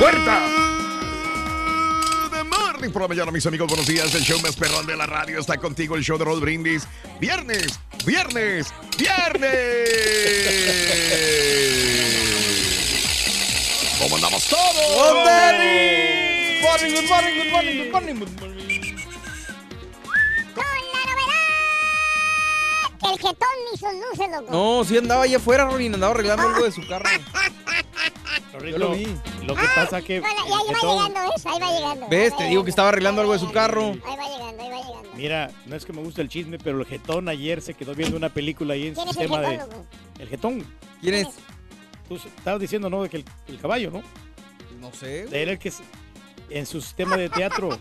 ¡Puerta! De morning por la mañana, mis amigos, buenos días. El show más perrón de la radio está contigo, el show de Rod Brindis. Viernes, viernes, viernes. ¿Cómo andamos todos? Good morning, good morning, morning, morning, El jetón ni sus luces, loco. No, sí andaba allá afuera, Rolín, andaba arreglando algo de su carro. Yo lo vi. Lo que pasa que. Bueno, ya, ya va llegando eso, ahí va llegando. ¿Ves? ahí Te digo que estaba arreglando algo de su carro. Ahí va llegando, ahí va llegando. Mira, no es que me guste el chisme, pero el jetón ayer se quedó viendo una película ahí en su ¿Quién es el sistema de. El jetón. ¿Quién es? Tú estabas diciendo, ¿no? De que el, el caballo, ¿no? No sé. De él el que es en su sistema de teatro.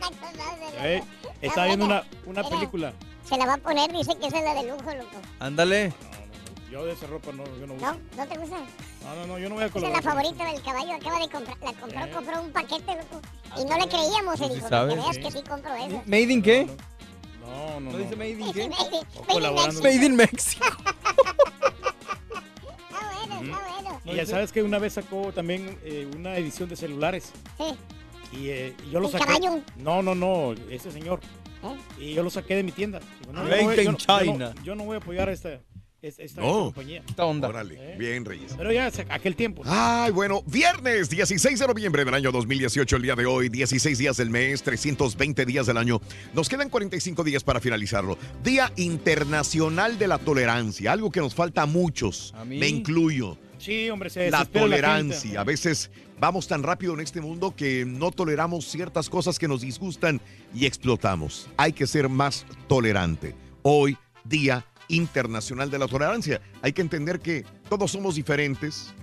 Eh, Estaba viendo una, una película. Se la va a poner, dice que esa es la de lujo, loco. Ándale. Yo de esa ropa no, yo no uso. ¿No? ¿No te gusta? No, no, no, yo no voy a Esa es la favorita del caballo, acaba de comprar, la compró, Eh. compró un paquete, loco. Y no le creíamos, se ¿Sí dijo, sabes? que veas Sí. que sí compro eso. ¿Made in qué? No, no, ¿No dice no. Made in qué? made in-. Mexico. Está bueno, está bueno. Y ya sabes que una vez sacó también eh, una edición de celulares. Sí. Y, eh, yo lo ¿El saqué. caballo? No, no, no, ese señor. Y yo lo saqué de mi tienda. Digo, no, yo, Made no voy, in yo no- yo no- China. yo no voy a apoyar a esta, esta, No. compañía. Esta onda. Órale, ¿Eh? bien, Reyes. Pero ya, aquel tiempo. Ay, bueno, viernes 16 de noviembre del año 2018, el día de hoy, 16 días del mes, 320 días del año. Nos quedan 45 días para finalizarlo. Día Internacional de la Tolerancia, algo que nos falta a muchos. A mí. Me incluyo. Sí, hombre, se La tolerancia. a veces vamos tan rápido en este mundo que no toleramos ciertas cosas que nos disgustan y explotamos. Hay que ser más tolerante. Hoy, Día Internacional de la Tolerancia. Hay que entender que todos somos diferentes.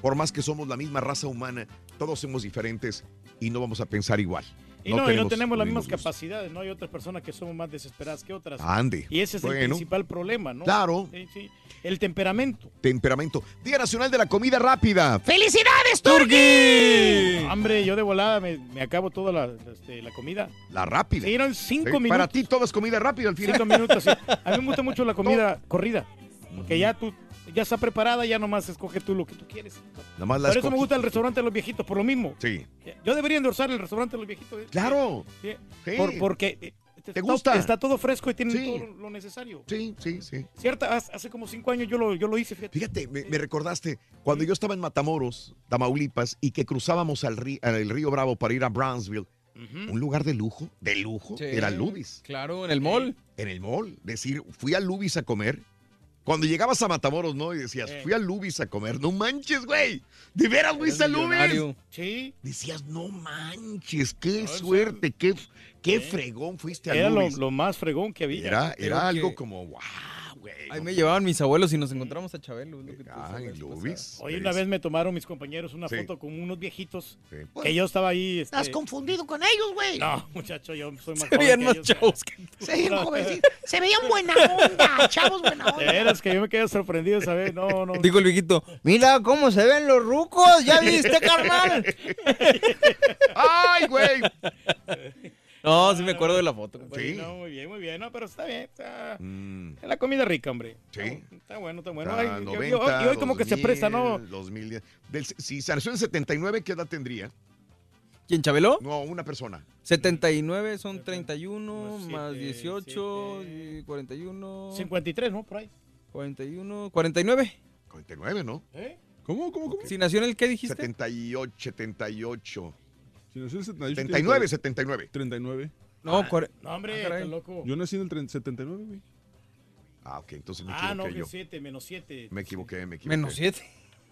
Por más que somos la misma raza humana, todos somos diferentes y no vamos a pensar igual. Y no, y no tenemos las mismas gustos. capacidades, ¿no? Hay otras personas que somos más desesperadas que otras. Ande. Y ese es el principal problema, ¿no? Claro. Sí, sí. El temperamento. Temperamento. Día Nacional de la Comida Rápida. ¡Felicidades, ¡Turkey! Hombre, yo de volada me, me acabo toda la, este, la comida. La rápida. Sí, eran cinco Sí, minutos. Para ti todo es comida rápida al final. Cinco minutos, sí. A mí me gusta mucho la comida corrida. Porque ya tú ya está preparada, ya nomás escoge tú lo que tú quieres. Nada más la Por eso me gusta el restaurante de los viejitos, por lo mismo. Sí. Yo debería endorsar el restaurante de los viejitos. ¿eh? Claro. Sí. Sí. Por- porque eh, ¿Te está- gusta? Está todo fresco y tiene Sí. todo lo necesario. Sí, sí, sí. Cierta, hace como cinco años yo lo, yo lo hice, fíjate. Fíjate, me, me recordaste cuando yo estaba en Matamoros, Tamaulipas, y que cruzábamos al rí- al río Bravo para ir a Brownsville. Un lugar de lujo, de lujo, Sí. era Lubis. Claro, en el mall. En el mall. Decir, fui a Lubis a comer. Cuando llegabas a Matamoros, ¿no? Y decías, Eh. fui a Lubis a comer. No manches, güey. ¿De veras fuiste a Lubis? Sí. Decías, no manches, qué No, suerte, qué, qué Eh. fregón fuiste a Era lo, más fregón que había. Era, algo que- como, wow. güey. Ahí me llevaban mis abuelos y nos encontramos a Chabelo. lo que vez. Hoy una vez me tomaron mis compañeros una Sí. foto con unos viejitos Sí. que yo estaba ahí. Este... Estás confundido con ellos, güey. No, muchacho, yo soy más Se veían más ellos. chavos que tú. Se veían jovencitos. Se veían buena onda, chavos buena De onda. veras que yo me quedé sorprendido de saber, no, no. Dijo el viejito, mira cómo se ven los rucos, ¿ya viste, carnal? ¡Ay, güey! No, sí me acuerdo de la foto. compadre. Sí. No, muy bien, muy bien, no, pero está bien, está... Mm, Es la comida rica, hombre. Sí. Está bueno, está bueno. está Ay, y- y- 90, y hoy como que se 2000, presta, ¿no? 2010. Del- si se nació en 79, ¿qué edad tendría? ¿Quién, Chabelo? No, una persona. 79 son 31, Más más siete, 18, siete. y 41, 53, ¿no? Por ahí. 41, 49. 49, ¿no? ¿Eh? ¿Cómo, cómo, cómo? Si nació en el qué dijiste? 78, 78. Si nació en el 78, 79, 79. 39. No, cuare- No, hombre, Ah, loco. Yo nací en el 30 79, güey. Ah, ok, entonces me Ah, no, equivoqué que yo. 7, menos 7. Me equivoqué, me equivoqué. menos 7.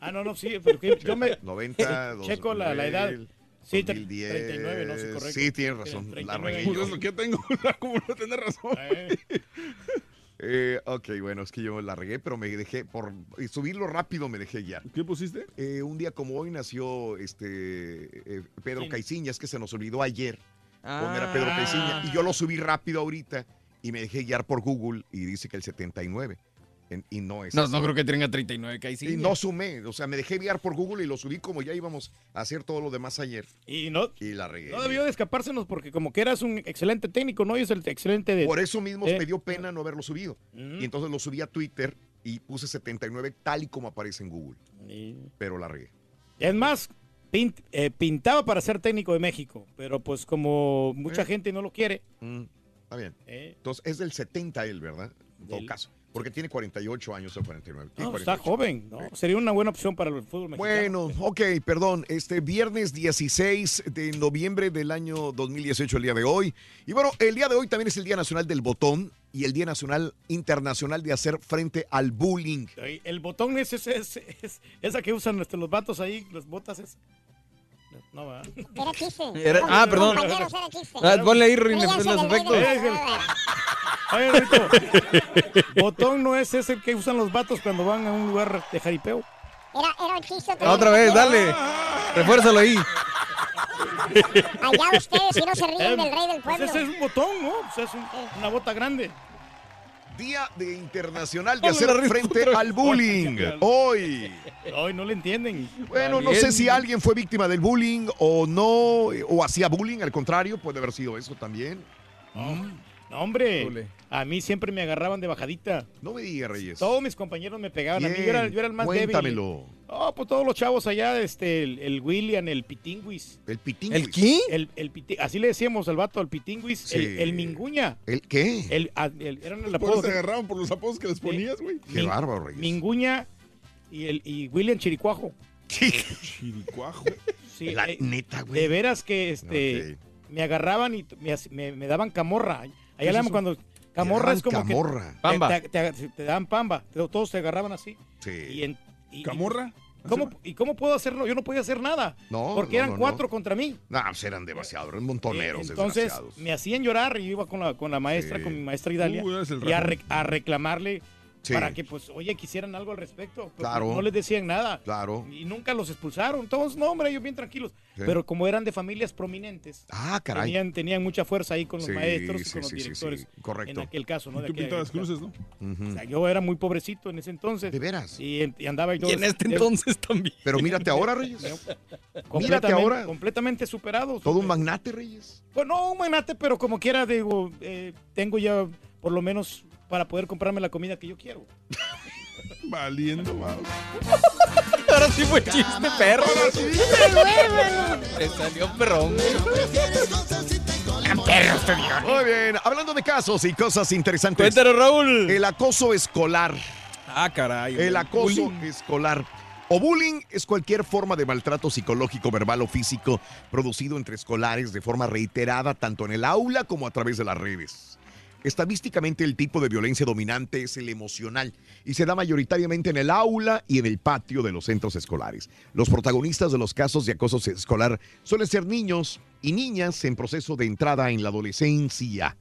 Ah, no, no, sí, pero que yo me... 90, Checo la, la edad. 2000, Sí, tre- 2010. 39, no, sí, correcto. Sí, tienes razón. La 39. regué Pues yo. es lo que tengo. ¿Cómo no tener razón? Eh, Eh, ok, bueno, es que yo la regué, pero me dejé, por subirlo rápido me dejé guiar. ¿Qué pusiste? Eh, un día como hoy nació este eh, Pedro ¿Quién? Caiciña, es que se nos olvidó ayer poner a Ah, Pedro Caiciña y yo lo subí rápido ahorita y me dejé guiar por Google y dice que el 79 en- y no es No, así. no creo que tenga 39 que ahí sí. y no sumé, o sea, me dejé guiar por Google y lo subí como ya íbamos a hacer todo lo demás ayer y no, y la regué. no debió de escapársenos porque como que eras un excelente técnico, ¿no? Y es el excelente de... Por eso mismo Eh. me dio pena no haberlo subido Mm. y entonces lo subí a Twitter y puse 79 tal y como aparece en Google, Y- pero la regué. Es más, eh, pintaba para ser técnico de México, pero pues como mucha Eh. gente no lo quiere... Mm, está bien. eh, Entonces es del 70 él, ¿verdad? En todo Del- caso. Porque tiene 48 años o 49. Tiene no, está 48. joven, ¿no? Sería una buena opción para el fútbol mexicano. Bueno, ok, perdón. Este viernes 16 de noviembre del año 2018, el día de hoy. Y bueno, el día de hoy también es el Día Nacional del Botón y el Día Nacional Internacional de hacer frente al bullying. El botón es, es, es- es- esa que usan este, los vatos ahí, las botas es... No, va. Era chiste. Era- ah, perdón. Compañeros, era chiste. Ah, ponle ahí, los efectos. Eh, Oye, Rito, botón no es ese que usan los vatos cuando van a un lugar de jaripeo. Era, era un chiste. Otra vez, dale. Refuérzalo ahí. Allá ustedes, si no se ríen del rey del Pues pueblo. ese es un botón, ¿no? Pues es un- una bota grande. Día de Internacional de hacer frente al bullying. Hoy. Hoy no le entienden. Bueno, no sé si alguien fue víctima del bullying o no, o hacía bullying, al contrario, puede haber sido eso también. No, hombre, a mí siempre me agarraban de bajadita. No me digas, Reyes. Todos mis compañeros me pegaban. A mí yo era, yo era el más débil. Cuéntamelo. Oh, pues todos los chavos allá, este, el, el William, el Pitinguis. El pitín. ¿El qué? El, el piti- así le decíamos al vato, al Pitinguis, Sí. el, el Minguña. ¿El qué? El, eran el apodo. te agarraban por los apodos que les ponías, güey. Qué Min- bárbaro, Reyes. Minguña y, el, y William Chiricuajo. Chiricuajo. Sí, La eh, neta, güey. de veras que este me agarraban y me- me daban camorra. Allá es le llaman cuando camorra es como que camorra. te- Pamba. Te, te- te daban pamba, todos te agarraban así. Sí. Y, en- y- ¿Camorra? y- ¿cómo, ¿Y cómo puedo hacerlo? Yo no podía hacer nada. No, porque no, eran no, no. cuatro contra mí. No, pues eran demasiados, eran montoneros, Eh, Entonces me hacían llorar y yo iba con la, con la maestra, Sí. con mi maestra Idalia, el y a, rajón. re- a reclamarle Sí. para que, pues, oye, quisieran algo al respecto. Pues, Claro. No les decían nada. Claro. Y nunca los expulsaron. Todos, no, hombre, ellos bien tranquilos. Sí. Pero como eran de familias prominentes, Ah, caray. tenían, tenían mucha fuerza ahí con los Sí, maestros y sí, con los directores. sí, correcto. En aquel caso, ¿no? De tú pintabas cruces, ¿no? O sea, yo era muy pobrecito en ese entonces. ¿De veras? Y, en- y andaba yo. Y en este de- entonces también. Pero mírate ahora, Reyes. mírate ahora. completamente superado. Todo un magnate, Reyes. Pues no un magnate, pero como quiera, digo, eh, tengo ya por lo menos para poder comprarme la comida que yo quiero. Valiendo, wow. Ahora sí fue chiste, perro. Le salió perrón. Muy bien, hablando de casos y cosas interesantes. Cuéntanos, Raúl. El acoso escolar. Ah, caray. El acoso Bullying. escolar. O bullying es cualquier forma de maltrato psicológico, verbal o físico producido entre escolares de forma reiterada tanto en el aula como a través de las redes. Estadísticamente el tipo de violencia dominante es el emocional y se da mayoritariamente en el aula y en el patio de los centros escolares. Los protagonistas de los casos de acoso escolar suelen ser niños y niñas en proceso de entrada en la adolescencia.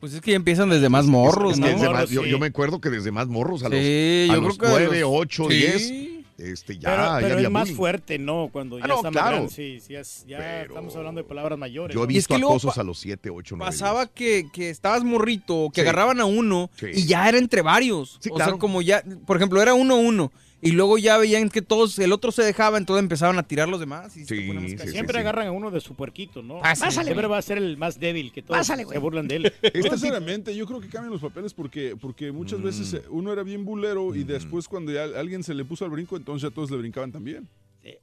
Pues es que ya empiezan desde más morros, Es ¿no? que desde más- yo, yo me acuerdo que desde más morros, a los, a los creo que a 9, los- 8, Sí. 10, este, ya, pero ya pero había es más bullying. fuerte, ¿no? Cuando ya Ah, no, está claro. Sí, sí, es- ya estamos hablando de palabras mayores. Yo he ¿no? visto que acosos a los 7, 8, 9. Pasaba que, que estabas morrito, que Sí. agarraban a uno Sí. y ya era entre varios. Sí, o claro. sea, como ya, por ejemplo, era uno uno. Y luego ya veían que todos, el otro se dejaba, entonces empezaban a tirar los demás. Y más cañón. Siempre agarran a uno de su puerquito, ¿no? Pásale. Siempre va a ser el más débil que todos Pásale, se burlan de él. Sinceramente, yo creo que cambian los papeles porque, porque muchas veces eh, uno era bien bulero y después cuando ya alguien se le puso al brinco, entonces ya todos le brincaban también.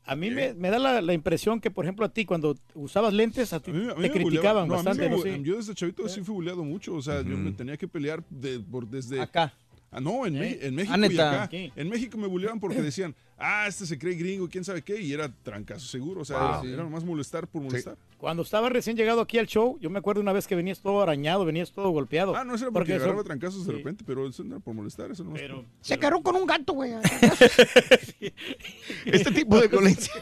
A mí me, me da la, la impresión que, por ejemplo, a ti, cuando usabas lentes, a ti A mí te me criticaban a mí bastante, me ¿no? bu- Sí. Yo desde chavito sí fui buleado mucho, o sea, yo me tenía que pelear de, por, desde... Acá. Ah, no, en, Me- en México Ah, y acá. En México me bulleaban porque decían, ah, este se cree gringo, quién sabe qué, y era trancazo seguro, o sea, Wow. era, era nomás molestar por molestar. Cuando estaba recién llegado aquí al show, yo me acuerdo una vez que venías todo arañado, venías todo golpeado. Ah, no, eso era porque, eso- agarraba trancazos de sí. repente, pero eso no era por molestar, eso no Pero, Se agarró con un gato, güey. Este tipo de violencia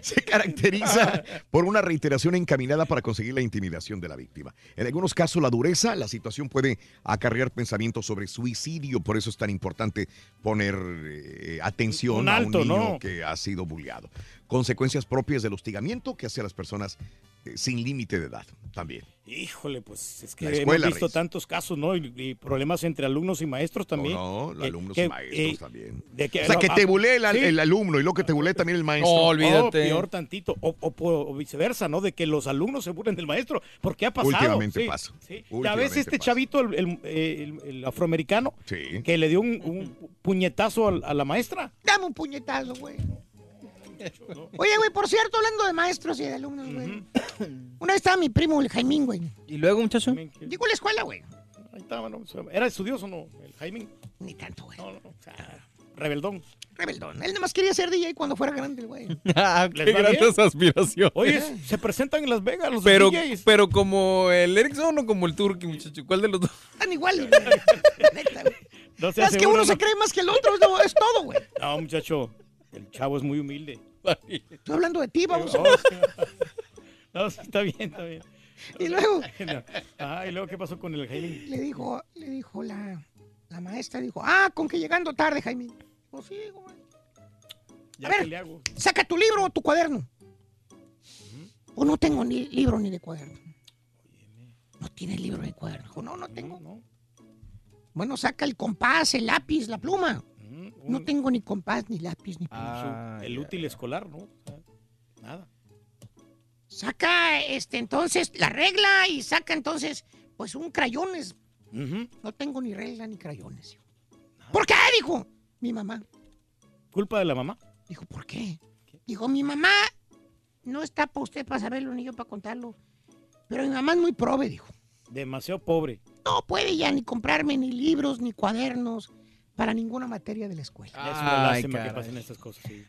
se caracteriza por una reiteración encaminada para conseguir la intimidación de la víctima. En algunos casos, la dureza, la situación puede acarrear pensamientos sobre suicidio, por eso es tan importante poner eh, atención Un a un que ha sido bulleado. Consecuencias propias del hostigamiento que hace a las personas sin límite de edad también. Híjole, pues es que La escuela, hemos visto Reyes. tantos casos, ¿no? Y, y problemas entre alumnos y maestros también. No, no, alumnos y maestros eh, también. de que- o sea, que te bulee el, al- sí. el alumno y luego que te bulee también el maestro. O Oh, peor tantito, o, o po- o viceversa, ¿no? De que los alumnos se burlen del maestro, porque ha pasado. Últimamente sí, pasa. sí. Ya ves este pasa. chavito, el, el- el- el afroamericano, Sí. que le dio un, un puñetazo al- a, la maestra. Dame un puñetazo, güey. Oye, güey, por cierto, hablando de maestros y de alumnos, güey. Una vez estaba mi primo, el Jaimín, güey. ¿Y luego, muchacho? Digo la escuela, güey. Ahí estaba, ¿no? ¿Era estudioso o no? El Jaime. Ni tanto, güey. No, no, o sea, rebeldón. Rebeldón. Él nomás quería ser DJ cuando fuera grande, el güey. Ah, ¿Les qué grandes aspiraciones. Oye, se presentan en Las Vegas los pero, DJs. pero como el Erickson o como el Turkey, muchacho. ¿Cuál de los dos? Están iguales, güey. Neta, güey. No Es que uno se cree más que el otro, es todo, güey. No, muchacho, el chavo es muy humilde. Estoy hablando de ti, vamos. No, no, sí, está bien, está bien. Y luego No. Ah, y luego, ¿qué pasó con el Jaime? le dijo, le dijo la, la maestra, dijo, ah, con que llegando tarde, Jaime. Pues sí, güey. ¿Ya A ver. le hago? Saca tu libro o tu cuaderno. O no tengo ni libro ni de cuaderno. No tienes libro ni cuaderno. No, no tengo. Bueno, saca el compás, el lápiz, la pluma. No tengo ni compás, ni lápiz, ni pluma. Su- el útil escolar, ¿no? Nada. Saca, este, entonces, la regla y saca entonces, pues, un crayones. No tengo ni regla ni crayones. ¿Por qué? Dijo mi mamá. ¿Culpa de la mamá? Dijo, ¿por qué? Dijo, mi mamá no está para usted para saberlo ni yo para contarlo. Pero mi mamá es muy prove, dijo. Demasiado pobre. No puede ya ni comprarme ni libros ni cuadernos para ninguna materia de la escuela. es una Ay, lástima que pasen estas cosas, sí.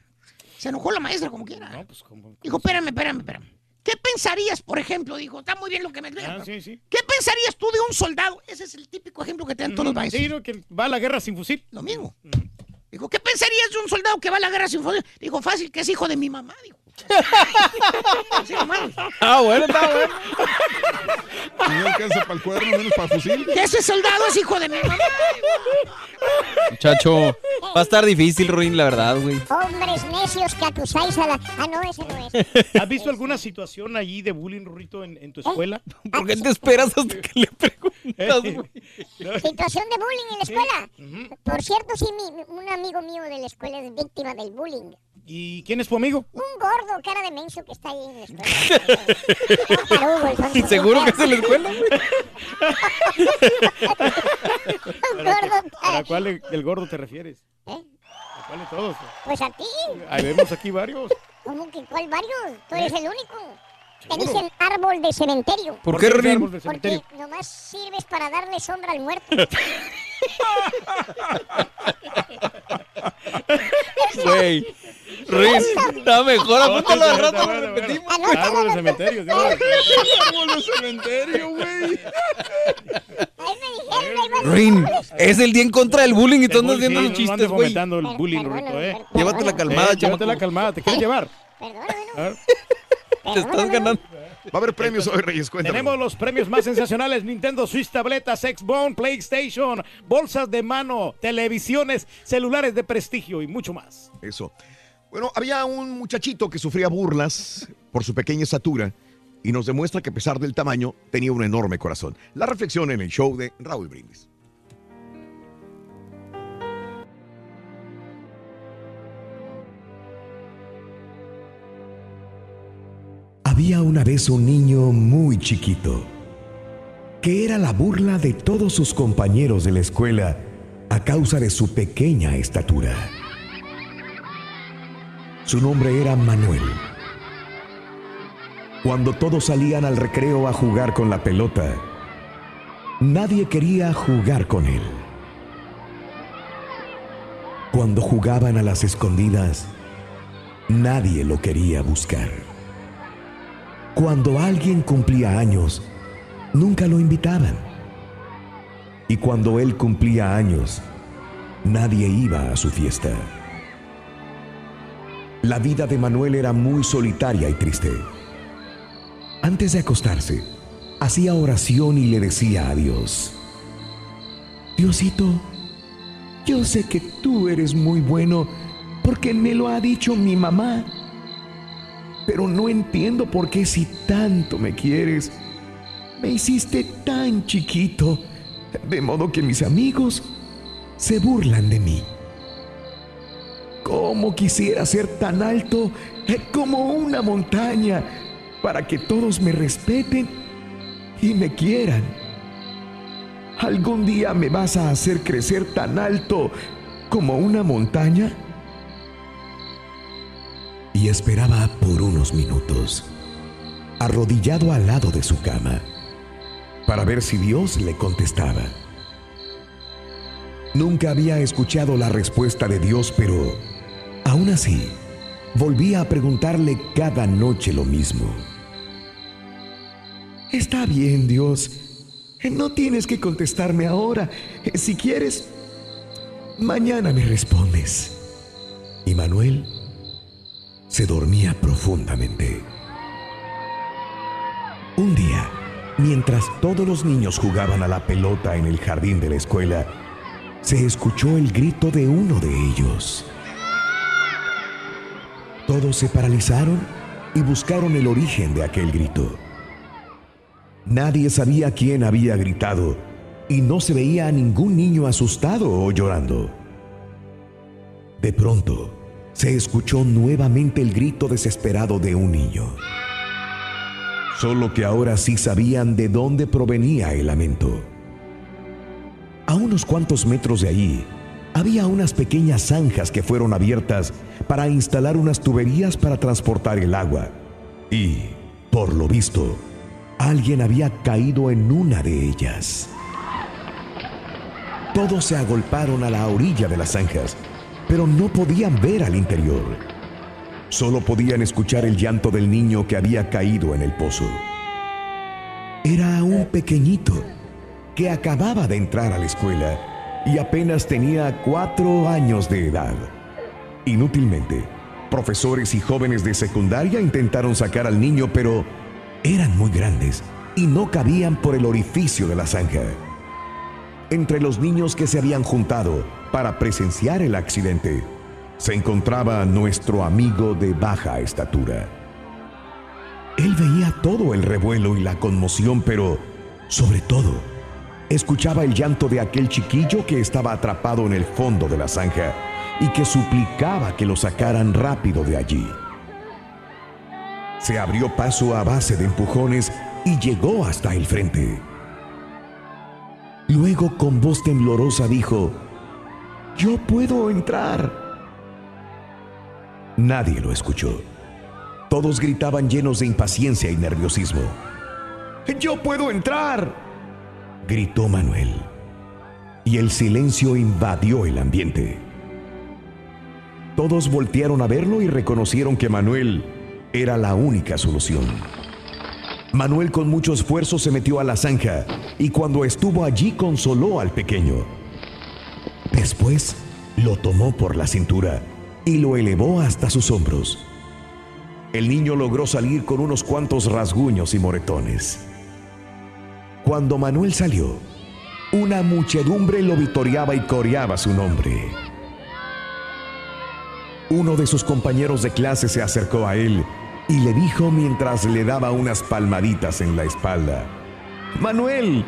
Se enojó la maestra como quiera. No, pues como... Dijo, espérame, espérame, espérame. ¿Qué pensarías, por ejemplo? Dijo, está muy bien lo que me Ah, sí, sí. ¿Qué pensarías tú de un soldado? Ese es el típico ejemplo que te dan todos los maestros. Sí, ¿no? que va a la guerra sin fusil. Lo mismo. Dijo, ¿qué pensarías de un soldado que va a la guerra sin fusil? Dijo, fácil, que es hijo de mi mamá. Dijo. Ah, bueno, está bueno. No alcanza para el cuaderno, menos para el fusil. Que ese soldado es hijo de mi mamá. Muchacho, va a estar difícil, Ruin, la verdad, güey. Hombres necios que acusáis a la... Ah, no, ese no es. ¿Has visto alguna situación allí de bullying, Rurito, en, en tu escuela? ¿Por qué te esperas hasta que le preguntas, güey? Situación de bullying en la escuela. Por cierto, sí, mi- un amigo mío de la escuela es víctima del bullying. ¿Y quién es tu amigo? Un gordo, cara de menso que está ahí en la escuela. Tarugo, el sonso. ¿Seguro que es en la escuela, güey? Un gordo. ¿A cuál del gordo te refieres? ¿Eh? ¿A cuál de todos? Pues a ti. Ahí vemos aquí varios. ¿Cómo que cuál varios? Tú eres el único. Te dicen árbol de cementerio. ¿Por qué, árbol de Porque cementerio? nomás sirves para darle sombra al muerto. Güey. Ruin, está mejor, apúntalo al rato, lo repetimos. Árbol de cementerio. árbol de cementerio, güey. Ruin, es el día en contra del bullying y tú andas Sí, viendo no los chistes, güey. el bullying, ¿eh? Llévatela perdóname. calmada, Eh, llévatela chamaco. calmada. ¿Te quieres llevar? Ver. Te estás ganando. Va a haber premios hoy, Reyes, cuéntame. Tenemos los premios más sensacionales: Nintendo Switch, tabletas, Xbox, PlayStation, bolsas de mano, televisiones, celulares de prestigio y mucho más. Eso. Bueno, había un muchachito que sufría burlas por su pequeña estatura y nos demuestra que a pesar del tamaño tenía un enorme corazón. La reflexión en el show de Raúl Brindis. Había una vez un niño muy chiquito, que era la burla de todos sus compañeros de la escuela a causa de su pequeña estatura. Su nombre era Manuel. Cuando todos salían al recreo a jugar con la pelota, nadie quería jugar con él. Cuando jugaban a las escondidas, nadie lo quería buscar. Cuando alguien cumplía años, nunca lo invitaban. Y cuando él cumplía años, nadie iba a su fiesta. La vida de Manuel era muy solitaria y triste. Antes de acostarse, hacía oración y le decía a Dios, Diosito, yo sé que tú eres muy bueno porque me lo ha dicho mi mamá pero no entiendo por qué si tanto me quieres, me hiciste tan chiquito, de modo que mis amigos se burlan de mí. ¿Cómo quisiera ser tan alto como una montaña para que todos me respeten y me quieran? ¿Algún día me vas a hacer crecer tan alto como una montaña? y esperaba por unos minutos, arrodillado al lado de su cama, para ver si Dios le contestaba. Nunca había escuchado la respuesta de Dios, pero aún así, volvía a preguntarle cada noche lo mismo. Está bien, Dios. No tienes que contestarme ahora. Si quieres, mañana me respondes. Y Manuel se dormía profundamente. Un día, mientras todos los niños jugaban a la pelota en el jardín de la escuela, se escuchó el grito de uno de ellos. Todos se paralizaron y buscaron el origen de aquel grito. Nadie sabía quién había gritado y no se veía a ningún niño asustado o llorando. De pronto, se escuchó nuevamente el grito desesperado de un niño. Solo que ahora sí sabían de dónde provenía el lamento. A unos cuantos metros de allí, había unas pequeñas zanjas que fueron abiertas para instalar unas tuberías para transportar el agua. Y, por lo visto, alguien había caído en una de ellas. Todos se agolparon a la orilla de las zanjas pero no podían ver al interior. Solo podían escuchar el llanto del niño que había caído en el pozo. Era un pequeñito que acababa de entrar a la escuela y apenas tenía cuatro años de edad. Inútilmente, profesores y jóvenes de secundaria intentaron sacar al niño, pero eran muy grandes y no cabían por el orificio de la zanja. Entre los niños que se habían juntado para presenciar el accidente, se encontraba nuestro amigo de baja estatura. Él veía todo el revuelo y la conmoción, pero, sobre todo, escuchaba el llanto de aquel chiquillo que estaba atrapado en el fondo de la zanja y que suplicaba que lo sacaran rápido de allí. Se abrió paso a base de empujones y llegó hasta el frente. Luego con voz temblorosa dijo, yo puedo entrar. Nadie lo escuchó. Todos gritaban llenos de impaciencia y nerviosismo. Yo puedo entrar. Gritó Manuel. Y el silencio invadió el ambiente. Todos voltearon a verlo y reconocieron que Manuel era la única solución. Manuel con mucho esfuerzo se metió a la zanja y cuando estuvo allí consoló al pequeño. Después lo tomó por la cintura y lo elevó hasta sus hombros. el niño logró salir con unos cuantos rasguños y moretones. Cuando Manuel salió, una muchedumbre lo vitoreaba y coreaba su nombre. Uno de sus compañeros de clase se acercó a él y le dijo mientras le daba unas palmaditas en la espalda, Manuel,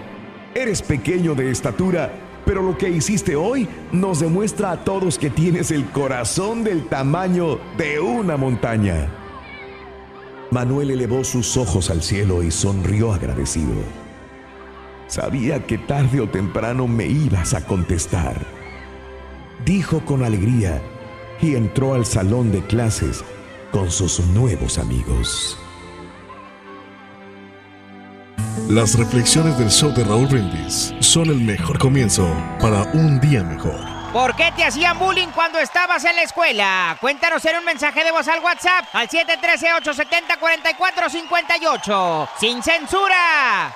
eres pequeño de estatura, pero lo que hiciste hoy nos demuestra a todos que tienes el corazón del tamaño de una montaña. Manuel elevó sus ojos al cielo y sonrió agradecido. Sabía que tarde o temprano me ibas a contestar. Dijo con alegría y entró al salón de clases con sus nuevos amigos. Las reflexiones del show de Raúl Brindis son el mejor comienzo para un día mejor. ¿Por qué te hacían bullying cuando estabas en la escuela? Cuéntanos en un mensaje de voz al WhatsApp al 713-870-4458. ¡Sin censura!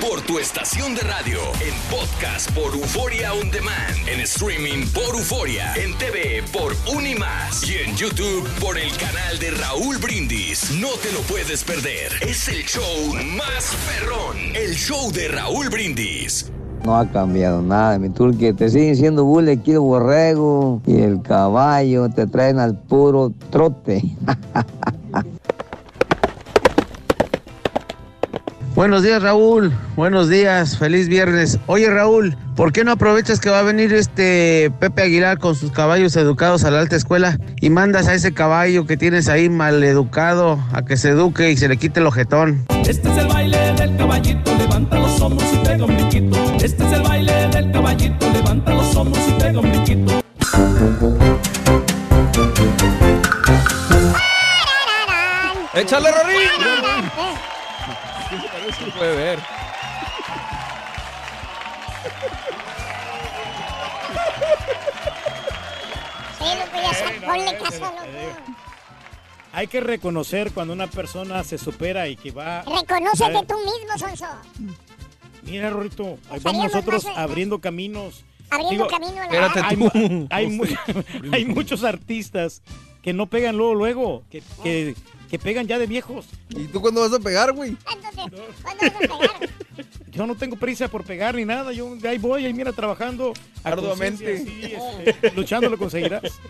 Por tu estación de radio, en podcast por Euforia On Demand, en streaming por Euforia, en TV por Unimás y en YouTube por el canal de Raúl Brindis. No te lo puedes perder. Es el show más perrón. El show de Raúl Brindis. No ha cambiado nada, mi turque. Te siguen siendo bully aquí el borrego y el caballo. Te traen al puro trote. Buenos días, Raúl. Buenos días. Feliz viernes. Oye, Raúl, ¿por qué no aprovechas que va a venir este Pepe Aguilar con sus caballos educados a la alta escuela y mandas a ese caballo que tienes ahí mal educado a que se eduque y se le quite el ojetón? Este es el baile del caballito, levanta los hombros y pega un brinquito. Este es el baile del caballito, levanta los hombros y pega un brinquito. ¡Échale, Rorín! Se puede ver. Sí, loco, ya ponle caso, loco. Hay que reconocer cuando una persona se supera y que va... Reconócete va- tú mismo, Sonso. Mira, Rorito, ahí vamos nosotros más- abriendo caminos. Abriendo camino a la- espérate Hay tú. Hay, mu- hay muchos artistas que no pegan luego, luego, que, que, que pegan ya de viejos. ¿Y tú cuándo vas a pegar, güey? Yo no tengo prisa por pegar ni nada, yo ahí voy, ahí mira, trabajando a Arduamente. sí, este, luchando lo conseguirás.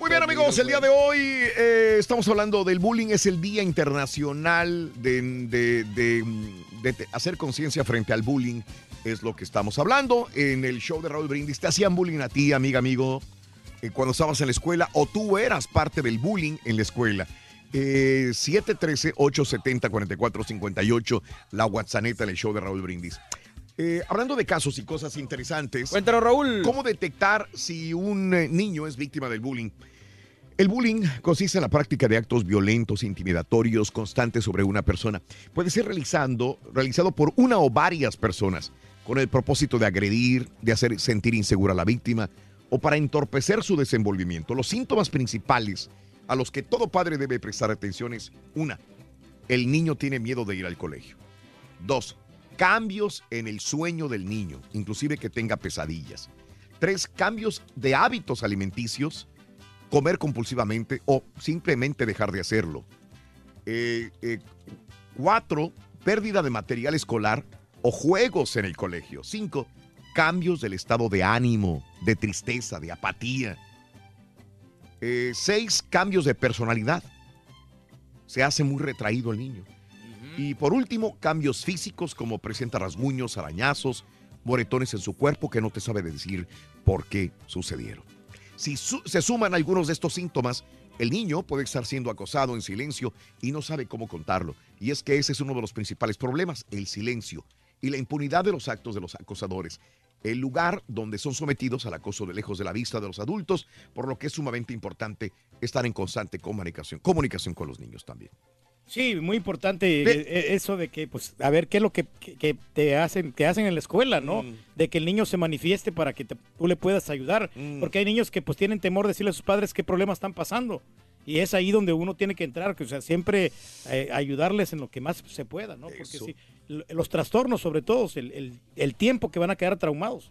Muy bien amigos, el día de hoy eh, estamos hablando del bullying, es el Día Internacional de, de- de, de te- hacer conciencia frente al bullying, es lo que estamos hablando. En el show de Raúl Brindis, ¿te hacían bullying a ti, amiga, amigo, eh, cuando estabas en la escuela o tú eras parte del bullying en la escuela? Eh, 713-870-4458, la WhatsApp en el show de Raúl Brindis. Eh, hablando de casos y cosas interesantes. Cuéntanos, Raúl. ¿Cómo detectar si un eh, niño es víctima del bullying? El bullying consiste en la práctica de actos violentos, intimidatorios, constantes sobre una persona. Puede ser realizando, realizado por una o varias personas con el propósito de agredir, de hacer sentir insegura a la víctima o para entorpecer su desenvolvimiento. Los síntomas principales a los que todo padre debe prestar atención es una, el niño tiene miedo de ir al colegio. Dos, cambios en el sueño del niño, inclusive que tenga pesadillas. Tres, cambios de hábitos alimenticios, comer compulsivamente o simplemente dejar de hacerlo. Eh, eh, cuatro, pérdida de material escolar o juegos en el colegio. Cinco, cambios del estado de ánimo, de tristeza, de apatía. Eh, seis, cambios de personalidad. Se hace muy retraído el niño. Y por último, cambios físicos como presenta rasguños, arañazos, moretones en su cuerpo que no te sabe decir por qué sucedieron. Si se suman algunos de estos síntomas, el niño puede estar siendo acosado en silencio y no sabe cómo contarlo. Y es que ese es uno de los principales problemas, el silencio y la impunidad de los actos de los acosadores. El lugar donde son sometidos al acoso de lejos de la vista de los adultos, por lo que es sumamente importante estar en constante comunicación con los niños también. Sí, muy importante eh, eh, eso de que, pues, a ver qué es lo que, que- que te hacen, que hacen en la escuela, ¿no? Mm. De que el niño se manifieste para que te- tú le puedas ayudar, Mm. porque hay niños que pues tienen temor de decirle a sus padres qué problemas están pasando. Y es ahí donde uno tiene que entrar, que, o sea, siempre eh, ayudarles en lo que más se pueda, ¿no? Porque Eso. sí, los trastornos, sobre todo, el, el- el tiempo que van a quedar traumados.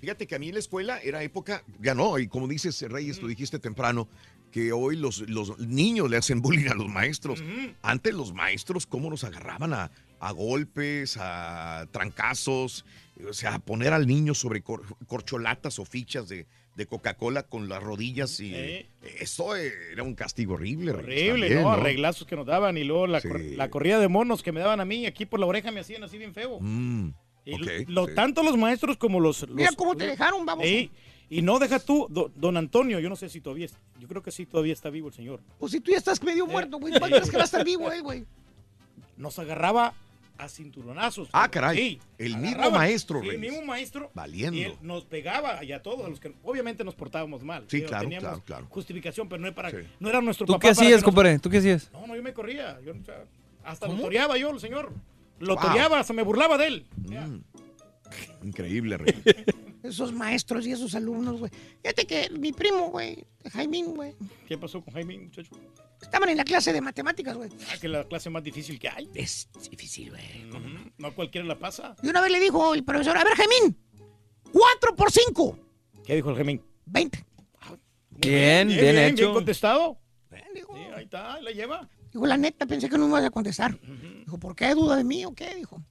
Fíjate que a mí en la escuela era época, ya no, y como dices, Reyes, tú dijiste temprano, que hoy los, los niños le hacen bullying a los maestros. Antes los maestros, ¿cómo nos agarraban a, a golpes, a trancazos? O sea, a poner al niño sobre cor- corcholatas o fichas de, de Coca-Cola con las rodillas y Sí. eso era un castigo horrible. Horrible, también, ¿no? Arreglazos que nos daban y luego la, cor- la corrida de monos que me daban a mí aquí por la oreja me hacían así bien feo. Mm, Y ok, lo- sí. Tanto los maestros como los... Mira cómo te dejaron, vamos. Sí, y no deja tú, do- don Antonio, yo no sé si todavía, yo creo que sí todavía está vivo el señor. Pues si tú ya estás medio muerto, güey, ¿cuándo crees que va a estar vivo él, güey? Nos agarraba a cinturonazos. Ah, caray. Sí, El mismo maestro, sí, el mismo maestro. Valiendo. Y él nos pegaba y a todos, a los que obviamente nos portábamos mal. Sí, Digo, claro, teníamos claro, claro. Justificación, pero no, era para, no era nuestro ¿Tú papá. qué hacías, nos- compadre? ¿Tú qué hacías? No, no, yo me corría. Yo, o sea, hasta ¿Cómo? lo toreaba yo, el señor. Lo Wow. toreaba, se me burlaba de él. Increíble, Reyes. Esos maestros y esos alumnos, güey. Fíjate que mi primo, güey, Jaimín, güey, ¿Qué pasó con Jaime, muchacho? estaban en la clase de matemáticas, güey. Ah, que la clase más difícil que hay. Es difícil, güey. Ujú, No cualquiera la pasa. Y una vez le dijo el profesor, a ver, Jaimín, 4 por 5. ¿Qué dijo el Jaime? 20. Bien, bien, Bien hecho. contestado. Sí, ahí está, ahí la lleva. Dijo, la neta, pensé que no me ibas a contestar. Dijo, ¿por qué duda de mí o qué? Dijo,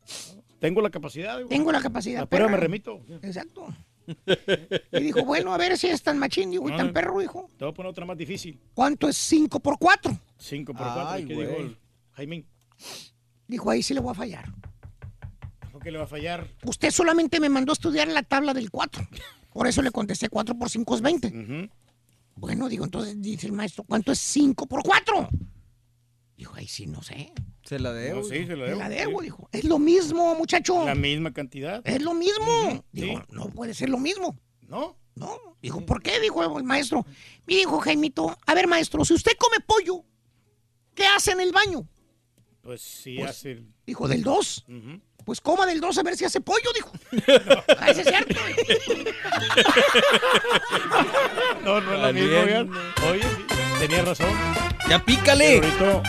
Tengo la capacidad. digo. tengo la capacidad. La prueba me perra. remito. Exacto. Y dijo, bueno, a ver si es tan machín, digo, y tan perro, hijo. Te voy a poner otra más difícil. ¿Cuánto es 5 por 4? 5 por 4. Ay, ¿Qué güey. dijo el Jaime? Dijo, ahí sí le voy a fallar. ¿Por qué le va a fallar? Usted solamente me mandó a estudiar la tabla del 4. Por eso le contesté 4 por 5 es 20. Bueno, digo, entonces dice el maestro, ¿cuánto es 5 por 4? Dijo, ahí sí, no sé. Se la debo. No, sí, se la debo. la debo, dijo. Es lo mismo, muchacho. La misma cantidad. Es lo mismo. Dijo, sí. no puede ser lo mismo. ¿No? No. Dijo, ¿por qué? Dijo el maestro. Me dijo Jaimito, a ver, maestro, si usted come pollo, ¿qué hace en el baño? Pues sí, Pues, hace el... Dijo, del 2. Ujú. Pues coma del 2 a ver si hace pollo, dijo. Ah, ese es cierto. No, no es lo mismo. Oye, sí, tenía razón. Ya pícale. Rorito,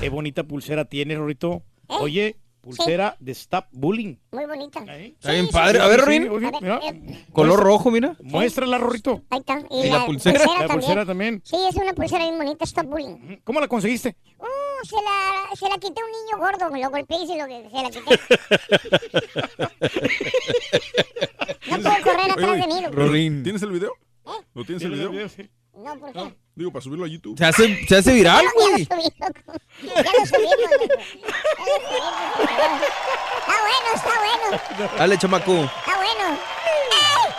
qué bonita pulsera tienes, Rorito. Oye, pulsera de Stop Bullying. Muy bonita. Está bien padre. A ver. Sí, oye, mira. Color rojo, mira. Muéstrala, Rorito. Ahí está. ¿Y la pulsera? La pulsera también. Sí, es una pulsera bien bonita, Stop Bullying. ¿Cómo la conseguiste? Uh, se la, se la quité a un niño gordo, lo golpeé y se, lo, se la quité. no puedo correr atrás de mí. Rorín. ¿Tienes el video? ¿Lo tienes el video? No, ¿por qué? Digo, para subirlo a YouTube. Se hace, se hace viral, Ya güey. Ya lo subimos, loco. Ya lo subimos. Está bueno, está bueno. Dale, chamaco. Está bueno.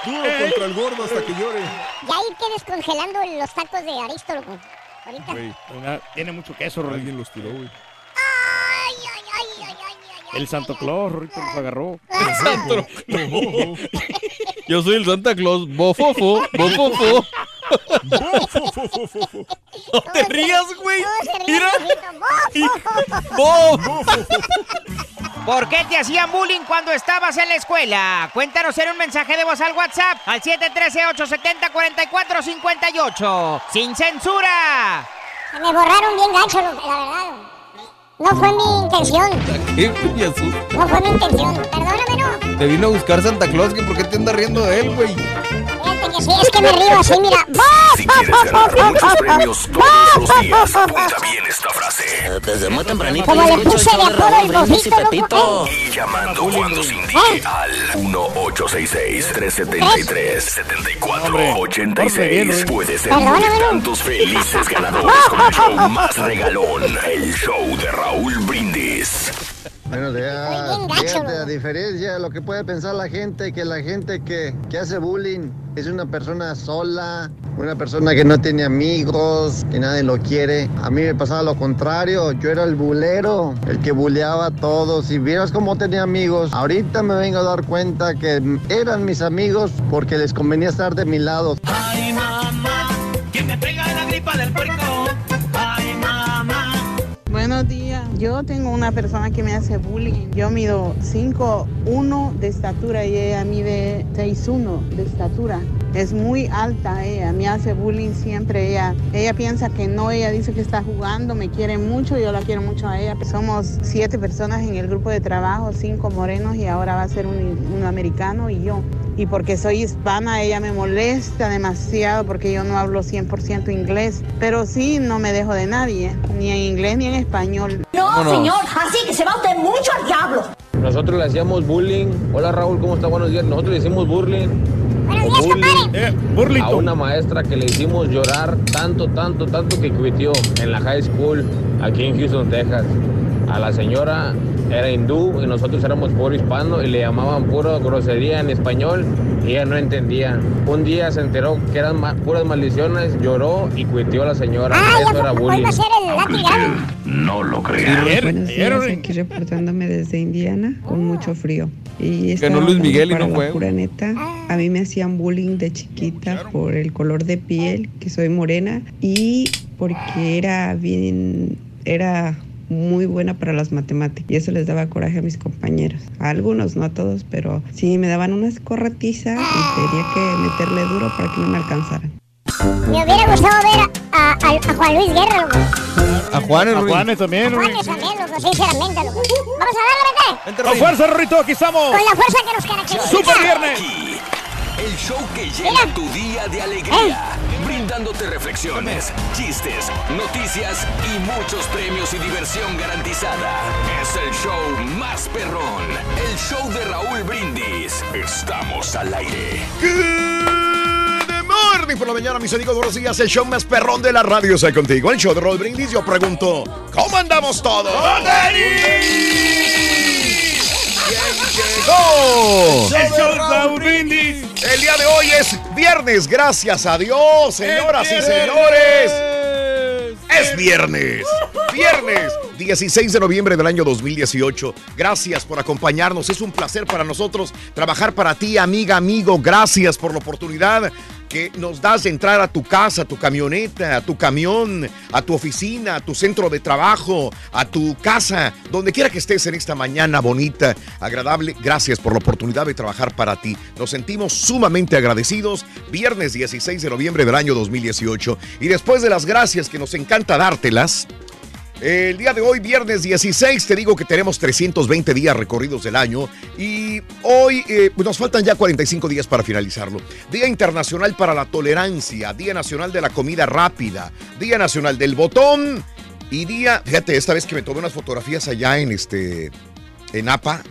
Duro contra el gordo hasta que llore. Ya irte descongelando los tacos de Aristo, loco. Ahorita. Güey, tiene mucho queso. Alguien los tiró, güey. El Santo Claus, Rorito, los agarró. Santo Yo soy el Santa Claus. Bofofo, bofofo. No te rías, güey. Mira. ¿Por qué te hacían bullying cuando estabas en la escuela? Cuéntanos en un mensaje de voz al WhatsApp al 713-870-4458. ¡Sin censura! Se me borraron bien gacho, la verdad. No fue mi intención. ¿Qué, Jesús? No fue mi intención. Perdóname, no. Te vino a buscar Santa Claus. que ¿Por qué te andas riendo de él, güey? Sí, es que me río así, mira. Si quieres ganar muchos premios todos los días, apunta bien esta frase. Desde muy tempranito Como le puse de apodo el bofito. Y llamando cuando se indique al 1-866-373-7486. Puedes ser uno de tantos felices ganadores con el show más regalón, el show de Raúl Brindis. Buenos días. Fíjate, a diferencia de lo que puede pensar la gente, que la gente que, que hace bullying es una persona sola, una persona que no tiene amigos, que nadie lo quiere. A mí me pasaba lo contrario, yo era el bulero, el que buleaba a todos. Y vieras cómo tenía amigos. Ahorita me vengo a dar cuenta que eran mis amigos porque les convenía estar de mi lado. Ay, mamá, que me pega la gripa del puerco. Yo tengo una persona que me hace bullying. Yo mido 5'1 de estatura y ella mide 6'1 de estatura. Es muy alta ella, me hace bullying siempre. Ella, ella piensa que no, ella dice que está jugando, me quiere mucho, yo la quiero mucho a ella. Somos siete personas en el grupo de trabajo, cinco morenos y ahora va a ser un, americano y yo. y porque soy hispana ella me molesta demasiado porque yo no hablo 100% inglés, pero sí no me dejo de nadie, ni en inglés ni en español. Vámonos. señor, así que se va usted mucho al diablo. Nosotros le hacíamos bullying. Hola Raúl, ¿cómo está? Buenos días. Nosotros le hicimos bullying. bullying a una maestra que le hicimos llorar tanto, tanto, tanto que quitió en la high school aquí en Houston, Texas. A la señora era hindú y nosotros éramos puro hispano y le llamaban puro grosería en español y ella no entendía. Un día se enteró que eran ma- puras maldiciones, lloró y cuitió a la señora. Eso era bullying. A ser el. No lo Buenos días, aquí reportándome desde Indiana con mucho frío. Y Ganó estaba Luis Miguel y no la fue. pura neta. A mí me hacían bullying de chiquita por el color de piel, que soy morena, y porque era bien, era muy buena para las matemáticas y eso les daba coraje a mis compañeros. A algunos, no a todos, pero sí me daban unas corretizas y tenía que meterle duro para que no me alcanzaran. Me hubiera gustado ver a, a- a Juan Luis Guerra, loco. A Juanes, A. Juanes también. Juanes también, loco, sinceramente, loco. Vamos a darle, Con fuerza, Rorrito, aquí estamos. Con la fuerza que nos caracteriza. ¡Super viernes! El show que llena tu día de alegría, brindándote reflexiones, chistes, noticias y muchos premios y diversión garantizada. Es el show más perrón, el show de Raúl Brindis. Estamos al aire. Good morning por la mañana, mis amigos. Buenos días. El show más perrón de la radio está contigo. El show de Roll Brindis. Yo pregunto, ¿cómo andamos todos? Llegó? El show de Raúl Brindis. El día de hoy es viernes, gracias a Dios, señoras y señores. Es viernes. Viernes 16 de noviembre del año 2018. Gracias por acompañarnos. Es un placer para nosotros trabajar para ti, amiga, amigo. Gracias por la oportunidad que nos das entrar a tu casa, a tu camioneta, a tu camión, a tu oficina, a tu centro de trabajo, a tu casa, donde quiera que estés en esta mañana bonita, agradable. Gracias por la oportunidad de trabajar para ti. Nos sentimos sumamente agradecidos. Viernes 16 de noviembre del año 2018. Y después de las gracias que nos encanta dártelas, el día de hoy, viernes 16, te digo que tenemos 320 días recorridos del año y hoy eh, nos faltan ya 45 días para finalizarlo. Día Internacional para la Tolerancia, Día Nacional de la Comida Rápida, Día Nacional del Botón y Día, fíjate, esta vez que me tomé unas fotografías allá en este, en APA,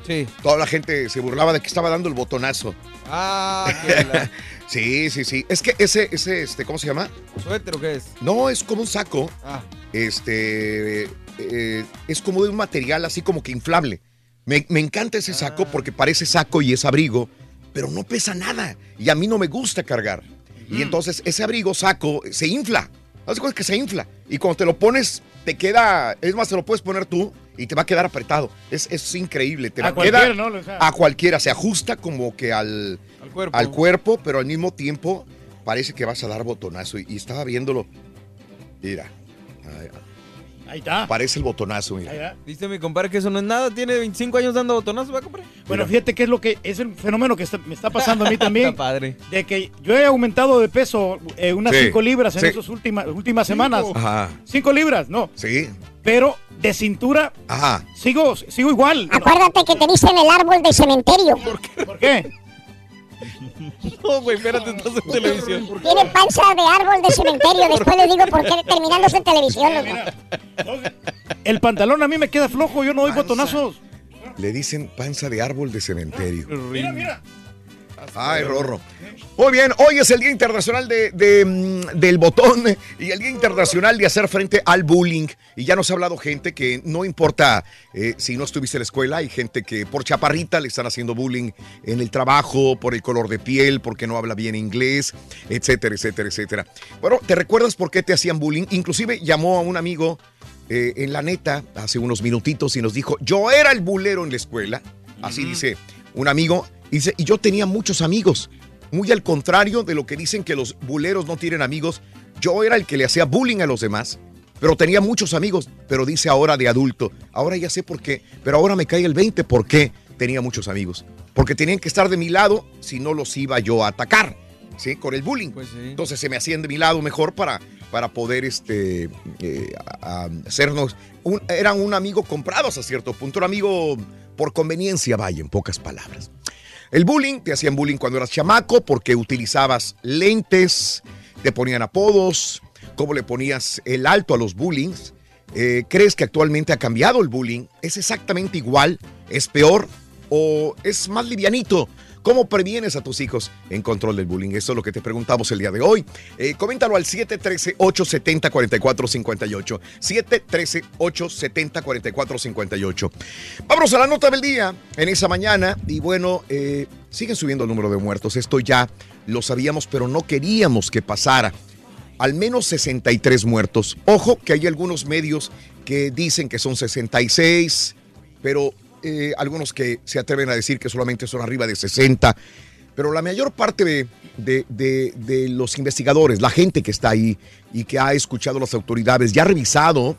toda la gente se burlaba de que estaba dando el botonazo. Ah, qué la- Sí, sí, sí. Es que ese, ese, este, ¿cómo se llama? ¿Suéter o qué es? No, es como un saco. Ah. Este eh, es como de un material así como que inflable. Me, me encanta ese saco Ah. porque parece saco y es abrigo, pero no pesa nada. Y a mí no me gusta cargar. Y entonces ese abrigo, saco, se infla. Haz cuenta que se infla. Y cuando te lo pones, te queda. Es más, te lo puedes poner tú y te va a quedar apretado. Es, es increíble. Te A cualquiera, queda ¿no? O sea. A cualquiera. Se ajusta como que al, Al cuerpo. al cuerpo, pero al mismo tiempo parece que vas a dar botonazo. Y, y estaba viéndolo. Mira. Ahí está. Parece el botonazo, mira. Ahí está. Dice mi compadre que eso no es nada. Tiene 25 años dando botonazos, ¿va, compadre? Bueno, fíjate que es lo que es el fenómeno que está- me está pasando a mí también. Está padre. De que yo he aumentado de peso eh, unas Sí, 5 libras en sí. esas últimas, últimas semanas. Ajá. 5 libras, no. Sí. Pero de cintura Ajá. sigo, sigo igual. Acuérdate que te dicen el árbol del cementerio. ¿Por qué? No, güey, espérate, estás en televisión. Tiene panza de árbol de cementerio. Después les digo por qué terminándose en televisión. El pantalón a mí me queda flojo, yo no doy botonazos. Le dicen panza de árbol de cementerio. Mira, mira. Ay, Rorro. Muy bien, hoy es el Día Internacional de, de, mm, del Botón y el Día Internacional de hacer frente al bullying. Y ya nos ha hablado gente que no importa eh, si no estuviste en la escuela, hay gente que por chaparrita le están haciendo bullying en el trabajo, por el color de piel, porque no habla bien inglés, etcétera, etcétera, etcétera. Bueno, ¿te recuerdas por qué te hacían bullying? Inclusive llamó a un amigo eh, en la neta hace unos minutitos y nos dijo, yo era el bulero en la escuela. Así dice un amigo. Y dice, y yo tenía muchos amigos. Muy al contrario de lo que dicen que los buleros no tienen amigos. Yo era el que le hacía bullying a los demás. Pero tenía muchos amigos. Pero dice ahora de adulto. Ahora ya sé por qué. Pero ahora me cae el 20 por qué tenía muchos amigos. Porque tenían que estar de mi lado si no los iba yo a atacar. ¿Sí? Con el bullying. Entonces se me hacían de mi lado mejor para, para poder este, eh, a- a hacernos. un- eran un amigo comprados a cierto punto. Un amigo por conveniencia, vaya, en pocas palabras. El bullying, te hacían bullying cuando eras chamaco porque utilizabas lentes, te ponían apodos, cómo le ponías el alto a los bullings. Eh, ¿Crees que actualmente ha cambiado el bullying? ¿Es exactamente igual? ¿Es peor? ¿O es más livianito? ¿Cómo previenes a tus hijos en control del bullying? Eso es lo que te preguntamos el día de hoy. Eh, coméntalo al 713-870-4458. 713-870-4458. Vámonos a la nota del día en esa mañana. Y bueno, eh, siguen subiendo el número de muertos. Esto ya lo sabíamos, pero no queríamos que pasara. Al menos 63 muertos. Ojo que hay algunos medios que dicen que son 66, pero eh, algunos que se atreven a decir que solamente son arriba de 60, pero la mayor parte de, de- de- de los investigadores, la gente que está ahí y que ha escuchado a las autoridades, ya ha revisado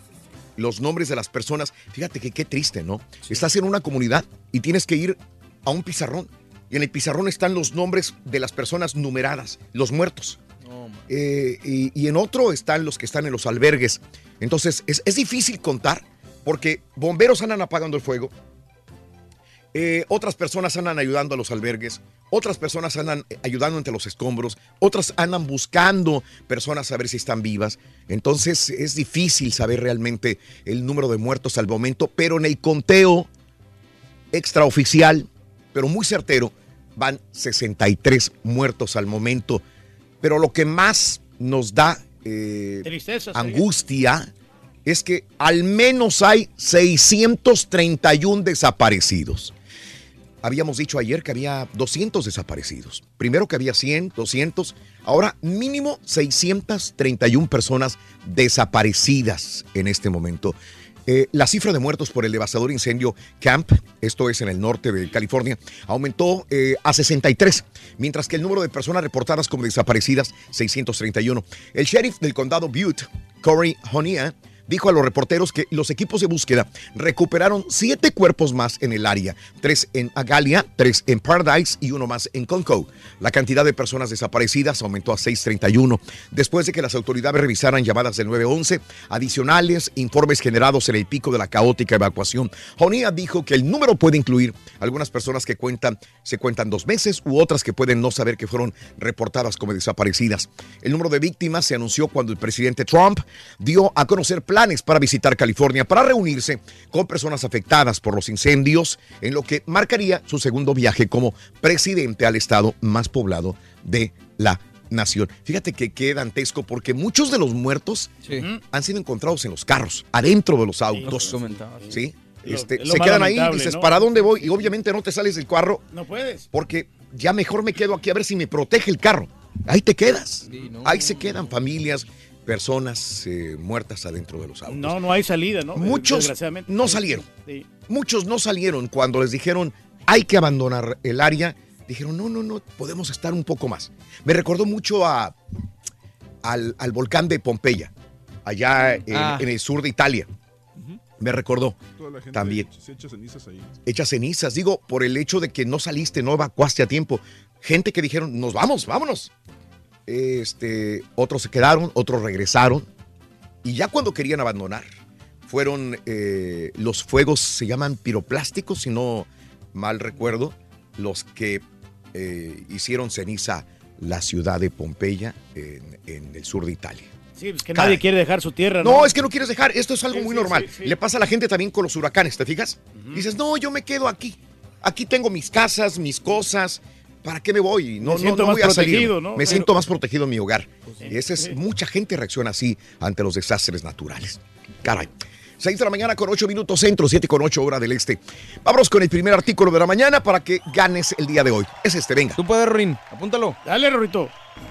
los nombres de las personas, fíjate que qué triste, ¿no? Estás en una comunidad y tienes que ir a un pizarrón y en el pizarrón están los nombres de las personas numeradas, los muertos. Eh, y, y en otro están los que están en los albergues. Entonces es, es difícil contar porque bomberos andan apagando el fuego, eh, otras personas andan ayudando a los albergues, otras personas andan ayudando entre los escombros, otras andan buscando personas a ver si están vivas. Entonces es difícil saber realmente el número de muertos al momento, pero en el conteo extraoficial, pero muy certero, van 63 muertos al momento. Pero lo que más nos da eh, Tristeza, angustia es que al menos hay 631 desaparecidos. Habíamos dicho ayer que había 200 desaparecidos. Primero que había 100, 200. Ahora mínimo 631 personas desaparecidas en este momento. Eh, la cifra de muertos por el devastador incendio Camp, esto es en el norte de California, aumentó eh, a 63, mientras que el número de personas reportadas como desaparecidas, 631. El sheriff del condado Butte, Corey Honia, dijo a los reporteros que los equipos de búsqueda recuperaron siete cuerpos más en el área, tres en Agalia, tres en Paradise y uno más en Conco. La cantidad de personas desaparecidas aumentó a 631 después de que las autoridades revisaran llamadas del 911 adicionales, informes generados en el pico de la caótica evacuación. Jonia dijo que el número puede incluir algunas personas que cuentan, se cuentan dos meses u otras que pueden no saber que fueron reportadas como desaparecidas. El número de víctimas se anunció cuando el presidente Trump dio a conocer planes para visitar California para reunirse con personas afectadas por los incendios, en lo que marcaría su segundo viaje como presidente al estado más poblado de la nación. Fíjate que qué dantesco porque muchos de los muertos han sido encontrados en los carros, adentro de los autos. ¿Sí? Lo- Este, lo se quedan ahí, dices, ¿no? ¿para dónde voy? Y obviamente no te sales del carro No puedes. porque ya mejor me quedo aquí a ver si me protege el carro. Ahí te quedas. Ahí se quedan familias, personas eh, muertas adentro de los autos. No, no hay salida, ¿no? Muchos Desgraciadamente. no salieron. Sí. Muchos no salieron cuando les dijeron hay que abandonar el área. Dijeron, no, no, no, podemos estar un poco más. Me recordó mucho a, al, al volcán de Pompeya, allá en, Ah. en el sur de Italia. Me recordó Toda la gente también. se echa cenizas ahí. Echa cenizas, digo, por el hecho de que no saliste, no evacuaste a tiempo. Gente que dijeron, nos vamos, vámonos. Este, otros se quedaron, otros regresaron. Y ya cuando querían abandonar, fueron eh, los fuegos, se llaman piroplásticos, si no mal recuerdo, los que eh, hicieron ceniza la ciudad de Pompeya en, en el sur de Italia. Sí, pues que Caray. nadie quiere dejar su tierra, ¿no? No, es que no quieres dejar. Esto es algo Sí, muy sí, normal. sí. Le pasa a la gente también con los huracanes, ¿te fijas? Dices, no, yo me quedo aquí. Aquí tengo mis casas, mis cosas. ¿Para qué me voy? No, Me siento no más voy a salir. protegido, ¿no? Me Pero- siento más protegido en mi hogar. y esa es, mucha gente reacciona así ante los desastres naturales. Caray. 6 de la mañana con 8 minutos centro, 7 con 8 hora del este. Vámonos con el primer artículo de la mañana para que ganes el día de hoy. Es este, venga. Tú puedes, Rin. Apúntalo. Dale, Rorito.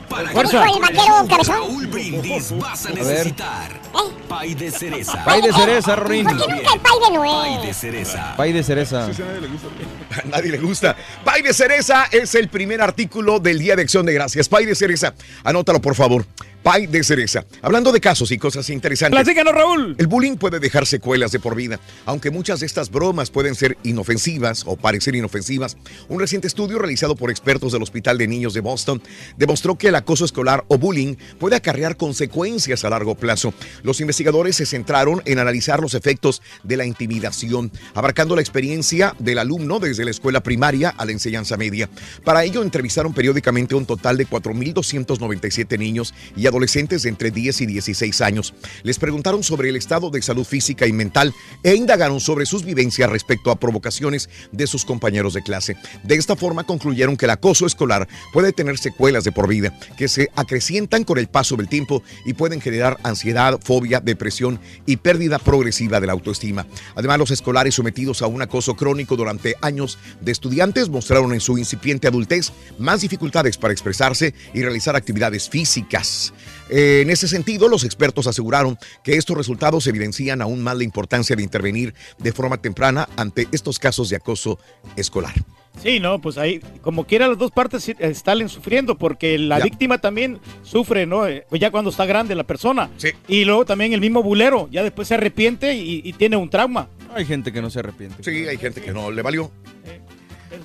Dijo el vaquero cabezón. Raúl Brindis vas a ver. necesitar pay de cereza. Pay de cereza, Rin. ¿Por qué nunca el pay de nuez? Pay de cereza. Pay de cereza. A nadie le gusta. Pay de cereza es el primer artículo del Día de Acción de Gracias. Pay de cereza. Anótalo, por favor. Pay de cereza. Hablando de casos y cosas interesantes. Platícanos, Raúl. El bullying puede dejar secuelas de por vida, aunque muchas de estas bromas pueden ser inofensivas o parecer inofensivas. Un reciente estudio realizado por expertos del Hospital de Niños de Boston demostró que el acoso escolar o bullying puede acarrear consecuencias a largo plazo. Los investigadores investigadores se centraron en analizar los efectos de la intimidación, abarcando la experiencia del alumno desde la escuela primaria a la enseñanza media. Para ello, entrevistaron periódicamente un total de 4.297 niños y adolescentes de entre 10 y 16 años. Les preguntaron sobre el estado de salud física y mental e indagaron sobre sus vivencias respecto a provocaciones de sus compañeros de clase. De esta forma concluyeron que el acoso escolar puede tener secuelas de por vida que se acrecientan con el paso del tiempo y pueden generar ansiedad, fobia, depresión y pérdida progresiva de la autoestima. Además, los escolares sometidos a un acoso crónico durante años de estudiantes mostraron en su incipiente adultez más dificultades para expresarse y realizar actividades físicas. Eh, En ese sentido, los expertos aseguraron que estos resultados evidencian aún más la importancia de intervenir de forma temprana ante estos casos de acoso escolar. Sí, no, pues ahí, como quiera, las dos partes sí, eh, salen sufriendo porque la Ya. víctima también sufre, ¿no? Eh, Pues ya cuando está grande la persona. Y luego también el mismo bulero, ya después se arrepiente y, y tiene un trauma. Hay gente que no se arrepiente. Sí, hay gente que no le valió.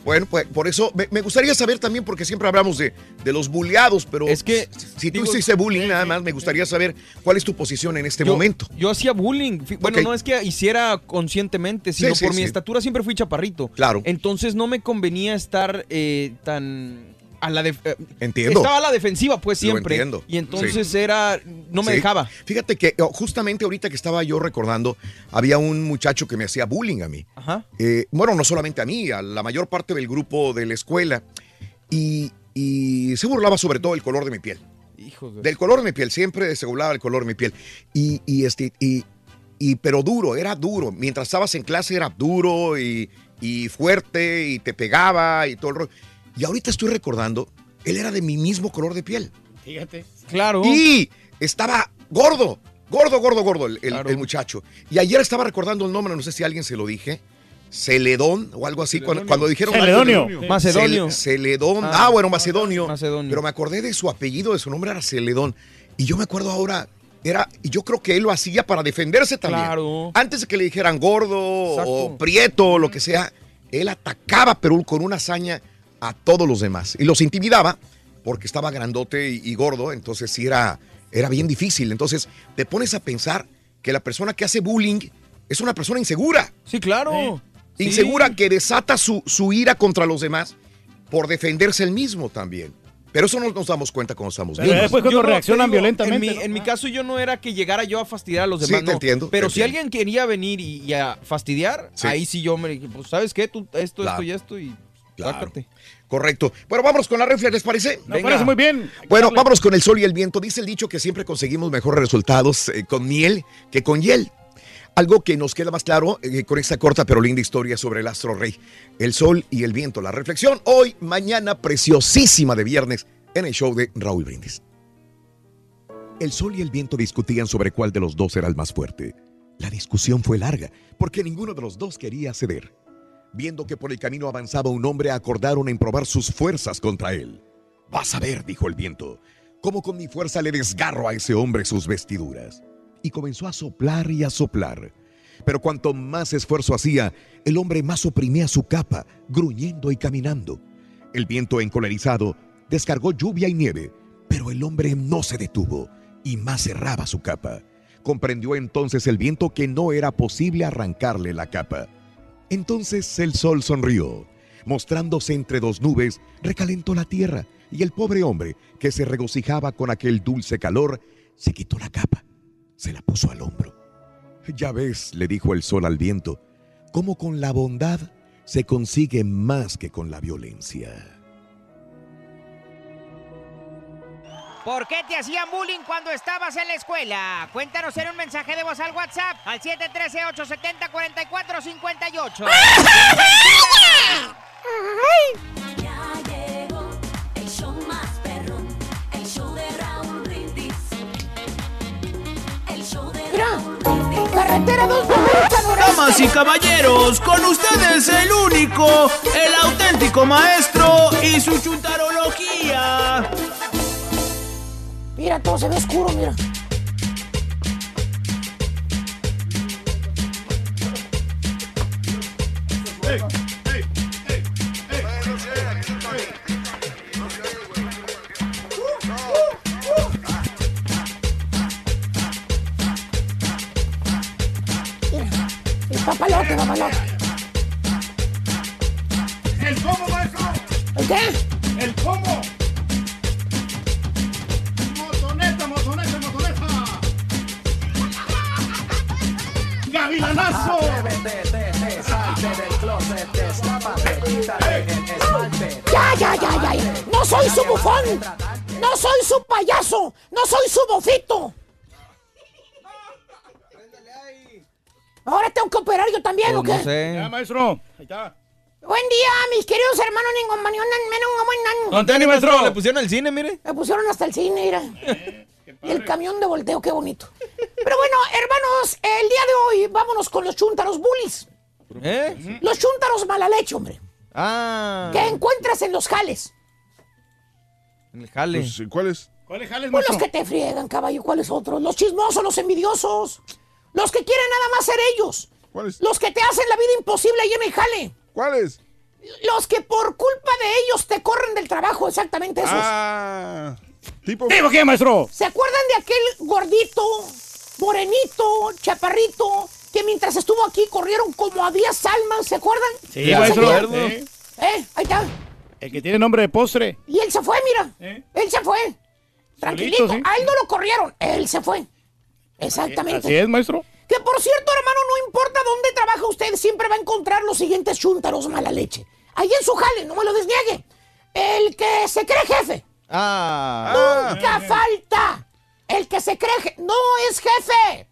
Bueno, pues por eso me, me gustaría saber también, porque siempre hablamos de, de los bulleados, pero es que si tú digo- hiciste bullying nada más, me gustaría saber cuál es tu posición en este Yo- momento. Yo hacía bullying. Bueno, no es que hiciera conscientemente, sino Sí, sí, por mi estatura siempre fui chaparrito. Claro. Entonces no me convenía estar eh, tan a la def- eh, Entiendo. Estaba a la defensiva, pues Lo siempre. entiendo. Y entonces Sí. era no me Sí. dejaba. Fíjate que oh, justamente ahorita que estaba yo recordando, había un muchacho que me hacía bullying a mí. Ajá. Eh, bueno, no solamente a mí, a la mayor parte del grupo de la escuela. Y, y se burlaba sobre todo del color de mi piel. Hijos de- Del color de mi piel, siempre se burlaba del color de mi piel. Y, y este, y, y- pero duro, era duro. Mientras estabas en clase era duro y, y fuerte y te pegaba y todo el rollo. Y ahorita estoy recordando, él era de mi mismo color de piel. Fíjate. Claro. Y estaba gordo, gordo, gordo, gordo el, el- el muchacho. Y ayer estaba recordando el nombre, no sé si alguien se lo dije. Celedón o algo así. Cuando, cuando dijeron Celedonio. Cel- Macedonio. Celedón. Ah. Ah, bueno, Macedonio. Pero me acordé de su apellido, de su nombre era Celedón. Y yo me acuerdo ahora, era, y yo creo que él lo hacía para defenderse también. Claro. Antes de que le dijeran gordo o prieto o lo que sea, él atacaba, pero con una hazaña a todos los demás. Y los intimidaba porque estaba grandote y, y gordo, entonces sí era, era bien difícil. Entonces te pones a pensar que la persona que hace bullying es una persona insegura. Sí, claro. Sí. Insegura que desata su, su ira contra los demás por defenderse él mismo también. Pero eso no nos damos cuenta cuando estamos Pero niños. después cuando Yo reaccionan te digo, violentamente, En mi, ¿no? en mi caso, yo no era que llegara yo a fastidiar a los Sí, demás. te no. entiendo, Pero te si entiendo. alguien quería venir y, y a fastidiar, Sí. ahí sí yo me dije, pues, ¿sabes qué? Tú esto, Claro. esto y esto y Claro. Correcto. Bueno, vámonos con la reflex, ¿les parece? Me parece muy bien. Bueno, vámonos con el sol y el viento. Dice el dicho que siempre conseguimos mejores resultados eh, con miel que con hiel. Algo que nos queda más claro eh, con esta corta pero linda historia sobre el astro rey, el sol y el viento. La reflexión hoy, mañana, preciosísima de viernes en el show de Raúl Brindis. El sol y el viento discutían sobre cuál de los dos era el más fuerte. La discusión fue larga porque ninguno de los dos quería ceder. Viendo que por el camino avanzaba un hombre, acordaron en probar sus fuerzas contra él. Vas a ver, dijo el viento, cómo con mi fuerza le desgarro a ese hombre sus vestiduras. Y comenzó a soplar y a soplar. Pero cuanto más esfuerzo hacía, el hombre más oprimía su capa, gruñendo y caminando. El viento encolerizado descargó lluvia y nieve, pero el hombre no se detuvo y más cerraba su capa. Comprendió entonces el viento que no era posible arrancarle la capa. Entonces el sol sonrió. Mostrándose entre dos nubes, recalentó la tierra y el pobre hombre, que se regocijaba con aquel dulce calor, se quitó la capa, se la puso al hombro. Ya ves, le dijo el sol al viento, cómo con la bondad se consigue más que con la violencia. ¿Por qué te hacían bullying cuando estabas en la escuela? Cuéntanos en un mensaje de voz al WhatsApp al 713-870-4458. Ya llegó el show más perrón, el show de Raúl Brindis. El show de Raúl Brindis. Carretera 2 Damas y caballeros, con ustedes el único, el auténtico maestro y su chuntarología. Mira, todos en el oscuro, mira. Eh, eh, eh, eh, eh. No se ve, aquí está bien. No se ve, wey. Uh. Mira, el papalote, papalote. ¿Y el cómo, maestro? ¿El qué? El cómo. No soy su bufón. No soy su payaso. No soy su bofito. Ahora tengo que operar yo también, ¿o qué? Ya, maestro. Ahí está. Buen día, mis queridos hermanos Don Teni, maestro, le pusieron el cine, mire. Me pusieron hasta el cine, mira. Y el camión de volteo, qué bonito. Pero bueno, hermanos, el día de hoy vámonos con los chúntaros bullies. ¿Eh? Los chúntaros mala leche, hombre. Ah. Que encuentras en los jales. En el jale. Pues, ¿Cuáles? ¿Cuáles jales, Pues maestro? los que te friegan, caballo. ¿Cuáles otros? Los chismosos, los envidiosos. Los que quieren nada más ser ellos. ¿Cuáles? Los que te hacen la vida imposible ahí en el jale. ¿Cuáles? Los que por culpa de ellos te corren del trabajo, exactamente esos. Ah. Tipo. ¿Tipo qué, maestro? ¿Se acuerdan de aquel gordito, morenito, chaparrito, que mientras estuvo aquí corrieron como a 10 almas? ¿Se acuerdan? Sí, ¿Se maestro. Sí. ¿Eh? Ahí está. El que tiene nombre de postre. Y él se fue, mira. Él se fue. Tranquilito. Solito, sí. A él no lo corrieron. Él se fue. Exactamente. Así es, maestro. Que por cierto, hermano, no importa dónde trabaja usted, siempre va a encontrar los siguientes chúntaros mala leche. Ahí en su jale, no me lo desniegue. El que se cree jefe. Ah. Nunca falta. El que se cree je- no es jefe,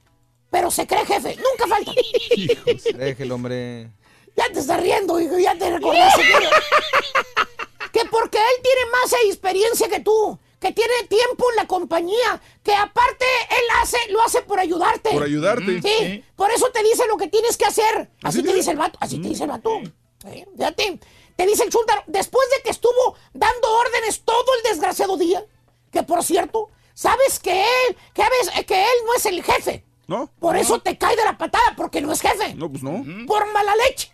pero se cree jefe. Nunca falta. Déjelo, hombre. Ya te estás riendo, hijo, ya te recordaste. que- que porque él tiene más experiencia que tú, que tiene tiempo en la compañía, que aparte él hace, lo hace por ayudarte. Por ayudarte. Sí, por eso te dice lo que tienes que hacer. Así, ¿Así te dice? el vato, así te dice el vato. Sí, fíjate, te dice el chúntaro, después de que estuvo dando órdenes todo el desgraciado día, que por cierto, sabes que él, que, ves- que él no es el jefe. ¿No? Por eso te cae de la patada, porque no es jefe. No, pues no. Por mala leche.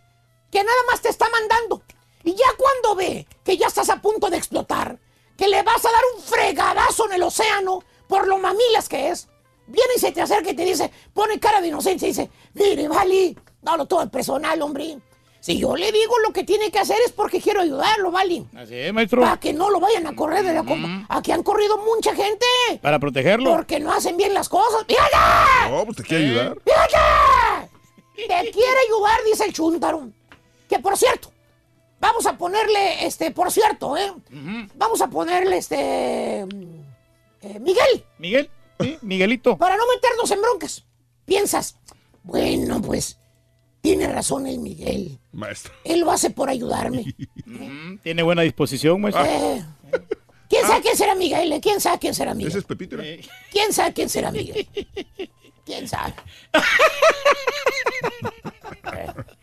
Que nada más te está mandando. Y ya cuando ve que ya estás a punto de explotar, que le vas a dar un fregadazo en el océano por lo mamilas que es, viene y se te acerca y te dice, pone cara de inocencia y dice, mire, Vali, no lo todo personal, hombre. Si yo le digo lo que tiene que hacer es porque quiero ayudarlo, Vali. Así es, maestro. Para que no lo vayan a correr de la compa. Aquí han corrido mucha gente. Para protegerlo. Porque no hacen bien las cosas. ¡Fíjate! No, pues te quiere ayudar. ¡Fíjate! Te quiere ayudar, dice el chuntaro. Que por cierto, vamos a ponerle, este, por cierto, ¿eh? Vamos a ponerle, este. eh, Miguel. Miguel. Sí, Miguelito. Para no meternos en broncas. Piensas, bueno, pues, tiene razón el Miguel. Maestro. Él lo hace por ayudarme. Tiene buena disposición, maestro. Eh, ¿Quién sabe quién será Miguel? eh? ¿Quién sabe quién será Miguel? Ese es Pepito. ¿no? ¿Quién sabe quién será Miguel? ¿Quién sabe?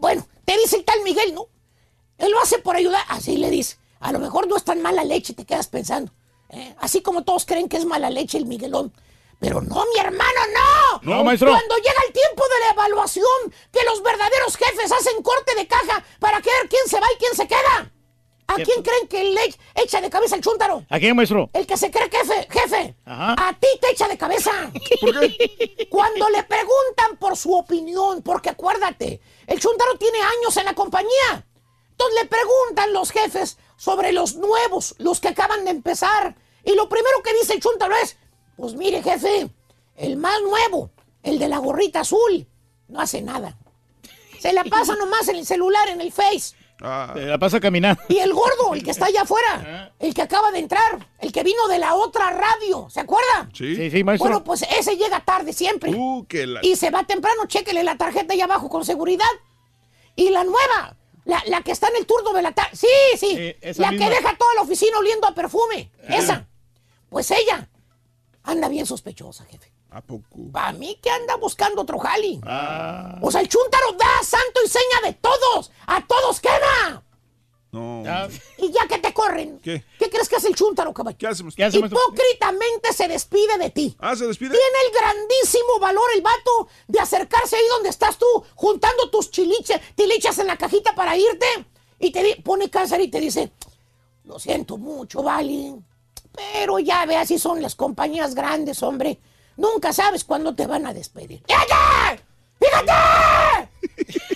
bueno, te dice el tal Miguel, ¿no? Él lo hace por ayudar. Así le dice. A lo mejor no es tan mala leche, te quedas pensando. ¿eh? Así como todos creen que es mala leche el Miguelón. Pero no, mi hermano, no. No, maestro. Cuando llega el tiempo de la evaluación, que los verdaderos jefes hacen corte de caja para ver quién se va y quién se queda. ¿A ¿Qué? quién creen que le echa de cabeza el chúntaro? ¿A quién, maestro? El que se cree jefe, jefe. Ajá. A ti te echa de cabeza. Cuando le preguntan por su opinión, porque acuérdate, el chuntaro tiene años en la compañía. Entonces le preguntan los jefes sobre los nuevos, los que acaban de empezar. Y lo primero que dice el chuntaro es, pues mire jefe, el más nuevo, el de la gorrita azul, no hace nada. Se la pasa nomás en el celular, en el Face. Ah. La pasa caminando. Y el gordo, el que está allá afuera, el que acaba de entrar, el que vino de la otra radio, ¿se acuerda? Sí. Sí, sí, maestro. Bueno, pues ese llega tarde siempre. Uh, que la... Y se va temprano, chéquele la tarjeta ahí abajo con seguridad. Y la nueva, la, la que está en el turno de la tarde. Sí, sí. La misma. que deja toda la oficina oliendo a perfume. Esa. Pues ella anda bien sospechosa, jefe. ¿A poco? Para mí que anda buscando otro jali. Ah. O sea, el chúntaro da santo y seña de todos. A todos quema. No. Y ya que te corren, ¿Qué? crees que hace el chúntaro, caballo? ¿Qué hacemos? ¿Qué hace, maestro? Hipócritamente se despide de ti. Ah, ¿se despide? Tiene el grandísimo valor el vato de acercarse ahí donde estás tú, juntando tus chiliches, tilichas en la cajita para irte. Y te pone cáncer y te dice, lo siento mucho, Vali. Pero ya ve, así son las compañías grandes, hombre. Nunca sabes cuándo te van a despedir. ¡Fíjate! ¡Fíjate!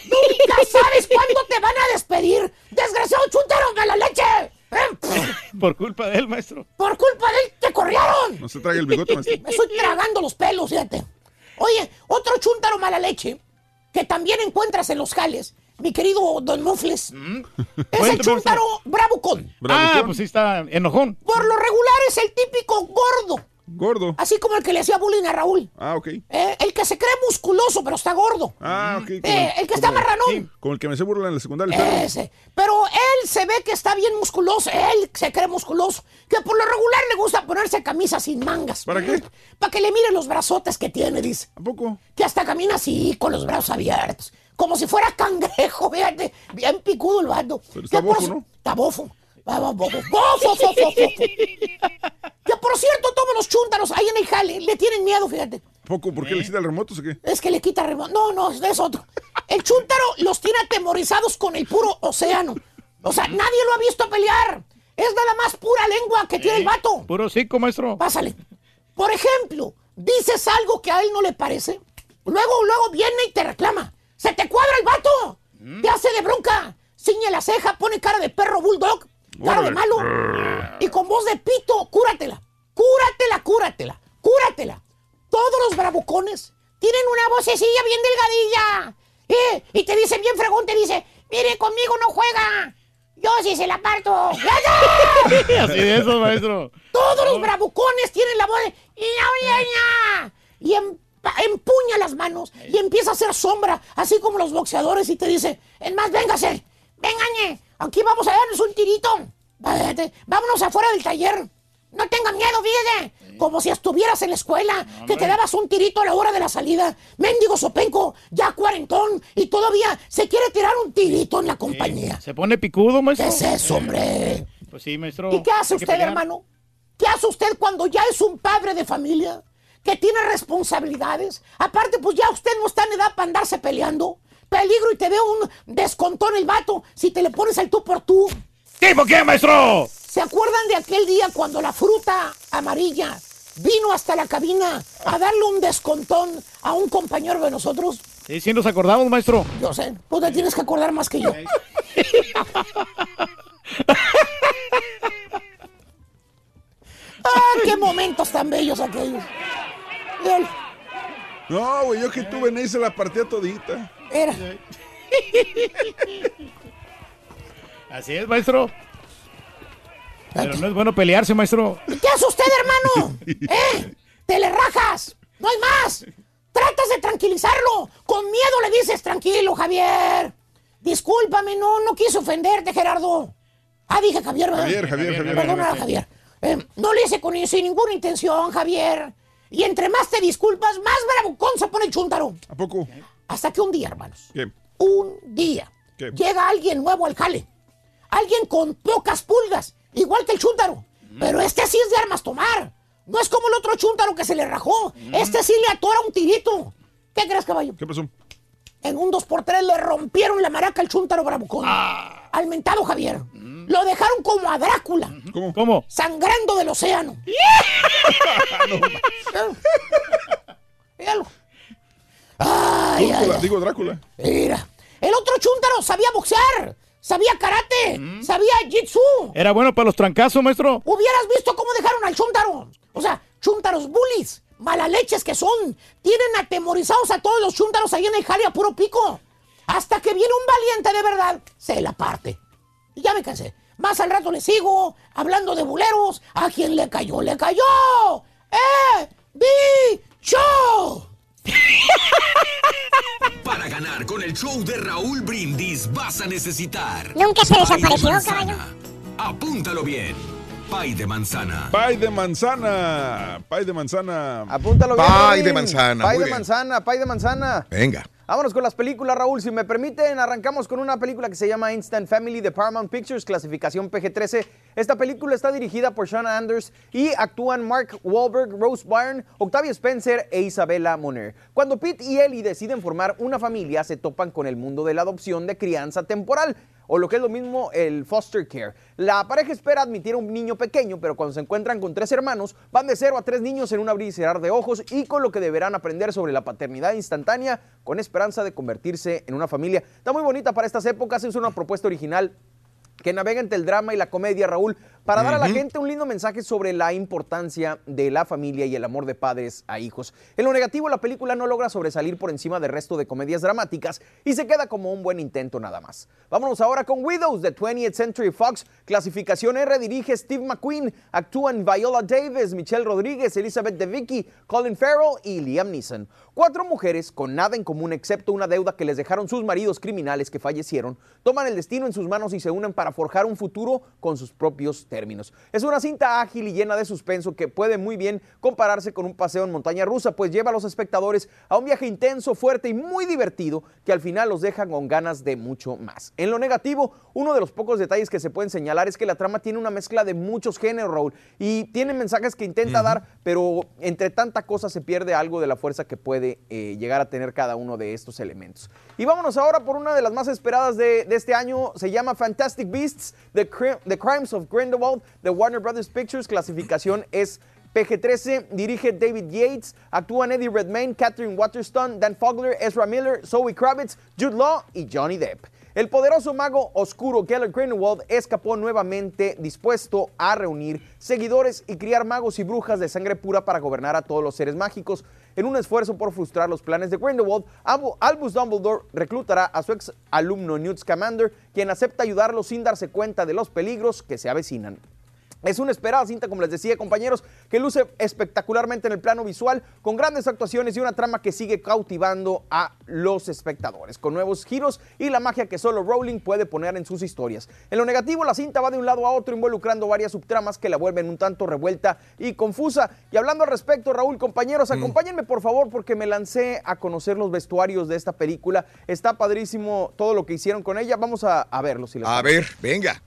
Nunca sabes cuándo te van a despedir. Desgraciado chuntaro de la leche. Por culpa de él, maestro. Por culpa de él te corrieron. No se trague el bigote, maestro. Me estoy tragando los pelos, fíjate. Oye, otro chúntaro mala leche que también encuentras en los jales, mi querido Don Mufles, es el chúntaro bravucón. Ah, pues sí está enojón. Por lo regular es el típico gordo, Gordo. así como el que le hacía bullying a Raúl. Ah, ok. Eh, el que se cree musculoso, pero está gordo. Ah, ok. Eh, el que está marranón. Como el que me se burla en la secundaria. el. Ese. Pero él se ve que está bien musculoso. Él se cree musculoso. Que por lo regular le gusta ponerse camisa sin mangas. ¿Para qué? Para que le mire los brazotes que tiene, dice. ¿A poco? Que hasta camina así, con los brazos abiertos. Como si fuera cangrejo, fíjate. Bien picudo el vato. Pero está bofo, ¿no? Está bofo. Va, va, bofo. Bofo, fo, fo, fo, fo. Que por cierto, todos los chúntaros ahí en el jale le tienen miedo, fíjate. ¿Poco? ¿Por qué le quita el remoto o qué? Es que le quita remoto. No, no, es otro. El chúntaro los tiene atemorizados con el puro océano. O sea, nadie lo ha visto pelear. Es nada más pura lengua que tiene el vato. Puro cinco, maestro. Pásale. Por ejemplo, dices algo que a él no le parece. Luego, luego viene y te reclama. ¡Se te cuadra el vato! Te hace de bronca. Ciñe la ceja, pone cara de perro bulldog, cara de malo. Y con voz de pito, cúratela. Cúratela, cúratela, cúratela. Todos los bravucones tienen una vocecilla bien delgadilla. Eh, y te dice bien fregón, te dice, mire, conmigo no juega. Yo sí se la parto. Así de eso, maestro. Todos los bravucones tienen la voz de y empuña las manos y empieza a hacer sombra, así como los boxeadores y te dice, es más, véngase, véngañe, aquí vamos a darnos un tirito. Váyate, Vámonos afuera del taller. No tenga miedo, fíjese. Como si estuvieras en la escuela, que te dabas un tirito a la hora de la salida. Mendigo sopenco, ya cuarentón, y todavía se quiere tirar un tirito en la compañía. Se pone picudo, maestro. ¿Qué es eso, hombre? Pues sí, maestro. ¿Y qué hace usted, hermano? ¿Qué hace usted cuando ya es un padre de familia? Que tiene responsabilidades. Aparte, pues ya usted no está en edad para andarse peleando. Peligro y te veo un descontón el vato si te le pones el tú por tú. ¿Tipo qué, maestro? ¿Se acuerdan de aquel día cuando la fruta amarilla vino hasta la cabina a darle un descontón a un compañero de nosotros? Sí, sí nos acordamos, maestro. Yo sé, tú te tienes que acordar más que yo. ¡Ah, qué momentos tan bellos aquellos! No, güey, yo que tuve en ahí se la partía todita. Era. Así es, maestro. Pero no es bueno pelearse, maestro. ¿Y qué hace usted, hermano? ¿Eh? ¡Te le rajas! ¡No hay más! ¡Tratas de tranquilizarlo! ¡Con miedo le dices, tranquilo, Javier! Discúlpame, no, no quise ofenderte, Gerardo. Ah, dije Javier, ¿verdad? Javier, Javier, Javier. Perdona, Javier. Eh, no lo hice con sin ninguna intención, Javier. Y entre más te disculpas, más bravucón se pone el chúntaro. ¿A poco? Hasta que un día, hermanos, ¿Qué? un día, ¿Qué? llega alguien nuevo al jale. Alguien con pocas pulgas, igual que el chúntaro. Pero este sí es de armas tomar. No es como el otro chúntaro que se le rajó. Este sí le atora un tirito. ¿Qué crees, caballo? ¿Qué pasó? En un 2x3 le rompieron la maraca al chúntaro bravucón. Al mentado Javier. Lo dejaron como a Drácula. ¿Cómo? ¿Cómo? Sangrando del océano. Míralo. Ay, ay, Drácula, ay. digo Drácula. Mira. El otro chúntaro sabía boxear. Sabía karate. Sabía jitsu. Era bueno para los trancazos, maestro. Hubieras visto cómo dejaron al chúntaro. O sea, chúntaros bullies, malaleches que son. Tienen atemorizados a todos los chúntaros ahí en el jale a puro pico. Hasta que viene un valiente de verdad, se la parte. Y ya me cansé. Más al rato le sigo hablando de buleros. A quien le cayó, le cayó. ¡Eh! ¡Bicho! Para ganar con el show de Raúl Brindis vas a necesitar. Nunca se desapareció, manzana. Apúntalo bien. Pay de manzana. Pay de manzana. Pay de manzana. Apúntalo bien. Pay de manzana, Pay de bien. manzana, pay de manzana. Venga. Vámonos con las películas, Raúl. Si me permiten, arrancamos con una película que se llama Instant Family de Paramount Pictures, clasificación PG-13. Esta película está dirigida por Sean Anders y actúan Mark Wahlberg, Rose Byrne, Octavia Spencer e Isabella Moner. Cuando Pete y Ellie deciden formar una familia, se topan con el mundo de la adopción de crianza temporal o lo que es lo mismo el foster care. La pareja espera admitir a un niño pequeño, pero cuando se encuentran con tres hermanos, van de cero a tres niños en un abrir y cerrar de ojos y con lo que deberán aprender sobre la paternidad instantánea con esperanza de convertirse en una familia. Está muy bonita para estas épocas, es una propuesta original que navega entre el drama y la comedia, Raúl. Para dar a la gente un lindo mensaje sobre la importancia de la familia y el amor de padres a hijos. En lo negativo, la película no logra sobresalir por encima del resto de comedias dramáticas y se queda como un buen intento nada más. Vámonos ahora con Widows de 20th Century Fox. Clasificación R dirige Steve McQueen. Actúan Viola Davis, Michelle Rodríguez, Elizabeth DeVicki, Colin Farrell y Liam Neeson. Cuatro mujeres con nada en común excepto una deuda que les dejaron sus maridos criminales que fallecieron, toman el destino en sus manos y se unen para forjar un futuro con sus propios términos. Es una cinta ágil y llena de suspenso que puede muy bien compararse con un paseo en montaña rusa, pues lleva a los espectadores a un viaje intenso, fuerte y muy divertido que al final los deja con ganas de mucho más. En lo negativo, uno de los pocos detalles que se pueden señalar es que la trama tiene una mezcla de muchos géneros, Raúl, y tiene mensajes que intenta dar, pero entre tanta cosa se pierde algo de la fuerza que puede eh, llegar a tener cada uno de estos elementos. Y vámonos ahora por una de las más esperadas de, de este año, se llama Fantastic Beasts, The, Cri- The Crimes of Grindelwald, de Warner Brothers Pictures, clasificación es PG-13, dirige David Yates, actúan Eddie Redmayne, Catherine Waterston, Dan Fogler, Ezra Miller, Zoe Kravitz, Jude Law y Johnny Depp. El poderoso mago oscuro Gellert Grindelwald escapó nuevamente dispuesto a reunir seguidores y criar magos y brujas de sangre pura para gobernar a todos los seres mágicos. En un esfuerzo por frustrar los planes de Grindelwald, Albu- Albus Dumbledore reclutará a su ex alumno Newt Scamander, quien acepta ayudarlo sin darse cuenta de los peligros que se avecinan. Es una esperada cinta, como les decía, compañeros, que luce espectacularmente en el plano visual, con grandes actuaciones y una trama que sigue cautivando a los espectadores, con nuevos giros y la magia que solo Rowling puede poner en sus historias. En lo negativo, la cinta va de un lado a otro, involucrando varias subtramas que la vuelven un tanto revuelta y confusa. Y hablando al respecto, Raúl, compañeros, acompáñenme por favor, porque me lancé a conocer los vestuarios de esta película. Está padrísimo todo lo que hicieron con ella. Vamos a, a verlo, si les A parece. ver, venga.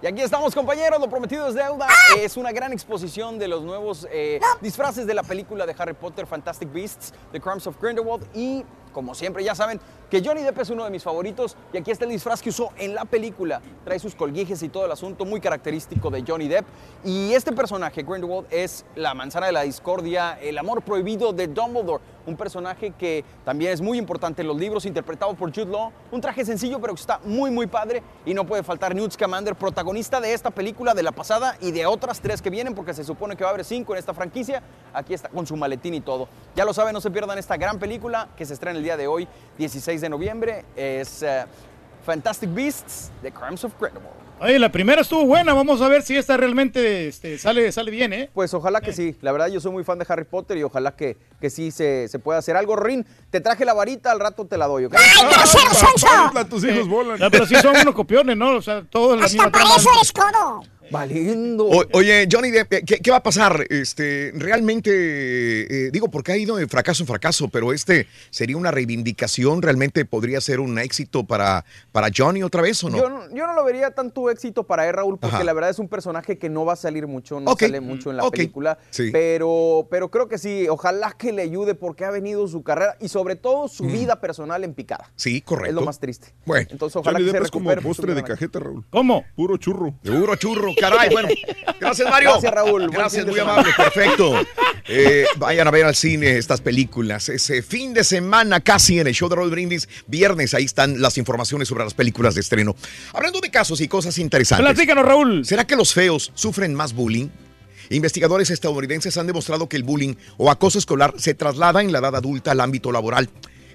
Y aquí estamos, compañeros. Lo prometido es deuda. Es una gran exposición de los nuevos eh, disfraces de la película de Harry Potter, Fantastic Beasts, The Crimes of Grindelwald. Y, como siempre, ya saben que Johnny Depp es uno de mis favoritos. Y aquí está el disfraz que usó en la película. Trae sus colguijes y todo el asunto, muy característico de Johnny Depp. Y este personaje, Grindelwald, es la manzana de la discordia, el amor prohibido de Dumbledore. Un personaje que también es muy importante en los libros, interpretado por Jude Law. Un traje sencillo, pero que está muy, muy padre. Y no puede faltar Newt Scamander, protagonista de esta película, de la pasada y de otras tres que vienen, porque se supone que va a haber cinco en esta franquicia. Aquí está con su maletín y todo. Ya lo saben, no se pierdan esta gran película que se estrena el día de hoy, 16 de noviembre. Es eh, Fantastic Beasts, The Crimes of Grindelwald. Oye, la primera estuvo buena. Vamos a ver si esta realmente este, sale, sale bien, ¿eh? Pues ojalá que sí. La verdad, yo soy muy fan de Harry Potter y ojalá que, que sí se, se pueda hacer algo. Rin, te traje la varita, al rato te la doy, ¿ok? tus hijos volan. No, pero sí son unos copiones, ¿no? O sea, todos la misma trama. eres todo. Valiendo. O- oye, Johnny ¿qué, qué va a pasar? Este, realmente, eh, digo, porque ha ido de fracaso en fracaso, pero este sería una reivindicación, realmente podría ser un éxito para, para Johnny otra vez o no? Yo, no- yo no lo vería tanto éxito para él, Raúl, porque Ajá. la verdad es un personaje que no va a salir mucho, no sale mucho en la película. Sí. Pero, pero creo que sí, ojalá que le ayude porque ha venido su carrera y sobre todo su Mm. vida personal en picada. Sí, correcto. Es lo más triste. Bueno. Entonces ojalá Johnny que se Depp es como recupere. por su postre de vida. cajeta, Raúl. ¿Cómo? Puro churro. Puro churro, caray. Bueno, gracias, Mario. Gracias, Raúl. Gracias, muy semana. amable, perfecto. Eh, vayan a ver al cine estas películas. Ese fin de semana casi en el show de Raúl Brindis, viernes, ahí están las informaciones sobre las películas de estreno. Hablando de casos y cosas interesantes. Platícanos, Raúl. ¿Será que los feos sufren más bullying? Investigadores estadounidenses han demostrado que el bullying o acoso escolar se traslada en la edad adulta al ámbito laboral.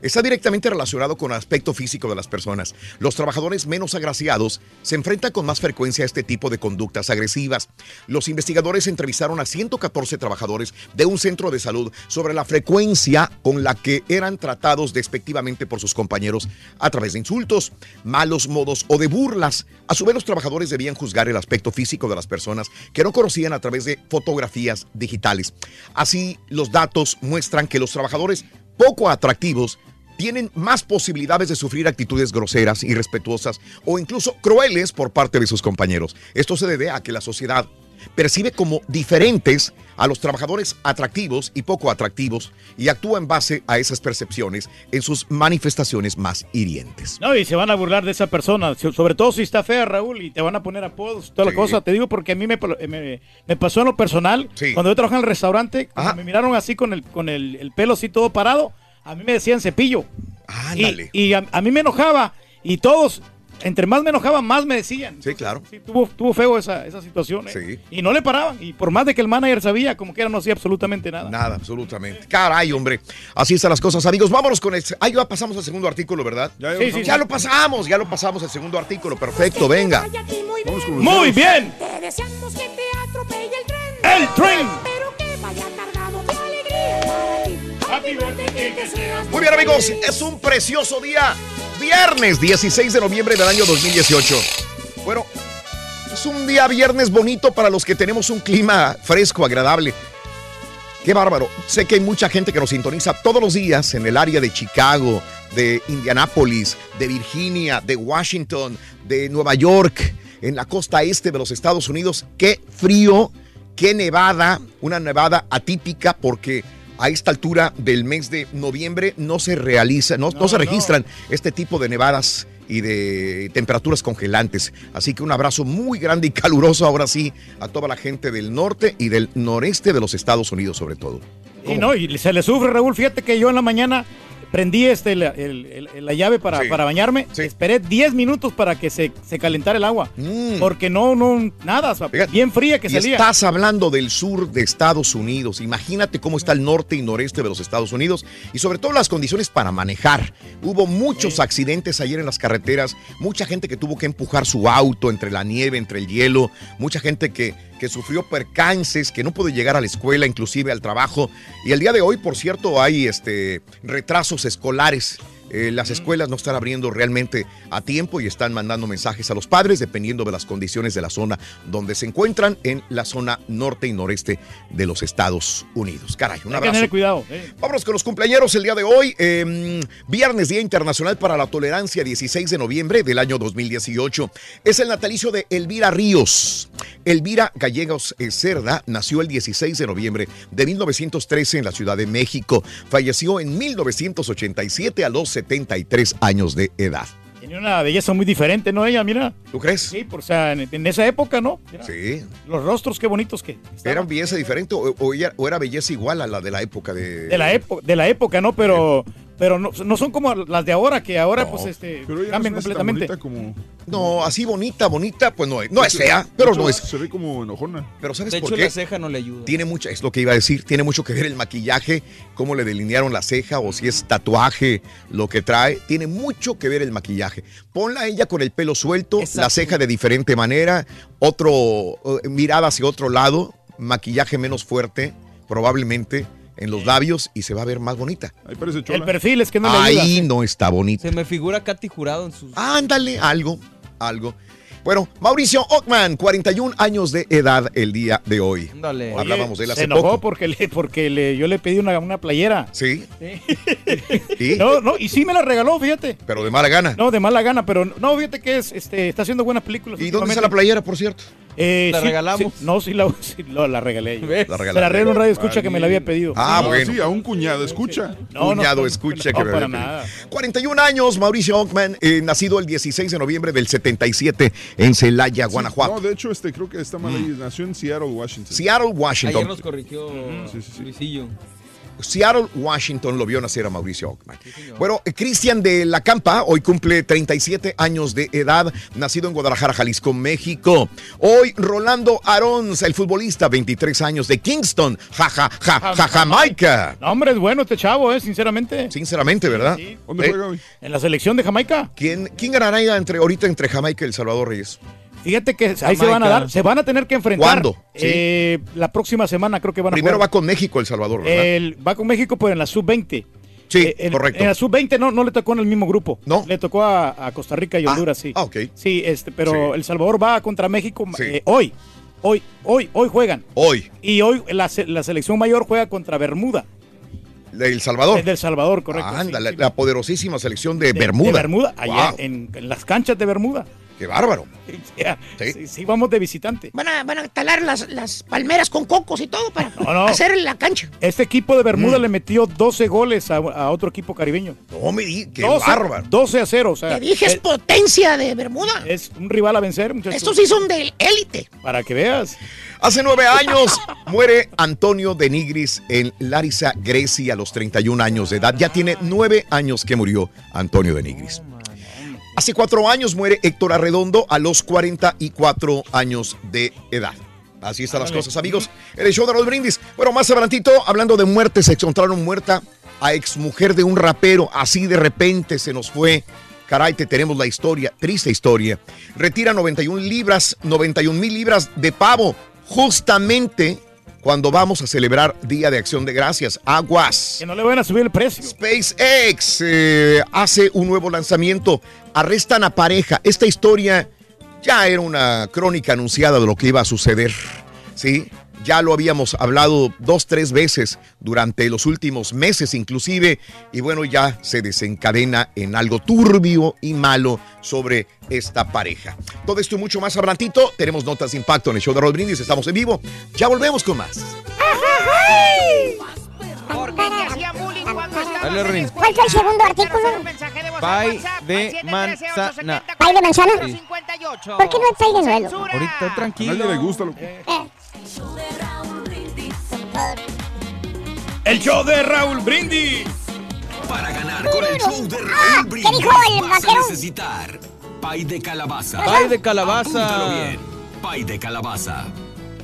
Está directamente relacionado con el aspecto físico de las personas. Los trabajadores menos agraciados se enfrentan con más frecuencia a este tipo de conductas agresivas. Los investigadores entrevistaron a 114 trabajadores de un centro de salud sobre la frecuencia con la que eran tratados despectivamente por sus compañeros a través de insultos, malos modos o de burlas. A su vez, los trabajadores debían juzgar el aspecto físico de las personas que no conocían a través de fotografías digitales. Así, los datos muestran que los trabajadores poco atractivos tienen más posibilidades de sufrir actitudes groseras, irrespetuosas o incluso crueles por parte de sus compañeros. Esto se debe a que la sociedad percibe como diferentes a los trabajadores atractivos y poco atractivos y actúa en base a esas percepciones en sus manifestaciones más hirientes. No, y se van a burlar de esa persona, so- sobre todo si está fea, Raúl, y te van a poner apodos, toda la Sí. cosa. Te digo porque a mí me, me- me pasó en lo personal, cuando yo trabajaba en el restaurante, me miraron así con el, con el, el pelo así todo parado, a mí me decían cepillo. Ándale. Y, y a, a mí me enojaba, y todos, entre más me enojaba, más me decían. Sí, claro. Sí, tuvo, tuvo feo esa, esa situación. ¿eh? Sí. Y no le paraban. Y por más de que el manager sabía, como que era, no hacía absolutamente nada. Nada, absolutamente. Caray, hombre. Así están las cosas, amigos. Vámonos con el. Ah, ya pasamos al segundo artículo, ¿verdad? Ya, Sí, sí, Ya sí. lo pasamos, ya lo pasamos al segundo artículo. Perfecto, venga. Muy bien. Te deseamos que te atropelle el tren. El tren. Pero que vaya Muy bien, amigos. Es un precioso día. Viernes 16 de noviembre del año 2018. Bueno, es un día viernes bonito para los que tenemos un clima fresco, agradable. Qué bárbaro. Sé que hay mucha gente que nos sintoniza todos los días en el área de Chicago, de Indianápolis, de Virginia, de Washington, de Nueva York, en la costa este de los Estados Unidos. Qué frío, qué nevada, una nevada atípica porque a esta altura del mes de noviembre no se realiza, no, no se registran este tipo de nevadas y de temperaturas congelantes. Así que un abrazo muy grande y caluroso ahora sí a toda la gente del norte y del noreste de los Estados Unidos sobre todo. Y no, y se le sufre, Raúl. Fíjate que yo en la mañana prendí este, la, el- el- la llave para, Sí. para bañarme. Esperé 10 minutos para que se, se calentara el agua. Mm. Porque no, no, nada, o sea, bien fría que Y salía. estás hablando del sur de Estados Unidos. Imagínate cómo está el norte y noreste de los Estados Unidos y sobre todo las condiciones para manejar. Hubo muchos accidentes ayer en las carreteras, mucha gente que tuvo que empujar su auto entre la nieve, entre el hielo, mucha gente que, que sufrió percances, que no pudo llegar a la escuela, inclusive al trabajo. Y el día de hoy, por cierto, hay este, retrasos escolares. Eh, las escuelas no están abriendo realmente a tiempo y están mandando mensajes a los padres dependiendo de las condiciones de la zona donde se encuentran en la zona norte y noreste de los Estados Unidos. Caray, un Hay que abrazo. tener cuidado. eh. Vámonos con los cumpleaños el día de hoy. eh, viernes, Día Internacional para la Tolerancia, 16 de noviembre del año 2018. Es el natalicio de Elvira Ríos. Elvira Gallegos eh, Cerda nació el 16 de noviembre de 1913 en la Ciudad de México. Falleció en 1987 a los 73 años de edad. Tenía una belleza muy diferente, ¿no? Ella, mira. ¿Tú crees? Sí, por, o sea, en, en esa época, ¿no? Mira, Sí. Los rostros, qué bonitos que. ¿Era belleza diferente o, o ella- o era belleza igual a la de la época de... De la, época, de la época, ¿no? Pero, pero no, no son como las de ahora, que ahora, pues, este, cambian completamente. como... No, así bonita, bonita, pues no es, no es fea, pero no es... Se ve como enojona. Pero ¿sabes De por hecho, qué? la ceja no le ayuda. Tiene mucha, es lo que iba a decir, tiene mucho que ver el maquillaje, cómo le delinearon la ceja o si es tatuaje lo que trae, tiene mucho que ver el maquillaje. Ponla a ella con el pelo suelto, la ceja de diferente manera, otro eh, mirada hacia otro lado, maquillaje menos fuerte, probablemente en los labios y se va a ver más bonita. Ahí parece El perfil es que no le Ahí ayuda. no está bonita. Se me figura Katy Jurado en sus. Ándale, algo, algo. Bueno, Mauricio Ockman, 41 años de edad el día de hoy. Ándale. Hablábamos de él se hace enojó poco. porque, le, porque le, yo le pedí una, una playera. Sí. ¿Y? No, no, y sí me la regaló, fíjate. Pero de mala gana. No, de mala gana, pero no, fíjate que es, este, está haciendo buenas películas. ¿Y dónde está la playera, por cierto? Eh, La sí, regalamos. sí, no, sí la, sí, no, la regalé yo. ¿Ves? La Se regalaste. la regalé a un radio escucha que me la había pedido. Ah, No, bueno. Sí, a un cuñado, escucha. No, no, Cuñado, no, escucha no, que me para había nada. pedido. 41 años, Mauricio Ockman, eh, nacido el 16 de noviembre del 77 en Celaya, Sí, Guanajuato. No, de hecho, este, creo que está mal ahí. Nació en Seattle, Washington. Seattle, Washington. Ayer nos corrigió Luisillo. Seattle, Washington lo vio nacer a Mauricio Ockman. Bueno, Cristian de la Campa hoy cumple 37 años de edad, nacido en Guadalajara, Jalisco, México. Hoy Rolando Arons, el futbolista, 23 años de Kingston, ja, ja, ja, ja, Jamaica. No, hombre, es bueno este chavo, eh, sinceramente. Sinceramente, ¿verdad? ¿Dónde Eh, juega hoy? En la selección de Jamaica. ¿Quién, quién ganará entre, ahorita entre Jamaica y El Salvador Reyes? Fíjate que ahí se van a dar, se van a tener que enfrentar. ¿Cuándo? Sí. Eh, la próxima semana creo que van a Primero va con México El Salvador, ¿verdad? El- va con México, pero en la sub-20. Sí, Eh, en, correcto. En la sub-20 no, no le tocó en el mismo grupo. No. Le tocó a, a Costa Rica y Honduras, sí. Ah, ok. Sí, este, pero Sí. El Salvador va contra México Sí. eh, hoy. Hoy, hoy, hoy juegan. Hoy, Y hoy la, la selección mayor juega contra Bermuda. El Salvador. Es del Salvador, correcto. Anda, sí, la, sí. la poderosísima selección de, De- Bermuda. De Bermuda, allá Wow, en, en las canchas de Bermuda. Qué bárbaro. Sí. sí, sí, vamos de visitante. Van a, van a talar las, las palmeras con cocos y todo para No, no. hacer la cancha. Este equipo de Bermuda Mm. le metió 12 goles a, a otro equipo caribeño. No me di, qué 12, bárbaro. 12 a 0. O sea, Te dije, es es, potencia de Bermuda. es un rival a vencer, muchachos. Estos sí son de élite. Para que veas. Hace nueve años muere Antonio de Nigris en Larissa, Grecia, a los 31 años de edad. Ya tiene nueve años que murió Antonio de Nigris. Hace cuatro años muere Héctor Arredondo a los 44 años de edad. Así están las cosas, amigos. El show de Raúl Brindis. Bueno, más adelantito, hablando de muertes, se encontraron muerta a exmujer de un rapero. Así de repente se nos fue. Caray, te tenemos la historia, triste historia. Retira 91 libras, 91 mil libras de pavo, justamente cuando vamos a celebrar Día de Acción de Gracias. Aguas. Que no le van a subir el precio. SpaceX eh, hace un nuevo lanzamiento. Arrestan a pareja. Esta historia ya era una crónica anunciada de lo que iba a suceder. ¿Sí? Ya lo habíamos hablado dos, tres veces durante los últimos meses inclusive. Y bueno, ya se desencadena en algo turbio y malo sobre esta pareja. Todo esto y mucho más abrantito. Tenemos notas de impacto en el show de Rod Brindis. Estamos en vivo. Ya volvemos con más. ¿Cuál fue el segundo artículo? Pay de manzana. ¿Pay de manzana? 58. ¿Por qué no hay pay de nuelo? Ahorita tranquilo. A nadie le gusta, loco. Eh, El show de Raúl Brindis. Para ganar con el show de Ah, Raúl Brindis ¿qué dijo el vas a vaquero? necesitar pay de calabaza. Pay de calabaza. Apúntalo bien. Pay de calabaza.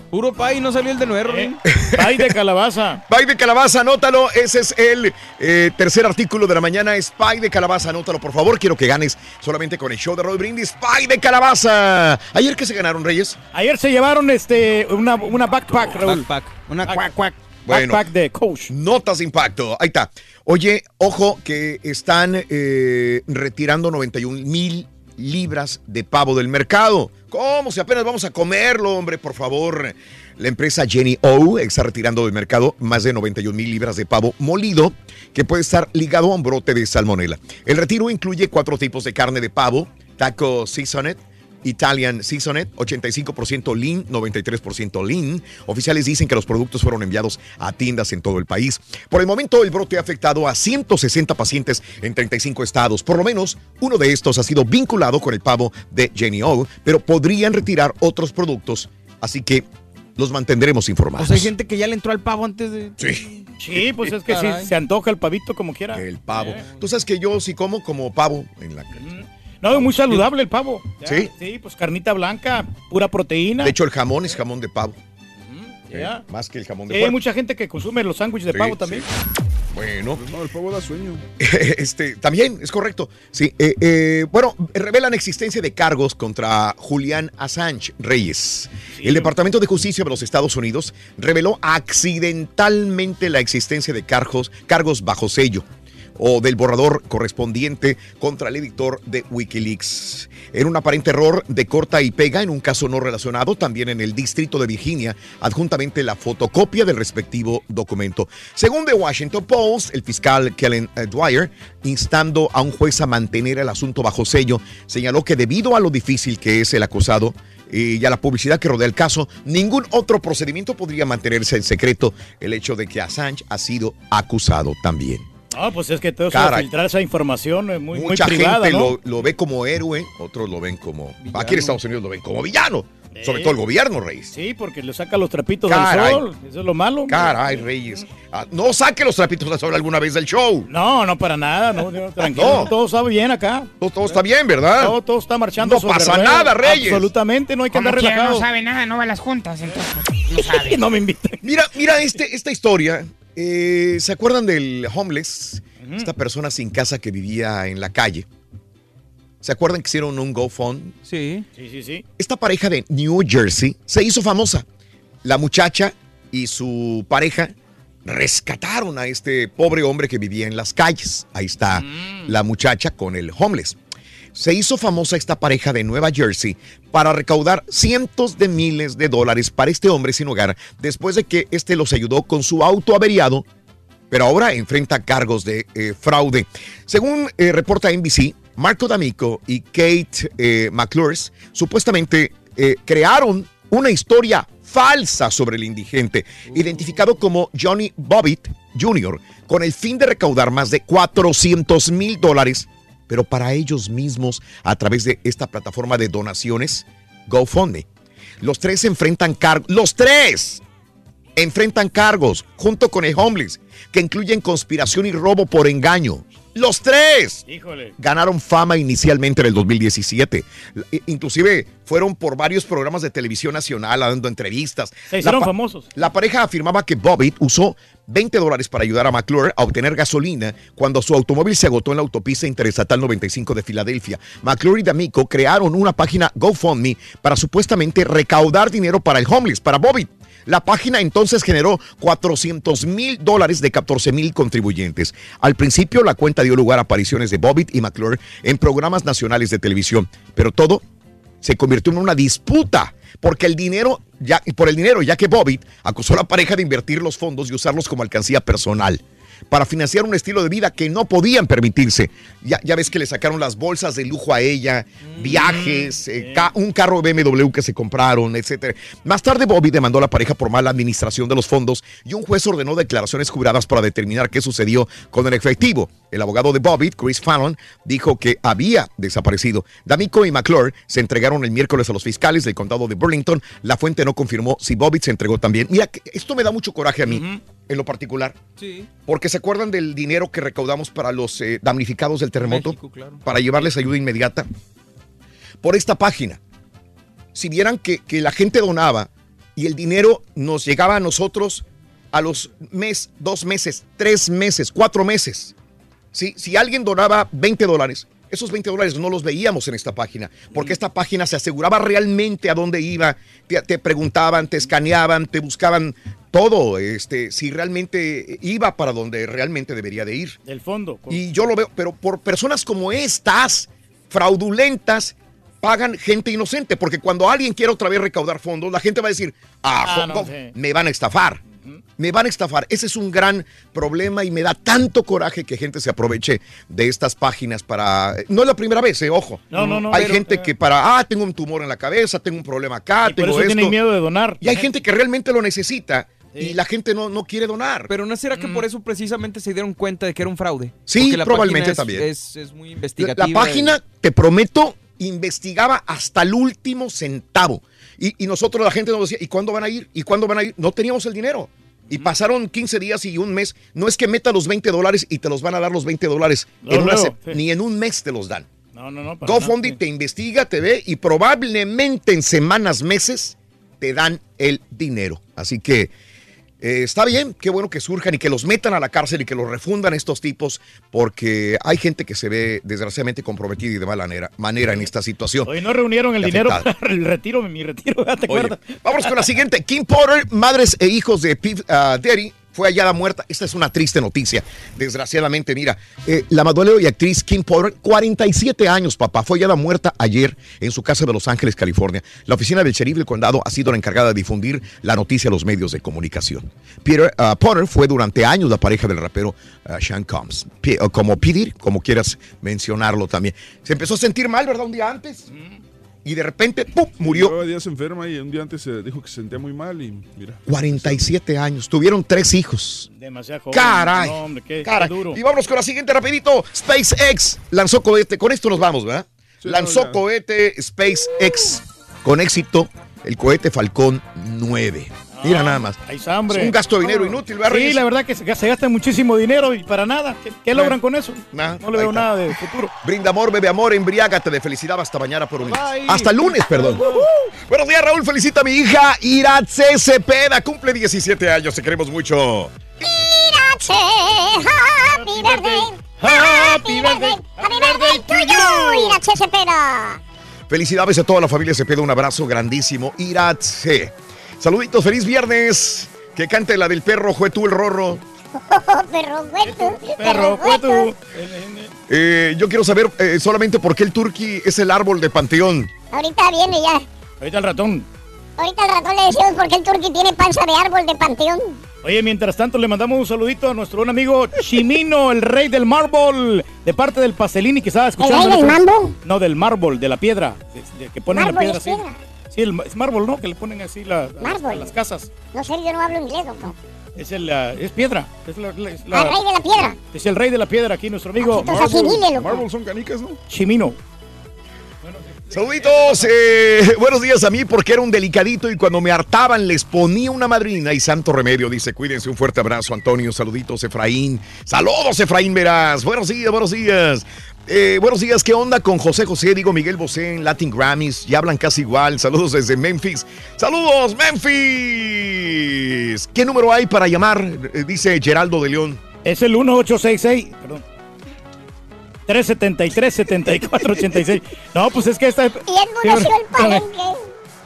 Puro pay, no salió el de nuevo. Rin. Pay de calabaza. Pay de calabaza, anótalo. Ese es el eh, tercer artículo de la mañana. Es Pay de calabaza, anótalo por favor. Quiero que ganes solamente con el show de Roy Brindis. Pay de calabaza. Ayer que se ganaron, Reyes. Ayer se llevaron este una, una backpack, Raúl. Backpack. Una Back- back- Bueno. backpack de coach. Notas de impacto. Ahí está. Oye, ojo que están eh, retirando 91 mil libras de pavo del mercado. ¿Cómo? Si apenas vamos a comerlo, hombre, por favor. La empresa Jenny O está retirando del mercado más de 91 mil libras de pavo molido que puede estar ligado a un brote de salmonela. El retiro incluye cuatro tipos de carne de pavo, taco seasoned, Italian Seasoned, 85% lean, 93% lean. Oficiales dicen que los productos fueron enviados a tiendas en todo el país. Por el momento, el brote ha afectado a 160 pacientes en 35 estados. Por lo menos, uno de estos ha sido vinculado con el pavo de Jenny O, pero podrían retirar otros productos. Así que los mantendremos informados. O sea, hay gente que ya le entró al pavo antes de. Sí. Sí, pues es que sí, se antoja el pavito como quiera. El pavo. Tú sabes que yo sí como como pavo en la No, es muy saludable el pavo. Ya, ¿Sí? Sí, pues carnita blanca, pura proteína. De hecho, el jamón es jamón de pavo. Ya. Eh, más que el jamón de Sí, hay mucha gente que consume los sándwiches de Sí, pavo sí. también. Bueno. No, el pavo da sueño. Este, también es correcto. Sí, eh, eh, bueno, revelan existencia de cargos contra Julián Assange Reyes. El Departamento de Justicia de los Estados Unidos reveló accidentalmente la existencia de cargos, cargos bajo sello o del borrador correspondiente contra el editor de Wikileaks. En un aparente error de corta y pega en un caso no relacionado, también en el distrito de Virginia, adjuntamente la fotocopia del respectivo documento. Según The Washington Post, el fiscal Kellen eh, Dwyer, instando a un juez a mantener el asunto bajo sello, señaló que debido a lo difícil que es el acusado, y a la publicidad que rodea el caso, ningún otro procedimiento podría mantenerse en secreto el hecho de que Assange ha sido acusado también. Ah, pues es que todo eso de filtrar esa información es muy, muy Mucha privada, gente ¿no? lo, lo ve como héroe, otros lo ven como... Aquí en Estados Unidos lo ven como villano. Sobre todo el gobierno, Reyes. Sí, porque le saca los trapitos Caray. del sol. Eso es lo malo. hombre. Caray, Reyes. Ah, no saque los trapitos del sol alguna vez del show. No, no para nada, no, no, tranquilo. No. Todo está bien acá. Todo, todo está bien, ¿verdad? Todo, todo está marchando No sobre pasa nada, Reyes. Absolutamente, no hay que Como andar relajado. no sabe nada, no va a las juntas, entonces no sabe. no me invitan. Mira, mira este, esta historia. Eh, ¿Se acuerdan del homeless? Esta persona sin casa que vivía en la calle. ¿Se acuerdan que hicieron un GoFund? Sí. Sí, sí, sí. Esta pareja de New Jersey se hizo famosa. La muchacha y su pareja rescataron a este pobre hombre que vivía en las calles. Ahí está la muchacha con el homeless. Se hizo famosa esta pareja de Nueva Jersey para recaudar cientos de miles de dólares para este hombre sin hogar después de que este los ayudó con su auto averiado, pero ahora enfrenta cargos de eh, fraude. Según eh, reporta NBC, Marco D'Amico y Kate eh, McClures supuestamente eh, crearon una historia falsa sobre el indigente, identificado como Johnny Bobbitt Jr., con el fin de recaudar más de 400 mil dólares, pero para ellos mismos a través de esta plataforma de donaciones, GoFundMe. Los tres enfrentan cargos, los tres enfrentan cargos junto con el homeless, que incluyen conspiración y robo por engaño. Los tres Híjole. ganaron fama inicialmente en el 2017. I- Inclusive fueron por varios programas de televisión nacional dando entrevistas. Se hicieron La famosos. La pareja afirmaba que Bobbitt usó 20 dólares para ayudar a McClure a obtener gasolina cuando su automóvil se agotó en la autopista interestatal 95 de Filadelfia. McClure y D'Amico crearon una página GoFundMe para supuestamente recaudar dinero para el homeless, para Bobbitt. La página entonces generó 400 mil dólares de 14 mil contribuyentes. Al principio la cuenta dio lugar a apariciones de Bobbitt y McClure en programas nacionales de televisión, pero todo se convirtió en una disputa porque el dinero ya por el dinero ya que Bobbitt acusó a la pareja de invertir los fondos y usarlos como alcancía personal para financiar un estilo de vida que no podían permitirse. Ya, ya ves que le sacaron las bolsas de lujo a ella, viajes, eh, ca- un carro BMW que se compraron, etcétera. Más tarde Bobby demandó a la pareja por mala administración de los fondos y un juez ordenó declaraciones juradas para determinar qué sucedió con el efectivo. El abogado de Bobbitt, Chris Fallon, dijo que había desaparecido. D'Amico y McClure se entregaron el miércoles a los fiscales del condado de Burlington. La fuente no confirmó si Bobbitt se entregó también. Mira, esto me da mucho coraje a mí, en lo particular. Sí. Porque se acuerdan del dinero que recaudamos para los eh, damnificados del terremoto, México, claro. para llevarles ayuda inmediata. Por esta página, si vieran que, que la gente donaba y el dinero nos llegaba a nosotros a los mes, dos meses, tres meses, cuatro meses. ¿sí? Si alguien donaba 20 dólares, esos 20 dólares no los veíamos en esta página, porque esta página se aseguraba realmente a dónde iba, te, te preguntaban, te escaneaban, te buscaban todo, este, si realmente iba para donde realmente debería de ir. Del fondo. Y yo lo veo, pero por personas como estas, fraudulentas, pagan gente inocente, porque cuando alguien quiere otra vez recaudar fondos, la gente va a decir, ah, Ah, no, sí. me van a estafar. Me van a estafar. Ese es un gran problema y me da tanto coraje que gente se aproveche de estas páginas para... No es la primera vez, eh, ojo. No, no, no, Hay pero, gente que para, ah, tengo un tumor en la cabeza, tengo un problema acá, Y por tengo eso esto. tienen miedo de donar. Y hay gente que realmente lo necesita y la gente no, no quiere donar. Pero no será que por eso precisamente se dieron cuenta de que era un fraude. Sí, la probablemente es- también. Es, es muy investigativa. la página, te prometo, investigaba hasta el último centavo. Y, y nosotros, la gente nos decía, ¿y cuándo van a ir? ¿Y cuándo van a ir? No teníamos el dinero. Y pasaron 15 días y un mes. No es que meta los 20 dólares y te los van a dar los 20 dólares. En una sí. Ni en un mes te los dan. No, no, no. GoFundMe te investiga, te ve y probablemente en semanas, meses, te dan el dinero. Así que eh, está bien, qué bueno que surjan y que los metan a la cárcel y que los refundan estos tipos, porque hay gente que se ve desgraciadamente comprometida y de mala manera, manera en esta situación. Hoy no reunieron el dinero para el retiro, mi retiro, ¿te Oye, acuerdas? Vamos con la siguiente. Kim Porter, madres e hijos de Piv ah, Daddy, fue hallada muerta. Esta es una triste noticia. Desgraciadamente, mira, eh, la modelo y actriz Kim Porter, 47 años, papá, fue hallada muerta ayer en su casa de Los Ángeles, California. La oficina del sheriff del condado ha sido la encargada de difundir la noticia a los medios de comunicación. Peter ah, Porter fue durante años la pareja del rapero ah, Sean Combs. Como Peter, como quieras mencionarlo también. Se empezó a sentir mal, ¿verdad? Un día antes. Y de repente, ¡pum! murió. Llevaba días enferma y un día antes se dijo que se sentía muy mal y mira. 47 años. Tuvieron tres hijos. Demasiado joven. Caray. No, hombre, qué, Caray. qué duro. Y vámonos con la siguiente rapidito. SpaceX lanzó cohete. Con esto nos vamos, ¿verdad? Sí, lanzó no, cohete SpaceX con éxito el cohete Falcón 9. Mira nada más. Hay hambre. Es un gasto de dinero inútil, ¿verdad, Sí, la verdad que se, se gasta muchísimo dinero y para nada. ¿Qué, qué logran con eso? Nah, no le veo nada de futuro. Brinda amor, bebe amor, embriágate de felicidad hasta mañana por un Bye. Hasta lunes, perdón. Buenos días, Raúl. Felicita a mi hija Iratze Cepeda. Cumple 17 años. Te queremos mucho. Mirache, happy birthday. Happy birthday. Happy birthday to you, Irache Cepeda. Felicidades a toda la familia Cepeda. Un abrazo grandísimo. Iratze. Saluditos. Feliz viernes. Que cante la del perro Juetú el Rorro. Perro hueto, Perro, fue tú. Eh, yo quiero saber eh, solamente por qué el turqui es el árbol de Panteón. Ahorita viene ya. Ahorita el ratón. Ahorita al ratón le decimos por qué el turqui tiene panza de árbol de panteón. Oye, mientras tanto le mandamos un saludito a nuestro buen amigo Chimino, el rey del mármol, de parte del Pastelini que estaba escuchando. rey del mambo? No, del mármol, de la piedra, de- de que ponen la piedra así. piedra. Sí, el- es mármol, ¿no? Que le ponen así la- a, las- a Mármol. las casas. No sé, yo no hablo inglés, doctor. Es, el, ah, es piedra. Es, la- la- es la- Al rey de la piedra. es el rey de la piedra aquí, nuestro amigo. Marvel son canicas, ¿no? Chimino. Saluditos, eh, buenos días a mí porque era un delicadito y cuando me hartaban les ponía una madrina y santo remedio. Dice, cuídense, un fuerte abrazo Antonio, saluditos Efraín. Saludos Efraín Verás, buenos días, buenos días. Eh, buenos días, ¿qué onda con José José? Digo Miguel Bosé en Latin Grammys, ya hablan casi igual. Saludos desde Memphis. Saludos Memphis. ¿Qué número hay para llamar? Eh, Dice Geraldo de León. Es el 1866, perdón. 373-7486. No, pues es que esta. Y enmudeció el palenque.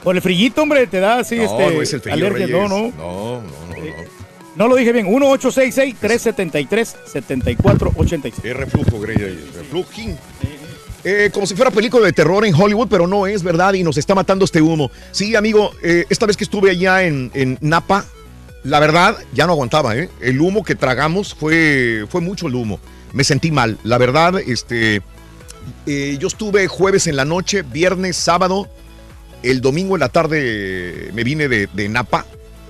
Por el frillito, hombre, te da así No, este. no es el frío, alergia. No, no. No, no, no, no. No lo dije bien. 1866-373-7486. Es reflujo, Grey. Reflujín. Eh, como si fuera película de terror en Hollywood, pero no es verdad y nos está matando este humo. Sí, amigo, eh, esta vez que estuve allá en, en Napa, la verdad, ya no aguantaba, ¿eh? El humo que tragamos fue, fue mucho el humo. Me sentí mal. La verdad, este, eh, yo estuve jueves en la noche, viernes, sábado, el domingo en la tarde me vine de, de Napa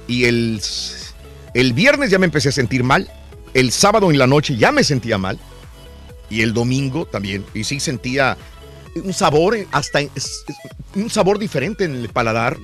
y el, el viernes ya me empecé a sentir mal. El sábado en la noche ya me sentía mal y el domingo también. Y sí sentía un sabor, eh, hasta un sabor diferente en el paladar.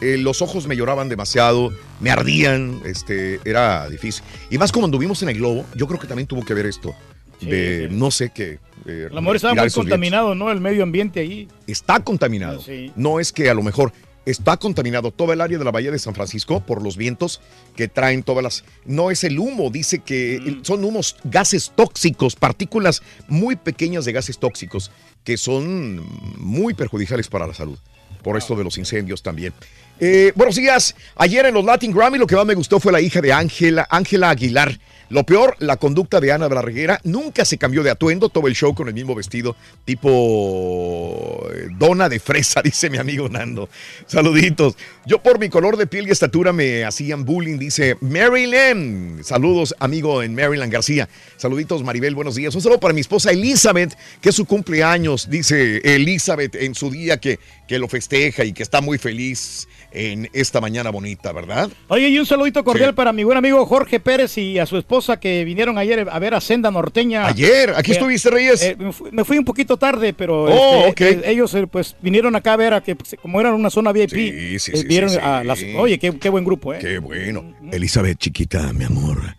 Eh, los ojos me lloraban demasiado, me ardían, este, era difícil. Y más como anduvimos en el globo, yo creo que también tuvo que ver esto. De no sé qué. eh, El amor estaba respirar muy vientos. contaminado, ¿no? El medio ambiente ahí. Está contaminado. Sí. No es que a lo mejor está contaminado toda el área de la bahía de San Francisco por los vientos que traen todas las... No es el humo, dice que Mm. son humos, gases tóxicos, partículas muy pequeñas de gases tóxicos que son muy perjudiciales para la salud. Por esto de los incendios también. Eh, buenos días. Ayer en los Latin Grammy lo que más me gustó fue la hija de Ángela, Ángela Aguilar. Lo peor, la conducta de Ana de la. Nunca se cambió de atuendo, todo el show con el mismo vestido, tipo eh, dona de fresa, dice mi amigo Nando. Saluditos. Yo por mi color de piel y estatura me hacían bullying, dice Maryland. Saludos, amigo en Maryland García. Saluditos, Maribel, buenos días. Un saludo para mi esposa Elizabeth, que es su cumpleaños, dice Elizabeth en su día que, que lo festeja y que está muy feliz en esta mañana bonita, ¿verdad? Oye, y un saludito cordial para mi buen amigo Jorge Pérez y a su esposa que vinieron ayer a ver a Senda Norteña. Ayer, aquí Eh, estuviste, Reyes. eh, me, fui, un poquito tarde, pero Oh, este, eh, ellos eh, pues vinieron acá a ver a que pues, como era una zona VIP, sí, sí, vieron a las Oye, qué, qué buen grupo, ¿eh? Qué bueno. Elizabeth, chiquita, mi amor.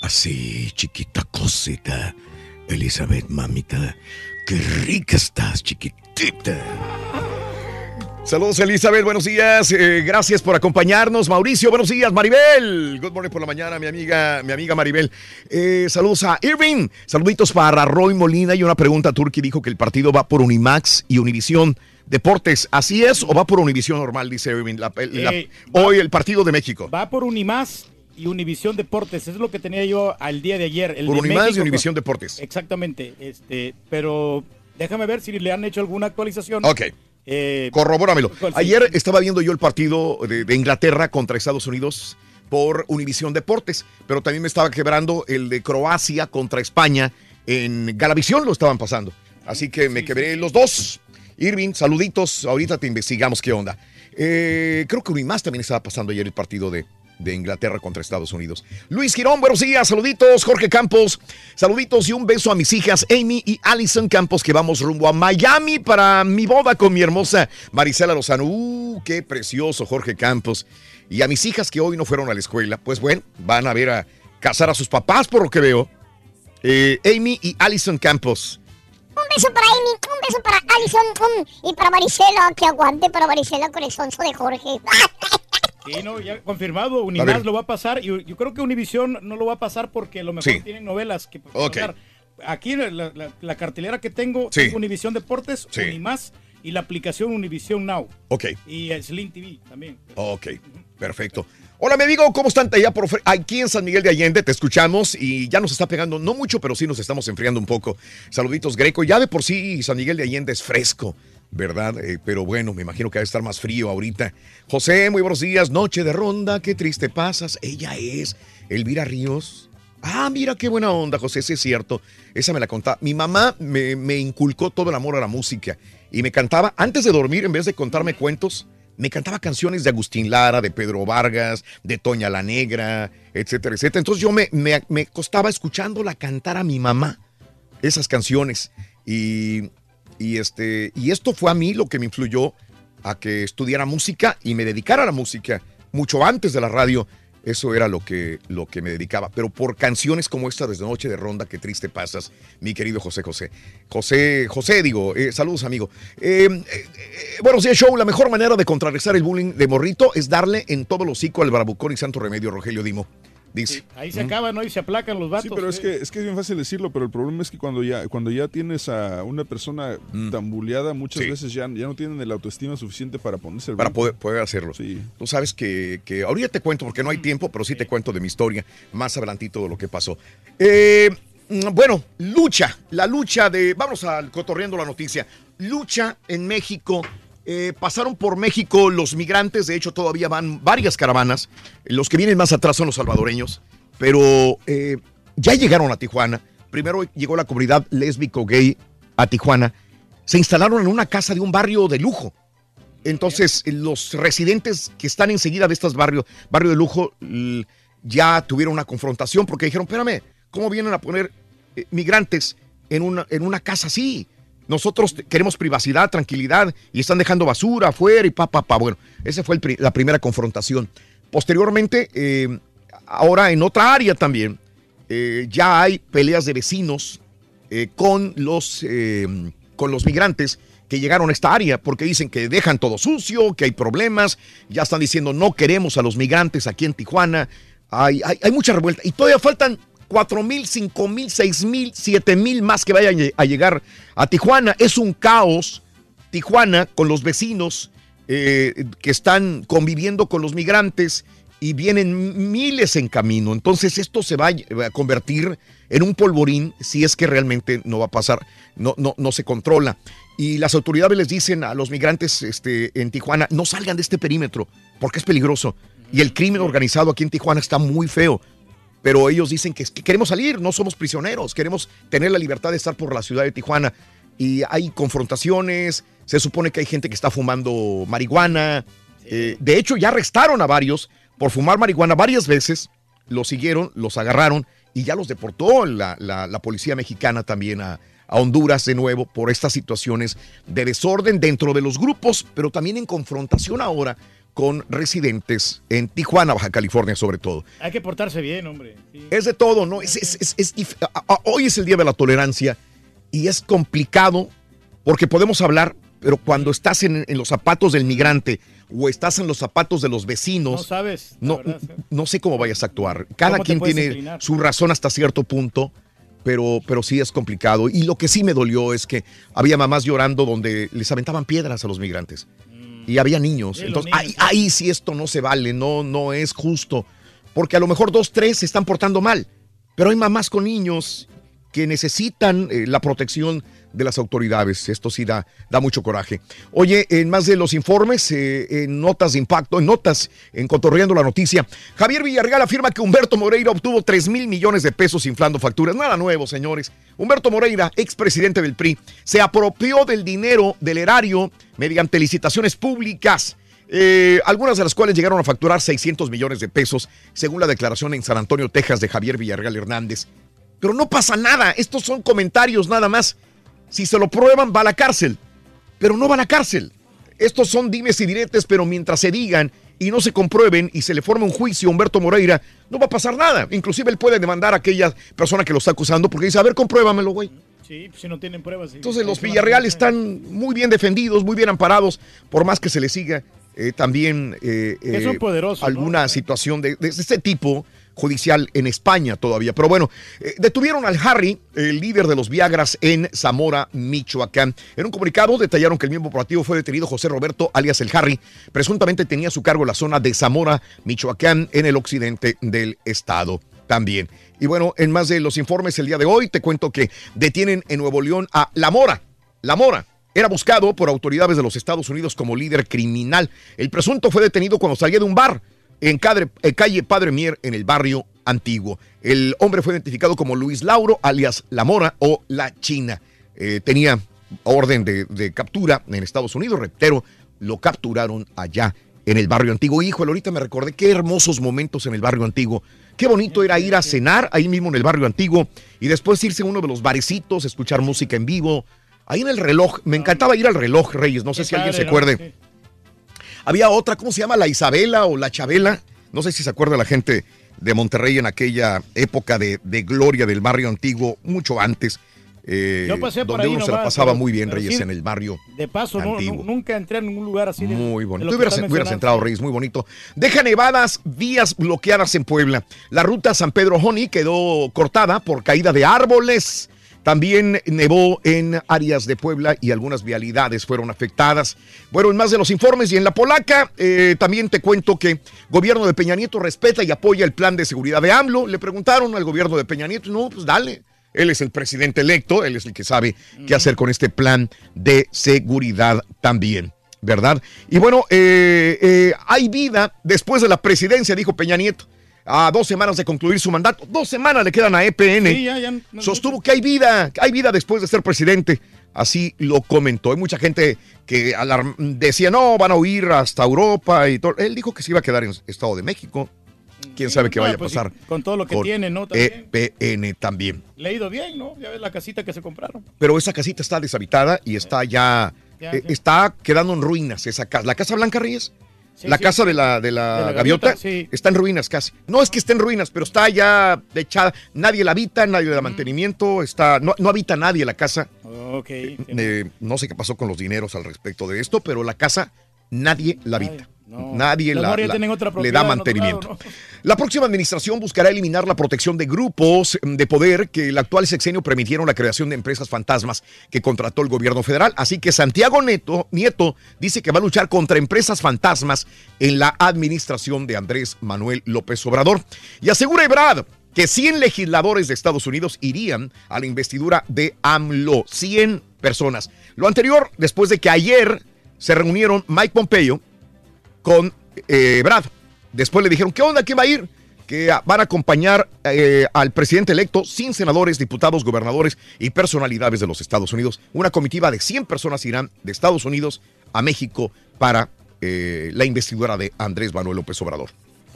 Así, chiquita cosita. Elizabeth, mamita. Qué rica estás, chiquitita. Saludos, Elizabeth. Buenos días. Eh, gracias por acompañarnos. Mauricio, buenos días. Maribel. Good morning por la mañana, mi amiga, mi amiga Maribel. Eh, saludos a Irving. Saluditos para Roy Molina. Y una pregunta. Turki dijo que el partido va por Unimax y Univisión Deportes. ¿Así es o va por Univisión normal? Dice Irving. La- la- Eh, hoy el partido de México. Va por Unimás y Univisión Deportes, es lo que tenía yo al día de ayer. El Por de Unimás y Univisión Deportes. Exactamente, este, pero déjame ver si le han hecho alguna actualización. Ok. Eh, Corrobóramelo. Ayer estaba viendo yo el partido de, de Inglaterra contra Estados Unidos por Univisión Deportes, pero también me estaba quebrando el de Croacia contra España en Galavisión, lo estaban pasando. Así que me quebré los dos. Irving, saluditos. Ahorita te investigamos qué onda. Eh, creo que Unimás también estaba pasando ayer el partido de, de Inglaterra contra Estados Unidos. Luis Girón, buenos días, saluditos. Jorge Campos, saluditos y un beso a mis hijas Amy y Allison Campos que vamos rumbo a Miami para mi boda con mi hermosa Marisela Lozano. Uh, qué precioso Jorge Campos. Y a mis hijas que hoy no fueron a la escuela, pues bueno, van a ver a casar a sus papás por lo que veo. Eh, Amy y Allison Campos. Un beso para Amy, un beso para Alison mm, y para Marisela, que aguante para Marisela con el sonso de Jorge. Sí, no, ya confirmado, Unimás lo va a pasar y yo creo que Univisión no lo va a pasar porque a lo mejor Sí. tienen novelas que Ok. pasar. Aquí la, la- cartelera que tengo Sí. es Univisión Deportes, Sí. Unimás y la aplicación Univisión Now Ok. y Slim TV también. Ok, perfecto. Hola, mi amigo, ¿cómo están allá por aquí en San Miguel de Allende? Te escuchamos y ya nos está pegando, no mucho, pero sí nos estamos enfriando un poco. Saluditos, Greco. Ya de por sí San Miguel de Allende es fresco, ¿verdad? Eh, pero bueno, me imagino que va a estar más frío ahorita. José, muy buenos días. Noche de ronda, qué triste pasas. Ella es Elvira Ríos. Ah, mira qué buena onda, José, sí es cierto. Esa me la contaba. Mi mamá me, inculcó todo el amor a la música y me cantaba, antes de dormir, en vez de contarme cuentos, me cantaba canciones de Agustín Lara, de Pedro Vargas, de Toña la Negra, etcétera, etcétera. Entonces yo me costaba escuchándola cantar a mi mamá esas canciones. Y Y, este, y esto fue a mí lo que me influyó a que estudiara música y me dedicara a la música mucho antes de la radio. Eso era lo que, lo que me dedicaba. Pero por canciones como esta desde Noche de Ronda, qué triste pasas, mi querido José José. José, José, digo, eh, saludos, amigo. Eh, eh, eh, buenos días, show. La mejor manera de contrarrestar el bullying de morrito es darle en todo el hocico al bravucón y santo remedio, Rogelio Dimo. Dice. Ahí se acaban, ¿no? Y se aplacan los vatos. Sí, pero es que, es que es bien fácil decirlo, pero el problema es que cuando ya, cuando ya tienes a una persona tan buleada, muchas Sí. veces ya, ya no tienen el autoestima suficiente para ponerse el para poder, poder hacerlo. Tú sabes que, que ahorita te cuento, porque no hay tiempo, pero sí te cuento de mi historia más adelantito de lo que pasó. Eh, mm, bueno, lucha, la lucha de, vamos al cotorreando la noticia, lucha en México. Eh, pasaron por México los migrantes, de hecho todavía van varias caravanas, los que vienen más atrás son los salvadoreños, pero eh, ya llegaron a Tijuana. Primero llegó la comunidad lésbico gay a Tijuana, se instalaron en una casa de un barrio de lujo. Entonces, los residentes que están enseguida de estos barrios, barrio de lujo, ya tuvieron una confrontación porque dijeron, espérame, ¿cómo vienen a poner eh, migrantes en una, en una casa así? Nosotros queremos privacidad, tranquilidad y están dejando basura afuera y pa, pa, pa. Bueno, esa fue la primera confrontación. Posteriormente, eh, ahora en otra área también, eh, ya hay peleas de vecinos eh, con, los, con los migrantes que llegaron a esta área porque dicen que dejan todo sucio, que hay problemas, ya están diciendo no queremos a los migrantes aquí en Tijuana, hay, hay, hay mucha revuelta y todavía faltan 4 mil, 5 mil, 6 mil, 7 mil más que vayan a llegar a Tijuana. Es un caos Tijuana con los vecinos eh, que están conviviendo con los migrantes y vienen miles en camino. Entonces esto se va a convertir en un polvorín si es que realmente no va a pasar, no, no, no se controla. Y las autoridades les dicen a los migrantes este, en Tijuana, no salgan de este perímetro porque es peligroso. Y el crimen organizado aquí en Tijuana está muy feo. Pero ellos dicen que, queremos salir, no somos prisioneros, queremos tener la libertad de estar por la ciudad de Tijuana. Y hay confrontaciones, se supone que hay gente que está fumando marihuana. Eh, de hecho, ya arrestaron a varios por fumar marihuana varias veces, los siguieron, los agarraron y ya los deportó la, la- la policía mexicana también a, a Honduras de nuevo por estas situaciones de desorden dentro de los grupos, pero también en confrontación ahora con residentes en Tijuana, Baja California sobre todo. Hay que portarse bien, hombre. Sí. Es de todo, ¿no? Es, es- hoy es el día de la tolerancia y es complicado porque podemos hablar, pero cuando estás en, en los zapatos del migrante o estás en los zapatos de los vecinos, No sabes. no, verdad, sí. no sé cómo vayas a actuar. Cada ¿Cómo te quien tiene inclinar? su razón hasta cierto punto, pero, pero sí es complicado. Y lo que sí me dolió es que había mamás llorando donde les aventaban piedras a los migrantes. Y había niños. Sí, Entonces, niños, ahí, ahí sí esto no se vale, no, no es justo. Porque a lo mejor dos, tres se están portando mal. Pero hay mamás con niños que necesitan eh, la protección de las autoridades. Esto sí da, da mucho coraje. Oye, en más de los informes, eh, en notas de impacto, en notas, en Cotorreando la Noticia, Javier Villarreal afirma que Humberto Moreira obtuvo 3 mil millones de pesos inflando facturas. Nada nuevo, señores. Humberto Moreira, expresidente del PRI, se apropió del dinero del erario mediante licitaciones públicas. eh, algunas de las cuales llegaron a facturar 600 millones de pesos, según la declaración en San Antonio, Texas, de Javier Villarreal Hernández. Pero no pasa nada, estos son comentarios nada más. Si se lo prueban, va a la cárcel. Pero no va a la cárcel. Estos son dimes y diretes, pero mientras se digan y no se comprueben y se le forme un juicio a Humberto Moreira, no va a pasar nada. Inclusive él puede demandar a aquella persona que lo está acusando porque dice, a ver, compruébamelo, güey. Sí, pues, si no tienen pruebas. sí. Entonces los Villarreal están muy bien defendidos, muy bien amparados, por más que se les siga eh, también eh, son eh, poderosos, ¿no? alguna situación de, de este tipo judicial en España todavía. Pero bueno, eh, detuvieron al Harry, el líder de los Viagras en Zamora, Michoacán. En un comunicado detallaron que el miembro operativo fue detenido José Roberto, alias el Harry. Presuntamente tenía a su cargo la zona de Zamora, Michoacán, en el occidente del estado también. Y bueno, en más de los informes el día de hoy, te cuento que detienen en Nuevo León a La Mora. La Mora. Era buscado por autoridades de los Estados Unidos como líder criminal. El presunto fue detenido cuando salía de un bar en cadre- calle Padre Mier en el barrio antiguo. El hombre fue identificado como Luis Lauro, alias La Mora o La China. Eh, tenía orden de, de captura en Estados Unidos, reptero, lo capturaron allá en el barrio antiguo. Híjole, ahorita me recordé qué hermosos momentos en el barrio antiguo. Qué bonito era ir a cenar ahí mismo en el barrio antiguo y después irse a uno de los barecitos, escuchar música en vivo, Ahí en el reloj, me encantaba ir al reloj, Reyes, no sé si alguien se acuerde. Había otra, ¿cómo se llama? La Isabela o la Chabela. No sé si se acuerda la gente de Monterrey en aquella época de, de gloria del barrio antiguo, mucho antes. eh, Yo pasé por donde ahí uno se la pasaba pero- muy bien, Reyes, sí, en el barrio. De paso, no, nunca entré en ningún lugar así. De, Muy bonito. Tú hubieras, entrado, Reyes, muy bonito. Deja nevadas, vías bloqueadas en Puebla. La ruta San Pedro Honey quedó cortada por caída de árboles. También nevó en áreas de Puebla y algunas vialidades fueron afectadas. Bueno, en más de los informes y en la polaca, eh, también te cuento que gobierno de Peña Nieto respeta y apoya el plan de seguridad de AMLO. Le preguntaron al gobierno de Peña Nieto, no, pues dale. Él es el presidente electo, él es el que sabe qué hacer con este plan de seguridad también. ¿Verdad? Y bueno, eh, eh, hay vida después de la presidencia, dijo Peña Nieto. A dos semanas de concluir su mandato. Dos semanas le quedan a EPN. Sí, ya, ya, no- Sostuvo que hay vida, que hay vida después de ser presidente. Así lo comentó. Hay mucha gente que decía, no, van a huir hasta Europa y todo. Él dijo que se iba a quedar en Estado de México. Quién sabe qué no, vaya a pues pasar. sí, con todo lo que tiene, ¿no? También. EPN también. Le ha ido bien, ¿no? Ya ves la casita que se compraron. Pero esa casita está deshabitada y está ya, Ya, eh, está quedando en ruinas esa casa. ¿La Casa Blanca Reyes? Sí, la sí. casa de la, de la De la gaviota, está en ruinas casi. No es que esté en ruinas, pero está ya echada. Nadie la habita, nadie le da mantenimiento, está, no, no habita nadie la casa. Ok. Eh, no sé qué pasó con los dineros al respecto de esto, pero la casa nadie la habita. No. Nadie la, le da mantenimiento. lado, ¿no? La próxima administración buscará eliminar la protección de grupos de poder que el actual sexenio permitieron la creación de empresas fantasmas que contrató el gobierno federal. Así que Santiago Neto, Nieto dice que va a luchar contra empresas fantasmas en la administración de Andrés Manuel López Obrador. Y asegura Ebrard que 100 legisladores de Estados Unidos irían a la investidura de AMLO. 100 personas. Lo anterior, después de que ayer se reunieron Mike Pompeo, con eh, Brad. Después le dijeron, ¿qué onda? ¿Quién va a ir? Que van a acompañar eh, al presidente electo sin senadores, diputados, gobernadores y personalidades de los Estados Unidos. Una comitiva de 100 personas irán de Estados Unidos a México para eh, la investidura de Andrés Manuel López Obrador.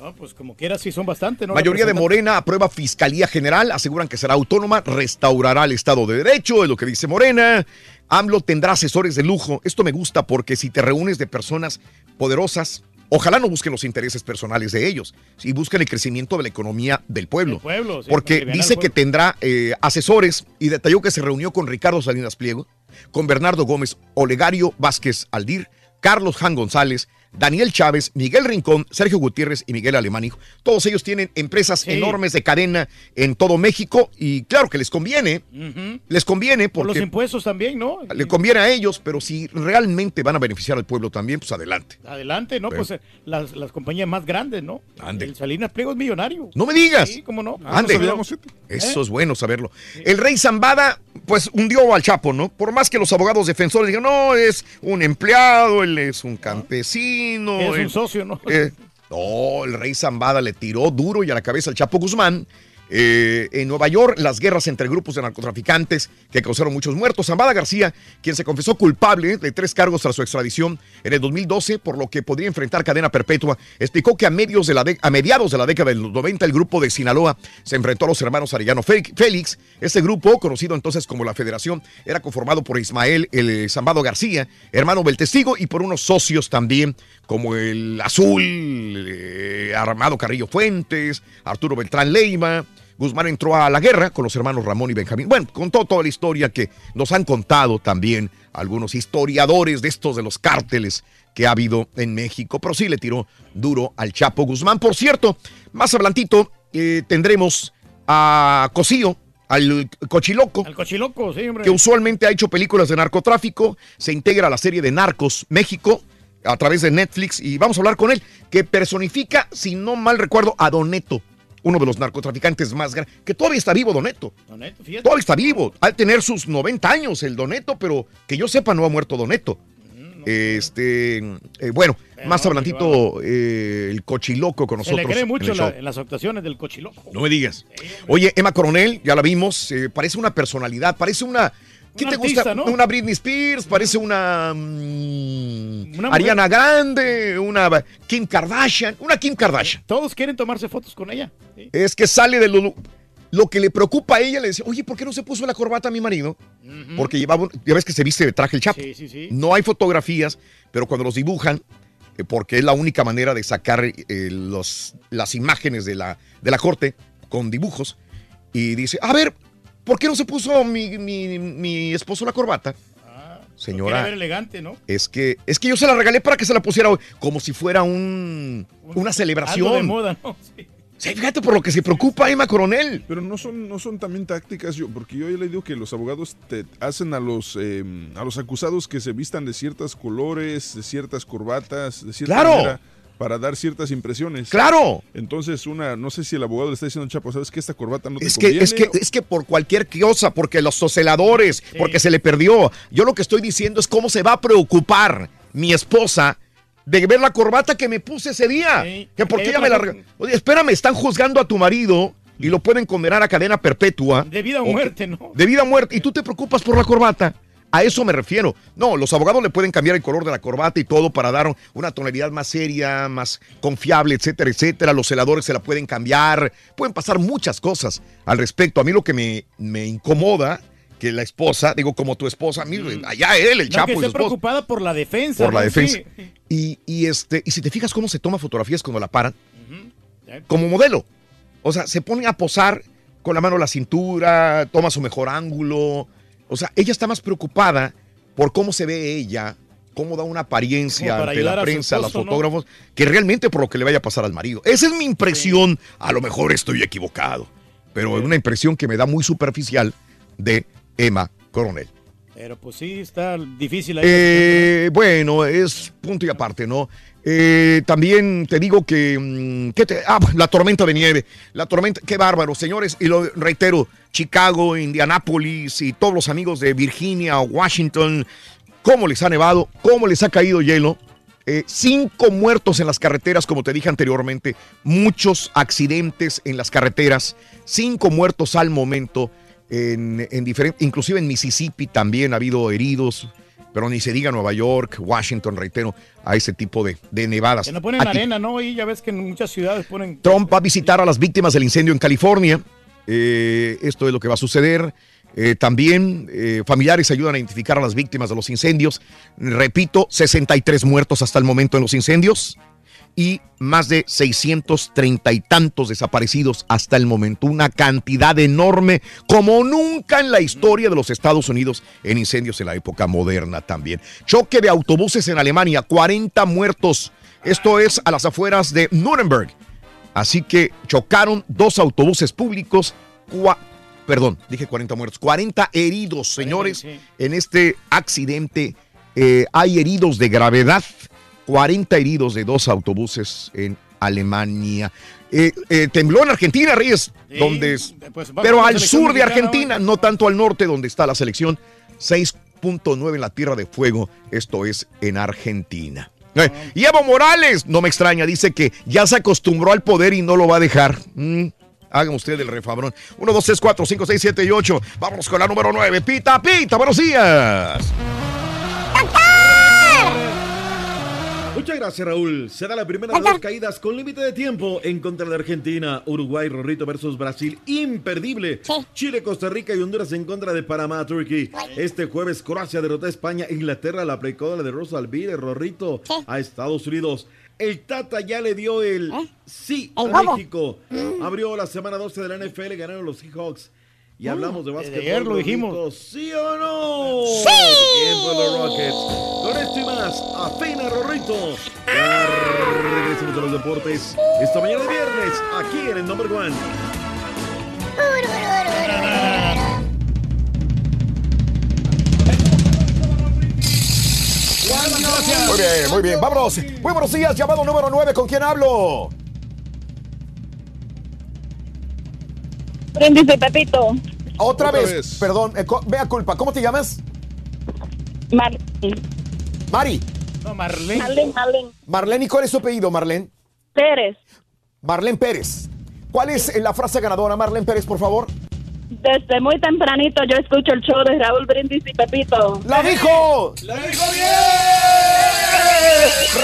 Ah, pues como quiera, sí son bastante, ¿no? Mayoría de. Morena aprueba Fiscalía General, aseguran que será autónoma, restaurará el Estado de Derecho, es lo que dice Morena. AMLO tendrá asesores de lujo. Esto me gusta porque si te reúnes de personas poderosas, ojalá no busquen los intereses personales de ellos, si buscan el crecimiento de la economía del pueblo. pueblo, sí, porque dice que tendrá eh, asesores y detalló que se reunió con Ricardo Salinas Pliego, con Bernardo Gómez, Olegario Vázquez Aldir, Carlos Jan González, Daniel Chávez, Miguel Rincón, Sergio Gutiérrez y Miguel Alemanijo. Todos ellos tienen empresas enormes de cadena en todo México y claro que les conviene, les conviene Por los porque impuestos también, ¿no? le conviene a ellos, pero si realmente van a beneficiar al pueblo también, pues adelante. Adelante, ¿no? Sí. Pues eh, las, las compañías más grandes, ¿no? Ande. El Salinas Pliego es millonario. No me digas. Sí, cómo no. Ande. Eso es bueno saberlo. El rey Zambada, pues hundió al Chapo, ¿no? Por más que los abogados defensores digan, no, es un empleado, él es un campesino. Es un socio, ¿no? eh, no, el rey Zambada le tiró duro y a la cabeza al Chapo Guzmán. Eh, en Nueva York, las guerras entre grupos de narcotraficantes que causaron muchos muertos. Zambada García, quien se confesó culpable de tres cargos tras su extradición en el 2012, por lo que podría enfrentar cadena perpetua, explicó que a, mediados de la década del 90 el grupo de Sinaloa se enfrentó a los hermanos Arellano Félix. Este grupo, conocido entonces como la Federación, era conformado por Ismael el Zambado García, hermano del testigo, y por unos socios también como el Azul, eh, Armado Carrillo Fuentes, Arturo Beltrán Leiva. Guzmán entró a la guerra con los hermanos Ramón y Benjamín. Bueno, contó toda la historia que nos han contado también algunos historiadores de estos de los cárteles que ha habido en México, pero sí le tiró duro al Chapo Guzmán. Por cierto, más adelantito eh, tendremos a Cosío, al Cochiloco, Al cochiloco, sí, hombre. que usualmente ha hecho películas de narcotráfico, se integra a la serie de Narcos México a través de Netflix y vamos a hablar con él, que personifica, si no mal recuerdo, a Doneto, uno de los narcotraficantes más grandes, que todavía está vivo Doneto. Doneto, fíjate. Todavía está vivo, al tener sus 90 años el Doneto, pero que yo sepa no ha muerto Doneto. Este, eh, bueno, más adelantito eh, el cochiloco con Se nosotros. le cree mucho la- en las actuaciones del cochiloco. No me digas. Oye, Emma Coronel, ya la vimos, eh, parece una personalidad, parece una... ¿Qué te gusta? Una Britney Spears, parece una... mm, Una Ariana Grande, una Kim Kardashian, una Kim Kardashian. Todos quieren tomarse fotos con ella. Sí. Es que sale de los... lo que le preocupa a ella, le dice, oye, ¿por qué no se puso la corbata a mi marido? Porque llevaba, ya ves que se viste de traje el chapo. Sí, sí, sí. No hay fotografías, pero cuando los dibujan, eh, porque es la única manera de sacar eh, los, las imágenes de la, de la corte con dibujos, y dice, a ver, ¿por qué no se puso mi, mi- mi esposo la corbata? Quiere Señora, ver elegante, ¿no? es que, es que yo se la regalé para que se la pusiera hoy, como si fuera un, una celebración. Algo de moda, ¿no? Sí, fíjate por lo que se preocupa Emma Coronel. Pero no son, no son también tácticas, yo, porque yo he leído que los abogados te hacen a los, eh, a los acusados que se vistan de ciertos colores, de ciertas corbatas, de cierta ¡Claro! manera, para dar ciertas impresiones. ¡Claro! Entonces, una, no sé si el abogado le está diciendo, Chapo, ¿sabes que esta corbata no te Es que, conviene? es, que, es que por cualquier cosa, porque los soceladores, porque se le perdió. Yo lo que estoy diciendo es cómo se va a preocupar mi esposa de ver la corbata que me puse ese día. que porque ella me la. Oye, espérame, están juzgando a tu marido y lo pueden condenar a cadena perpetua. De vida o que- muerte, ¿no? De vida o muerte. Y tú te preocupas por la corbata. A eso me refiero. No, los abogados le pueden cambiar el color de la corbata y todo para dar una tonalidad más seria, más confiable, etcétera, etcétera. Los celadores se la pueden cambiar. Pueden pasar muchas cosas al respecto. A mí lo que me, me incomoda que la esposa, digo, como tu esposa, a mí, allá él, el No, chapo que esté preocupada por la defensa. Por la ¿no? defensa. Sí. Y, y este, y si te fijas cómo se toma fotografías cuando la paran, como modelo. O sea, se pone a posar con la mano en la cintura, toma su mejor ángulo. O sea, ella está más preocupada por cómo se ve ella, cómo da una apariencia ante la a prensa, a los fotógrafos, que realmente por lo que le vaya a pasar al marido. Esa es mi impresión. A lo mejor estoy equivocado, pero es una impresión que me da muy superficial de Emma Coronel. Pero pues sí, está difícil ahí. Eh, bueno, es punto y aparte, ¿no? Eh, también te digo que, mm, ¿qué te- ah, la tormenta de nieve, la tormenta, qué bárbaro, señores, y lo reitero, Chicago, Indianápolis y todos los amigos de Virginia, Washington, cómo les ha nevado, cómo les ha caído hielo. Eh, cinco muertos en las carreteras, como te dije anteriormente, muchos accidentes en las carreteras, cinco muertos al momento, en, en inclusive en Mississippi también ha habido heridos, pero ni se diga Nueva York, Washington, reitero, a ese tipo de, de nevadas. Que no ponen Aquí- arena, ¿no? Y ya ves que en muchas ciudades ponen... Trump va a visitar a las víctimas del incendio en California. Eh, esto es lo que va a suceder. Eh, también eh, familiares ayudan a identificar a las víctimas de los incendios. Repito, 63 muertos hasta el momento en los incendios y más de 630 y tantos desaparecidos hasta el momento. Una cantidad enorme como nunca en la historia de los Estados Unidos en incendios en la época moderna también. Choque de autobuses en Alemania, 40 muertos. Esto es a las afueras de Nuremberg. Así que chocaron dos autobuses públicos, perdón, dije 40 muertos, 40 heridos, señores, en este accidente. Eh, hay heridos de gravedad, 40 heridos de dos autobuses en Alemania. Eh, eh, tembló en Argentina, Reyes, Sí, donde es- pues pero al sur de Argentina, no tanto al norte donde está la selección, 6.9 en la Tierra de Fuego, esto es en Argentina. Eh, y Evo Morales, no me extraña, dice que ya se acostumbró al poder y no lo va a dejar. Mm, Hagan usted el refabrón. 1, 2, 3, 4, 5, 6, 7 y 8. Vámonos con la número 9. Pita, pita, buenos días. Muchas gracias, Raúl. Se da la primera de dos caídas con límite de tiempo en contra de Argentina. Uruguay, Rorrito versus Brasil. Imperdible. Chile, Costa Rica y Honduras en contra de Panamá, Turkey. Este jueves, Croacia derrotó a España. Inglaterra la aplicó la de Rosa Alvire, Rorrito, a Estados Unidos. El Tata ya le dio el sí a. México. Abrió la semana 12 de la NFL, ganaron los Seahawks. Y hablamos de básquetbol. ayer lo dijimos. ¿Sí o no? ¡Sí! Tiempo de los Rockets. Con esto y más, afina Rorrito. Ya regresamos a los deportes. Esta mañana de viernes, aquí en el Number One. Muy bien, muy bien. Vámonos. Muy buenos días. Llamado número 9. ¿Con quién hablo? Brindis y Pepito. Otra, Otra vez. vez. Perdón. eh, vea culpa. ¿Cómo te llamas? Mar Mari. No, Marlene. Marlene, Marlene. Marlene. ¿Y cuál es su apellido, Marlene? Pérez. Marlene Pérez. ¿Cuál es eh, la frase ganadora, Marlene Pérez, por favor? Desde muy tempranito yo escucho el show de Raúl Brindis y Pepito. ¡La dijo! ¡La dijo bien!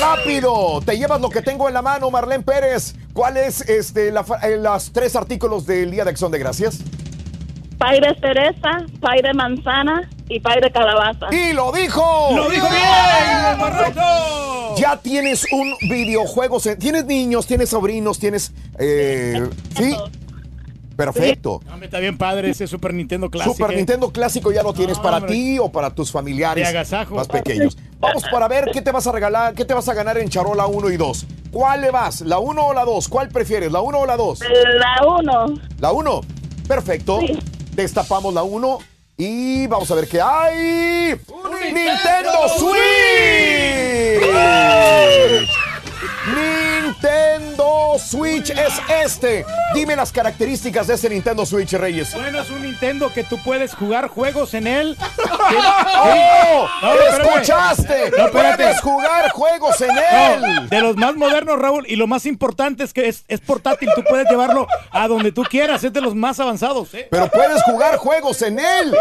Rápido, te llevas lo que tengo en la mano, Marlene Pérez. ¿Cuál es este, la eh, las tres artículos del Día de Acción de Gracias? Pay de cereza, pay de manzana y pay de calabaza. ¡Y lo dijo! ¡Lo dijo bien, correcto! Ya tienes un videojuego. ¿Tienes niños? ¿Tienes sobrinos? ¿Tienes...? eh, ¿Sí? Perfecto. Hombre, está bien padre ese Super Nintendo clásico. Super Nintendo clásico ya lo tienes No, para ti o para tus familiares más pequeños. Vamos para ver qué te vas a regalar, qué te vas a ganar en Charola 1 y 2. ¿Cuál le vas? ¿La 1 o la 2? ¿Cuál prefieres? ¿La 1 o la 2? La 1. La 1. Perfecto. Destapamos la 1 y vamos a ver qué hay. ¡Nintendo Switch! Nintendo Switch es este. Dime las características de ese Nintendo Switch, Reyes. Bueno, es un Nintendo que tú puedes jugar juegos en él. ¡Oh! No. ¿Escuchaste? No. Puedes jugar juegos en No, él. de los más modernos, Raúl, y lo más importante es que es, es portátil, tú puedes llevarlo a donde tú quieras, es de los más avanzados. ¿eh? Pero puedes jugar juegos en él.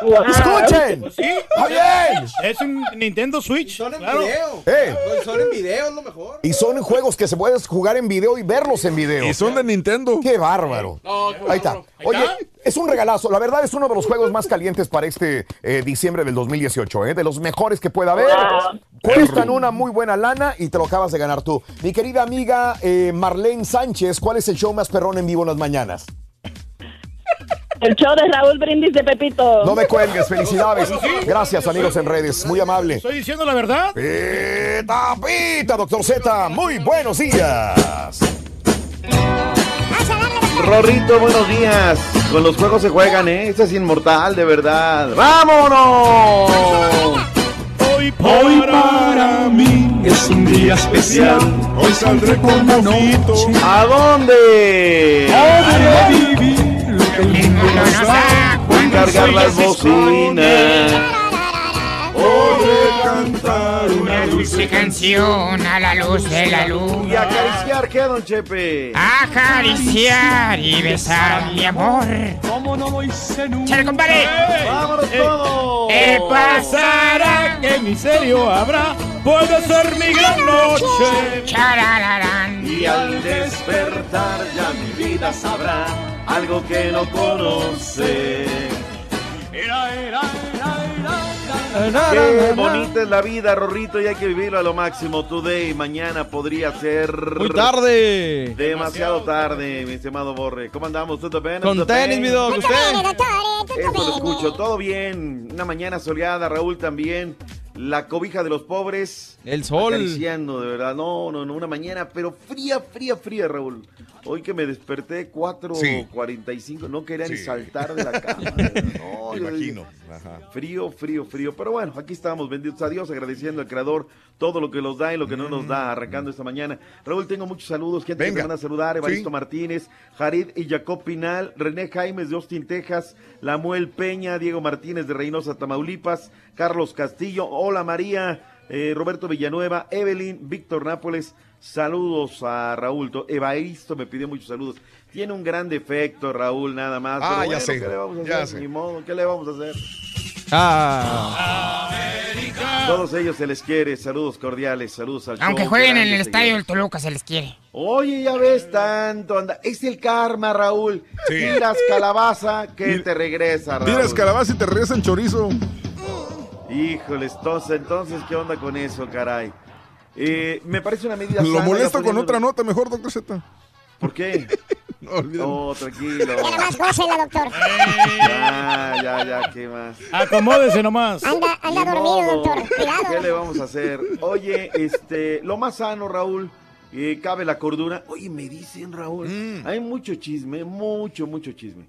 claro. Escuchen. Pues sí. Bien. Es un Nintendo Switch. Son en claro. video. Eh. Son en video, es lo mejor. Y son juegos que se pueden jugar en video y verlos en video. Y son de Nintendo. ¡Qué bárbaro! Ahí está. Oye, es un regalazo. La verdad es uno de los juegos más calientes para este eh, diciembre del 2018, ¿eh? De los mejores que pueda haber. Cuestan una muy buena lana y te lo acabas de ganar tú. Mi querida amiga eh, Marlene Sánchez, ¿cuál es el show más perrón en vivo en las mañanas? El show de Raúl Brindis de Pepito. No me cuelgues, felicidades. Gracias, amigos en redes. Muy amable. Estoy diciendo la verdad. Pita, pita, doctor Z. Muy buenos días. Rorrito, buenos días. Con los juegos se juegan, ¿eh? Este es inmortal, de verdad. ¡Vámonos! Hoy para mí es un día especial. Hoy saldré con noche. ¿A dónde? A vivir Voy a cargar las bocinas. Podré cantar una Dulce canción a la luz de la luz. ¿Y acariciar qué, don Chepe? Acariciar y besar mi amor. Como no lo hice nunca. ¡Chale, compadre! ¡Vámonos todos! ¿Qué pasará? ¿Qué miserio habrá? Puede ser mi gran noche. Charararán. Y al despertar ya mi vida sabrá algo que no conoce. Qué bonita es la vida, Rorrito, y hay que vivirlo a lo máximo. Today, mañana podría ser. Muy tarde. Demasiado tarde, mi estimado Borre. ¿Cómo andamos? ¿Todo bien? Con ¿Todo tenis, mi dog, ¿usted? Eso lo escucho, todo bien. Una mañana soleada, Raúl también. La cobija de los pobres. El sol. Acariciando, de verdad. No, no, no, una mañana, pero fría, fría, fría, Raúl. Hoy que me desperté 4.45, no quería ni Sí. saltar de la cama. No, Me imagino. Ajá. Frío, frío, frío. Pero bueno, aquí estamos, benditos a Dios, agradeciendo al Creador todo lo que nos da y lo que no nos da, arrancando esta mañana. Raúl, tengo muchos saludos. Gente que me van a saludar. Evaristo Sí. Martínez, Jared y Jacob Pinal, René Jaimes de Austin, Texas, Lamuel Peña, Diego Martínez de Reynosa, Tamaulipas, Carlos Castillo, hola María, eh, Roberto Villanueva, Evelyn, Víctor Nápoles. Saludos a Raúl. To- Evaristo me pidió muchos saludos. Tiene un gran defecto, Raúl, nada más. Ah, pero ya bueno, sé, ¿Qué le vamos a ya hacer? sé. Ni modo, ¿qué le vamos a hacer? Ah. Todos ellos se les quiere. Saludos cordiales, saludos al Aunque show, jueguen en el estadio del Toluca, se les quiere. Oye, ya ves tanto, anda. Es el karma, Raúl. Tiras calabaza que te regresa, Raúl. Tiras calabaza y te regresan chorizo. Híjoles, entonces, entonces, ¿qué onda con eso, caray? Eh, me parece una medida Lo sana, molesto con otra nota, mejor, doctor Z. ¿Por qué? No, olvídalo. Oh, tranquilo. Ya nomás gócela, doctor. Ya, ya, ya, ¿qué más? Acomódese nomás. Anda, anda dormido, modo. doctor. Cuidado. ¿Qué le vamos a hacer? Oye, este, lo más sano, Raúl, eh, cabe la cordura. Oye, me dicen, Raúl, Mm. hay mucho chisme, mucho, mucho chisme.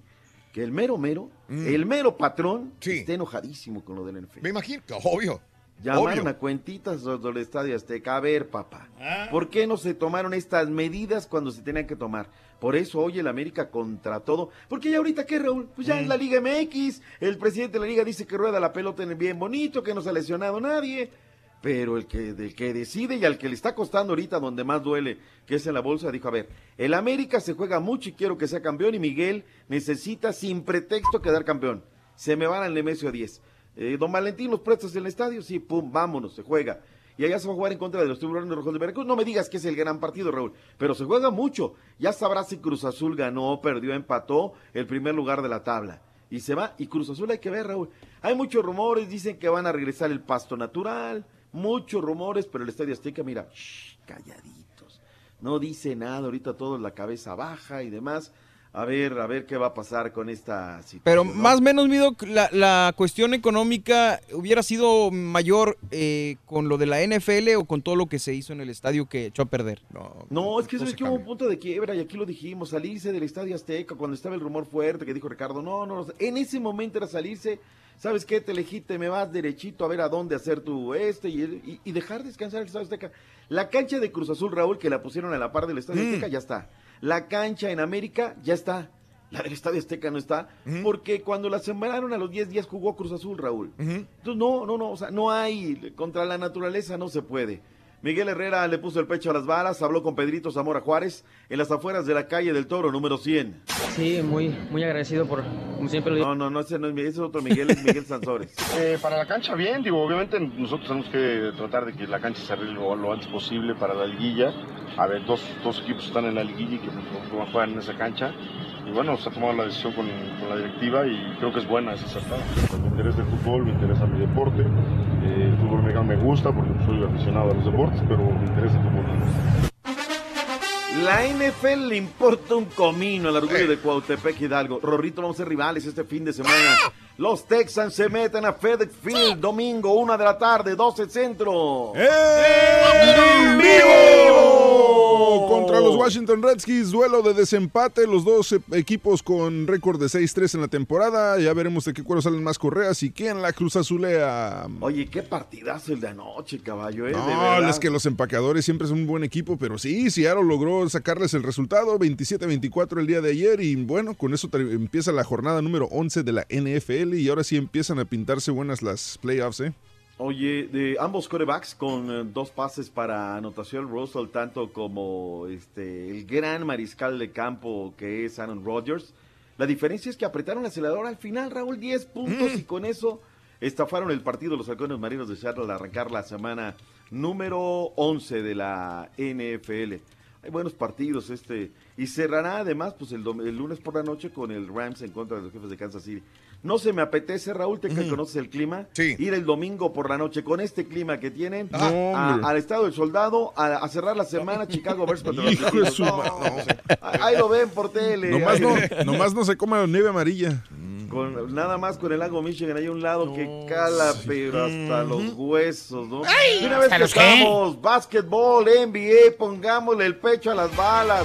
Que el mero mero, el mero patrón, Mm. Sí. está enojadísimo con lo del NFL. Me imagino, obvio. Llamaron obvio. a cuentitas los del Estadio Azteca. A ver, papá, Ah. ¿por qué no se tomaron estas medidas cuando se tenían que tomar? Por eso hoy el América contra todo. Porque ya ahorita, ¿qué, Raúl? Pues ya en la Liga MX, el presidente de la Liga dice que rueda la pelota en el bien bonito, que no se ha lesionado nadie. Pero el que, del que decide y al que le está costando ahorita donde más duele, que es en la bolsa, dijo, a ver, el América se juega mucho y quiero que sea campeón y Miguel necesita sin pretexto quedar campeón. Se me van al Nemesio a 10. Eh, don Valentín, ¿los prestas en el estadio? Sí, pum, vámonos, se juega. y allá se va a jugar en contra de los tiburones rojos de Veracruz. No me digas que es el gran partido, Raúl, pero se juega mucho. Ya sabrás si Cruz Azul ganó, perdió, empató el primer lugar de la tabla. Y se va, y Cruz Azul hay que ver, Raúl. Hay muchos rumores, dicen que van a regresar el pasto natural, muchos rumores, pero el Estadio Azteca, mira, shh, calladitos. No dice nada, ahorita todo la cabeza baja y demás. A ver, a ver qué va a pasar con esta situación. Pero ¿no? más o menos, Mido, la, la cuestión económica hubiera sido mayor eh, con lo de la NFL o con todo lo que se hizo en el estadio que echó a perder. No, es que, no es que hubo un punto de quiebra y aquí lo dijimos, salirse del Estadio Azteca cuando estaba el rumor fuerte que dijo Ricardo, no, no, no, en ese momento era salirse, ¿sabes qué? Te elegiste, me vas derechito a ver a dónde hacer tu este y, y- y dejar descansar el Estadio Azteca. La cancha de Cruz Azul, Raúl, que la pusieron a la par del Estadio Mm. Azteca, ya está. La cancha en América, ya está. La del Estadio Azteca no está, porque cuando la sembraron a los 10 días jugó Cruz Azul, Raúl. Entonces, no, no, no, o sea, no hay, contra la naturaleza no se puede. Miguel Herrera le puso el pecho a las balas, habló con Pedrito Zamora Juárez en las afueras de la calle del Toro, número 100. Sí, muy, muy agradecido por, como siempre lo digo. No, no, no, ese no es Miguel, ese es otro Miguel, es Miguel Sansores. Eh, para la cancha bien, digo, obviamente nosotros tenemos que tratar de que la cancha se arregle lo, lo antes posible para la liguilla. A ver, dos, dos equipos están en la liguilla y que pues, juegan en esa cancha. Y bueno, se ha tomado la decisión con, con la directiva y creo que es buena, es acertada. Me interesa el fútbol, me interesa mi deporte. Eh, el fútbol mexicano me gusta porque soy aficionado a los deportes, pero me interesa el fútbol. La NFL le importa un comino al orgullo de Cuautepec Hidalgo. Rorrito, vamos a ser rivales este fin de semana. Los Texans se meten a FedEx Field domingo, una de la tarde, 12 centro. ¡En vivo! Contra los Washington Redskins, duelo de desempate, los dos eh, equipos con récord de 6-3 en la temporada. Ya veremos de qué cuero salen más correas y quién la cruz azulea. Oye, qué partidazo el de anoche, caballo, ¿eh? de No, verdad. es que los empacadores siempre son un buen equipo, pero sí, Seattle logró sacarles el resultado, 27-24 el día de ayer, y bueno, con eso empieza la jornada número 11 de la NFL, y ahora sí empiezan a pintarse buenas las playoffs, ¿eh? Oye, de ambos corebacks con eh, dos pases para anotación, Russell, tanto como este el gran mariscal de campo que es Aaron Rodgers. La diferencia es que apretaron el acelerador al final, Raúl, 10 puntos y con eso estafaron el partido los halcones marinos de Seattle al arrancar la semana número 11 de la NFL. Hay buenos partidos este y cerrará además pues el, lunes por la noche con el Rams en contra de los jefes de Kansas City. No se me apetece, Raúl, te que conoces el clima, ir el domingo por la noche con este clima que tienen No, a- hombre. al estado del soldado a, a cerrar la semana Chicago versus contra los Hijo de Vikingos. su No, madre. Ahí lo ven por tele. Nomás no, nomás no se coma nieve amarilla. con, nada más con el lago Michigan, hay un lado que cala, pero hasta los huesos, ¿no? Ay, y una vez ¿hasta que los qué? estamos, básquetbol, NBA, pongámosle el pecho a las balas.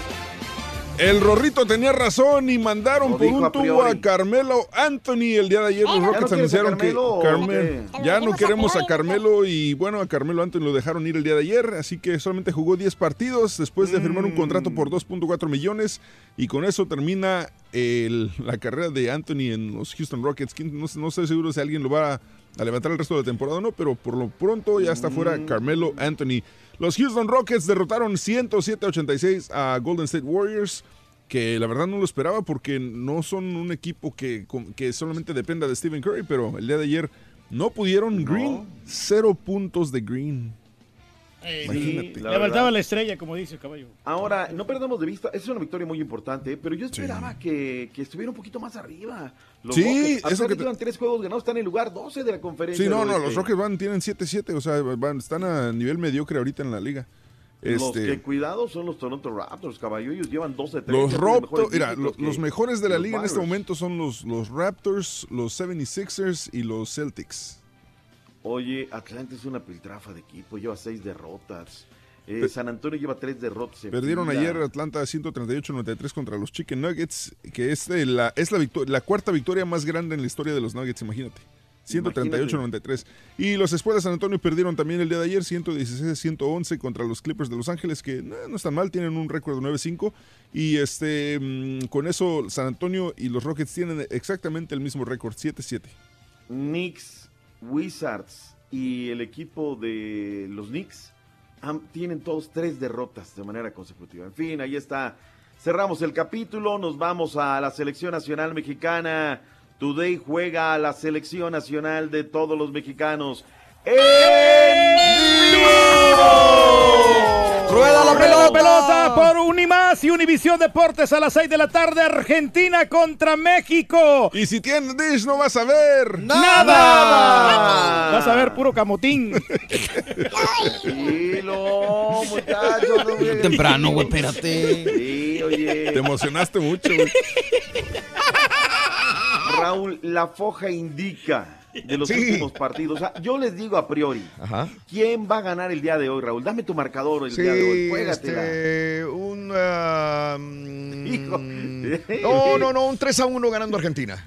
El Rorrito tenía razón y mandaron Lo por un a tubo a Carmelo Anthony el día de ayer. ¿Ya Los Rockets anunciaron que Carmelo ya no queremos a Carmelo y bueno, a Carmelo Anthony lo dejaron ir el día de ayer, así que solamente jugó 10 partidos después de firmar un contrato por 2.4 millones y con eso termina el- la carrera de Anthony en los Houston Rockets. ¿Quién- No, no estoy seguro si alguien lo va a, a levantar el resto de la temporada o no, pero por lo pronto ya está fuera Carmelo Anthony. Los Houston Rockets derrotaron 107-86 a Golden State Warriors que la verdad no lo esperaba porque no son un equipo que, con- que solamente dependa de Stephen Curry, pero el día de ayer no pudieron. Green, cero puntos de Green. Imagínate. la Le faltaba verdad. la estrella, como dice el caballo. Ahora, no perdamos de vista, es una victoria muy importante, pero yo esperaba que, que estuviera un poquito más arriba. Los Sí, Rockets, eso que te- llevan tres juegos ganados, están en el lugar 12 de la conferencia. Sí, no, no, los Rockets van, tienen 7-7, o sea, van, están a nivel mediocre ahorita en la liga. Los Este, que cuidado son los Toronto Raptors, caballo, ellos llevan 12 Los Raptors, mira, lo- los, mejores de la liga en este momento son los, los Raptors, los 76ers y los Celtics. Oye, Atlanta es una piltrafa de equipo, lleva seis derrotas. Eh, San Antonio lleva tres derrotas. Perdieron ayer Atlanta 138-93 contra los Chicken Nuggets, que es, de la, es la, la cuarta victoria más grande en la historia de los Nuggets, imagínate. 138-93. Y los Spurs de San Antonio perdieron también el día de ayer 116-111 contra los Clippers de Los Ángeles, que no, no están mal, tienen un récord de 9-5. Y este, mm, con eso San Antonio y los Rockets tienen exactamente el mismo récord, 7-7. Knicks, Wizards y el equipo de los Knicks tienen todos tres derrotas de manera consecutiva. En fin, ahí está. Cerramos el capítulo, nos vamos a la selección nacional mexicana. Today juega a la selección nacional de todos los mexicanos. ¡En vivo! ¡Rueda la pelota! pelota por Unimás y Univisión Deportes a las 6 de la tarde. Argentina contra México. Y si tienes Dish, no vas a ver. ¡Nada! Vas a ver puro camotín. Tranquilo, muchachos. No, güey. Temprano, güey, espérate. Sí, oye. Te emocionaste mucho, güey. Raúl, la foja indica de los Sí. últimos partidos. O sea, yo les digo a priori, Ajá. ¿quién va a ganar el día de hoy, Raúl? Dame tu marcador el Sí, día de hoy. Juégatela. este, un... mm, Hijo. No, no, no, un 3 a 1 ganando Argentina.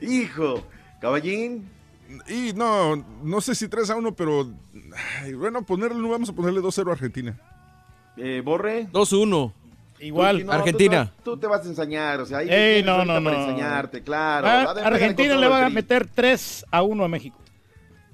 Hijo, caballín. Y no, no sé si 3 a 1, pero ay, bueno, ponerle, vamos a ponerle 2-0 a Argentina. Eh, Borre. 2-1. Igual. Tú, no, Argentina. Tú, tú te vas a enseñar, o sea, ahí Ey, no, no, para no. enseñarte, claro. Ah, Va a depender Argentina le va a meter 3 a 1 a México.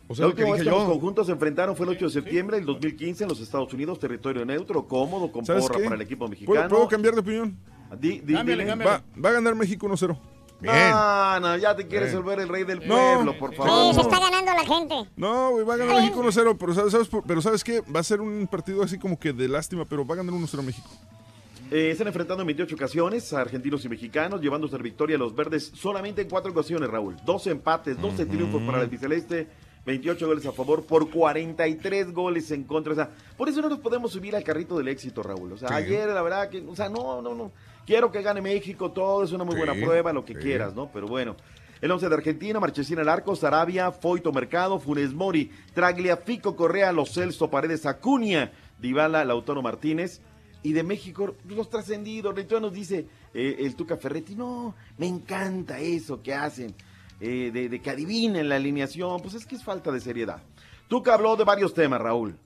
O La última vez que los conjuntos se enfrentaron fue el 8 de septiembre del 2015 en los Estados Unidos, territorio neutro, cómodo, con ¿Sabes porra qué? para el equipo ¿Puedo, mexicano. puedo cambiar de opinión? Di- di- Cámbiale, cámbiale. Va, va a ganar México 1-0. No, no, ya te quieres Bien. volver el rey del No. pueblo, por Sí, favor. se está ganando la gente. No, güey, va a ganar México 1-0, pero ¿sabes, sabes por- pero ¿sabes qué? Va a ser un partido así como que de lástima, pero va a ganar 1-0 México. Eh, se han enfrentado en 28 ocasiones a argentinos y mexicanos, llevándose la victoria a los verdes solamente en cuatro ocasiones, Raúl. 12 empates, 12 triunfos para el biceleste, 28 goles a favor por 43 goles en contra. O sea, por eso no nos podemos subir al carrito del éxito, Raúl. O sea, Sí. ayer, la verdad, que, o sea, no, no, no. Quiero que gane México, todo es una muy Sí, buena prueba, lo que sí. quieras, ¿no? Pero bueno. El 11 de Argentina, Marchesín al arco, Sarabia, Foito Mercado, Funes Mori, Tragliafico Correa, Los Celso, Paredes Acuña, Dybala, Lautaro Martínez. Y de México, los trascendidos, Entonces nos dice eh, el Tuca Ferretti, no, me encanta eso que hacen, eh, de, de que adivinen la alineación, pues es que es falta de seriedad. Tuca habló de varios temas, Raúl.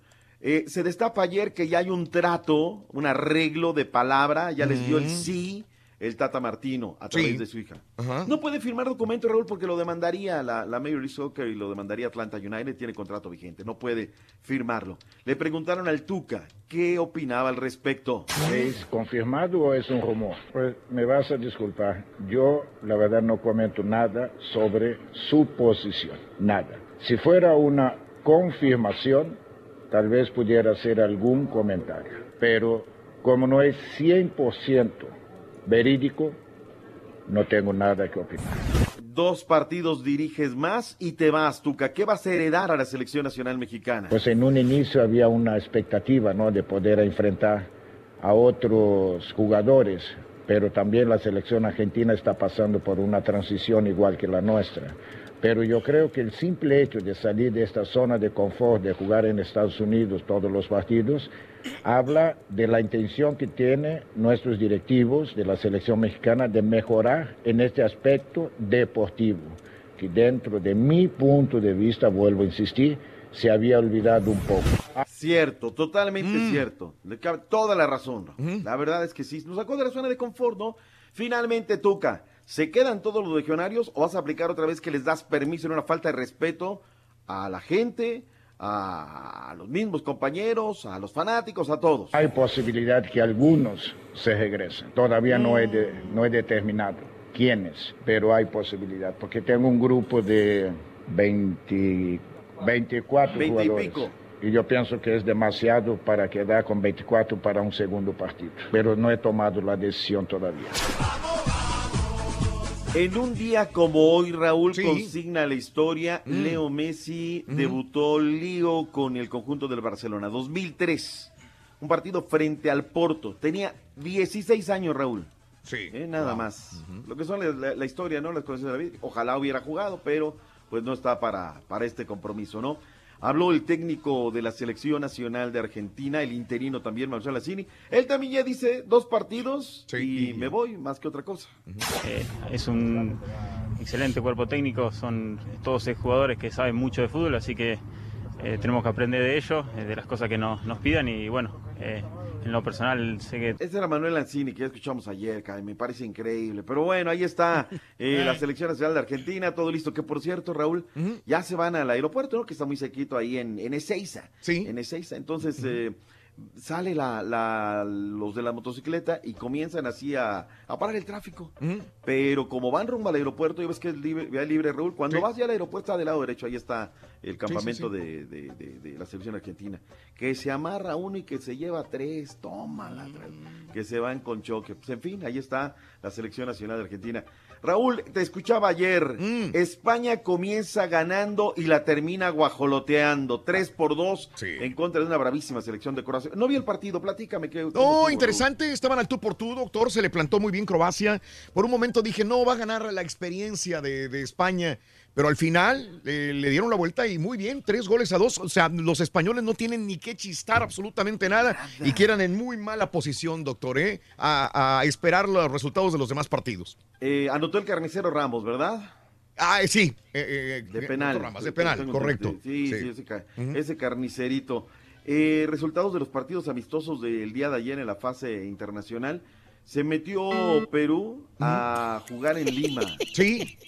Eh, se destapa ayer que ya hay un trato, un arreglo de palabra, ya les dio el sí el Tata Martino a través Sí. de su hija. Ajá. No puede firmar documento, Raúl, porque lo demandaría la, la Major League Soccer y lo demandaría Atlanta United, tiene contrato vigente, no puede firmarlo. Le preguntaron al Tuca qué opinaba al respecto. ¿Es confirmado o es un rumor? Pues me vas a disculpar, yo la verdad no comento nada sobre su posición, nada. Si fuera una confirmación, tal vez pudiera hacer algún comentario, pero como no es 100% verídico, no tengo nada que opinar. Dos partidos diriges más y te vas, Tuca. ¿Qué vas a heredar a la selección nacional mexicana? Pues en un inicio había una expectativa, ¿no? De poder enfrentar a otros jugadores, pero también la selección argentina está pasando por una transición igual que la nuestra. Pero yo creo que el simple hecho de salir de esta zona de confort, de jugar en Estados Unidos todos los partidos, habla de la intención que tienen nuestros directivos de la selección mexicana de mejorar en este aspecto deportivo, que dentro de mi punto de vista, vuelvo a insistir, se había olvidado un poco. Cierto, totalmente cierto. Le cabe toda la razón. La verdad es que sí. Nos sacó de la zona de confort, ¿no? Finalmente, Tuca, ¿se quedan todos los legionarios o vas a aplicar otra vez que les das permiso en una falta de respeto a la gente, a los mismos compañeros, a los fanáticos, a todos? Hay posibilidad que algunos se regresen. Todavía no, he de- no he determinado quiénes, pero hay posibilidad, porque tengo un grupo de 20 24 Veinte y jugadores. pico. Y yo pienso que es demasiado para quedar con 24 para un segundo partido. Pero no he tomado la decisión todavía. En un día como hoy, Raúl Sí. consigna la historia, Mm. Leo Messi debutó lío con el conjunto del Barcelona, 2003. Un partido frente al Porto. Tenía 16 años, Raúl. Sí. Eh, nada más. Lo que son la, la- la historia, ¿no? Las cosas de la vida. Ojalá hubiera jugado, pero pues no está para, para este compromiso, ¿no? Habló el técnico de la selección nacional de Argentina, el interino también, Marcelo Lassini. Él también ya dice dos partidos y me voy, más que otra cosa. Eh, es un excelente cuerpo técnico, son todos seis jugadores que saben mucho de fútbol, así que eh, tenemos que aprender de ellos, eh, de las cosas que nos, nos pidan y bueno, eh, en lo personal sé que Ese era Manuel Lanzini, que ya escuchamos ayer, me parece increíble. Pero bueno, ahí está eh, la selección nacional de Argentina, todo listo. Que por cierto, Raúl, ya se van al aeropuerto, ¿no? Que está muy sequito ahí en, en Ezeiza. Sí. En Ezeiza. Entonces, eh, sale la, la- los de la motocicleta y comienzan así a, a parar el tráfico. Pero como van rumbo al aeropuerto, ya ves que es libre, libre, Raúl, cuando vas ya al aeropuerto está del lado derecho, ahí está el campamento sí. De, de- de- de la selección argentina. Que se amarra uno y que se lleva tres, toma la que se van con choque. Pues en fin, ahí está la selección nacional de Argentina. Raúl, te escuchaba ayer. Mm. España comienza ganando y la termina guajoloteando. 3 por 2 en contra de una bravísima selección de Croacia. No vi el partido, platícame. ¿qué, Raúl? interesante, estaban al tú por tú, doctor, se le plantó muy bien Croacia. Por un momento dije, no, va a ganar la experiencia de, de España, pero al final eh, le dieron la vuelta y muy bien, tres goles a dos. O sea, los españoles no tienen ni que chistar absolutamente nada, y quedan en muy mala posición, doctor, ¿eh? a, a esperar los resultados de los demás partidos. Eh, anotó el carnicero Ramos, ¿verdad? Ah, sí. eh, eh, De penal. Ramas, de penal, Tengo correcto. Sí, sí, Sí. ese, ca- ese carnicerito. Eh, resultados de los partidos amistosos del día de ayer en la fase internacional. Se metió Perú a jugar en Lima. Sí.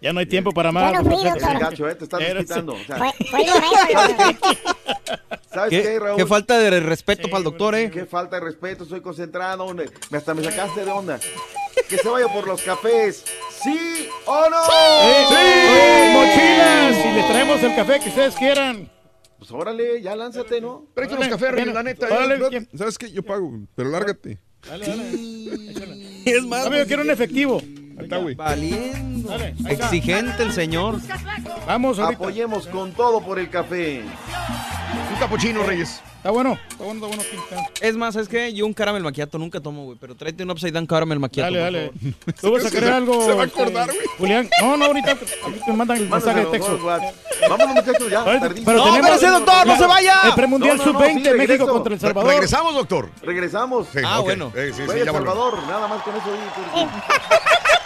Ya no hay tiempo para más. Ya no fui, doctor. gacho, ¿eh? Te estás Eres- desquitando, o sea. Fue. ¿Sabes ¿Qué, qué, Raúl? qué falta de respeto para el doctor, ¿eh? Qué falta de respeto, estoy concentrado. me- Hasta me sacaste de onda. Que se vaya por los cafés. ¿Sí o no? ¡Eh! ¡Eh! ¡Mochilas! Si les traemos el café que ustedes quieran. Pues órale, ya lánzate, ¿no? Tráete unos cafés, la neta. Órale, eh. ¿Sabes qué? Yo pago, pero lárgate. Dale, dale. Es más, Amigo, quiero un efectivo. Está, güey. Valiendo. Dale. Exigente el señor. Vamos ahorita. Apoyemos con todo por el café. Un capuchino, Reyes. Está bueno, está bueno, está bueno. Es más, es que yo un caramel maquiato nunca tomo, güey. Pero tráete un upside down caramel maquiato. Dale, dale. Tú vas a querer algo. se va a este, acordar, güey. Julián. No, no, ahorita me mandan el mensaje de texto. Vámonos, muchachos, ya. Pero No, tenemos- espérese, doctor, no se vaya. El premundial No, no, no, sub-20 sí, México contra El Salvador. Regresamos, doctor. Regresamos. Sí, Ah, bueno. Eh, sí, El. Salvador, nada más con eso.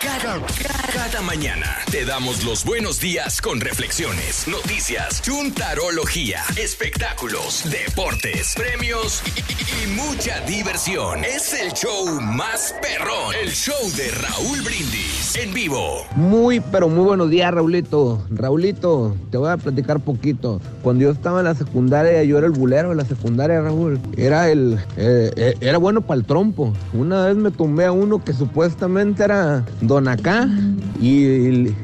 Cada, mañana te damos los buenos días con reflexiones, noticias, chuntarología, espectáculos, deportes, premios y, mucha diversión. Es el show más perrón, el show de Raúl Brindis en vivo. Muy, pero muy buenos días, Raulito. Raulito, te voy a platicar poquito. Cuando yo estaba en la secundaria, yo era el bulero de la secundaria, Raúl. Era el, eh, eh, era bueno para el trompo. Una vez me tumbé a uno que supuestamente era don acá y,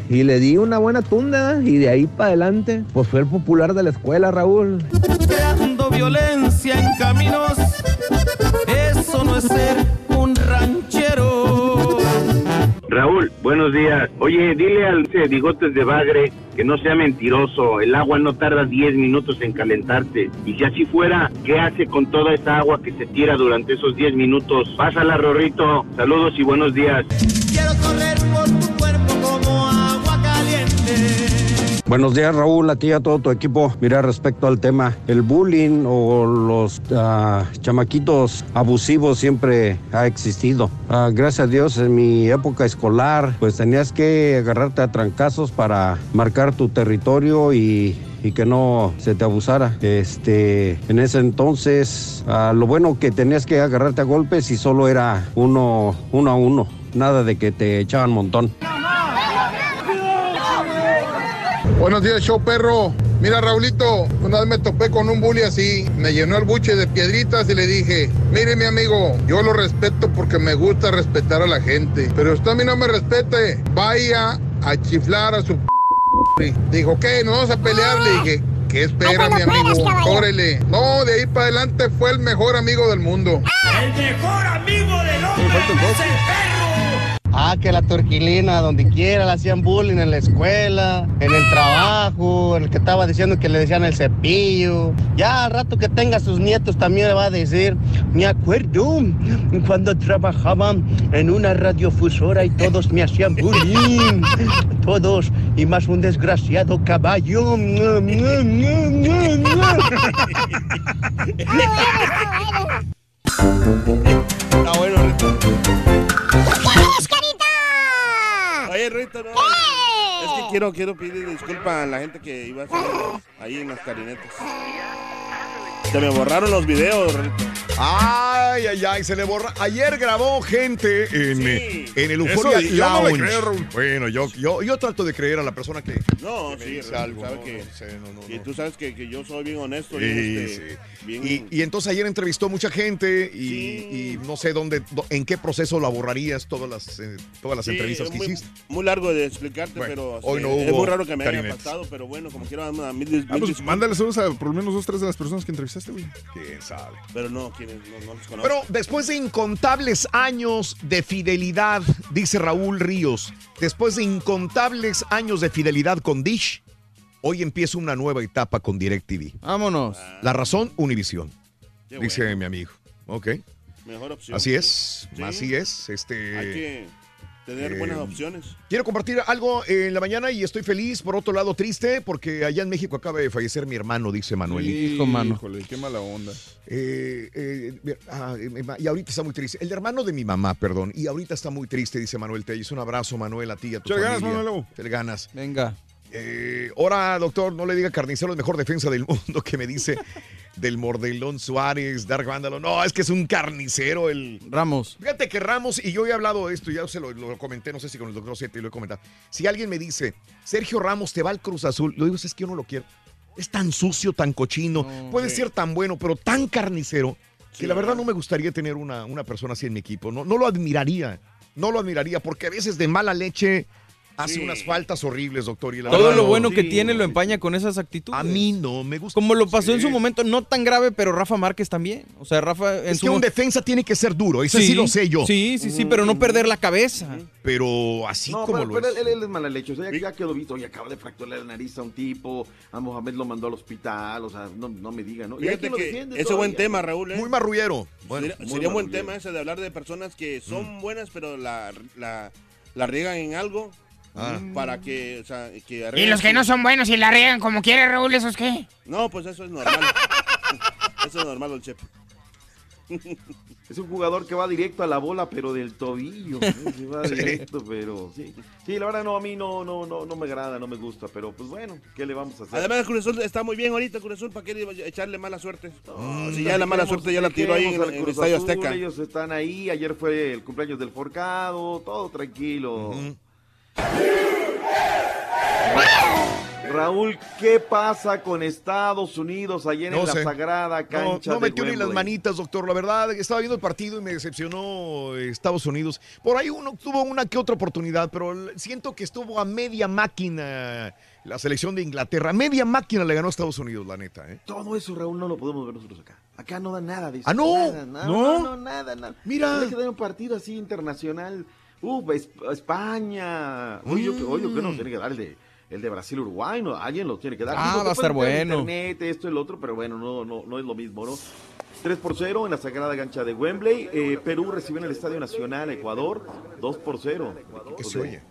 y le di una buena tunda y de ahí para adelante, pues fue el popular de la escuela, Raúl. Creando violencia en caminos, eso no es ser un ranchero. Raúl, buenos días. Oye, dile al bigotes de bagre que no sea mentiroso. El agua no tarda 10 minutos en calentarse. Y si así fuera, ¿qué hace con toda esa agua que se tira durante esos 10 minutos? Pásala, Rorrito. Saludos y buenos días. Buenos días Raúl, aquí a todo tu equipo. Mira, respecto al tema, el bullying o los ah, chamaquitos abusivos siempre ha existido. Ah, gracias a Dios, en mi época escolar, pues tenías que agarrarte a trancazos para marcar tu territorio y y que no se te abusara. Este, en ese entonces, ah, lo bueno que tenías que agarrarte a golpes y solo era uno, uno a uno. Nada de que te echaban montón. Buenos días, show perro. Mira, Raulito, una vez me topé con un bully así, me llenó el buche de piedritas y le dije, mire mi amigo, yo lo respeto porque me gusta respetar a la gente, pero usted a mí no me respete, vaya a chiflar a su p-". Dijo, ¿qué? ¿Nos vamos a pelear? Le dije, ¿qué espera mi amigo? Órale. No, de ahí para adelante fue el mejor amigo del mundo. El mejor amigo del hombre es el perro. Ah, que la torquilina, donde quiera, le hacían bullying en la escuela, en el trabajo, el que estaba diciendo que le decían el cepillo. Ya al rato que tenga sus nietos también le va a decir, me acuerdo cuando trabajaba en una radiofusora y todos me hacían bullying. Todos, y más un desgraciado caballo. Está bueno. ¡Quieres, carita! Oye, no. Es que quiero, quiero pedir disculpas a la gente que iba a ahí en las carinetas. Se me borraron los videos. Ay, Ay, ay, se le borra. Ayer grabó gente en, eh, en el Eso Euphoria no creo, Raúl. bueno, yo, yo, yo trato de creer a la persona que. No, que sí, dice Raúl, algo, sabe no, que, no sé, no, no, y tú sabes que, que yo soy bien honesto. Sí, bien, este, bien- Y, y entonces ayer entrevistó mucha gente y, y no sé dónde, en qué proceso la borrarías todas las, eh, todas las entrevistas es que muy, hiciste. muy largo de explicarte, Bueno, pero hoy no es hubo muy raro que me haya pasado, pero bueno, como quiero, a mí, Ah, pues mándale saludos a por lo menos dos, tres de las personas que entrevistaste, güey. Quién sabe. Pero no, quienes no, no los conozco. Pero después de incontables años de fidelidad, dice Raúl Ríos, después de incontables años de fidelidad con Dish, hoy empieza una nueva etapa con DirecTV. Vámonos. La razón, Univisión, dice mi amigo. Ok. Mejor opción. Así es, Sí. así es. Este, Hay que tener eh, buenas opciones. Quiero compartir algo en la mañana y estoy feliz, por otro lado triste, porque allá en México acaba de fallecer mi hermano, dice Manuel. Hijo, mano. Híjole, qué mala onda. Eh, eh, ah, y ahorita está muy triste. El hermano de mi mamá, perdón. Y ahorita está muy triste, dice Manuel Telles. Un abrazo, Manuel, a ti y a tu Échale familia. ganas, Manuel. Échale ganas. Venga. Eh, ahora, doctor, no le diga carnicero es mejor defensa del mundo que me dice del Mordelón Suárez, Dark Vándalo. No, es que es un carnicero el... Ramos. Fíjate que Ramos, y yo he hablado de esto, ya se lo, lo comenté, no sé si con el doctor Sete lo he comentado. Si alguien me dice, Sergio Ramos te va al Cruz Azul, lo digo, es que yo no lo quiero. Es tan sucio, tan cochino, puede sí. ser tan bueno, pero tan carnicero, que la verdad ¿verdad? no me gustaría tener una, una persona así en mi equipo. No, no lo admiraría, no lo admiraría, porque a veces de mala leche hace Sí. unas faltas horribles, doctor. Y la Todo verdad lo no- bueno que sí, tiene lo sí, empaña con esas actitudes. A mí no me gusta. Como lo pasó en su momento, no tan grave, pero Rafa Márquez también. O sea, Rafa en Es su que un defensa tiene que ser duro, eso sí, lo sé yo. Sí, sí, sí, pero no perder la cabeza. Pero así no, como pero, lo pero es. él, él es mala leche. O sea, ya, ya quedó visto. Oye, acaba de fracturar la nariz a un tipo. A Mohamed lo mandó al hospital. O sea, no, no me diga, ¿no? Y Fíjate que defiende ese buen tema, Raúl. ¿eh? Muy marrullero. Bueno, sería muy sería un buen tema ese de hablar de personas que son buenas, pero la, la, la riegan en algo Ah. para que, o sea, que Y los que no son buenos y la riegan como quiere, Raúl, ¿esos qué? No, pues eso es normal. eso es normal, don Chepe. Es un jugador que va directo a la bola, pero del tobillo. Sí, va directo, pero sí. Sí, la verdad no, a mí no, no, no, no me agrada, no me gusta. Pero pues bueno, ¿qué le vamos a hacer? Además, el Cruz Azul está muy bien ahorita, Cruz Azul, ¿para qué le- echarle mala suerte? No, si ya la mala suerte ya la tiró ahí en, el Estadio Azul, Azteca. Ellos están ahí. Ayer fue el cumpleaños del Forcado. Todo tranquilo. Raúl, ¿qué pasa con Estados Unidos ayer No en sé. la sagrada cancha no de metió ni las manitas, doctor. La verdad, estaba viendo el partido y me decepcionó eh, Estados Unidos. Por ahí uno tuvo una que otra oportunidad, pero siento que estuvo a media máquina la selección de Inglaterra. Media máquina le ganó a Estados Unidos, la neta. ¿eh? Todo eso, Raúl, no lo podemos ver nosotros acá. Acá no da nada de eso. Ah, ¿no? Nada, nada, ¿No? no, no, nada, nada. Mira. Hay que dar un partido así internacional. Uf, es- España. Oye, yo, que- oye, yo que no tiene que dar el de, el de Brasil-Uruguay, ¿no? Alguien lo tiene que dar. Ah, Digo, va a pueden estar bueno. Internet, esto, el otro, pero bueno, no, no, no es lo mismo, ¿no? 3 por 0 en la sagrada cancha de Wembley. Eh, Perú recibe en el Estadio Nacional Ecuador 2 por 0. ¿Qué se oye?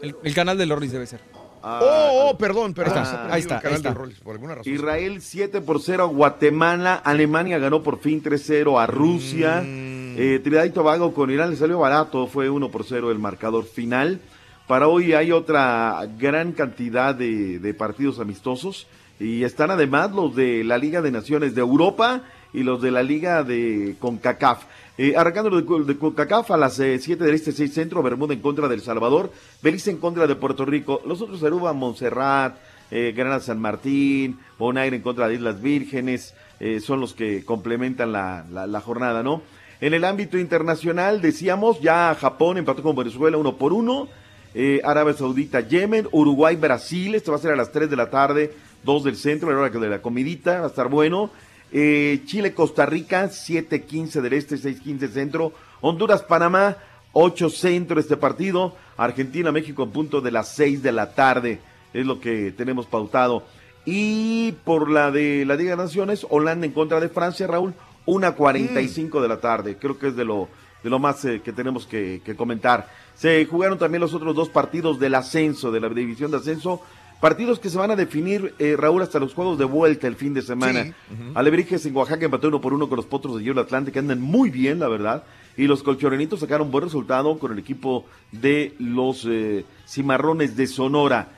El, el canal de Loris debe ser. Oh, oh, perdón, perdón. Ahí se ha está, perdido ahí está, el canal ahí de está. Rolls, por alguna razón. Israel 7 por 0 a Guatemala. Alemania ganó por fin 3-0 a Rusia. Mm. Eh, Trinidad y Tobago con Irán le salió barato. Fue 1 por 0 el marcador final. Para hoy hay otra gran cantidad de, de partidos amistosos. Y están además los de la Liga de Naciones de Europa y los de la Liga de CONCACAF. Eh, arrancando de, de CONCACAF a las 7 del Este, 6 Centro, Bermuda en contra del Salvador, Belice en contra de Puerto Rico. Los otros Aruba, Montserrat, eh, Granada San Martín, Bonaire en contra de Islas Vírgenes, eh, son los que complementan la, la- la jornada, ¿no? En el ámbito internacional, decíamos, ya Japón empató con Venezuela uno por uno, eh, Arabia Saudita, Yemen, Uruguay, Brasil, esto va a ser a las 3 de la tarde, 2 del centro, la hora de la comidita, va a estar bueno. Eh, Chile, Costa Rica, 7-15 del este, 6-15 centro. Honduras, Panamá, 8 centro este partido. Argentina, México en punto de las 6 de la tarde. Es lo que tenemos pautado. Y por la de la Liga de Naciones, Holanda en contra de Francia, Raúl, 1.45 de la tarde. Creo que es de lo, de lo más eh, que tenemos que, que comentar. Se jugaron también los otros dos partidos del ascenso, de la división de ascenso. Partidos que se van a definir, eh, Raúl, hasta los juegos de vuelta el fin de semana. Sí. Alebrijes en Oaxaca empató uno por uno con los Potros de Hielo Atlante, que andan muy bien, la verdad. Y los colchorenitos sacaron buen resultado con el equipo de los eh, Cimarrones de Sonora.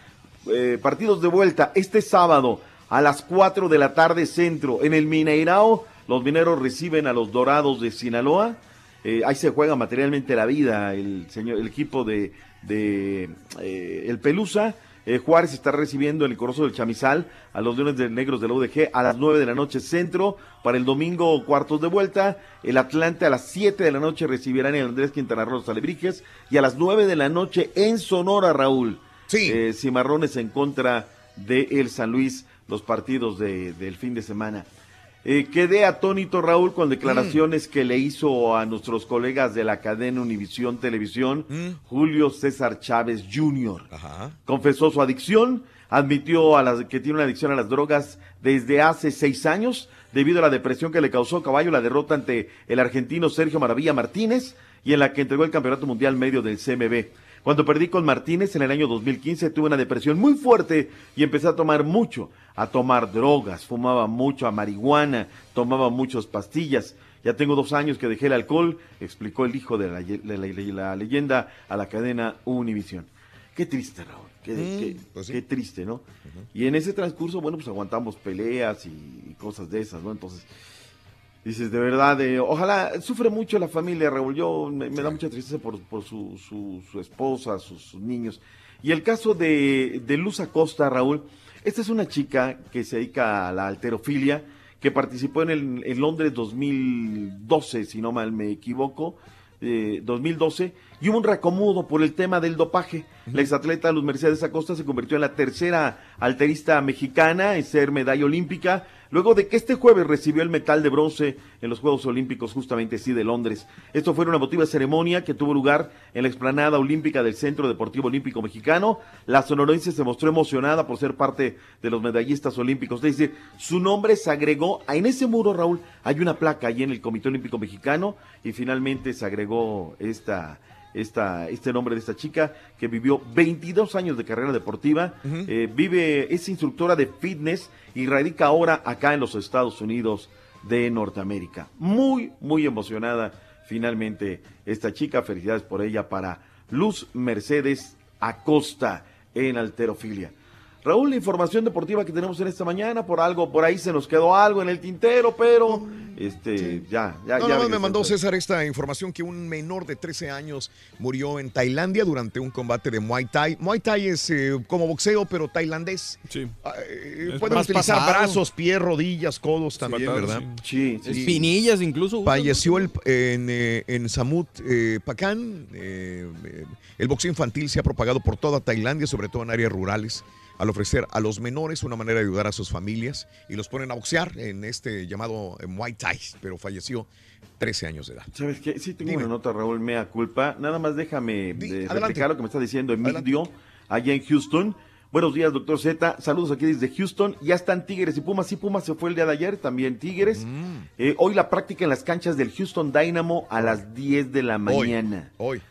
Eh, partidos de vuelta este sábado a las 4 de la tarde centro en el Mineirao Los mineros reciben a los dorados de Sinaloa. Eh, ahí se juega materialmente la vida el, señor, el equipo de, de eh, el Pelusa. Eh, Juárez está recibiendo en el Corozo del Chamizal a los Leones de Negros de la UDG a las 9 de la noche centro. Para el domingo, cuartos de vuelta. El Atlante a las 7 de la noche recibirán el Andrés Quintana Roo los Alebrijes. Y a las 9 de la noche en Sonora, Raúl. Sí. Eh, Cimarrones en contra de el San Luis, los partidos de- del fin de semana. Eh, quedé atónito, Raúl, con declaraciones que le hizo a nuestros colegas de la cadena Univisión Televisión, Julio César Chávez Jr. Confesó su adicción, admitió a las, que tiene una adicción a las drogas desde hace seis años, debido a la depresión que le causó Caballo la derrota ante el argentino Sergio Maravilla Martínez y en la que entregó el Campeonato Mundial medio del CMB. Cuando perdí con Martínez en el año 2015 tuve una depresión muy fuerte y empecé a tomar mucho, a tomar drogas, fumaba mucho a marihuana, tomaba muchas pastillas. Ya tengo dos años que dejé el alcohol, explicó el hijo de la, de la- de la leyenda a la cadena Univisión. Qué triste, Raúl, qué, Mm, qué- pues qué triste, ¿no? Y en ese transcurso, bueno, pues aguantamos peleas y, y cosas de esas, ¿no? Entonces, Dices, de verdad, eh, ojalá, sufre mucho la familia, Raúl. Yo me, me da mucha tristeza por, por su, su, su esposa, sus, sus niños. Y el caso de, de Luz Acosta, Raúl, esta es una chica que se dedica a la alterofilia, que participó en, el, en Londres 2012, si no mal me equivoco, eh, 2012, y hubo un reacomodo por el tema del dopaje. La exatleta Luz Mercedes Acosta se convirtió en la tercera alterista mexicana en ser medalla olímpica, luego de que este jueves recibió el metal de bronce en los Juegos Olímpicos justamente sí de Londres. Esto fue una emotiva ceremonia que tuvo lugar en la explanada olímpica del Centro Deportivo Olímpico Mexicano. La sonorense se mostró emocionada por ser parte de los medallistas olímpicos. Es decir, su nombre se agregó, en ese muro, Raúl, hay una placa ahí en el Comité Olímpico Mexicano y finalmente se agregó esta esta, este nombre de esta chica que vivió 22 años de carrera deportiva, eh, vive, es instructora de fitness y radica ahora acá en los Estados Unidos de Norteamérica. Muy, muy emocionada finalmente esta chica. Felicidades por ella para Luz Mercedes Acosta en alterofilia. Raúl, la información deportiva que tenemos en esta mañana, por algo, por ahí se nos quedó algo en el tintero, pero este, ya, ya, No, ya. no, me mandó César esta información que un menor de 13 años murió en Tailandia durante un combate de Muay Thai. Muay Thai es eh, como boxeo, pero tailandés. Sí. Eh, Es pueden más utilizar pasado. brazos, pies, rodillas, codos también, Pasado, ¿verdad? Sí, sí. Espinillas incluso. Falleció el- en, eh, en Samut eh, Pakan. eh, eh, el boxeo infantil se ha propagado por toda Tailandia, sobre todo en áreas rurales, al ofrecer a los menores una manera de ayudar a sus familias y los ponen a boxear en este llamado eh, Muay Thai, pero falleció 13 años de edad. ¿Sabes qué? Sí, tengo Dime. una nota, Raúl, mea culpa. Nada más déjame de adelante. replicar lo que me está diciendo Emilio, allá en Houston. Buenos días, doctor Z. Saludos aquí desde Houston. Ya están Tigres y Pumas. Sí, Pumas se fue el día de ayer, también Tigres. Mm. Eh, hoy la práctica en las canchas del Houston Dynamo a las 10 de la mañana. Hoy.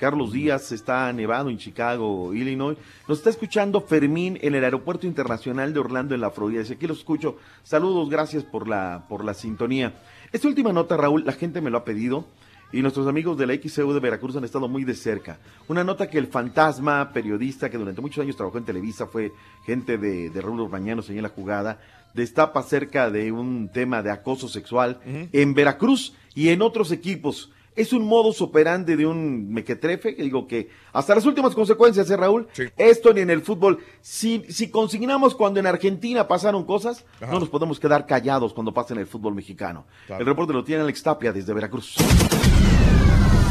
Carlos Díaz está nevado en Chicago, Illinois. Nos está escuchando Fermín en el Aeropuerto Internacional de Orlando, en la Florida. Dice, aquí los escucho. Saludos, gracias por la, por la sintonía. Esta última nota, Raúl, la gente me lo ha pedido y nuestros amigos de la XCU de Veracruz han estado muy de cerca. Una nota que el fantasma, periodista que durante muchos años trabajó en Televisa, fue gente de, de Raúl Urbañanos en la jugada, destapa acerca de un tema de acoso sexual en Veracruz y en otros equipos. Es un modus operandi de un mequetrefe, que digo que hasta las últimas consecuencias, ¿eh, Raúl? Esto ni en el fútbol. Si, si consignamos cuando en Argentina pasaron cosas, Ajá. no nos podemos quedar callados cuando pasa en el fútbol mexicano. Claro. El reporte lo tiene Alex Tapia desde Veracruz.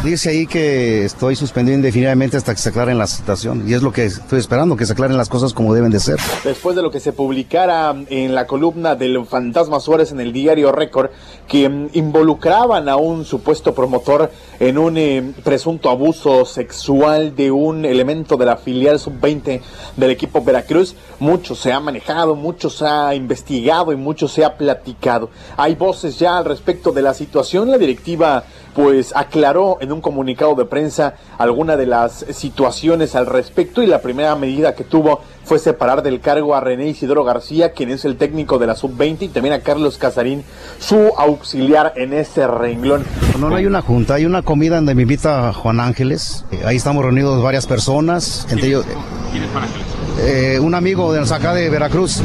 Dice ahí que estoy suspendido indefinidamente hasta que se aclaren la situación. Y es lo que estoy esperando, que se aclaren las cosas como deben de ser. Después de lo que se publicara en la columna del Fantasma Suárez en el diario Récord, que mm, involucraban a un supuesto promotor en un eh, presunto abuso sexual de un elemento de la filial sub-20 del equipo Veracruz, mucho se ha manejado, mucho se ha investigado y mucho se ha platicado. Hay voces ya al respecto de la situación. La directiva pues aclaró en un comunicado de prensa alguna de las situaciones al respecto y la primera medida que tuvo fue separar del cargo a René Isidoro García, quien es el técnico de la sub-20, y también a Carlos Casarín, su auxiliar en ese renglón. No, no hay una junta, hay una comida donde me invita Juan Ángeles. Eh, ahí estamos reunidos varias personas, entre ellos ¿Quién es Juan Ángeles? un amigo de acá de Veracruz.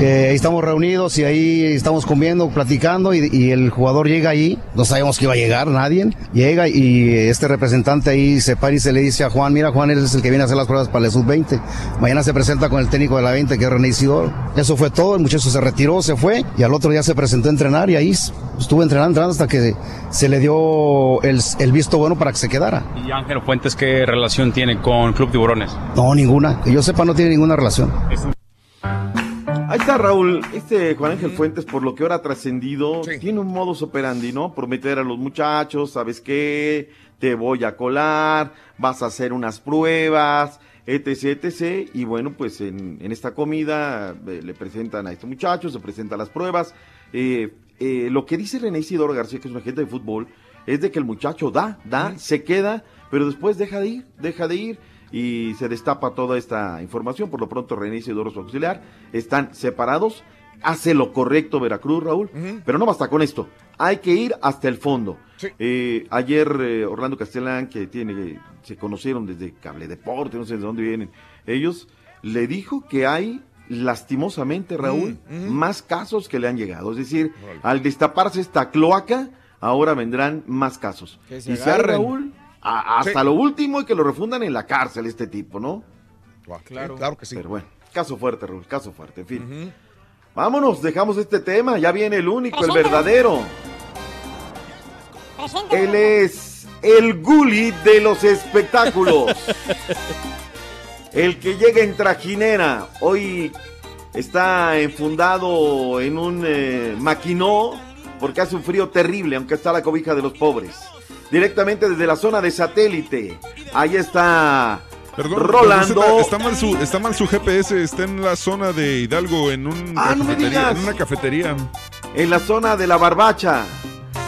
Eh, ahí estamos reunidos y ahí estamos comiendo, platicando y, y el jugador llega ahí, no sabemos que iba a llegar nadie, llega y este representante ahí se para y se le dice a Juan, mira Juan, eres el que viene a hacer las pruebas para el sub-20, mañana se presenta con el técnico de la 20 que es René Isidoro. Eso fue todo, el muchacho se retiró, se fue y al otro día se presentó a entrenar y ahí estuvo entrenando, entrenando hasta que se le dio el, el visto bueno para que se quedara. ¿Y Ángel Fuentes qué relación tiene con Club Tiburones? No, ninguna, que yo sepa no tiene ninguna relación. Ahí está Raúl, este Juan Ángel Fuentes, por lo que ahora ha trascendido, tiene un modus operandi, ¿no? Prometer a los muchachos, ¿sabes qué? Te voy a colar, vas a hacer unas pruebas, etc, etc. Y bueno, pues en, en esta comida eh, le presentan a este muchacho, se presentan las pruebas. Eh, eh, lo que dice René Isidoro García, que es un agente de fútbol, es de que el muchacho da, da, se queda, pero después deja de ir, deja de ir y se destapa toda esta información. Por lo pronto, René Isidoro, su auxiliar, están separados. Hace lo correcto Veracruz, Raúl, pero no basta con esto. Hay que ir hasta el fondo. Eh, ayer eh, Orlando Castellán, que tiene, se conocieron desde Cable Deporte, no sé de dónde vienen ellos, le dijo que hay lastimosamente, Raúl, más casos que le han llegado. Es decir, al destaparse esta cloaca, ahora vendrán más casos. Que se y si hay. Raúl, a- hasta Sí. lo último y que lo refundan en la cárcel este tipo, ¿no? Claro. claro que sí. Pero bueno, caso fuerte, Raúl, caso fuerte, en fin. Vámonos, dejamos este tema, ya viene el único, el verdadero. Él es el guli de los espectáculos. el que llega en trajinera. Hoy está enfundado en un eh, maquinó porque hace un frío terrible, aunque está la cobija de los pobres. Directamente desde la zona de satélite. Ahí está Perdón, Rolando. Está, está mal su, está mal su GPS, está en la zona de Hidalgo, en, un Ah, no me cafetería- digas. en una cafetería. en la zona de la Barbacha,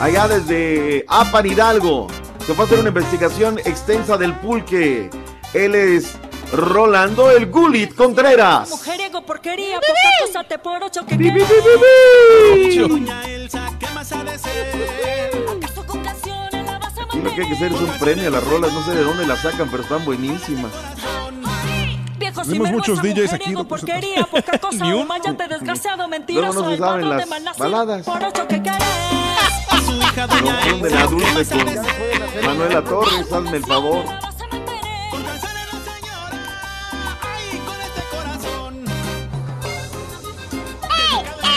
allá desde Apan Hidalgo. Se fue a hacer una investigación extensa del pulque. Él es Rolando el Gulit Contreras. Mujeriego, porquería, poca cosa te por ocho que lo que hay que hacer es un premio a las rolas. No sé de dónde las sacan, pero están buenísimas. Viejo Tenemos muchos DJs aquí, Zeta. porquería, poca cosa, Ni un. humillante, desgraciado, mentiroso, Luego no se el saben las baladas. Por ocho que querés. A su hija, doña Confunden a Dulce con Manuela Torres, hazme el favor.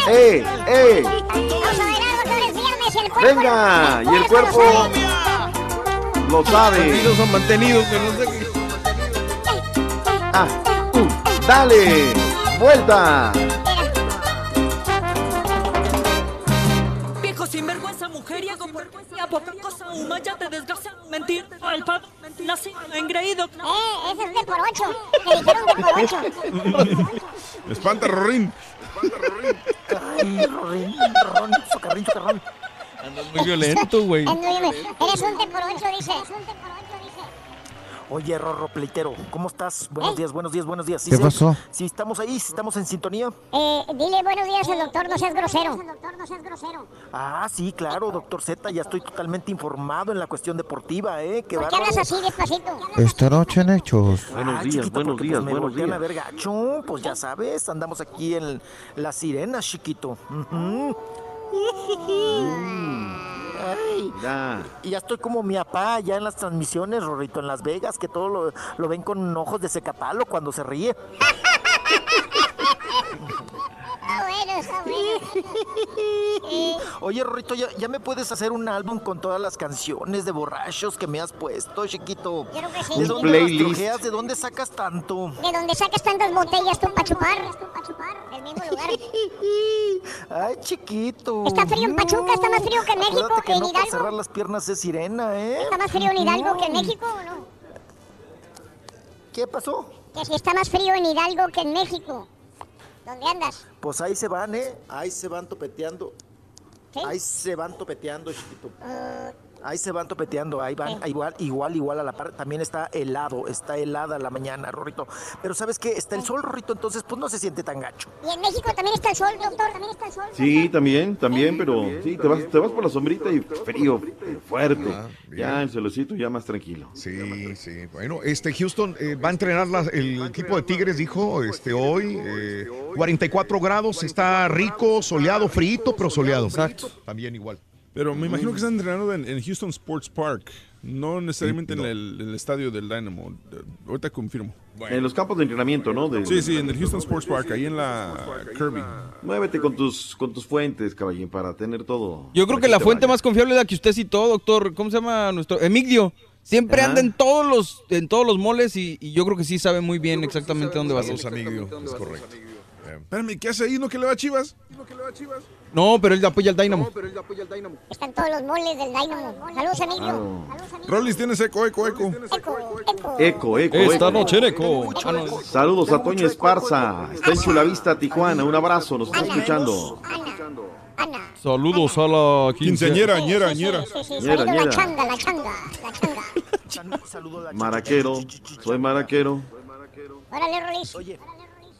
¡Eh! ¡Eh! ¡Venga! Y el cuerpo lo sabe. Mantenidos son mantenidos, pero no sé qué. Ah, uh, ¡Dale! ¡Vuelta! Viejo sinvergüenza, mujeriego, porquería, poca cosa, humillante, desgraciado, mentir, al padre, nacido, engreído. Eh, ese es de por ocho. Dijeron de por ocho. Espanta, Rorín. Ay, Rorín, Ron, socarrín, socarrón. Andas muy violento, güey. Eres un de por ocho, dice. Oye, Rorro Pleitero, ¿cómo estás? Buenos días, buenos días, buenos días. ¿Sí ¿Qué se- pasó? Sí, estamos ahí, sí estamos en sintonía. Eh, dile buenos días al doctor, no seas grosero. Doctor, no seas grosero. Ah, sí, claro, doctor Z, ya estoy totalmente informado en la cuestión deportiva, ¿eh? Qué ¿Por qué hablas así despacito? Esta noche en Hechos. Buenos Ah, días, chiquito, buenos porque, días, pues, me buenos voltean días. a ver gacho, pues ya sabes, andamos aquí en la sirena, chiquito. Ujú. Ay, Ya. y ya estoy como mi papá ya en las transmisiones, Rorrito, en Las Vegas, que todo lo, lo ven con ojos de secapalo cuando se ríe. Está bueno, está bueno. Eh, Oye, Rorrito, ¿ya, ya me puedes hacer un álbum con todas las canciones de borrachos que me has puesto, chiquito? Claro que sí, ¿De dónde las playlist. trojeas? ¿De dónde sacas tanto? ¿De dónde sacas tantas botellas tú para chupar? Del mismo lugar. Ay, chiquito. Está frío en Pachuca, está más frío que en México, que en no para cerrar Hidalgo. las piernas es sirena, ¿eh? ¿Está más frío en Hidalgo que en México o no? ¿Qué pasó? Que si está más frío en Hidalgo que en México. ¿Dónde andas? Pues ahí se van, ¿eh? Ahí se van topeteando. ¿Sí? Ahí se van topeteando, chiquito. Eh, Ahí se van topeteando, ahí van, igual, igual, igual a la par. También está helado, está helada la mañana, Rorrito. Pero ¿sabes qué? Está el sol, Rorrito, entonces pues no se siente tan gacho. Y en México también está el sol, doctor. También está el sol. Sí, también, también, pero sí, te vas, te vas por la sombrita y frío, fuerte. ya el celocito ya más tranquilo. Sí, sí. Bueno, este Houston eh, va a entrenar la- el equipo de Tigres, dijo, este hoy, eh, 44 grados, está rico, soleado, frito, pero soleado. Exacto. También igual. Pero me imagino que están entrenando en, en Houston Sports Park, no necesariamente en, el, en el estadio del Dynamo. Ahorita confirmo. En los campos de entrenamiento, ¿no? De- Sí, sí, en el Houston Sports Park, ahí en la Kirby. Muévete con tus, con tus fuentes, caballín, para tener todo. Yo creo que la te fuente vaya. más confiable es la que usted citó, doctor. ¿Cómo se llama nuestro? Emigdio. Siempre Ajá. anda en todos los en todos los moles y, y yo creo que sí sabe muy bien exactamente dónde va a ser. Saludos, amigo. Es correcto. Espérame, ¿qué hace ahí? ¿No que le va a Chivas? No, pero él apoya al Dynamo. Están todos los moles del Dynamo. Saludos, Emilio. Rollis, tienes eco, eco, eco. Eco, eco. Eco, eco, Esta noche en Eco. No. Saludos a Toño Esparza. Está en Chulavista, Tijuana. Un abrazo, nos está escuchando. Saludos a la Quinceañera, ñera, ñera. La changa, la changa, la changa. Maraquero, soy maraquero. Órale, Rolis. Oye,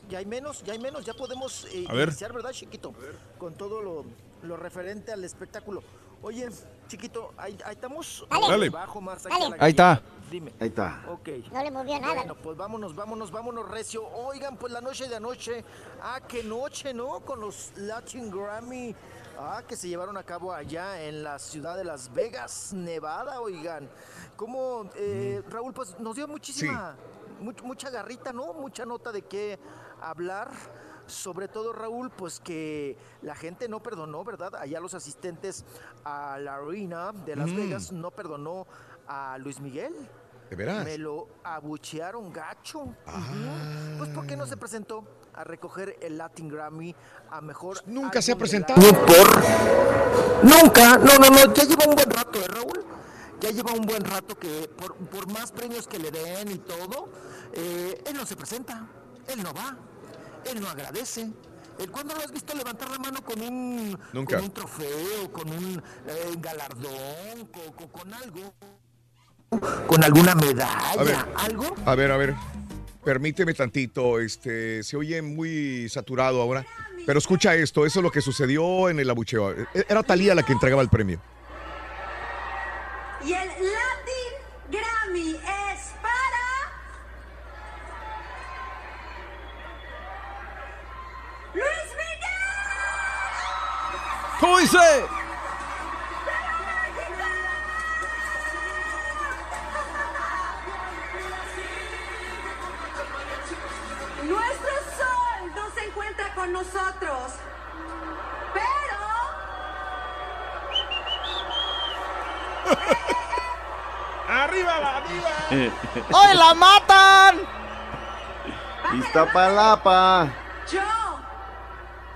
ya hay menos, ya hay menos, ya podemos eh, ver. iniciar, ¿verdad, chiquito? Con todo lo, lo referente al espectáculo. Oye, chiquito, ahí, ahí estamos. Dale. Dale. Bajo, más Dale. aquí a la Ahí está. Dime. Ahí está. Ok. No le movió nada. Bueno, pues vámonos, vámonos, vámonos, recio. Oigan, pues la noche de anoche. Ah, qué noche, ¿no? Con los Latin Grammy. Ah, que se llevaron a cabo allá en la ciudad de Las Vegas, Nevada, oigan. Como, eh, Raúl, pues nos dio muchísima, much- mucha garrita, ¿no? Mucha nota de qué hablar. Sobre todo, Raúl, pues que la gente no perdonó, ¿verdad? Allá los asistentes a la arena de Las Mm. Vegas no perdonó a Luis Miguel. ¿De veras? Me lo abuchearon gacho. Ujú. Pues ¿por qué no se presentó a recoger el Latin Grammy a mejor Nunca se ha presentado. año? Nunca, no, no, no, ya lleva un buen rato, ¿eh, Raúl? Ya lleva un buen rato que por, por más premios que le den y todo, eh, él no se presenta, él no va, él no agradece. ¿El ¿Cuándo lo has visto levantar la mano con un, Nunca. con un trofeo, con un eh, galardón, con, con- con algo? ¿Con alguna medalla? A ver. ¿Algo? A ver, a ver. Permíteme tantito, este, se oye muy saturado ahora, pero escucha esto, eso es lo que sucedió en el abucheo. E- Era Talía la que entregaba el premio. Y el ¿Cómo dice? Nuestro sol no se encuentra con nosotros. Pero. ¡Arriba la diva! ¡Ay, la matan! Iztapalapa. Yo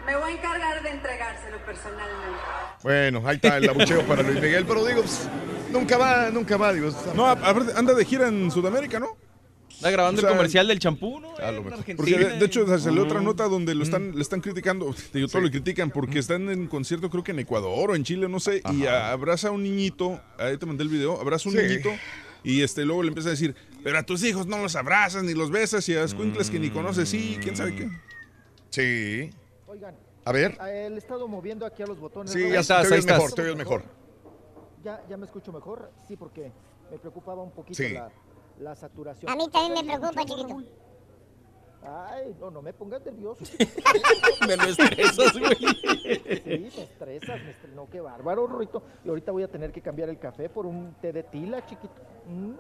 me voy a encargar de entregárselo personalmente. Bueno, ahí está el abucheo para Luis Miguel, pero digo, pues, nunca va, nunca va, digo. No, anda de gira en Sudamérica, ¿no? Está grabando O sea, el comercial del champú, ¿no? a lo mejor. Porque de, de hecho salió otra Mm. nota donde lo están, le están criticando, digo, todo lo critican porque están en concierto creo que en Ecuador o en Chile, no sé, y a- abraza a un niñito, ahí te mandé el video, abraza a un Sí. niñito y este luego le empieza a decir, pero a tus hijos no los abrazas ni los besas y a escuincles que ni conoces, sí, quién sabe qué. Sí. Oigan. A ver. El estado moviendo aquí a los botones. Sí, ¿no? ya te oyes mejor, te oyes mejor. ¿Ya, ¿Ya me escucho mejor? Sí, porque me preocupaba un poquito Sí. la, la saturación. A mí también me preocupa, chiquito. Ay, no, no me pongas nervioso. Me lo estresas, güey. Sí, me estresas, me estres- No, qué bárbaro, Rorito. Y ahorita voy a tener que cambiar el café por un té de tila, chiquito. Mm.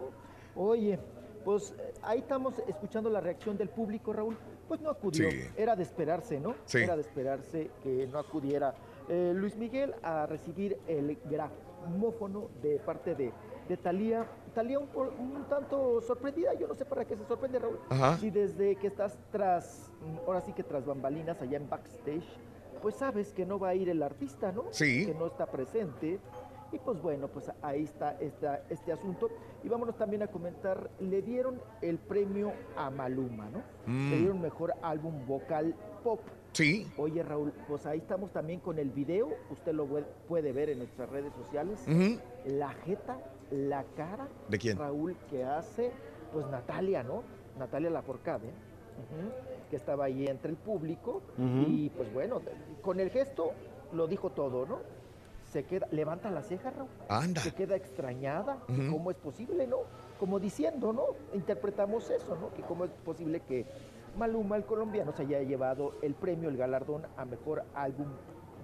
Oye, pues eh, ahí estamos escuchando la reacción del público, Raúl. Pues no acudió. Sí. Era de esperarse, ¿no? Sí. Era de esperarse que no acudiera eh, Luis Miguel a recibir el gramófono de parte de, de Talía. Talía un tanto sorprendida, yo no sé para qué se sorprende, Raúl. Ajá. Si desde que estás tras, mm, ahora sí que tras bambalinas allá en backstage, pues sabes que no va a ir el artista, ¿no? Sí. Que no está presente. Y pues bueno, pues ahí está esta, este asunto. Y vámonos también a comentar, le dieron el premio a Maluma, ¿no? Mm. Le dieron mejor álbum vocal pop. Sí. Oye, Raúl, pues ahí estamos también con el video. Usted lo puede ver en nuestras redes sociales. La jeta, la cara. ¿De quién? Raúl, que hace, pues Natalia, ¿no? Natalia Laforcade, ujú, que estaba ahí entre el público. Y pues bueno, con el gesto lo dijo todo, ¿no? Se queda, levanta la ceja, Raúl. Anda. Se queda extrañada. ¿Cómo es posible, no? Como diciendo, ¿no? Interpretamos eso, ¿no? Que cómo es posible que Maluma, el colombiano, se haya llevado el premio, el galardón a mejor álbum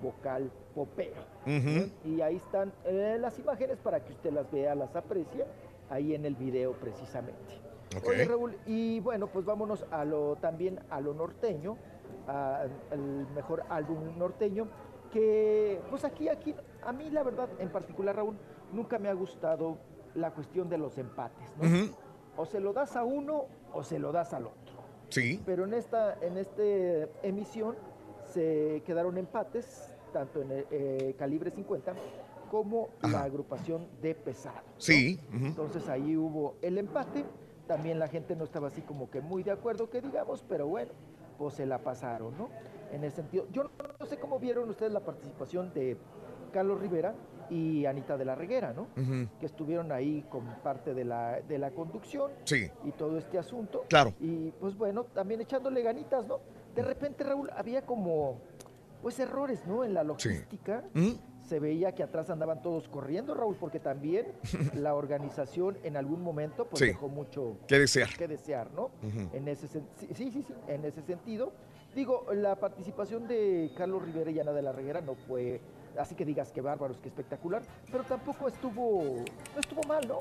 vocal popero. Ujú. Y ahí están eh, las imágenes para que usted las vea, las aprecie, ahí en el video precisamente. Ok. Oye, Raúl, y bueno, pues vámonos a lo también a lo norteño, al mejor álbum norteño, que pues aquí, aquí, a mí la verdad, en particular, Raúl, nunca me ha gustado la cuestión de los empates. O se lo das a uno o se lo das al otro. Sí. Pero en esta, en este emisión se quedaron empates, tanto en el, eh, calibre 50 como la agrupación de pesado. ¿no? Sí. Entonces ahí hubo el empate. También la gente no estaba así como que muy de acuerdo, que digamos, pero bueno, pues se la pasaron, ¿no? En ese sentido. Yo no sé cómo vieron ustedes la participación de Carlos Rivera y Anita de la Reguera, ¿no? Que estuvieron ahí con parte de la, de la conducción Sí. y todo este asunto. Claro. Y pues bueno, también echándole ganitas, ¿no? De repente, Raúl, había como, pues errores, ¿no? En la logística. Se veía que atrás andaban todos corriendo, Raúl, porque también la organización en algún momento pues Sí. dejó mucho Que desear. que desear, ¿no? En ese sí, sí, sí, en ese sentido. Digo, la participación de Carlos Rivera y Ana de la Reguera no fue así que digas que bárbaros, que espectacular, pero tampoco estuvo no estuvo mal, ¿no?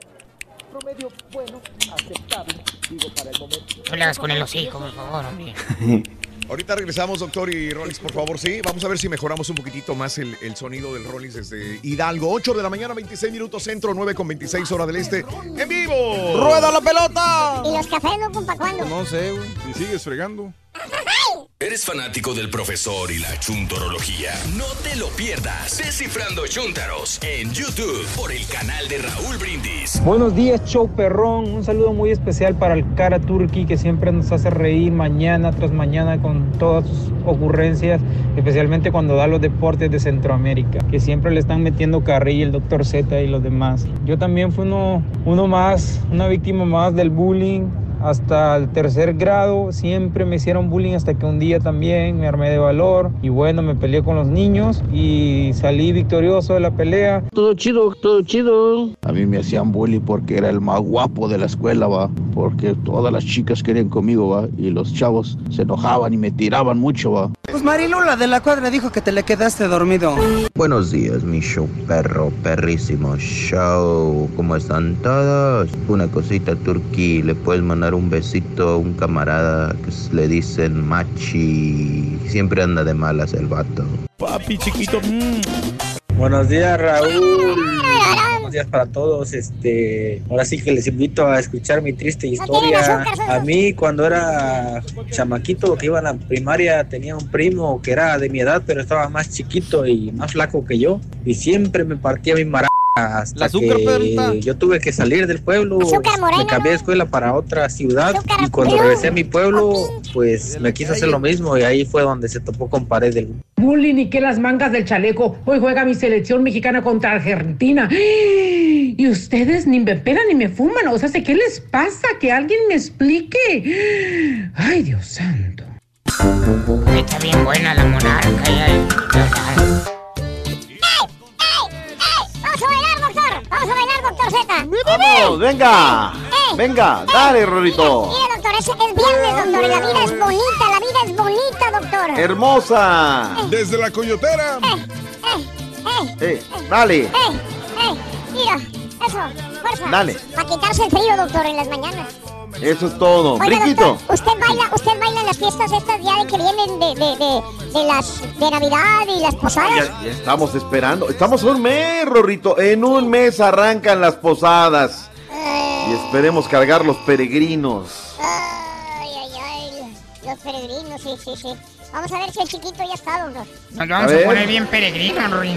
Promedio bueno, aceptable, digo, para el momento. No le hagas con el hocico, por favor, hombre. Ahorita regresamos, doctor y Rollins, por favor, sí. Vamos a ver si mejoramos un poquitito más el, el sonido del Rollins desde Hidalgo. 8 de la mañana, 26 minutos centro, 9 con 26 hora del este. ¡En vivo! ¡Rueda la pelota! ¿Y los cafés no, compa, cuándo? No sé, güey. Si sigues fregando. ¿Eres fanático del profesor y la chuntorología? No te lo pierdas. Descifrando Chuntaros en YouTube por el canal de Raúl Brindis. Buenos días, show perrón. Un saludo muy especial para el cara Turkey que siempre nos hace reír mañana tras mañana con todas sus ocurrencias, especialmente cuando da los deportes de Centroamérica, que siempre le están metiendo carrilla el doctor Z y los demás. Yo también fui uno, uno más, una víctima más del bullying. Hasta el tercer grado siempre me hicieron bullying hasta que un día también me armé de valor y bueno, me peleé con los niños y salí victorioso de la pelea. Todo chido, todo chido. A mí me hacían bullying porque era el más guapo de la escuela, va. Porque todas las chicas querían conmigo, va. Y los chavos se enojaban y me tiraban mucho, va. Pues Marilula de la cuadra dijo que te le quedaste dormido. Buenos días, mi show perro, perrísimo show. ¿Cómo están todos? Una cosita, Turki. ¿Le puedes mandar un besito a un camarada que le dicen machi? Siempre anda de malas el vato. Papi chiquito. Buenos días, Raúl. Buenos días para todos. Este, ahora sí que les invito a escuchar mi triste historia. A mí cuando era chamaquito que iba a la primaria tenía un primo que era de mi edad, pero estaba más chiquito y más flaco que yo y siempre me partía mi mara hasta La azúcar, Pedrita. que yo tuve que salir del pueblo, Azúcar morena, me cambié de escuela para otra ciudad y cuando regresé a mi pueblo, pues me quise hacer lo mismo y ahí fue donde se topó con pared del Bullying y que las mangas del chaleco. Hoy juega mi selección mexicana contra Argentina. Y ustedes ni me pedan ni me fuman. O sea, ¿sé ¿qué les pasa? Que alguien me explique. Ay, Dios santo. Está bien buena la monarca. ya, ya. ¡Vamos! ¡Venga! ¡Eh! ¡Venga! ¡Dale, Rorito! Mira, doctor, es, es viernes, doctor, y la vida es bonita, la vida es bonita, doctor. ¡Hermosa! Desde la coyotera. ¡Eh! Eh, dale. ¡Eh! ¡Eh! Mira, eso, fuerza. Dale. Para quitarse el frío, doctor, en las mañanas. Eso es todo. Oiga, doctor, ¿usted baila, usted baila en las fiestas estas ya de que vienen de, de, de, de las de Navidad y las posadas? Ya, ya estamos esperando. Estamos un mes, Rorrito. En un mes arrancan las posadas. Y esperemos cargar los peregrinos. Ay, ay, ay, los peregrinos, sí, sí, sí. Vamos a ver si el chiquito ya está, doctor. Nos vamos A a, poner bien peregrinos, Ruin.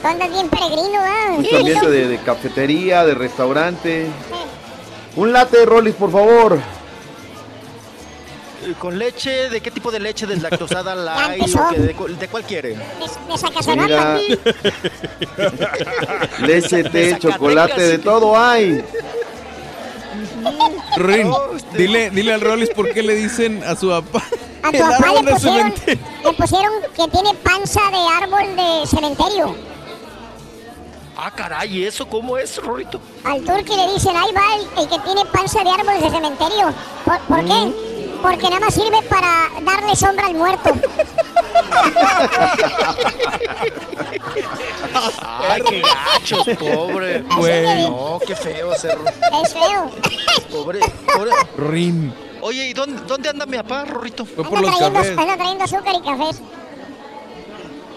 Tú andas bien peregrino, ¿ah? Mucho ambiente de, de cafetería, de restaurante. Un latte de Rollis, por favor. Eh, ¿Con leche? ¿De qué tipo de leche? ¿Deslactosada, light? ¿De, cu- de cuál quiere? Me, me sacas una Mira. Leche, té, chocolate, de todo hay. Rin, dile, dile al Rollis por qué le dicen a su papá A tu papá le de pusieron, cementerio. le pusieron que tiene panza de árbol de cementerio. Ah, caray, ¿eso cómo es, Rorito? Al turqui le dicen, ahí va el, el que tiene panza de árbol de cementerio. ¿Por, por qué? Mm. Porque nada más sirve para darle sombra al muerto. Ay, qué gachos, pobre. Güey. No, qué feo, Cerro. Es feo. Pobre, pobre. Rin. Oye, ¿y dónde, dónde anda mi papá, Rorrito? Anda los trayendo, cafés. anda trayendo azúcar y café.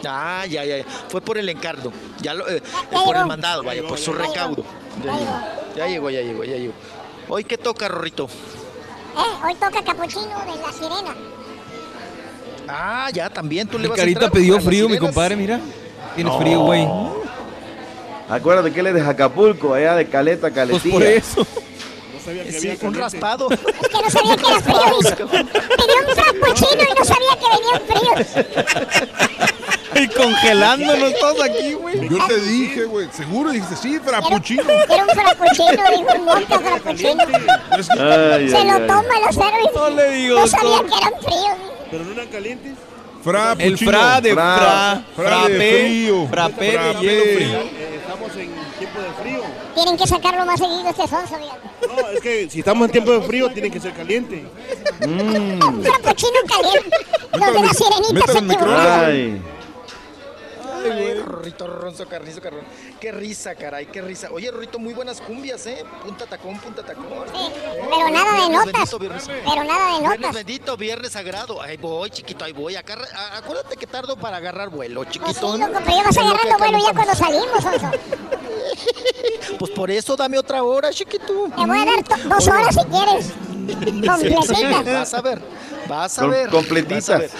Ah, ya, ya, ya. Fue por el encargo. Ya lo, eh, por el mandado, vaya, por su recaudo. Ya llegó, ya llegó, ya llegó, ya llegó. Hoy, ¿qué toca, Rorrito? Eh, hoy toca capuchino de la sirena. Ah, ya, también tú le Mi vas a carita entrar pidió frío, mi compadre, mira. Tienes No. frío, güey. Acuérdate que él es de Acapulco, allá de Caleta, Pues Caletilla. por eso. Sí, un raspado. Es que no sabía que era frío. Pidió un frappuccino y no sabía que venían fríos. Y congelándonos todos aquí, güey. Yo te dije, güey, seguro dijiste, sí, frappuccino. Era un frappuccino, dijo un moca frappuccino. Ay, Se ay, lo ay. toma el service. No le digo, No sabía que eran fríos. ¿Pero no eran calientes? Frappuccino. El fra de Fra- fra, fra de frío. frappé de hielo frío. Eh, estamos en tiempo de frío. Tienen que sacarlo más seguido este sonso, fíjate. No, es que si estamos en tiempo de frío, tiene que ser caliente. Un frappuccino caliente. Los de la sirenita se. Ay, Ay, Rorrito, Ronzo, Carnizo, Carrón. Qué risa, caray, qué risa. Oye, Rorrito, muy buenas cumbias, ¿eh? Punta tacón, punta tacón. Sí, pero nada de Viernes notas. bendito, viernes- Pero nada de Viernes notas. bendito, viernes sagrado. Ahí voy, chiquito, ahí voy. Acuérdate que tardo para agarrar vuelo, Pues sí, chiquito. loco, pero ya vas agarrando vuelo ya cuando salimos, sonso. Pues por eso dame otra hora, chiquito. Te voy a dar dos horas si quieres. Completitas. Vas a ver, vas a ver. completitas. a ver.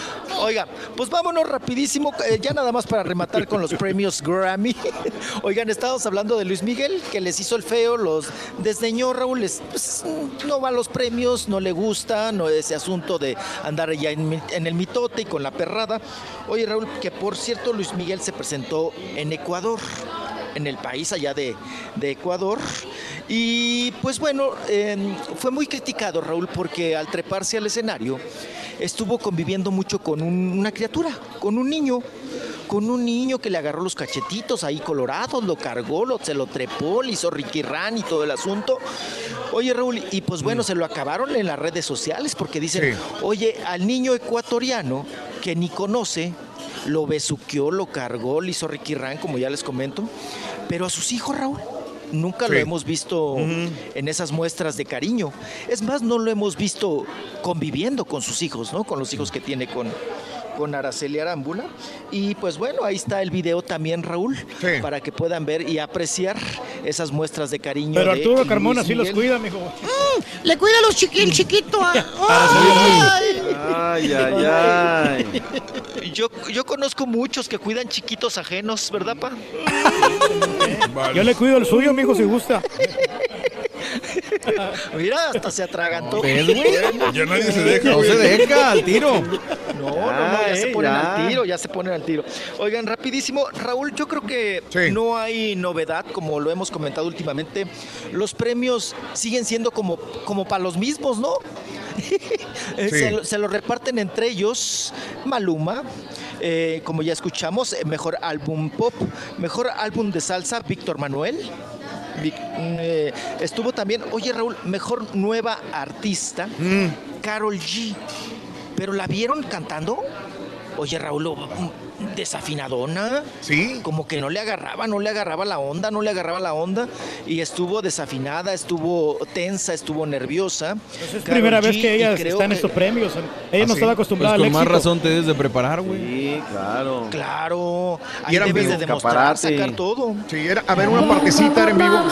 Pues vámonos rapidísimo, eh, ya nada más para rematar con los premios Grammy. Oigan, estábamos hablando de Luis Miguel, que les hizo el feo, los desdeñó Raúl, les, pues, no va a los premios, no le gusta, no ese asunto de andar ya en, en el mitote y con la perrada. Oye Raúl, que por cierto Luis Miguel se presentó en Ecuador en el país allá de, de Ecuador. Y pues bueno, eh, fue muy criticado Raúl porque al treparse al escenario estuvo conviviendo mucho con un- una criatura, con un niño. Con un niño que le agarró los cachetitos ahí colorados, lo cargó, lo, se lo trepó, le hizo Ricky Ran y todo el asunto. Oye, Raúl, y pues bueno, se lo acabaron en las redes sociales porque dicen, oye, al niño ecuatoriano que ni conoce, lo besuqueó, lo cargó, le hizo Ran, como ya les comento, pero a sus hijos, Raúl. Nunca lo hemos visto en esas muestras de cariño. Es más, no lo hemos visto conviviendo con sus hijos, ¿no? Con los hijos que tiene con, con Araceli Arámbula. Y pues bueno, ahí está el video también, Raúl, para que puedan ver y apreciar esas muestras de cariño. Pero de Arturo Luis Carmona sí los cuida, mijo. Le cuida a los chiquitos, chiquito. Ay, ay, ay. Yo, yo conozco muchos que cuidan chiquitos ajenos, ¿verdad, pa? Yo le cuido el suyo, mijo, si gusta. Mira, hasta se atragantó. ¿Ves, güey? Ya nadie se deja, No se deja, al tiro. No, no, no, ya se eh, ponen ya. al tiro, ya se ponen al tiro. Oigan, rapidísimo, Raúl, yo creo que no hay novedad, como lo hemos comentado últimamente. Los premios siguen siendo como, como para los mismos, ¿no? Sí. se, lo- se lo reparten entre ellos Maluma, eh, como ya escuchamos, eh, mejor álbum pop, mejor álbum de salsa, Víctor Manuel. Mm, eh, estuvo también, oye Raúl, mejor nueva artista, Carol G. ¿Pero la vieron cantando? Oye, Raúl, mm, desafinadona. Sí. Como que no le agarraba, no le agarraba la onda, no le agarraba la onda. Y estuvo desafinada, estuvo tensa, estuvo nerviosa. Es primera vez que ella está en estos premios. Ella no estaba acostumbrada Pues al con más éxito. razón te debes de preparar, güey. Sí, claro. Claro. Y Ahí era en debes de demostrar, caparate. sacar todo. Sí, era, a ver, una partecita era en vivo.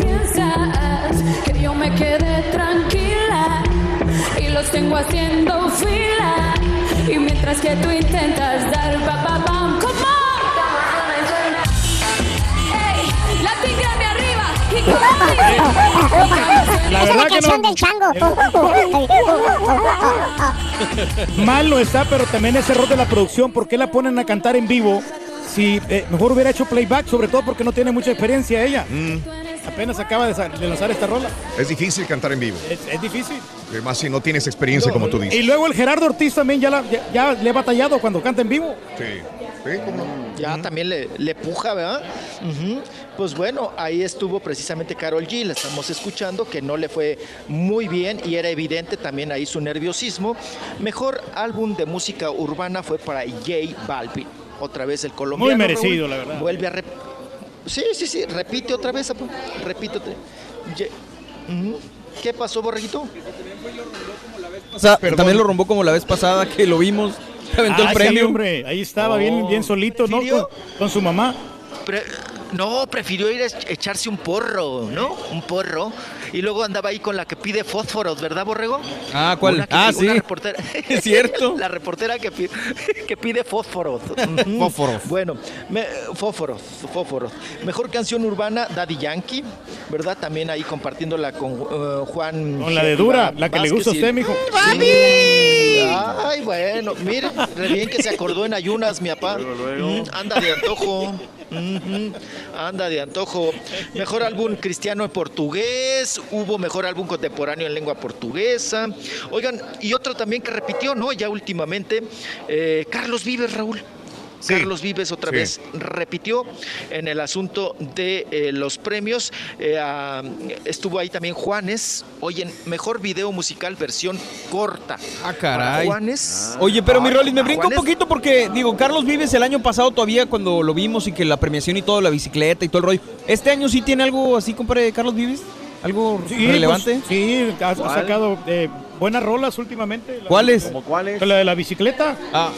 Piensas que yo me quedé tranquila y los tengo haciendo fila. Y mientras que tú intentas dar pa, pa, pam, come on. Ey, Latin Grammy arriba y con La Esa es que canción no. del chango. Mal no está, pero también es error de la producción. ¿Por qué la ponen a cantar en vivo? Si eh, mejor hubiera hecho playback, sobre todo porque no tiene mucha experiencia ella. Apenas acaba de, lanzar esta rola. Es difícil cantar en vivo. Es, es difícil. Además, si no tienes experiencia, como tú Y dices. luego el Gerardo Ortiz también ya, la- ya, ya le ha batallado cuando canta en vivo. Sí. Sí, cómo no. Ya también le, le puja, ¿verdad? Pues bueno, ahí estuvo precisamente Carol G, la estamos escuchando, que no le fue muy bien y era evidente también ahí su nerviosismo. Mejor álbum de música urbana fue para J Balvin. Otra vez el colombiano. Muy merecido, Raúl, la verdad. Vuelve a... rep- Sí, sí, sí, repite otra vez, repite otra. ¿Qué pasó, Borreguito? O sea, también lo rombó como la vez pasada que lo vimos. Aventó Ah, el sí, premio. hombre, ahí estaba bien, bien solito, ¿no? Con, con su mamá. Pre- no, prefirió ir a ech- echarse un porro, ¿no? Un porro. Y luego andaba ahí con la que pide fósforos, ¿verdad, Borrego? Ah, ¿cuál? Una que Ah, una sí. reportera- Es cierto. la reportera que pide, que pide fósforos. Fósforos. Bueno, me- fósforos, fósforos. Mejor canción urbana, Daddy Yankee, ¿verdad? También ahí compartiéndola con eh, Juan. Con la de Dura, la que le gusta a usted, mijo. Ay, bueno, mire, re bien que se acordó en ayunas, mi papá. Mm, anda de antojo. Ujú, Anda de antojo. Mejor álbum cristiano en portugués. Hubo mejor álbum contemporáneo en lengua portuguesa. Oigan, y otro también que repitió, ¿no? Ya últimamente, eh, Carlos Vives, Raúl. Carlos Vives otra sí. vez repitió en el asunto de eh, los premios. Eh, ah, estuvo ahí también Juanes. Oye, mejor video musical versión corta. Ah, caray. Juanes. Oye, pero mi Ay, Rolis, me brinco un poquito porque, digo, Carlos Vives el año pasado todavía cuando lo vimos y que la premiación y todo, la bicicleta y todo el rollo. ¿Este año sí tiene algo así, compadre Carlos Vives? ¿Algo Sí, relevante? pues, sí, ha, sacado eh, buenas rolas últimamente. ¿Cuáles? como- cuáles? La de la bicicleta. Ah.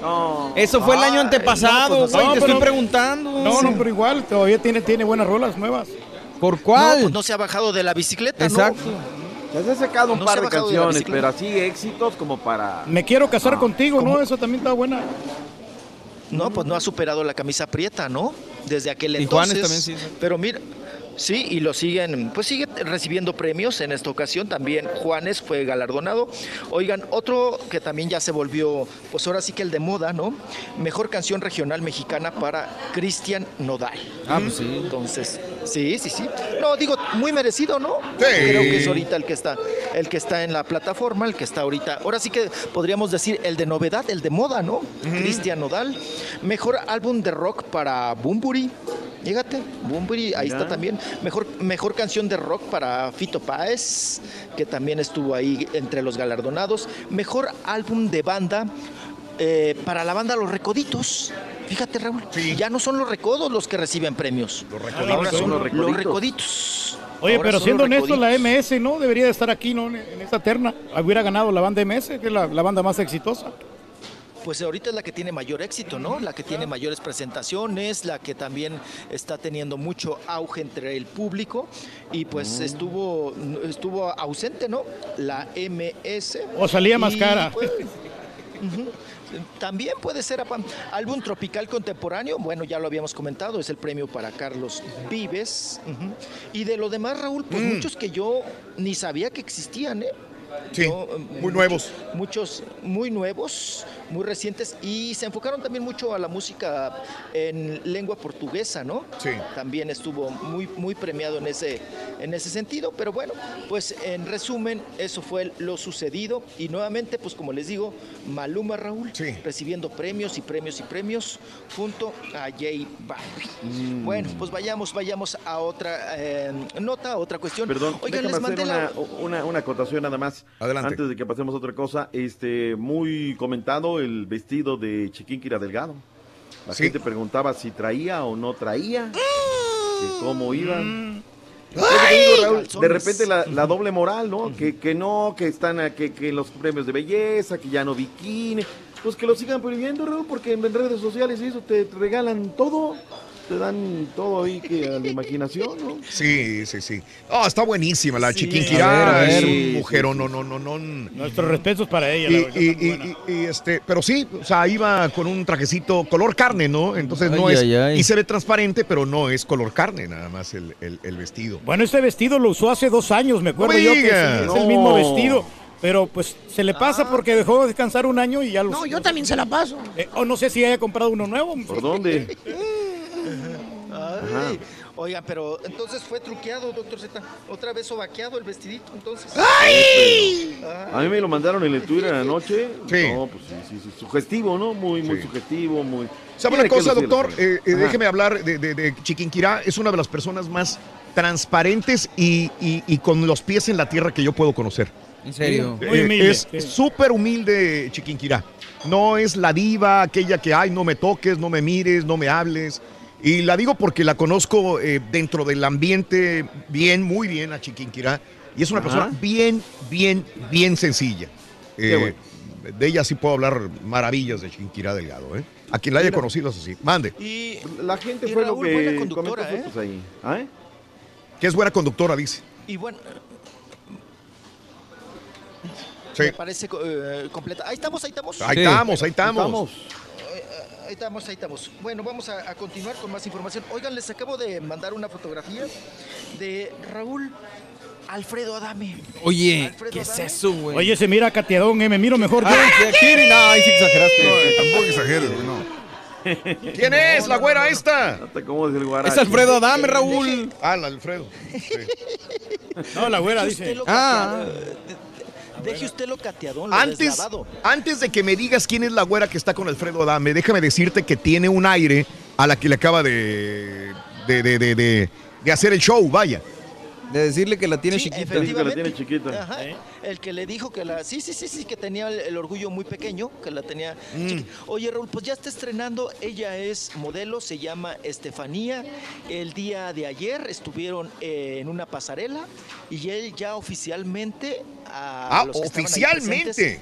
No. Eso fue el año antepasado, no, pues, güey, no, te pero- estoy preguntando. No, no, pero igual, todavía tiene, tiene buenas rolas nuevas. ¿Por No, cuál? pues no se ha bajado de la bicicleta, Exacto. ¿no? Se ha sacado un No par de canciones, pero así éxitos como para. Me quiero casar Ah, contigo, ¿no? Esa también está buena. No, pues no ha superado la camisa prieta, ¿no? Desde aquel Y entonces. Juanes también sí. Pero mira, sí, y lo siguen, pues sigue recibiendo premios en esta ocasión. También Juanes fue galardonado. Oigan, otro que también ya se volvió, pues ahora sí que el de moda, ¿no? Mejor canción regional mexicana para Cristian Nodal. Ah, pues sí. Entonces, sí, sí, sí. No, digo, muy merecido, ¿no? Sí. Creo que es ahorita el que está, el que está en la plataforma, el que está ahorita. Ahora sí que podríamos decir el de novedad, el de moda, ¿no? Cristian Nodal. Mejor álbum de rock para Bumburi. Fíjate, Bumburi, ahí está también. Mejor, mejor canción de rock para Fito Páez, que también estuvo ahí entre los galardonados. Mejor álbum de banda eh, para la banda Los Recoditos. Fíjate, Raúl, ya no son los recodos los que reciben premios. Los Recoditos. Ahora son Los los Recoditos. Oye, Ahora pero siendo honesto, la. MS, ¿no? Debería de estar aquí, ¿no? En esta terna. Hubiera ganado la banda MS, que es la, la banda más exitosa. Pues ahorita es la que tiene mayor éxito, ¿no? La que tiene mayores presentaciones, la que también está teniendo mucho auge entre el público y pues estuvo estuvo ausente, ¿no? La MS. O salía más cara. pues. También puede ser álbum tropical contemporáneo, bueno, ya lo habíamos comentado, es el premio para Carlos Vives. Y de lo demás, Raúl, pues muchos que yo ni sabía que existían, ¿eh? Sí, Yo, muy muchos- nuevos. Muchos muy nuevos, muy recientes y se enfocaron también mucho a la música en lengua portuguesa, ¿no? Sí. También estuvo muy, muy premiado en ese, en ese sentido, pero bueno, pues en resumen, eso fue lo sucedido y nuevamente, pues como les digo, Maluma Raúl Sí. recibiendo premios y premios y premios junto a J Balvin. Bueno, pues vayamos, vayamos a otra eh, nota, a otra cuestión. Perdón, Oigan, les mandé hacer la... una, una, una acotación nada más. Adelante. Antes de que pasemos a otra cosa, este, muy comentado el vestido de Chiquinquira Delgado. La Sí. gente preguntaba si traía o no traía, que cómo iban. Raúl, de repente la, la doble moral, ¿no? Que, que no, que están a- que, que los premios de belleza, que ya no bikini. Pues que lo sigan prohibiendo, Raúl, porque en redes sociales y eso te regalan todo. Te dan todo ahí que a la imaginación, ¿no? Sí, sí, sí. Oh, está buenísima la Sí, Chiquinquirá. Es un mujerón, sí, no, sí. no, no, no. Nuestros respetos para ella. Y, la verdad, y- y- y- y, este, pero sí, o sea, iba con un trajecito color carne, ¿no? Entonces no Ay, es. ay, ay. Y se ve transparente, pero no es color carne, nada más el, el- el vestido. Bueno, este vestido lo usó hace dos años, me acuerdo me yo que es el mismo vestido. Pero pues se le pasa porque dejó de descansar un año y ya lo. No, yo también se la paso. Eh, o no sé si haya comprado uno nuevo. ¿Por dónde? Ay, Oigan, pero entonces fue truqueado, doctor Z. Otra vez sobaqueado el vestidito, entonces. ¡Ay! A mí me lo mandaron en el Twitter anoche. Sí. No, pues sí, sí, sí. Sugestivo, ¿no? Muy, muy sugestivo, muy. ¿Sabe una cosa, doctor? Eh, eh, déjeme hablar de, de- de Chiquinquirá. Es una de las personas más transparentes y, y- y con los pies en la tierra que yo puedo conocer. En serio. Eh, Muy humilde, Es sí. súper humilde Chiquinquirá. No es la diva, aquella que, ay, no me toques, no me mires, no me hables. Y la digo porque la conozco eh, dentro del ambiente bien, muy bien a Chiquinquirá. Y es una Ajá. persona bien, bien, bien sencilla. Qué Eh, bueno. De ella sí puedo hablar maravillas de Chiquinquirá Delgado. ¿eh? A quien la haya Mira. conocido, eso sí. Mande. Y La gente Y fue Raúl, lo que buena conductora, ¿eh? ahí. ¿Ah? Que es buena conductora, dice. Y bueno. Sí. Me parece eh, completa. Ahí estamos, ahí estamos. Ahí Sí. estamos, ahí estamos. Eh, Ahí estamos, ahí estamos. Bueno, vamos a, a continuar con más información. Oigan, les acabo de mandar una fotografía de Raúl Alfredo Adame. Oye, Alfredo ¿qué es eso, güey? Oye, se mira cateadón, eh, me miro mejor yo. Ah, sí, Kiri, no, ahí sí exageraste. Tampoco exageres, güey, no. ¿Quién es la güera esta? Hasta cómo es el guarache. Es Alfredo Adame, Raúl. Ah, la Alfredo. No, la güera dice. Ah. cateado, Deje usted lo cateadón, lo Antes, deslavado. antes de que me digas quién es la güera que está con Alfredo Adame, déjame decirte que tiene un aire a la que le acaba de, de, de, de, de- de hacer el show, vaya. De decirle que la tiene Sí, chiquita. efectivamente. Que la tiene chiquita. Ajá. El que le dijo que la. Sí, sí, sí, sí, que tenía el, el orgullo muy pequeño, que la tenía. chiqui- Oye, Raúl, pues ya está estrenando. Ella es modelo, se llama Estefanía. El día de ayer estuvieron eh, en una pasarela y él ya oficialmente. a Ah, los que oficialmente.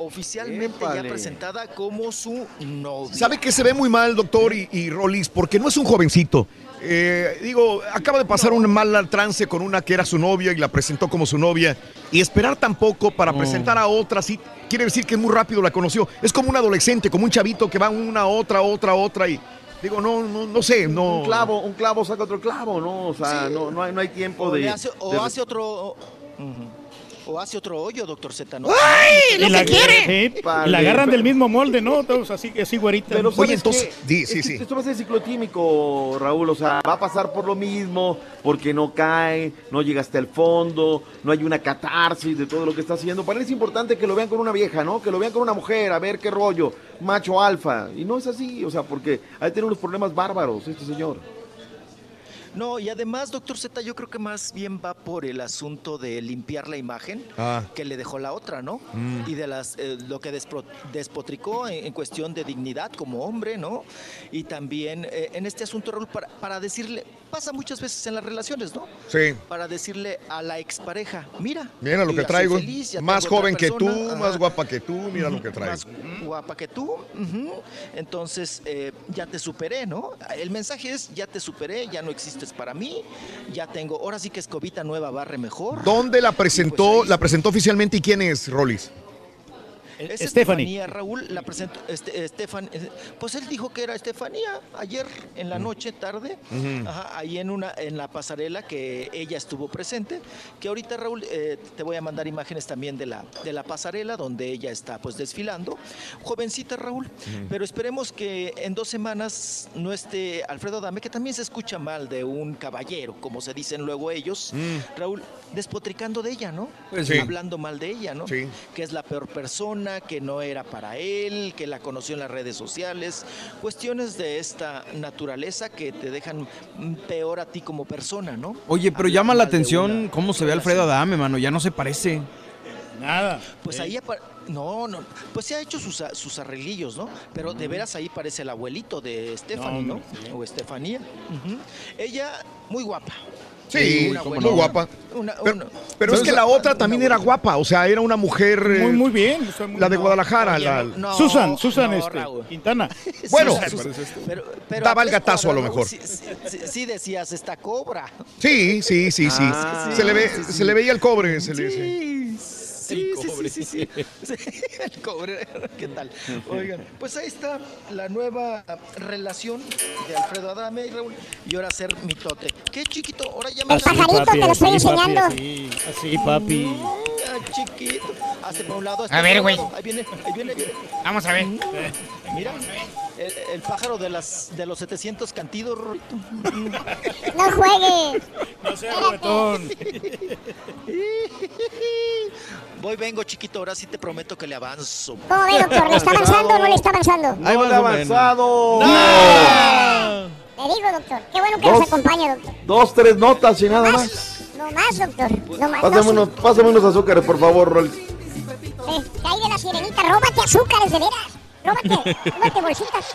Oficialmente ya Épale. presentada como su novia. ¿Sabe que se ve muy mal, doctor y, y Rolis? Porque no es un jovencito. Eh, digo, acaba de pasar un mal trance con una que era su novia y la presentó como su novia. Y esperar tampoco para presentar a otra, sí, quiere decir que muy rápido la conoció. Es como un adolescente, como un chavito que va una, otra, otra, otra y digo, no, no, no sé, no. Un clavo, un clavo saca otro clavo, ¿no? O sea, Sí. no, no, hay, no hay tiempo O, de. hace, o de- hace otro. o-. O hace otro hoyo, doctor Z. ¿no? Y la, sí, y la Vale, agarran pero- del mismo molde, ¿no? Todos así, así güerita. Pero Oye, ¿sabes entonces, sí, que sí. Esto va a ser ciclotímico, Raúl. O sea, va a pasar por lo mismo, porque no cae, no llega hasta el fondo, no hay una catarsis de todo lo que está haciendo. Para él es importante que lo vean con una vieja, ¿no? Que lo vean con una mujer, a ver qué rollo, macho alfa. Y no es así, o sea, porque hay tiene unos problemas bárbaros este señor. No, y además, doctor Z, yo creo que más bien va por el asunto de limpiar la imagen Ah. que le dejó la otra, ¿no? Mm. Y de las eh, lo que despro- despotricó en, en cuestión de dignidad como hombre, ¿no? Y también eh, en este asunto, Raúl, para, para decirle, pasa muchas veces en las relaciones, ¿no? Sí. Para decirle a la expareja, mira, Mira lo que traigo. feliz, más joven que tú, más guapa que tú, mira lo que traigo. Más guapa que tú. Entonces, eh, ya te superé, ¿no? El mensaje es, ya te superé, ya no existes para mí, ya tengo, ahora sí que escobita nueva barre mejor. ¿Dónde la pues presentó? ahí la presentó oficialmente y quién es, Rolis? Es Stephanie. Estefanía, Raúl la presentó, este, Estefan, eh, pues él dijo que era Estefanía ayer en la noche, tarde, ajá, ahí en una en la pasarela que ella estuvo presente, que ahorita Raúl eh, te voy a mandar imágenes también de la de la pasarela donde ella está pues desfilando, jovencita Raúl, pero esperemos que en dos semanas no esté Alfredo Dame, que también se escucha mal de un caballero, como se dicen luego ellos, Raúl despotricando de ella, ¿no? Pues sí. Hablando mal de ella, ¿no? Sí. que es la peor persona, que no era para él, que la conoció en las redes sociales, cuestiones de esta naturaleza que te dejan peor a ti como persona, ¿no? Oye, pero Hablar llama la atención una cómo se ve Alfredo. Adame, mano. Ya no se parece. Nada. Pues ahí apa- no, no, pues se ha hecho sus, arreglillos, ¿no? Pero de veras ahí parece el abuelito de Stephanie, ¿no? No, hombre, sí. O Estefanía. Ella, muy guapa. Sí, Una muy guapa. una- Pero, una- pero es que la otra también era guapa, o sea, era una mujer. eh, Muy, muy bien. muy- La de Guadalajara, Oye, la- no, Susan, Susan no, este. Quintana. Bueno, Susan, Susan. pero- pero Daba el gatazo a lo mejor. Sí, sí, sí, sí decías, esta cobra. Sí, sí, sí, sí. Ah, se, le ve, sí, sí. se le veía el cobre. Se le, sí. Sí, sí, sí, sí, sí, sí. El cobre, ¿qué tal? Oigan, pues ahí está la nueva relación de Alfredo Adame y Raúl. Y ahora ser mitote. ¿Qué chiquito? Ahora ya me Así, papi, así, papi, así, así, papi. Chiquito. Hazte por un lado. A por ver, güey. Ahí viene, ahí viene, ahí viene. Vamos a ver. Mira, el, el pájaro de, las, de los 700 cantidos, Rorito. No juegues. No seas juguetón. Voy, vengo, chiquito. Ahora sí te prometo que le avanzo. ¿Cómo ve, doctor? ¿Le está avanzando o no le está avanzando? Ahí va avanzado. Le digo, doctor. Qué bueno que Dos. nos acompaña, doctor. Dos, tres notas y nada más. No más, doctor. No más. Pásame no, unos, pásame unos azúcares, por favor. Sí, ¿Qué hay de la sirenita? Róbate azúcares, de veras. Róbate, róbate bolsitas.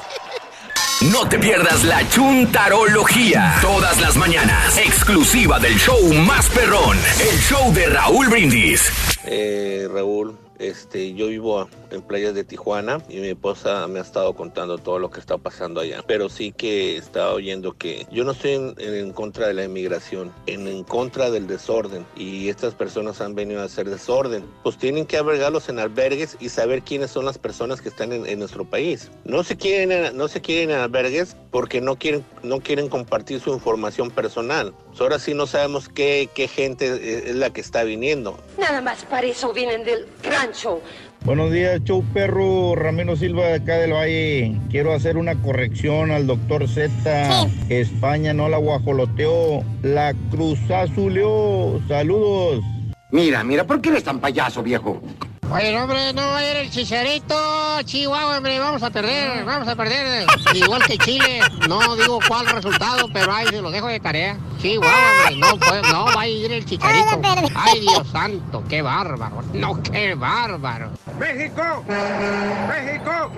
No te pierdas la chuntarología. Todas las mañanas. Exclusiva del show más perrón. El show de Raúl Brindis. Eh, Raúl, este, yo vivo a- en playas de Tijuana y mi esposa me ha estado contando todo lo que está pasando allá. Pero sí que está oyendo que yo no estoy en, en contra de la inmigración, en, en contra del desorden. Y estas personas han venido a hacer desorden. Pues tienen que albergarlos en albergues y saber quiénes son las personas que están en, en nuestro país. No se quieren, no se quieren en albergues porque no quieren, no quieren compartir su información personal. Pues ahora sí no sabemos qué, qué gente es la que está viniendo. Nada más para eso vienen del rancho. Buenos días, show perro. Ramiro Silva de acá del Valle. Quiero hacer una corrección al doctor Z. España no la guajoloteó, la cruzazuleó. Saludos. Mira, mira, ¿por qué eres tan payaso, viejo? Oye, hombre, no va a ir el chicharito. Chihuahua, hombre, vamos a perder, vamos a perder. Igual que Chile. No digo cuál resultado, pero ahí se lo dejo de tarea. Chihuahua, hombre, no, puede- no va a ir el chicharito. Ay, Dios santo, qué bárbaro. No, qué bárbaro. ¡México! ¡México!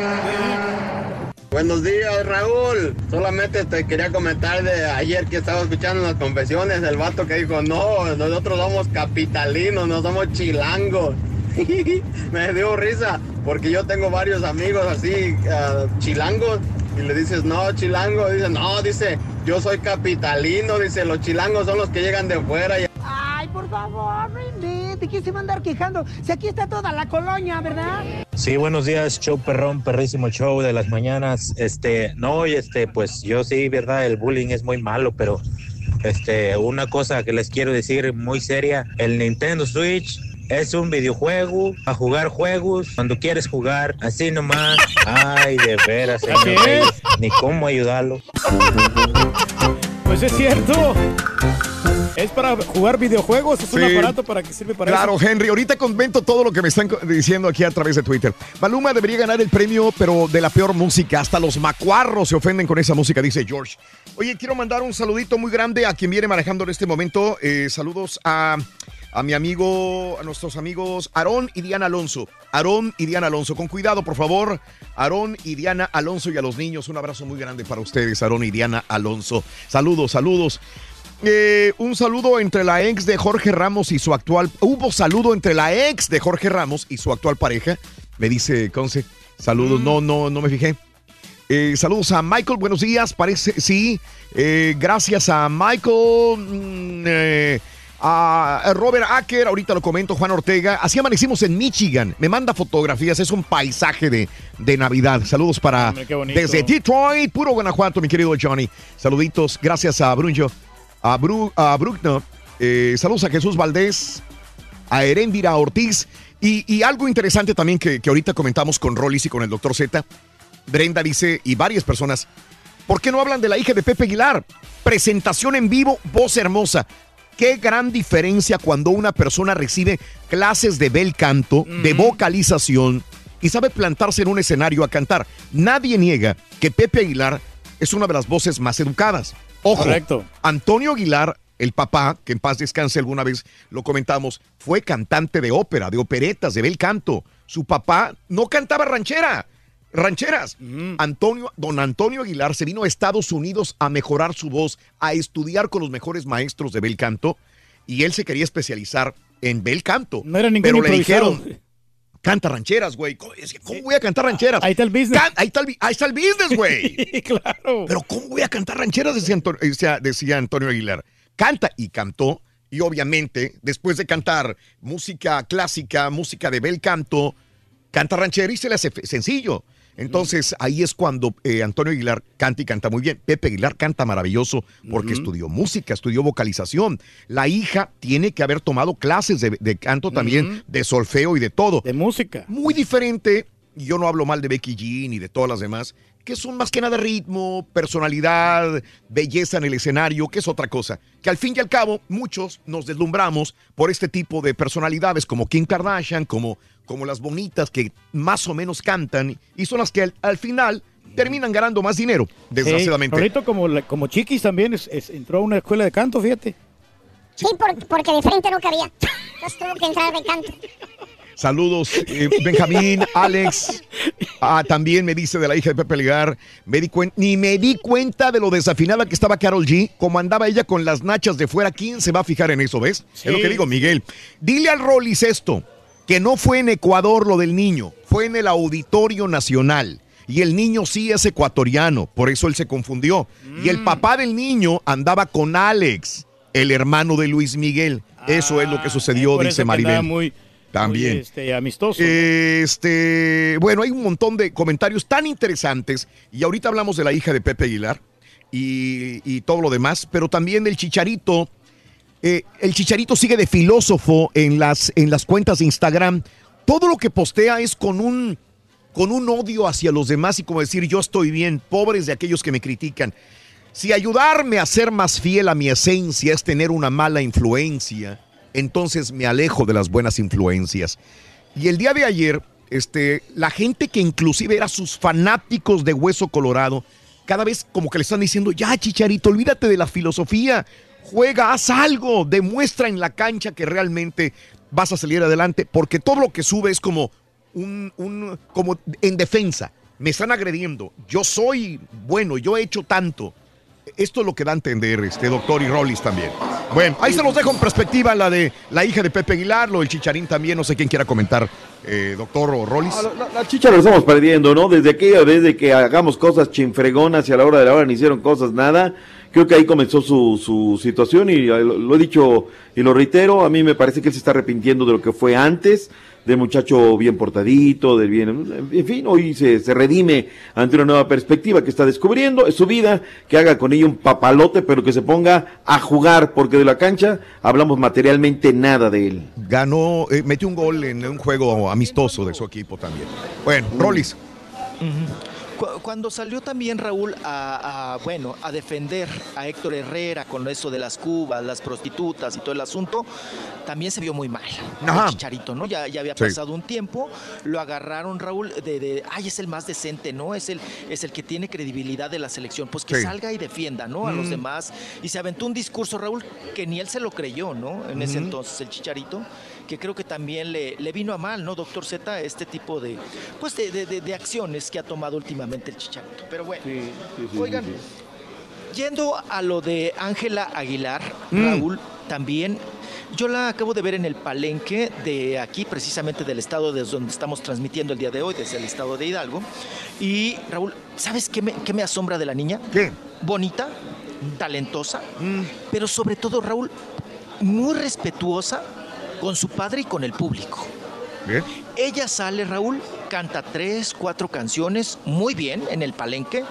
Buenos días, Raúl. Solamente te quería comentar de ayer que estaba escuchando las confesiones el vato que dijo, no, nosotros somos capitalinos, no somos chilangos. Me dio risa porque yo tengo varios amigos así, ah, chilangos, y le dices, no, chilango, dice, no, dice, yo soy capitalino, dice, los chilangos son los que llegan de fuera. y Ay, por favor, no invente. ¿Quién se va a andar quejando? Si aquí está toda la colonia, ¿verdad? Sí, buenos días, show perrón, perrísimo show de las mañanas. Este, no, y este, pues yo sí, verdad, el bullying es muy malo, pero este, una cosa que les quiero decir muy seria, el Nintendo Switch es un videojuego a jugar juegos cuando quieres jugar, así nomás. Ay, de veras, señor ni cómo ayudarlo. Pues es cierto. Es para jugar videojuegos, es un aparato para que sirve para Claro, eso. Henry, ahorita comento todo lo que me están diciendo aquí a través de Twitter. Maluma debería ganar el premio, pero de la peor música. Hasta los macuarros se ofenden con esa música, dice George. Oye, quiero mandar un saludito muy grande a quien viene manejando en este momento. Eh, saludos a, a mi amigo, a nuestros amigos Aarón y Diana Alonso. Aarón y Diana Alonso. Con cuidado, por favor. Aarón y Diana Alonso y a los niños. Un abrazo muy grande para ustedes, Aarón y Diana Alonso. Saludos, saludos. Eh, un saludo entre la ex de Jorge Ramos y su actual. Hubo saludo entre la ex de Jorge Ramos y su actual pareja. Me dice Conce. Saludos. No, no, no me fijé. Eh, saludos a Michael. Buenos días. Parece, sí. Eh, gracias a Michael. A Robert Acker, ahorita lo comento, Juan Ortega. Así amanecimos en Michigan. Me manda fotografías, es un paisaje de, de Navidad. Saludos para Hombre, desde Detroit, puro Guanajuato, mi querido Johnny. Saluditos, gracias a Brunjo, a, Bru, a Bruckner. Eh, saludos a Jesús Valdés, a Heréndira Ortiz. Y, y algo interesante también que, que ahorita comentamos con Rollis y con el doctor Z. Brenda dice, y varias personas, ¿por qué no hablan de la hija de Pepe Aguilar? Presentación en vivo, voz hermosa. Qué gran diferencia cuando una persona recibe clases de bel canto, de vocalización y sabe plantarse en un escenario a cantar. Nadie niega que Pepe Aguilar es una de las voces más educadas. Ojo, Correcto. Antonio Aguilar, el papá, que en paz descanse alguna vez, lo comentamos, fue cantante de ópera, de operetas, de bel canto. Su papá no cantaba ranchera. Rancheras. Antonio, don Antonio Aguilar se vino a Estados Unidos a mejorar su voz, a estudiar con los mejores maestros de bel canto y él se quería especializar en bel canto. No era ningún pero le dijeron, canta rancheras, güey. ¿Cómo, es que, ¿cómo voy a cantar rancheras? Ahí está el business. Can- ahí, está el, bi- ahí está el business, güey. claro. Pero ¿cómo voy a cantar rancheras? Decía, Anto- decía- decía Antonio Aguilar. Canta y cantó. Y obviamente, después de cantar música clásica, música de bel canto, canta ranchera y se le hace sencillo. Entonces ahí es cuando eh, Antonio Aguilar canta y canta muy bien. Pepe Aguilar canta maravilloso porque estudió música, estudió vocalización. La hija tiene que haber tomado clases de, de canto también, de solfeo y de todo. De música. Muy diferente, yo no hablo mal de Becky G ni de todas las demás, que son más que nada ritmo, personalidad, belleza en el escenario, que es otra cosa. Que al fin y al cabo muchos nos deslumbramos por este tipo de personalidades como Kim Kardashian, como, como las bonitas que más o menos cantan y son las que al, al final terminan ganando más dinero, desgraciadamente. Sí, Rolito, como, la- como Chiquis también es- es- entró a una escuela de canto, fíjate. Sí, por- porque de frente no cabía. Entonces tuvo que entrar de canto. Saludos, eh, Benjamín, Alex. Ah, también me dice de la hija de Pepe Ligar. Me di ni me di cuenta de lo desafinada que estaba Carol G. Como andaba ella con las nachas de fuera. ¿Quién se va a fijar en eso, ves? Es lo que digo, Miguel. Dile al Rollis esto: que no fue en Ecuador lo del niño, fue en el Auditorio Nacional. Y el niño sí es ecuatoriano, por eso él se confundió. Y el papá del niño andaba con Alex, el hermano de Luis Miguel. Eso es lo que sucedió, Ah, Por dice Maribel. Muy, También. muy, este, amistoso. Este, bueno, hay un montón de comentarios tan interesantes y ahorita hablamos de la hija de Pepe Aguilar y, y todo lo demás, pero también del Chicharito. Eh, el Chicharito sigue de filósofo en las, en las cuentas de Instagram. Todo lo que postea es con un, con un odio hacia los demás y como decir yo estoy bien, pobres de aquellos que me critican. Si ayudarme a ser más fiel a mi esencia es tener una mala influencia, entonces me alejo de las buenas influencias. Y el día de ayer, este, la gente que inclusive era sus fanáticos de Hueso Colorado, cada vez como que le están diciendo, ya Chicharito, olvídate de la filosofía, juega, haz algo, demuestra en la cancha que realmente vas a salir adelante, porque todo lo que sube es como un, un- como en defensa. Me están agrediendo. Yo soy bueno, yo he hecho tanto. Esto es lo que da a entender este doctor y Rollis también. Bueno, ahí se los dejo en perspectiva la de la hija de Pepe Aguilar, lo Chicharín también, no sé quién quiera comentar, eh, doctor o Rollis. La chicha la estamos perdiendo, ¿no? Desde que hagamos cosas chinfregonas y a la hora de la hora no hicieron cosas nada, creo que ahí comenzó su, su situación y eh, lo, lo he dicho y lo reitero, a mí me parece que él se está arrepintiendo de lo que fue antes, del muchacho bien portadito, del bien, en fin, hoy se, se redime ante una nueva perspectiva que está descubriendo, es su vida, que haga con ella un papalote, pero que se ponga a jugar, porque de la cancha hablamos materialmente nada de él. Ganó, eh, metió un gol en un juego amistoso de su equipo también. Bueno, Rollis. Cu- Cuando salió también Raúl a, a, bueno, a defender a Héctor Herrera con eso de las cubas, las prostitutas y todo el asunto, también se vio muy mal. Ajá. El Chicharito, ¿no? Ya, ya había Sí. pasado un tiempo, lo agarraron Raúl de, de, ay, es el más decente, ¿no? Es el, es el que tiene credibilidad de la selección. Pues que Sí. salga y defienda, ¿no? A los Mm. demás. Y se aventó un discurso, Raúl, que ni él se lo creyó, ¿no? En ese entonces, el Chicharito, que creo que también le, le vino a mal, ¿no, doctor Z? Este tipo de, pues de, de- de- acciones que ha tomado últimamente el Chicharito. Pero bueno, oigan, yendo a lo de Ángela Aguilar, Mm. Raúl, también, yo la acabo de ver en el palenque de aquí, precisamente del estado desde donde estamos transmitiendo el día de hoy, desde el estado de Hidalgo. Y Raúl, ¿sabes qué me, qué me asombra de la niña? ¿Qué? Bonita, talentosa, pero sobre todo, Raúl, muy respetuosa con su padre y con el público. Bien. Ella sale, Raúl, canta tres, cuatro canciones, muy bien en el palenque.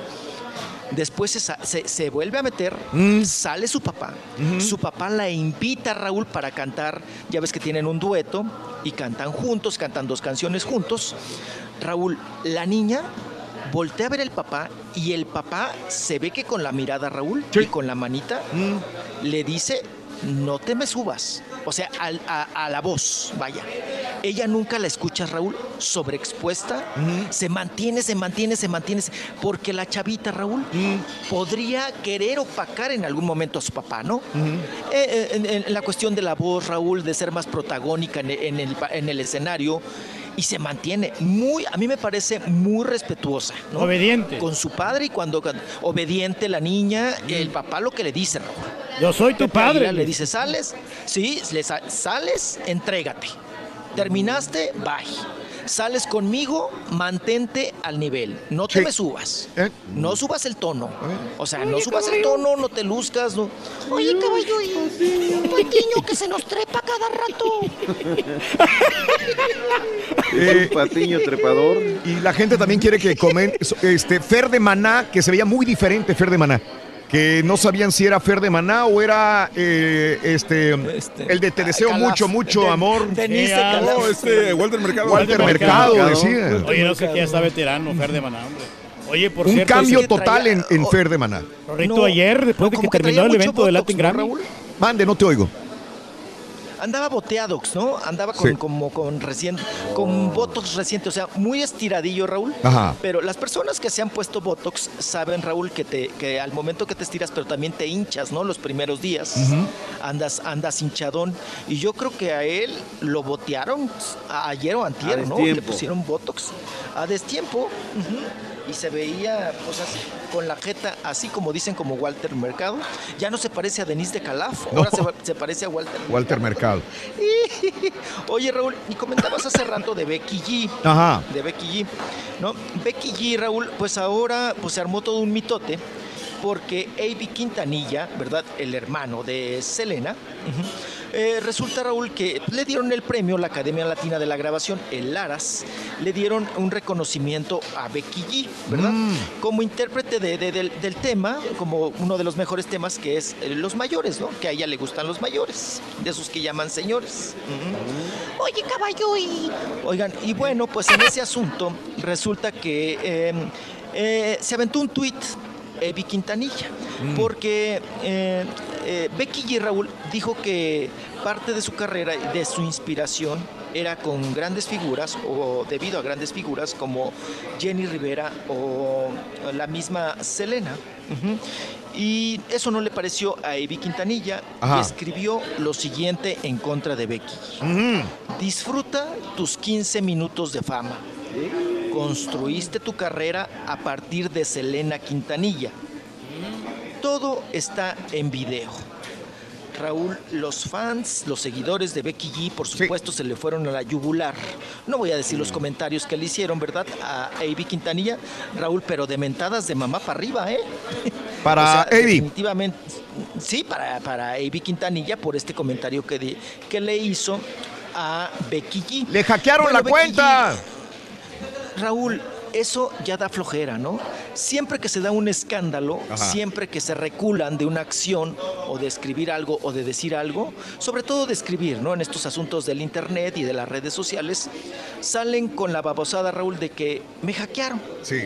Después se, se- se vuelve a meter, sale su papá. Su papá la invita a Raúl para cantar. Ya ves que tienen un dueto y cantan juntos, cantan dos canciones juntos. Raúl, la niña voltea a ver el papá y el papá se ve que con la mirada, Raúl, y con la manita, le dice, no te me subas. O sea, al- a, a la voz, vaya. Ella nunca la escucha, Raúl, sobreexpuesta. Se mantiene, se mantiene, se mantiene. Porque la chavita, Raúl, podría querer opacar en algún momento a su papá, ¿no? Eh, eh, en, en la cuestión de la voz, Raúl, de ser más protagónica en, en el, pa- en el escenario. Y se mantiene muy, a mí me parece muy respetuosa. ¿no? Obediente. Con su padre y cuando obediente la niña, el papá lo que le dice, Raúl. Yo soy tu padre. Le dice, sales, sí, le sa- sales, entrégate. Terminaste, bye. Sales conmigo, mantente al nivel. No te me subas. No subas el tono. O sea, no subas el tono, no te luzcas. No. Oye, caballo, y un patiño que se nos trepa cada rato. Un patiño trepador. Y la gente también quiere que comen este Fer de Maná, que se veía muy diferente Fer de Maná. Que no sabían si era Fer de Maná o era eh, este, el de Te deseo Calaf. mucho, mucho De- amor. Denise de Calaf. No, este, Walter Mercado. Walter Mercado, decía. Oye, no sé quién está veterano, Fer de Maná, hombre. Oye, por Un cierto. cambio ese- total en, en Fer de Maná. Rorrito, No, ayer, después de que como que terminó traía el evento de Latin ¿no, Grammy. Raúl? Mande, no te oigo. Andaba boteadox, ¿no? Andaba con, Sí. como con recién, con botox reciente, o sea, muy estiradillo, Raúl. Ajá. Pero las personas que se han puesto botox saben, Raúl, que te, que al momento que te estiras, pero también te hinchas, ¿no? Los primeros días. Ujú. Andas, andas hinchadón. Y yo creo que a él lo botearon ayer o antier, A ¿no? Le pusieron botox a destiempo. ujú, Y se veía, pues así, con la jeta, así como dicen como Walter Mercado. Ya no se parece a Denise de Calaf, ahora No. se, se parece a Walter Walter Mercado. Oye, Raúl, y comentabas hace rato de Becky G. Ajá. De Becky G. ¿No? Becky G, Raúl, pues ahora pues se armó todo un mitote porque A.B. Quintanilla, ¿verdad? El hermano de Selena. eh, resulta, Raúl, que le dieron el premio, la Academia Latina de la Grabación, el Laras, le dieron un reconocimiento a Becky G, ¿verdad? Como intérprete de- de- del, del tema, como uno de los mejores temas que es eh, los mayores, ¿no? Que a ella le gustan los mayores, de esos que llaman señores. Oye, caballo, y Oigan, y bueno, pues en ese asunto resulta que eh, eh, se aventó un tuit Evi Quintanilla, porque eh, eh, Becky G. Raúl dijo que parte de su carrera, y de su inspiración, era con grandes figuras o debido a grandes figuras como Jenny Rivera o la misma Selena. Y eso no le pareció a Evi Quintanilla Ajá. y escribió lo siguiente en contra de Becky. Disfruta tus 15 minutos de fama. Construiste tu carrera a partir de Selena Quintanilla. Todo está en video. Raúl, los fans, los seguidores de Becky G, por supuesto, se le fueron a la yugular. No voy a decir los comentarios que le hicieron, ¿verdad? A Avi Quintanilla, Raúl, pero de mentadas de mamá para arriba, ¿eh? Para Avi. Definitivamente, sí, para, para Avi Quintanilla, por este comentario que, que le hizo a Becky G. Le hackearon Bueno, la Becky cuenta. G, Raúl, eso ya da flojera, ¿no? Siempre que se da un escándalo, Ajá. siempre que se reculan de una acción o de escribir algo o de decir algo, sobre todo de escribir, ¿no? En estos asuntos del internet y de las redes sociales, salen con la babosada, Raúl, de que me hackearon. Sí.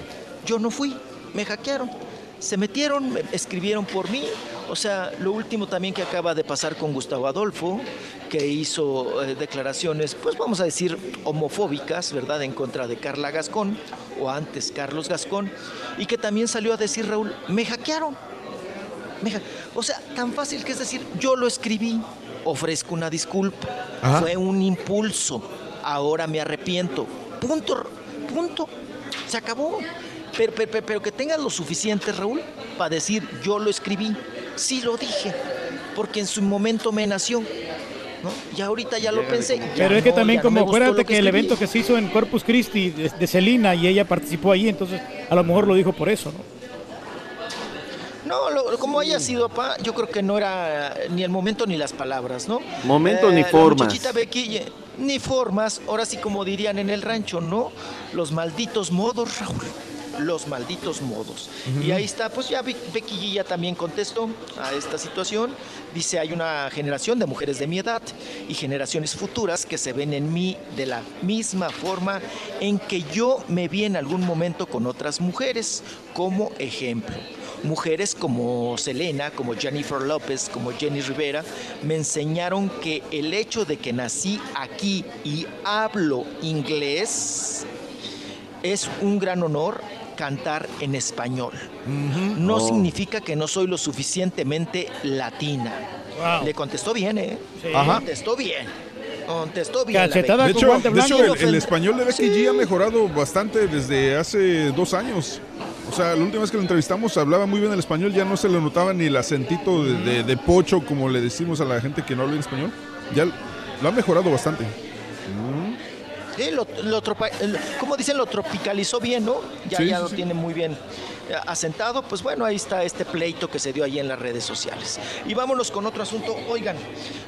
Yo no fui, me hackearon. Se metieron, me- escribieron por mí. O sea, lo último también que acaba de pasar con Gustavo Adolfo, que hizo eh, declaraciones, pues vamos a decir, homofóbicas, ¿verdad?, en contra de Carla Gascón, o antes Carlos Gascón, y que también salió a decir, Raúl, me hackearon. Me ha- O sea, tan fácil que es decir, yo lo escribí, ofrezco una disculpa, Ajá. fue un impulso, ahora me arrepiento. Punto, punto. Se acabó. Pero, pero- pero- pero que tengas lo suficiente, Raúl, para decir, yo lo escribí. Sí lo dije, porque en su momento me nació. ¿no? Y ahorita ya lo pensé. Pero es que no, también no como gustó acuérdate que, el evento que se hizo en Corpus Christi de, de Celina y ella participó ahí, entonces a lo mejor lo dijo por eso, ¿no? No, lo- como haya sido, papá, yo creo que no era ni el momento ni las palabras, ¿no? Eh, Momento ni la formas. Becky, eh, ni formas, ahora sí como dirían en el rancho, ¿no? Los malditos modos, Raúl. Los malditos modos. Y ahí está, pues ya Be- Becky G ya también contestó a esta situación. Dice, hay una generación de mujeres de mi edad y generaciones futuras que se ven en mí de la misma forma en que yo me vi en algún momento con otras mujeres, como ejemplo. Mujeres como Selena, como Jennifer López, como Jenny Rivera, me enseñaron que el hecho de que nací aquí y hablo inglés es un gran honor cantar en español. No Oh. significa que no soy lo suficientemente latina. Le contestó bien, ¿eh? Ajá. Contestó bien. Contestó bien. la De hecho, de el, el español de Becky G ha mejorado bastante desde hace dos años. O sea, la última vez que lo entrevistamos hablaba muy bien el español, ya no se le notaba ni el acentito de, de- de pocho, como le decimos a la gente que no habla en español. Ya lo ha mejorado bastante. Sí, lo, lo tropa- el- como dicen, lo tropicalizó bien, ¿no? Ya, Sí, ya sí, lo sí. tiene muy bien eh, asentado. Pues bueno, ahí está este pleito que se dio ahí en las redes sociales. Y vámonos con otro asunto. Oigan,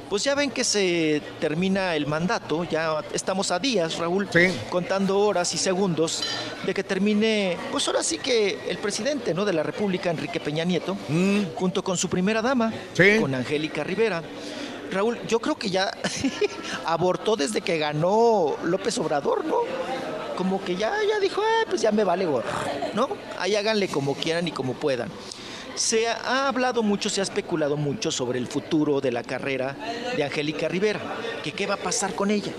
pues ya ven que se termina el mandato, ya estamos a días, Raúl, contando horas y segundos de que termine, pues ahora sí que el presidente, ¿no? De la República, Enrique Peña Nieto, junto con su primera dama, con Angélica Rivera. Raúl, yo creo que ya abortó desde que ganó López Obrador, ¿no? Como que ya, ya dijo, "Ah, pues ya me vale gorro, ¿no? Ahí háganle como quieran y como puedan. Se ha, ha hablado mucho, se ha especulado mucho sobre el futuro de la carrera de Angélica Rivera, que qué va a pasar con ella.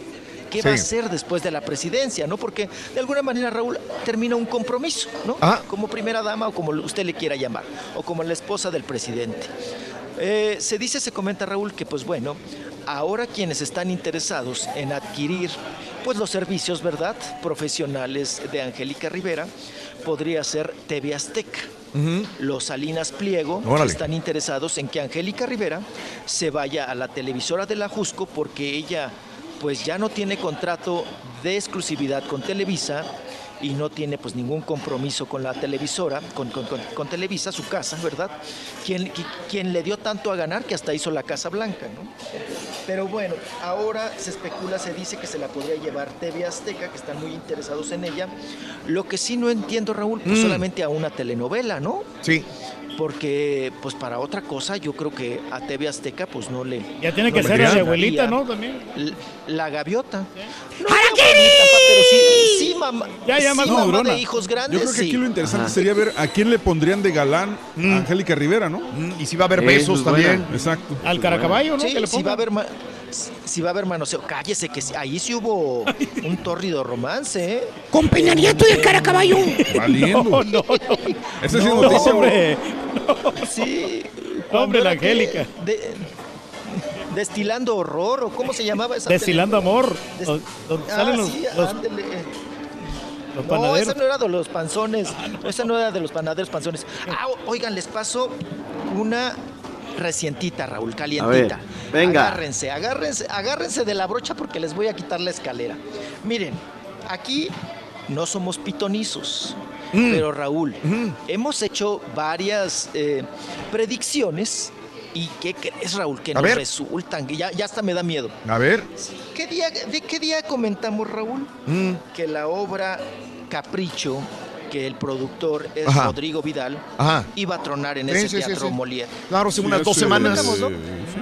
¿Qué va a hacer después de la presidencia, no? Porque de alguna manera Raúl termina un compromiso, ¿no? Ajá. Como primera dama o como usted le quiera llamar, o como la esposa del presidente. Eh, se dice, se comenta Raúl, que pues bueno, ahora quienes están interesados en adquirir pues los servicios, ¿verdad? Profesionales de Angélica Rivera, podría ser TV Azteca. Los Salinas Pliego están interesados en que Angélica Rivera se vaya a la televisora de la Jusco porque ella pues ya no tiene contrato de exclusividad con Televisa y no tiene pues ningún compromiso con la televisora, con, con- con- con Televisa, su casa, ¿verdad? Quien, qui- quien le dio tanto a ganar que hasta hizo la Casa Blanca, ¿no? Pero bueno, ahora se especula, se dice que se la podría llevar TV Azteca, que están muy interesados en ella. Lo que sí no entiendo, Raúl, pues Mm. solamente a una telenovela, ¿no? Sí. Porque, pues para otra cosa, yo creo que a TV Azteca, pues no le. Ya tiene que no ser la abuelita, ¿no? También. L- La gaviota. No, la abuelita, pa, pero sí, sí, mamá. Ya, ya, sí, más mamá madurona. de hijos Yo grandes. creo que aquí sí. lo interesante sería ver a quién le pondrían de galán a Angélica Rivera, ¿no? Y si va a haber Eso besos es también. buena. Exacto. Al caracaballo, ¿no? Sí, Que le si va a haber ma- si va a haber manoseo, cállese que sí- ahí sí hubo un tórrido romance, ¿eh? Con Peña Nieto y el cara caballo. Valiendo. No, no, no. Esa sí es No, noticia, hombre. Sí. Hombre, la Angélica. de- destilando horror, o cómo se llamaba esa Destilando amor. Des- donde Ah, salen los, sí, los- ándele. los No, esa no era de los panzones. esa no era de los panaderos panzones. Ah, oigan, les paso una recientita, Raúl, calientita. A ver, venga. Agárrense, agárrense, agárrense de la brocha porque les voy a quitar la escalera. Miren, aquí no somos pitonizos. Mm. Pero Raúl, hemos hecho varias eh, predicciones y ¿qué crees, Raúl? Que A nos ver. resultan, que ya, ya hasta me da miedo. A ver. ¿Qué día, ¿De qué día comentamos, Raúl? Mm. que la obra Capricho, que el productor es Ajá. Rodrigo Vidal, Ajá. iba a tronar en Sí, ese sí, teatro sí. Molière. Claro, Sí, unas dos semanas.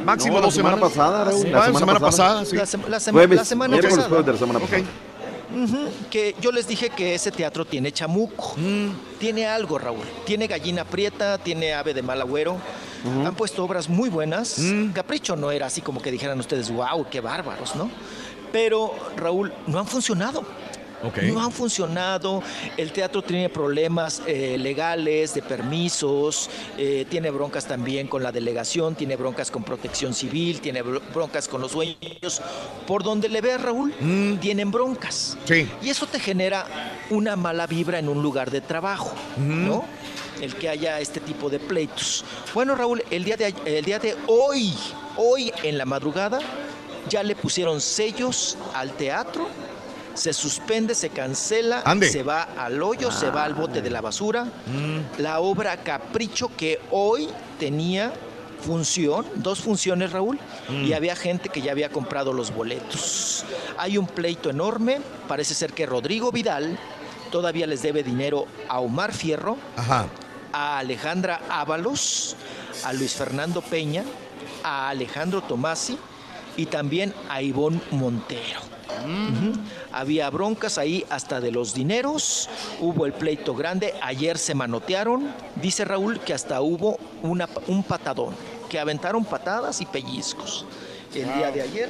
Máximo No, dos semana semanas. pasada, la semana semana pasada, sí. La, sem- la semana pasada. la semana pasada. Que yo les dije que ese teatro tiene chamuco. Mm. Tiene algo, Raúl. Tiene gallina prieta, tiene ave de mal agüero. Han puesto obras muy buenas. Mm. Capricho no era así como que dijeran ustedes, wow, qué bárbaros, ¿no? Pero, Raúl, no han funcionado. No han funcionado. El teatro tiene problemas eh, legales, de permisos, eh, tiene broncas también con la delegación, tiene broncas con protección civil, tiene bro- broncas con los dueños. Por donde le veas, Raúl, tienen broncas. Sí. Y eso te genera una mala vibra en un lugar de trabajo, ¿no? El que haya este tipo de pleitos. Bueno, Raúl, el día de, el día de hoy, hoy en la madrugada, ya le pusieron sellos al teatro. Se suspende, se cancela, Ande. se va al hoyo, se va al bote de la basura. Mm. La obra Capricho que hoy tenía función, dos funciones, Raúl, Mm. y había gente que ya había comprado los boletos. Hay un pleito enorme, parece ser que Rodrigo Vidal todavía les debe dinero a Omar Fierro, Ajá. a Alejandra Ábalos, a Luis Fernando Peña, a Alejandro Tomasi y también a Ivonne Montero. Había broncas ahí hasta de los dineros, hubo el pleito grande, ayer se manotearon, dice Raúl que hasta hubo una, un patadón, que aventaron patadas y pellizcos el día de ayer.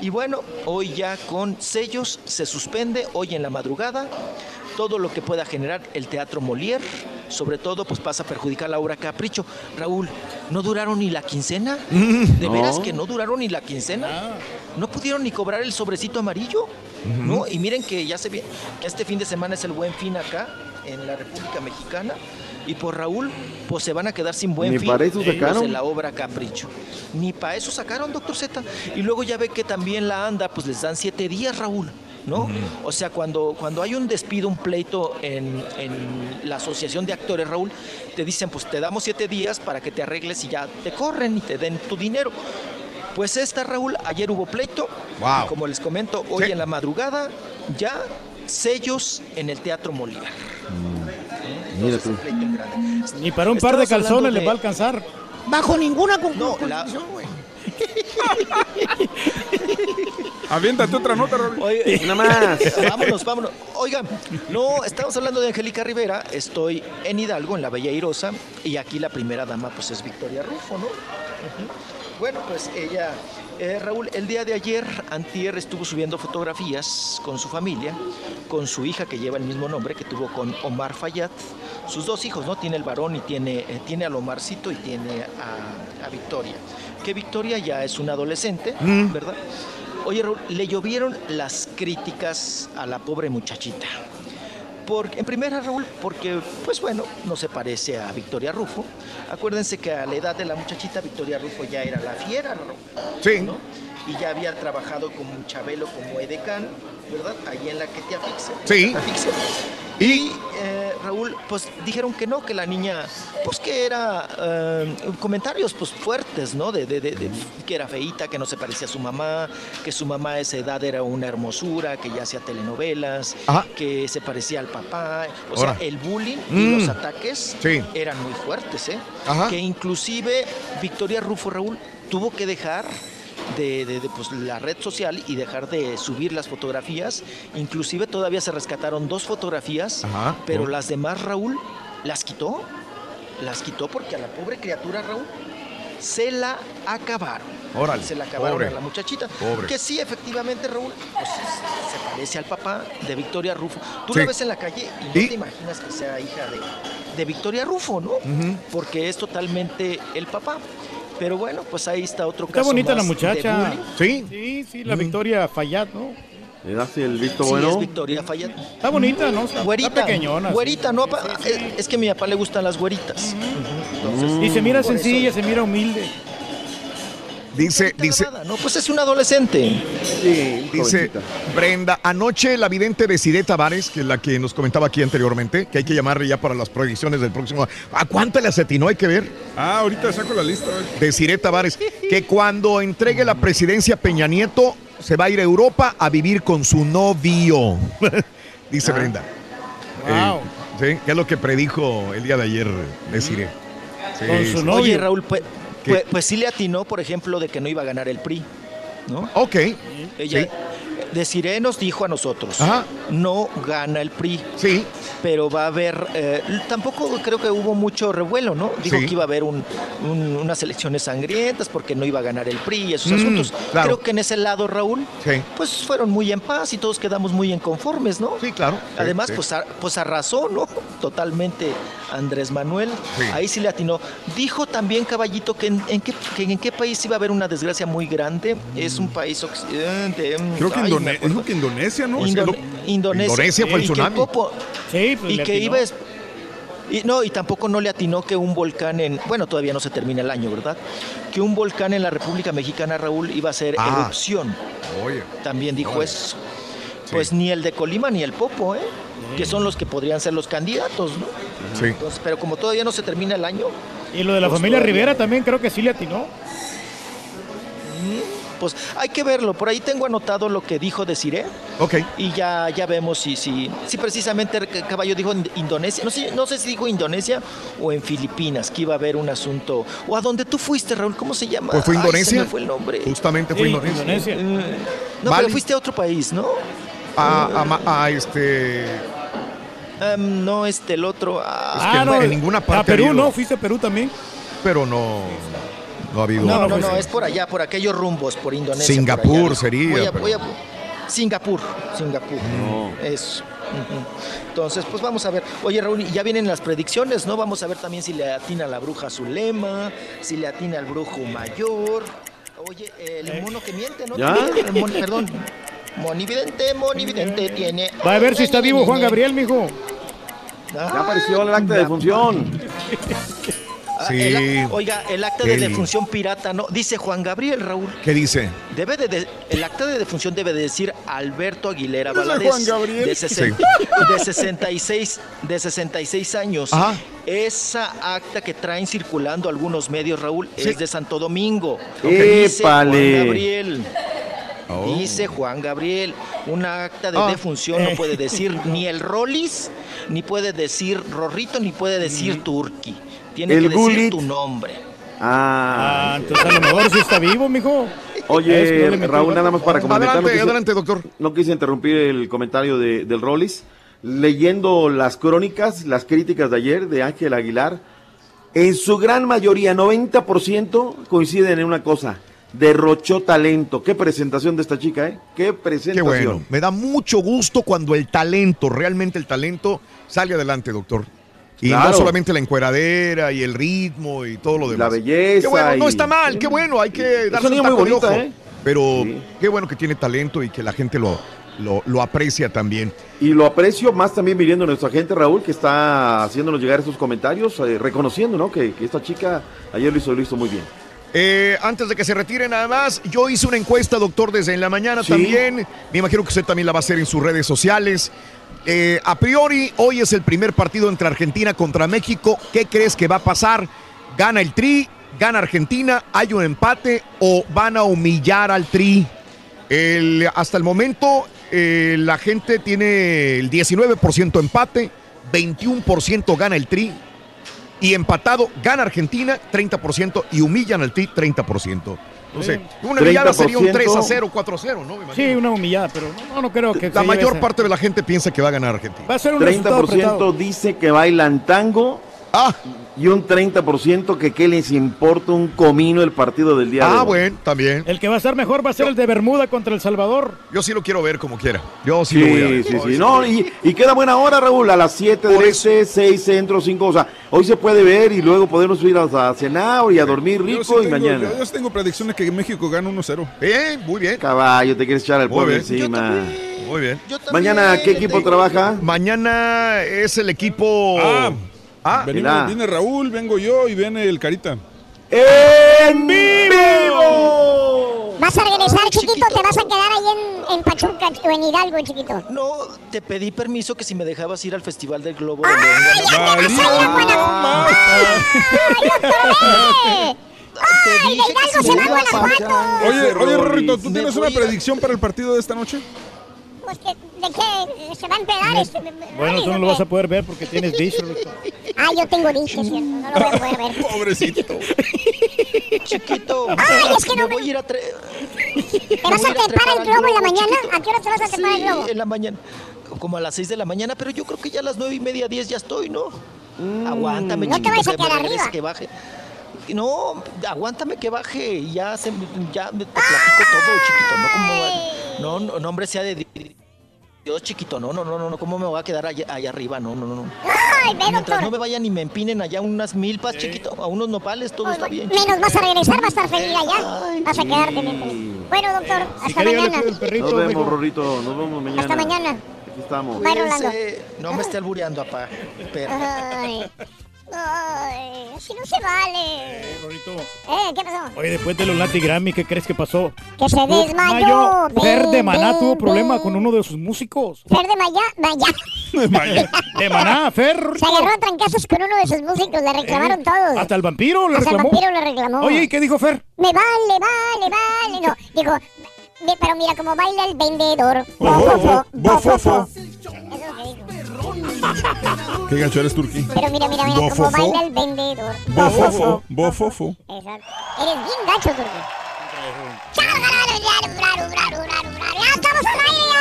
Y bueno, hoy ya con sellos se suspende, hoy en la madrugada, todo lo que pueda generar el teatro Molière, sobre todo pues pasa a perjudicar la obra Capricho. Raúl, ¿no duraron ni la quincena? ¿De No. veras que no duraron ni la quincena? ¿No pudieron ni cobrar el sobrecito amarillo? ¿No? Y miren que ya se ve que este fin de semana es el buen fin acá, en la República Mexicana. Y por Raúl, pues se van a quedar sin buen Ni fin. para eso sacaron. de la obra Capricho. Ni para eso sacaron, doctor Z. Y luego ya ve que también la anda, pues les dan siete días, Raúl. ¿No? O sea, cuando, cuando hay un despido, un pleito en, en la Asociación de Actores, Raúl, te dicen, pues te damos siete días para que te arregles y ya te corren y te den tu dinero. Pues esta, Raúl, ayer hubo pleito. Wow. Y como les comento, hoy en la madrugada ya sellos en el Teatro Molière. Mira tú. Ni para un par de calzones de- les va a alcanzar. Bajo ninguna con- No, la- condición, güey. Aviéntate otra nota, Raúl. Oye, Nada más. vámonos, vámonos. Oigan, no, estamos hablando de Angélica Rivera. Estoy en Hidalgo, en la Bella Irosa, y aquí la primera dama, pues es Victoria Rufo, ¿no? Bueno, pues ella, eh, Raúl, el día de ayer, Antier estuvo subiendo fotografías con su familia, con su hija que lleva el mismo nombre que tuvo con Omar Fayad. Sus dos hijos, ¿no? Tiene el varón y tiene, eh, tiene al Omarcito y tiene a, a Victoria. Que Victoria ya es una adolescente, Mm. ¿verdad? Oye, Raúl, le llovieron las críticas a la pobre muchachita. Por, en primera, Raúl, porque, pues bueno, no se parece a Victoria Rufo. Acuérdense que a la edad de la muchachita, Victoria Rufo ya era la fiera, Raúl. Sí. ¿no? Y ya había trabajado como Chabelo, como edecán, ¿verdad? Ahí en la que te afixe. Sí. Y eh, Raúl, pues dijeron que no, que la niña, pues que era eh, comentarios pues fuertes, ¿no? De, de- de- de- que era feíta, que no se parecía a su mamá, que su mamá a esa edad era una hermosura, que ya hacía telenovelas, Ajá. que se parecía al papá. O Ahora. sea, el bullying y Mm. los ataques Sí. eran muy fuertes, ¿eh? Ajá. Que inclusive Victoria Rufo Raúl tuvo que dejar de, de- de, pues, la red social y dejar de subir las fotografías. Inclusive todavía se rescataron dos fotografías, Ajá. pero Oh. las demás Raúl las quitó. Las quitó porque a la pobre criatura Raúl se la acabaron. Órale, Se la acabaron pobre. a la muchachita. Pobre. Que sí, efectivamente, Raúl, pues, se parece al papá de Victoria Rufo. Tú Sí. la ves en la calle y no ¿Y? te imaginas que sea hija de, de Victoria Rufo, ¿no? Porque es totalmente el papá. Pero bueno, pues ahí está otro Está caso bonita la más muchacha. Sí. Sí, sí, la Victoria Fallat, ¿no? Le das el visto Sí, bueno. es Victoria Fallat. Está bonita, ¿no? Está, Güerita, está pequeñona. sí. güerita, no, es, es que a mi papá le gustan las güeritas. Entonces, Y se mira por eso- sencilla, se mira humilde. Dice, dice, No, pues es un adolescente. Sí, dice Brenda, anoche la vidente de Cide Tavares, que es la que nos comentaba aquí anteriormente, que hay que llamarle ya para las proyecciones del próximo. ¿A cuánto le acetinó? Hay que ver. Ah, ahorita saco la lista. De Cire Tavares, que cuando entregue la presidencia Peña Nieto, se va a ir a Europa a vivir con su novio. dice Ah. Brenda. Wow. Eh, sí, que es lo que predijo el día de ayer de Cire. Sí, Con su sí. novio. Oye, Raúl, pues, ¿Qué? Pues, pues sí le atinó, por ejemplo, de que no iba a ganar el PRI, ¿no? Ok. Ella, Sí. De Cire nos dijo a nosotros, Ajá. no gana el PRI, Sí. pero va a haber, eh, tampoco creo que hubo mucho revuelo, ¿no? Dijo Sí. que iba a haber un- un- unas elecciones sangrientas porque no iba a ganar el PRI y esos Mm, asuntos. claro. Creo que en ese lado, Raúl, Sí. pues fueron muy en paz y todos quedamos muy inconformes, ¿no? Sí, claro. Además, sí. pues, a- pues arrasó, ¿no? Totalmente Andrés Manuel. Ahí sí le atinó. Dijo también, caballito, que en, en qué, que en qué país iba a haber una desgracia muy grande. Es un país occidente. Creo que, ay, Indone- dijo que Indonesia, ¿no? No- Indonesia. Indonesia fue el Y que tsunami. Popo- Sí, pues y que iba y no, y tampoco no le atinó que un volcán en, bueno, todavía no se termina el año, ¿verdad? Que un volcán en la República Mexicana, Raúl, iba a hacer Ah. erupción. Oye. También dijo eso. Pues ni el de Colima ni el Popo, ¿eh? Que son los que podrían ser los candidatos, ¿no? Sí. Entonces, pero como todavía no se termina el año, Y lo de la Pues familia todavía. Rivera también creo que sí le atinó. Pues hay que verlo. Por ahí tengo anotado lo que dijo de Cire Ok. y ya, ya vemos si, si, si precisamente el caballo dijo en Indonesia. No sé, no sé si dijo Indonesia o en Filipinas, que iba a haber un asunto. O a donde tú fuiste, Raúl, ¿cómo se llama? Pues fue Indonesia. fue el nombre. Justamente fue Sí, Indonesia. Indonesia. No, Bali. pero fuiste a otro país, ¿no? A, a ma- a este. Em, no, este, el otro. ah, Es que en- en ninguna parte A Perú, ¿no? Fuiste a Perú también. Pero no. No ha habido. No, no, no, es por allá, por aquellos rumbos, por Indonesia. Singapur por allá. sería, Voy a- pero- voy a- Singapur, Singapur. Eso. Entonces, pues vamos a ver. Oye, Raúl, y ya vienen las predicciones, ¿no? Vamos a ver también si le atina la bruja Zulema, si le atina el brujo mayor. Oye, el mono que miente, ¿no? ¿Ya? El mono- perdón. Monividente, monividente tiene. Va a ver si está vivo Juan Gabriel, mijo. Ah, Ya apareció el acta de función. Sí. el ac- oiga, el acta de El- defunción pirata, ¿no? Dice Juan Gabriel, Raúl. ¿Qué dice? Debe de, de- el acta de defunción debe de decir Alberto Aguilera ¿Ese Valadez, Juan Gabriel? de, sesen- de 66, de 66 años. Ajá. Esa acta que traen circulando algunos medios, Raúl, Sí. es de Santo Domingo. Dice Juan. Gabriel. Oh. Dice Juan Gabriel, una acta de Ah. defunción no puede decir ni el Rollis, ni puede decir Rorrito, ni puede decir Turki. Tiene El que decir tu nombre. Ah, Ah, entonces a lo mejor sí está vivo, mijo. Oye, no Raúl, nada más para comentar. Adelante, quise- adelante, doctor. No quise interrumpir el comentario de, del Rollis. Leyendo las crónicas, las críticas de ayer de Ángel Aguilar, en su gran mayoría, 90% coinciden en una cosa. Derrochó talento. Qué presentación de esta chica, ¿eh? Qué Qué presentación. bueno. Me da mucho gusto cuando el talento, realmente el talento, sale adelante, doctor. Y Claro. no solamente la encueradera y el ritmo y todo lo demás. La belleza Qué bueno, no está mal, qué bueno, hay que darse una un muy taco de ojo. ¿eh? Pero Sí. qué bueno que tiene talento y que la gente lo, lo, lo aprecia también. Y lo aprecio más también viniendo nuestra gente, Raúl, que está haciéndonos llegar estos comentarios, eh, reconociendo, ¿no? Que, que esta chica ayer lo hizo, lo hizo muy bien. Eh, antes de que se retire nada más, yo hice una encuesta, doctor, desde en la mañana Sí. también. Me imagino que usted también la va a hacer en sus redes sociales. Eh, a priori, hoy es el primer partido entre Argentina contra México. ¿Qué crees que va a pasar? ¿Gana el Tri? ¿Gana Argentina? ¿Hay un empate? ¿O van a humillar al Tri? Hasta el momento, eh, la gente tiene el 19% empate, 21% gana el Tri. Y empatado, gana Argentina 30% y humillan al Tri 30%. No sé, una humillada sería un 3 a 0, 4 a 0, ¿no? Me. Sí, una humillada, pero no, no creo que La se mayor parte de la gente piensa que va a ganar Argentina. Va a ser un resultado 30% apretado. dice que bailan tango Ah, y un 30% que qué les importa un comino el partido del día de ah hoy. bueno, también. El que va a estar mejor va a ser el de Bermuda contra El Salvador. Yo sí lo quiero ver como quiera. Yo sí, Sí, lo voy a ver. sí, Hoy sí. No, y, y queda buena hora, Raúl, a las 7 de Por este, 6 centro, 5. O sea, hoy se puede ver y luego podemos ir a, a cenar y a dormir Yo rico sí y tengo, mañana. yo- yo sí tengo predicciones que México gana 1-0. Bien, muy bien. Caballo, te quieres echar al pueblo encima. Muy bien. Mañana, ¿qué equipo trabaja? Mañana es el equipo. Ah, Ah, Venimos- viene Raúl, vengo yo y viene el Carita. ¡En vivo! Vas a regresar, Ay, chiquito, chiquito. te vas a quedar ahí en, en Pachuca o en Hidalgo, chiquito. No, te pedí permiso que si me dejabas ir al Festival del Globo de León. ¡Ay, Te de dije que Hidalgo si se me va a Guanajuato! Oye, oye, Rorrito, ¿tú tienes una a ir a- predicción para el partido de esta noche? Pues que, ¿de qué? ¿Se va a empedar este? Bueno, tú no lo vas a poder ver porque tienes dish. Ah, yo tengo dicho, ¿cierto? No lo voy a poder ver. Pobrecito. Chiquito, Ay, es que no me voy a ir a tre- ¿Te vas a trepar el globo en la mañana? chiquito. ¿A qué hora te vas a trepar el globo? en la mañana. Como a las 6 de la mañana, pero yo creo que ya a las nueve y media, 10 ya estoy, ¿no? Aguántame, No te chiquito, vayas a quedar arriba. que baje. No, aguántame que baje y ya, se, ya te platico todo, chiquito. No, como, no, no, no, hombre, sea de Dios, chiquito. No, no, no, no, no, ¿cómo me voy a quedar allá, allá arriba? No, no, no, no. Ay, ve, Mientras no me vayan y me empinen allá unas milpas, chiquito, a unos nopales, todo está bien. Menos vas a regresar, vas a estar feliz allá. Vas a quedarte mientras. Bueno, doctor, hasta mañana. Nos vemos, Rorrito. Nos vemos mañana. Hasta mañana. Aquí estamos. Bye, Rolando. No me esté albureando, apá. Perra. Ay, así no se vale. Eh, ¿qué pasó? Oye, después de los Latin Grammy, ¿qué crees que pasó? Que se desmayó. Fer de Maná tuvo problema con uno de sus músicos. Fer de Maya, Maya. De Maná, Fer. Se agarró a trancazos con uno de sus músicos, le reclamaron todos. Hasta el vampiro le Hasta el reclamó. vampiro le reclamó. Oye, ¿y qué dijo Fer? Me vale, vale, vale. No, dijo, "Ve- pero mira cómo baila el vendedor. Bofofo, bofofo. Eso es lo que dijo. ¿Qué gancho eres, Turki? Pero mira, mira, mira cómo Bofofo. baila el vendedor. Bofofo. Bofofo. Exacto. Eres bien gacho, Turki.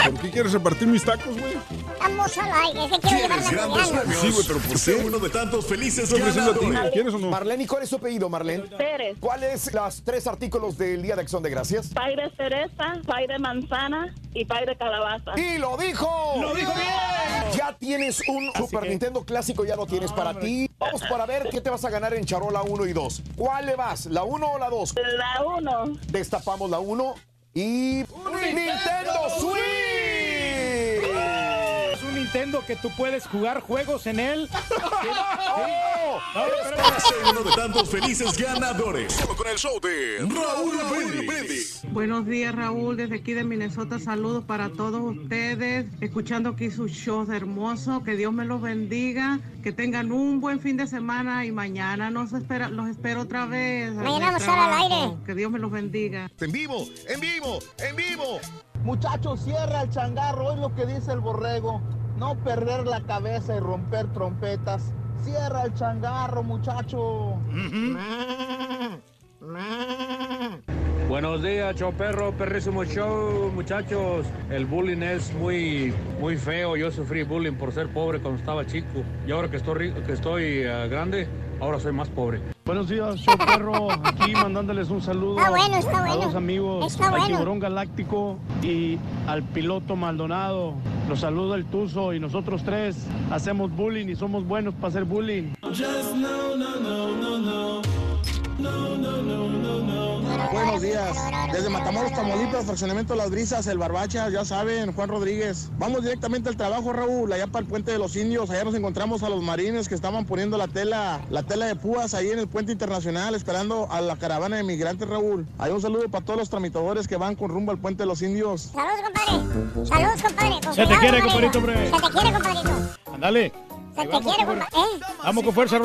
¿Por qué quieres repartir mis tacos, güey? Estamos al aire. Es que quiero llevar ¿Quieres la grandes? Sí, güey, pero ¿por qué? uno de tantos felices Estoy ofreciendo a ti. ganadores. ¿Quieres o no? Marlene, ¿y cuál es su apellido, Marlene? Pérez. ¿Cuáles los tres artículos del Día de Acción de Gracias? Pay de cereza, pay de manzana y pay de calabaza. ¡Y lo dijo! ¡Lo dijo bien! Ya tienes un Super Nintendo clásico, ya lo tienes para ti. Vamos para ver qué te vas a ganar en Charola 1 y 2. ¿Cuál le vas? ¿La 1 o la 2? La 1. Destapamos la 1 y... ¡Nintendo Switch! Nintendo que tú puedes jugar juegos en él. ¡Oh! Uno de tantos felices ganadores. Con el show de Raúl Brindis. Buenos días, Raúl. Desde aquí de Minnesota, saludos para todos ustedes. Escuchando aquí su show hermoso. Que Dios me los bendiga. Que tengan un buen fin de semana y mañana nos espera, los espero otra vez. Mañana vamos a estar al aire. Que Dios me los bendiga. En vivo, en vivo, en vivo. Muchachos, cierra el changarro, es lo que dice el borrego. No perder la cabeza y romper trompetas. Cierra el changarro, muchacho. Buenos días, show perro, perrísimo show, muchachos. El bullying es muy, muy feo. Yo sufrí bullying por ser pobre cuando estaba chico. Y ahora que estoy, que estoy eh, grande, ahora soy más pobre. Buenos días, show perro. Aquí mandándoles un saludo Está bueno, está a dos amigos, Está al bueno. tiburón galáctico y al piloto Maldonado. Los saluda el Tuzo y nosotros tres hacemos bullying y somos buenos para hacer bullying. Buenos días. Desde Matamoros, Tamaulipas, fraccionamiento Las Brisas, El Barbacha, ya saben, Juan Rodríguez. Vamos directamente al trabajo, Raúl, allá para el Puente de los Indios. Allá nos encontramos a los marines que estaban poniendo la tela, la tela de púas ahí en el Puente Internacional, esperando a la caravana de migrantes, Raúl. Hay un saludo para todos los tramitadores que van con rumbo al Puente de los Indios. Saludos, compadre. Saludos, compadre. Con Se te quiere, compadrito. Se te quiere, compadrito. Ándale. Se te vamos, quiere, compadre. ¿Eh? Vamos con fuerza,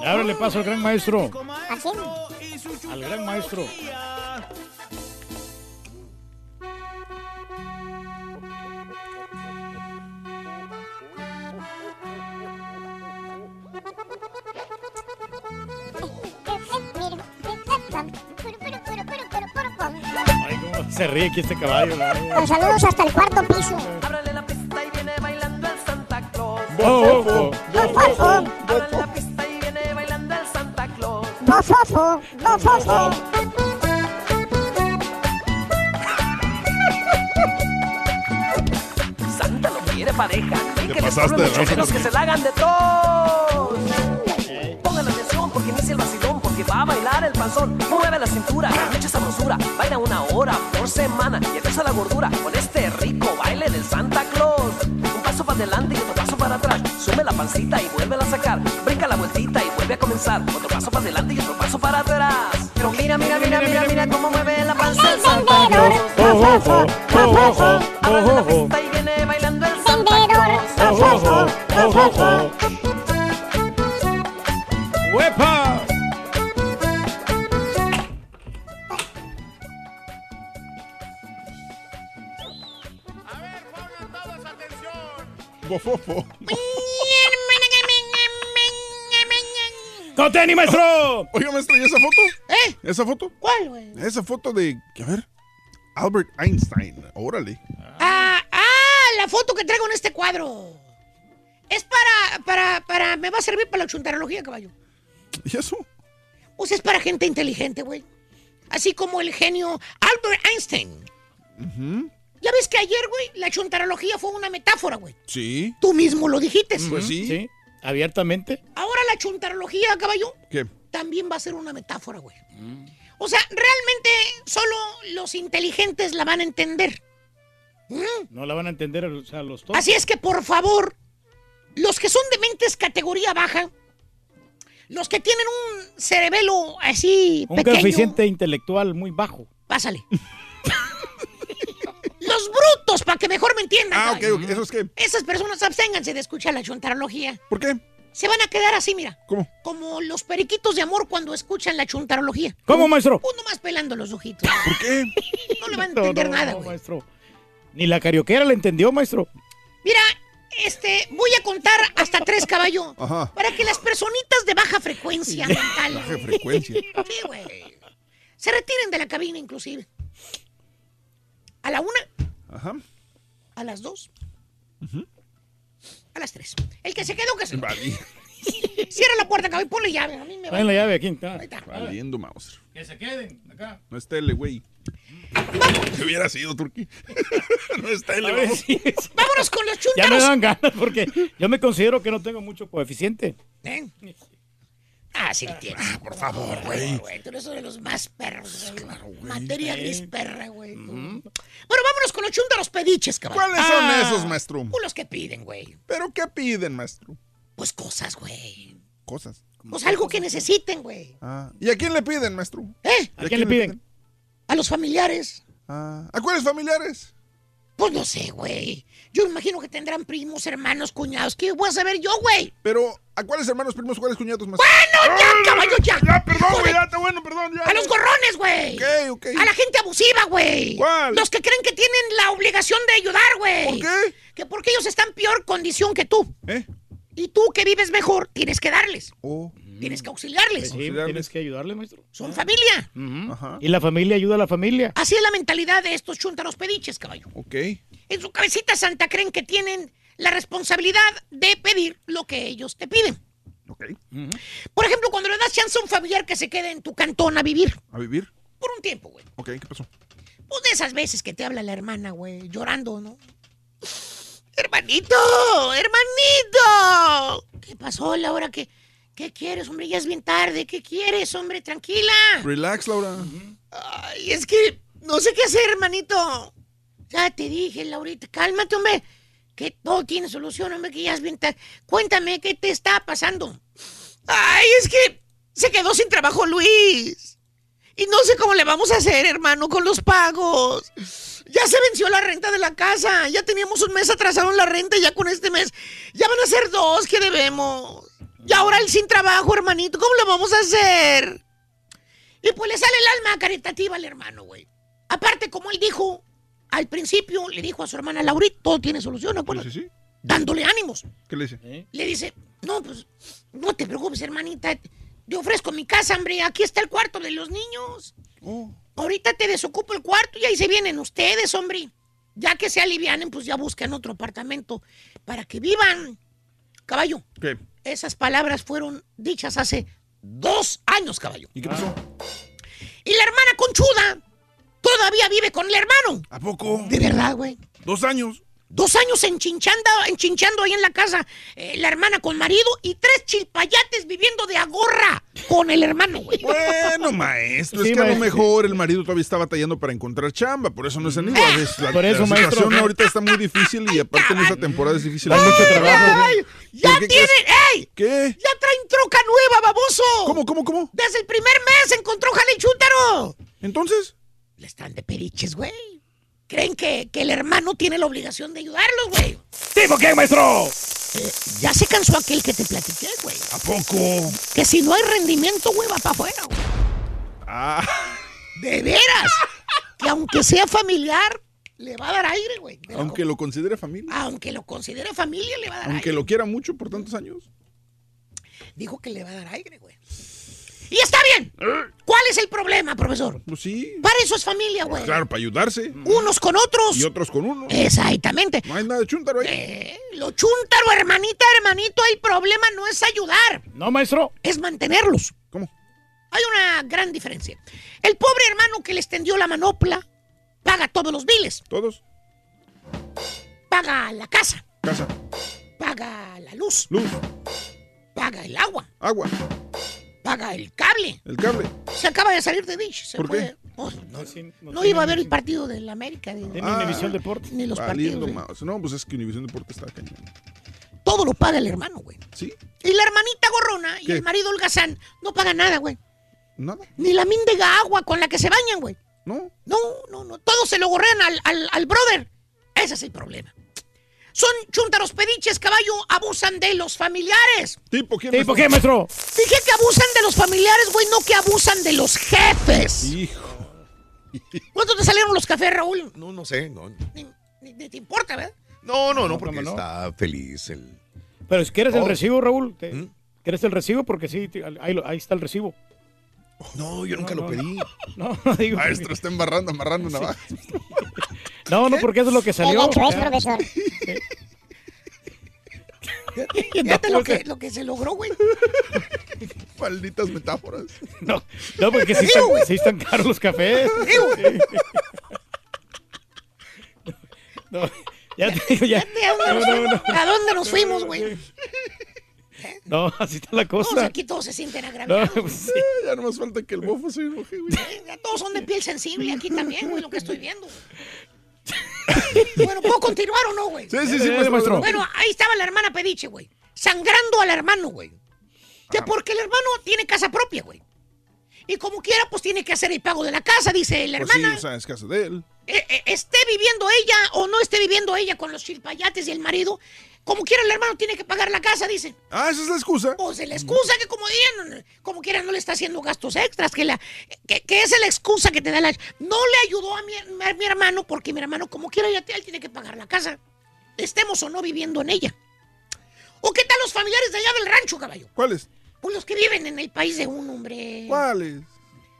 Rolín. Ábrele paso al gran maestro. ¿Así? Al gran maestro. Ay, cómo se ríe aquí este caballo. Con saludos hasta el cuarto piso. Ábrale la pista y viene bailando el Santa Claus. Bofofo. Bofofo. Santa no quiere pareja. Te que les pasaste muchachos lanza. que se la hagan de todos. Pongan atención porque inicia el vacilón, porque va a bailar el panzón. Mueve la cintura, mucha sabrosura. Baila una hora por semana y empieza la gordura con este rico baile del Santa Claus. Un paso para adelante y otro paso para atrás. Sube la pancita y vuelve a sacar. Brinca la vueltita comenzar. Otro paso para adelante y otro paso para atrás. Pero mira, mira, mira, mira, mira cómo mueve la panza el Santa Claus. Ojojo, ojojo, ojojo. Ahí viene bailando el Santa Claus. Ojojo, ojojo. ¡Huepa! Bofofo. ¡Con tenis, maestro! Oiga, maestro, ¿y esa foto? ¿Eh? ¿Esa foto? ¿Cuál, güey? Esa foto de, a ver, Albert Einstein. Órale. Ah, ah, la foto que traigo en este cuadro. Es para, para, para, me va a servir para la chuntarología, caballo. ¿Y eso? O sea, es para gente inteligente, güey. Así como el genio Albert Einstein. Ya ves que ayer, güey, la chuntarología fue una metáfora, güey. Sí. Tú mismo lo dijiste. Pues sí. Sí, abiertamente. Ahora la chuntarología, caballo, ¿Qué? también va a ser una metáfora, güey. O sea, realmente solo los inteligentes la van a entender. ¿Mm? No la van a entender o sea, los tontos. Así es que, por favor, los que son de mentes categoría baja, los que tienen un cerebelo así Un pequeño, coeficiente intelectual muy bajo. pásale. los brutos, para que mejor me entiendan. Ah, ok, caballo. ok. ¿Eso es qué? Esas personas absténganse de escuchar la chuntarología. ¿Por qué? Se van a quedar así, mira. ¿Cómo? Como los periquitos de amor cuando escuchan la chuntarología. ¿Cómo, maestro? Uno más pelando los ojitos. ¿Por qué? No le van a No, entender no, nada, no, güey. maestro. Ni la carioquera le entendió, maestro. Mira, este, voy a contar hasta tres caballos. Ajá. Para que las personitas de baja frecuencia mental. Baja frecuencia. Sí, güey. Se retiren de la cabina, inclusive. A la una, Ajá. a las dos, a las tres. El que se quedó, que se. Vale. Cierra la puerta, caballo, y ponle llave. A mí me Traen la llave aquí. está. Valiendo Mauser. Que se queden acá. No es tele, güey. ¿Qué hubiera sido, Turki? no es tele, ver, vamos. sí, sí. Vámonos con los Ya me dan ganas porque yo me considero que no tengo mucho coeficiente. ¿Eh? Ah, sí lo tienes. Por favor, güey. güey. Tú eres uno de los más perros, güey. Materia gris perra, güey. Bueno, vámonos con los chúntaros pediches, cabrón. ¿Cuáles son esos, maestro? Pues los que piden, güey. ¿Pero qué piden, maestro? Pues cosas, güey. Cosas. Pues algo que necesiten, güey. Ah, ¿Y a quién le piden, maestro? ¿Eh? ¿Y a quién le piden? A los familiares. Ah, ¿A cuáles familiares? Pues no sé, güey. Yo imagino que tendrán primos, hermanos, cuñados. ¿Qué voy a saber yo, güey? Pero, ¿a cuáles hermanos, primos, cuáles cuñados, maestro? ¡Bueno, ya, caballo, ya! Ya, perdón, güey, ya, está bueno, perdón, ya. A los gorrones, güey. Ok, ok. A la gente abusiva, güey. ¿Cuál? Los que creen que tienen la obligación de ayudar, güey. ¿Por qué? Que porque ellos están en peor condición que tú. ¿Eh? Y tú que vives mejor, tienes que darles. Oh. Tienes que auxiliarles. Sí, tienes que ayudarle, maestro. Son familia. Ajá. Y la familia ayuda a la familia. Así es la mentalidad de estos chúntaros pediches, caballo. Ok. En su cabecita santa creen que tienen la responsabilidad de pedir lo que ellos te piden. Ok. Por ejemplo, cuando le das chance a un familiar que se quede en tu cantón a vivir ¿A vivir? por un tiempo, güey. Ok, ¿qué pasó? Pues de esas veces que te habla la hermana, güey, llorando, ¿no? Hermanito, hermanito. ¿Qué pasó, Laura? ¿Qué, ¿Qué quieres, hombre? Ya es bien tarde. ¿Qué quieres, hombre? Tranquila. Relax, Laura. Ay, es que no sé qué hacer, hermanito. Ya te dije, Laurita, cálmate, hombre. Que todo tiene solución, hombre, que ya es bien tarde. Cuéntame, ¿qué te está pasando? Ay, es que se quedó sin trabajo Luis. Y no sé cómo le vamos a hacer, hermano, con los pagos. Ya se venció la renta de la casa. Ya teníamos un mes atrasado en la renta y ya con este mes ya van a ser dos que debemos. Y ahora él sin trabajo, hermanito, ¿cómo le vamos a hacer? Y pues le sale el alma caritativa al hermano, güey. Aparte, como él dijo al principio, le dijo a su hermana Laurita, todo tiene solución, ¿no? Sí, sí. Dándole ánimos. ¿Qué le dice? Le dice, no, pues, no te preocupes, hermanita. Te ofrezco mi casa, hombre. Aquí está el cuarto de los niños. Oh. Ahorita te desocupo el cuarto y ahí se vienen ustedes, hombre. Ya que se alivianen, pues ya buscan otro apartamento para que vivan. Caballo, ¿Qué? Esas palabras fueron dichas hace dos años, caballo. ¿Y qué pasó? Y la hermana conchuda todavía vive con el hermano. ¿A poco? De verdad, güey. Dos años. Dos años enchinchando, enchinchando ahí en la casa, eh, la hermana con marido y tres chilpayates viviendo de agorra con el hermano, güey. Bueno, maestro, Sí, es que a lo mejor el marido todavía está batallando para encontrar chamba, por eso no es en Ah, La, Por eso, la maestro. situación ahorita está muy difícil y aparte en esta temporada es difícil. Hay mucho trabajo. ¡Ay! ¡Ya ¿Por qué tienen! crees? ¡Ey! ¿Qué? ¡Ya traen troca nueva, baboso! ¿Cómo, cómo, cómo? Desde el primer mes encontró jale y chúntaro. Entonces, Le están de periches, güey. Creen que, que el hermano tiene la obligación de ayudarlos, güey. ¿Tipo qué, maestro? Eh, ya se cansó aquel que te platiqué, güey. ¿a poco? Que si no hay rendimiento, güey, va para afuera, güey. Ah, De veras. que aunque sea familiar, le va a dar aire, güey. Aunque lo considere familia, Aunque lo considere familia, le va a dar aunque aire. lo quiera mucho por tantos años. Dijo que le va a dar aire, güey. Y está bien. ¿Cuál es el problema, profesor? Pues sí, Para eso es familia, güey. claro, para ayudarse. Unos con otros. Y otros con uno. Exactamente. No hay nada de chúntaro ahí. Eh, lo chúntaro, hermanita, hermanito, el problema no es ayudar, No, maestro. es mantenerlos. ¿Cómo? Hay una gran diferencia. El pobre hermano que les tendió la manopla paga todos los biles. Todos. Paga la casa, Casa, paga la luz, luz, paga el agua, agua, paga el cable. el cable. Se acaba de salir de Dish. Se ¿Por fue. qué? Oh, no, iba a ver el partido del América. de- Ah. Univisión Deportes. ni los partidos. más. No, pues es que Univision Deportes está cañón. Todo lo paga el hermano, güey. ¿Sí? Y la hermanita gorrona y el marido holgazán no pagan nada, güey. ¿Nada? Ni la mindega agua con la que se bañan, güey. ¿No? No, no, no. Todos se lo gorrean al, al, al brother. Ese es el problema. Son chúntaros pediches, caballo, abusan de los familiares. ¿Tipo quién? ¿Tipo qué, maestro? Dije que abusan de los familiares, güey, no que abusan de los jefes. Hijo. ¿Cuánto te salieron los cafés, Raúl? No, no sé. No, Ni, ni- ni te importa, ¿verdad? no, no, no, No, porque no. está feliz el... Pero si quieres el Oh. recibo, Raúl. te- ¿Mm? ¿Quieres el recibo? Porque sí, te- ahí, está el recibo. No, yo nunca No, lo no, pedí. No, no digo. Maestro, está embarrando, amarrando navajas. No, no, porque eso es lo que salió. gacho es, profesor. Fíjate lo que, lo que se logró, güey. Malditas metáforas. No, no porque sí están, sí están caros los cafés. No, ya te digo, ya. ¿A dónde, nos No, no, fuimos? no. ¿A dónde nos fuimos, güey? No, así está la Todos cosa. aquí todos se sienten No, agraviados. pues sí. Ya no más falta que el bofo se enoje, güey. Ya Todos son de piel sensible aquí también, güey, lo que estoy viendo. bueno, ¿puedo continuar o no, güey? Sí, sí, sí, maestro, maestro. Bueno, ahí estaba la hermana Pediche, güey. Sangrando al hermano, güey. Que porque el hermano tiene casa propia, güey. Y como quiera, pues tiene que hacer el pago de la casa, dice la Pues sí, hermana. o sea, es caso de él. Eh, eh, esté viviendo ella o no esté viviendo ella con los chilpayates y el marido, como quiera el hermano tiene que pagar la casa, dice. Ah, esa es la excusa. Pues la excusa que como digan, como quiera no le está haciendo gastos extras, que, la, que, que esa es la excusa que te da la... No le ayudó a mi, a mi hermano porque mi hermano como quiera ya él tiene que pagar la casa, estemos o no viviendo en ella. ¿O qué tal los familiares de allá del rancho, caballo? ¿Cuáles? Pues los que viven en el país de un hombre. ¿Cuáles?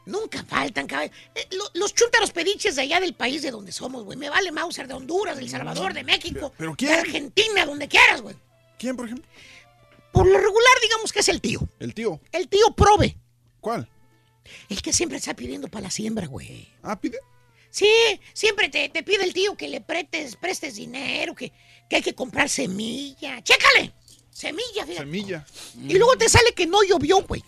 Nunca faltan, caballo. Eh, lo- los chúntaros pediches de allá del país de donde somos, güey. Me vale Mauser de Honduras, de El Salvador, de México. ¿Pero De quién? Argentina, donde quieras, güey. ¿Quién, por ejemplo? Por lo regular, digamos que es el tío. El tío. El tío prove. ¿Cuál? El que siempre está pidiendo para la siembra, güey. Ah, pide. Sí, siempre te, te pide el tío que le prestes, prestes dinero, que, que hay que comprar semilla. ¡Chécale! Semilla, fíjate. Semilla. Y luego te sale que no llovió, güey.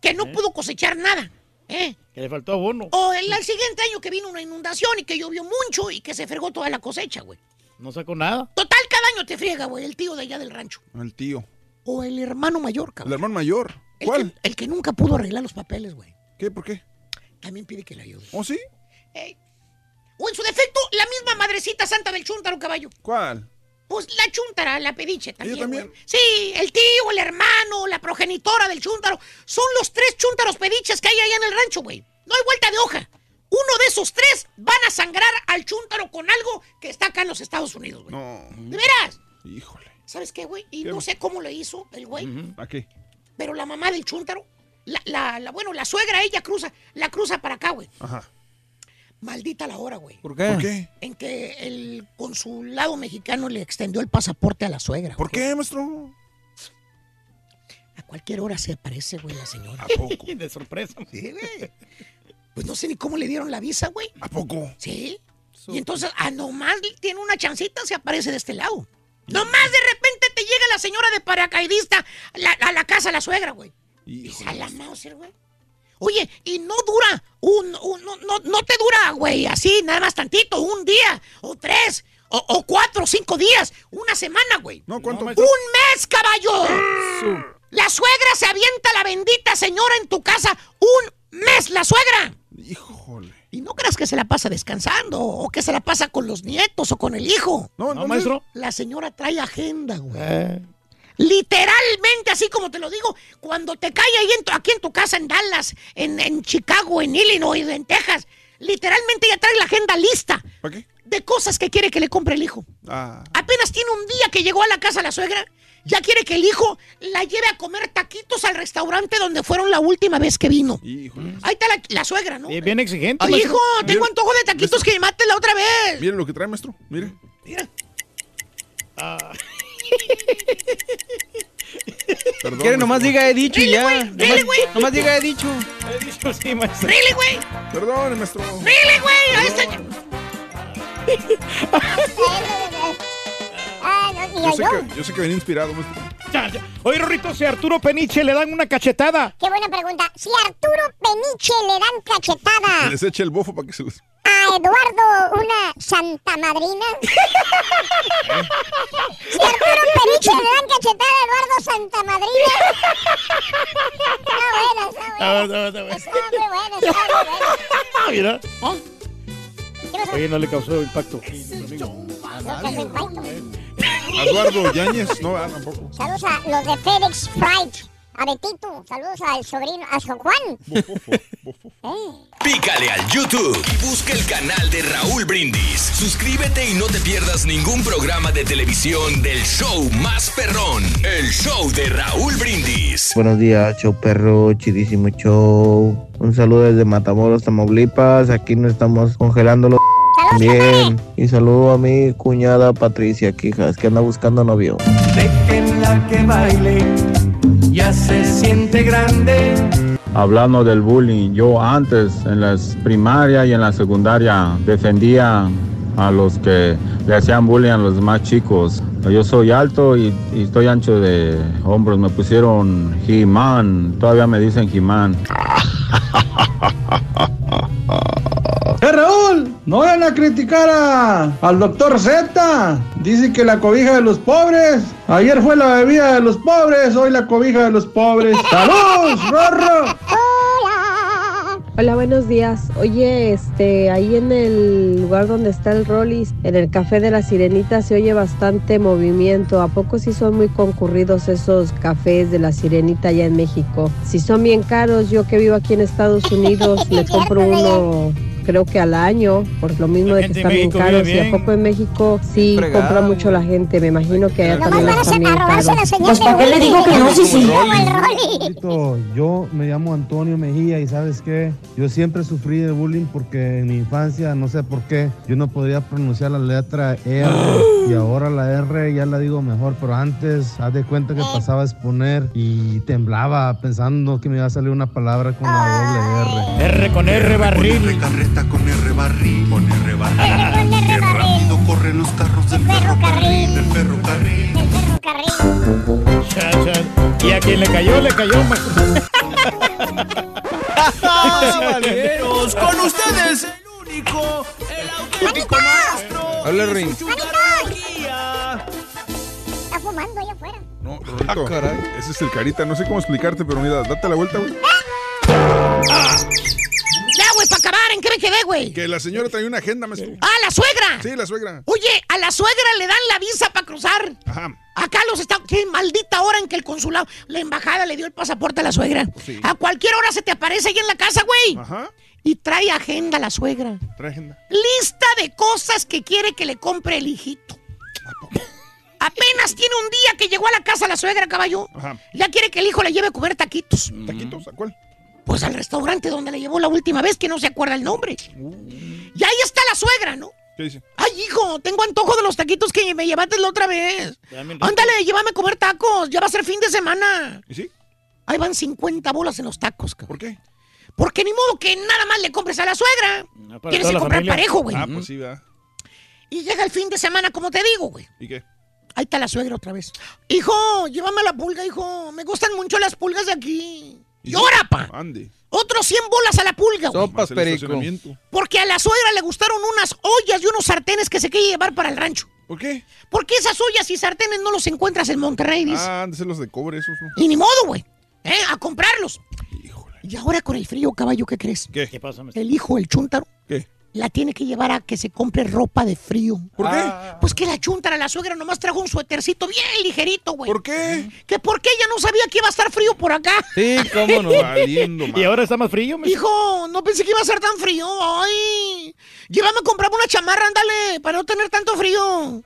Que no pudo cosechar nada. ¿Eh? Que le faltó abono. O el, el siguiente año que vino una inundación y que llovió mucho y que se fregó toda la cosecha, güey. No sacó nada. Total, cada año te friega, güey, el tío de allá del rancho. El tío. O el hermano mayor, cabrón. El hermano mayor. El ¿Cuál? que, el que nunca pudo arreglar los papeles, güey. ¿Qué? ¿Por qué? También pide que le ayude. ¿Oh, sí? O en su defecto, la misma madrecita santa del chúntaro, caballo. ¿Cuál? Pues la chúntara, la pediche también. también? Sí, el tío, el hermano, la progenitora del chúntaro. Son los tres chúntaros pediches que hay allá en el rancho, güey. No hay vuelta de hoja. Uno de esos tres van a sangrar al chúntaro con algo que está acá en los Estados Unidos, güey. No. ¿De veras? Híjole. ¿Sabes qué, güey? Y ¿Qué? no sé cómo lo hizo el güey, ¿A qué? pero la mamá del chúntaro, la, la, la- bueno, la suegra, ella cruza, la cruza para acá, güey. Ajá. Maldita la hora, güey. ¿Por qué? ¿Por qué? En que el consulado mexicano le extendió el pasaporte a la suegra. ¿Por qué, maestro? A cualquier hora se aparece, güey, la señora. ¿A poco? De sorpresa. Sí, güey. Pues no sé ni cómo le dieron la visa, güey. ¿A poco? Sí. Y entonces, a nomás tiene una chancita, se aparece de este lado. Nomás de repente te llega la señora de paracaidista a la, a la casa, la suegra, güey. Y a la Mauser, güey. Oye, y no dura, un, un- no, no, no te dura, güey, así, nada más tantito, un día, o tres, o, o cuatro, o cinco días, una semana, güey. No, ¿cuánto? ¡Un mes, caballo! La suegra se avienta la bendita señora en tu casa un mes, la suegra. Híjole. Y no creas que se la pasa descansando o que se la pasa con los nietos o con el hijo. No, ¿No, maestro? La señora trae agenda, güey. Eh, Literalmente, así como te lo digo, cuando te cae ahí en tu- aquí en tu casa en Dallas, en, en Chicago, en Illinois, en Texas, literalmente ella trae la agenda lista ¿Para qué? de cosas que quiere que le compre el hijo. Ah. Apenas tiene un día que llegó a la casa la suegra, ya quiere que el hijo la lleve a comer taquitos al restaurante donde fueron la última vez que vino. Híjole. Ahí está la, la suegra, ¿no? bien, bien exigente. Ay, hijo, tengo antojo de taquitos que me mate la otra vez. Mire lo que trae, maestro. Mire. Mira. Perdón. Quiere nomás maestro. diga he dicho y Dile, ya. dile, Nomás, güey. nomás diga he dicho. He dicho sí, maestro. Really, güey. Perdón, maestro. Really, güey. Ahí está. Yo sé, que, yo sé que venía inspirado, maestro. Ya, ya. Oye, Rorrito, si a Arturo Peniche le dan una cachetada. Qué buena pregunta. Si a Arturo Peniche le dan Que cachetada les eche el bofo para que se los... a Eduardo una santa madrina. si Arturo Peniche le dan cachetada a Eduardo Santa Madrina. Está buena, está Ah, buena. no, no, no. Está muy buena, está muy buena. Mira. ¿Eh? ¿Qué pasó? Oye, no le causó impacto. Eduardo Yáñez, no, ah, tampoco. Saludos a los de FedEx Freight. A Betito. Saludos al sobrino, a San Juan. Eh. Pícale al YouTube y busca el canal de Raúl Brindis. Suscríbete y no te pierdas ningún programa de televisión del show más perrón, el show de Raúl Brindis. Buenos días, show perro, chidísimo show. Un saludo desde Matamoros, Tamaulipas. Aquí nos estamos congelando los Bien. Y saludo a mi cuñada Patricia Quijas, que anda buscando novio. Dejen la pa' que baile, ya se siente grande. Hablando del bullying, yo antes en la primaria y en la secundaria defendía a los que le hacían bullying a los más chicos. Yo soy alto y, y estoy ancho de hombros. Me pusieron He-Man, todavía me dicen He-Man. No vayan a criticar a- al doctor Z. Dice que la cobija de los pobres. Ayer fue la bebida de los pobres, hoy la cobija de los pobres. ¡Salud, Rorro! Hola, buenos días. Oye, este, ahí en el lugar donde está el Rollis, en el Café de la Sirenita, se oye bastante movimiento. ¿A poco sí son muy concurridos esos cafés de la Sirenita allá en México? Si son bien caros, yo que vivo aquí en Estados Unidos, me compro uno creo que al año, por lo mismo de que están bien caros. ¿Y a poco en México sí Fregado. compra mucho la gente? Me imagino que allá también están bien caros. Pues, ¿para qué le digo que no sí? Tito, Yo me llamo Antonio Mejía y sabes qué, yo siempre sufrí de bullying porque en mi infancia, no sé por qué, yo no podía pronunciar la letra R y ahora la R ya la digo mejor, pero antes, haz de cuenta que pasaba a exponer y temblaba pensando que me iba a salir una palabra con la doble R. R con R barril. Con R barril, con R barril. Qué rápido corren los carros del ferrocarril, del ferrocarril. Cha, cha. Y a quien le cayó, le cayó. Caballeros, con ustedes el único, el auténtico maestro. Hola, Ring. Está fumando allá afuera. No, Rorrito, ese es el carita. No sé cómo explicarte, pero mira, date la vuelta, güey. Ya, acabar, ¿en qué me quedé, güey? Que la señora trae una agenda, maestro. ¡Ah, la suegra! Sí, la suegra. Oye, a la suegra le dan la visa para cruzar. Ajá. Acá los Estados Qué maldita hora en que el consulado, la embajada le dio el pasaporte a la suegra. Sí. A cualquier hora se te aparece ahí en la casa, güey. Ajá. Y trae agenda la suegra. Trae agenda. Lista de cosas que quiere que le compre el hijito. Apenas tiene un día que llegó a la casa la suegra, caballo. Ajá. Ya quiere que el hijo le lleve a comer taquitos. ¿Taquitos? ¿A cuál? Pues al restaurante donde le llevó la última vez que no se acuerda el nombre. Y ahí está la suegra, ¿no? ¿Qué dice? Ay, hijo, tengo antojo de los taquitos que me llevaste la otra vez. Ándale, llévame a comer tacos. Ya va a ser fin de semana. ¿Y sí? Ahí van 50 bolas en los tacos. cabrón. ¿Por qué? Porque ni modo que nada más le compres a la suegra. para Tienes toda que la comprar familia. parejo, güey. Ah, pues sí, ¿verdad? Y llega el fin de semana, como te digo, güey. ¿Y qué? Ahí está la suegra otra vez. Hijo, llévame a la pulga, hijo. Me gustan mucho las pulgas de aquí. ¡Llora, pa! Ande. Otros 100 bolas a la pulga, güey. El estacionamiento. Porque a la suegra le gustaron unas ollas y unos sartenes que se quiere llevar para el rancho. ¿Por qué? Porque esas ollas y sartenes no los encuentras en Monterrey, dice. Ah, ser los de cobre esos, ¿no? Y ni modo, güey. ¿Eh? A comprarlos. Y ahora con el frío, caballo, ¿qué crees? ¿Qué? ¿Qué pasa, El hijo, el chúntaro, ¿Qué? La tiene que llevar a que se compre ropa de frío. ¿Por qué? Pues que la chúntara, la suegra, nomás trajo un suétercito bien ligerito, güey. ¿Por qué? Que porque ella no sabía que iba a estar frío por acá. Sí, cómo no. Valiendo, y ahora está más frío, maestro. Hijo, no pensé que iba a ser tan frío. Ay, llévame a comprarme una chamarra, ándale, para no tener tanto frío.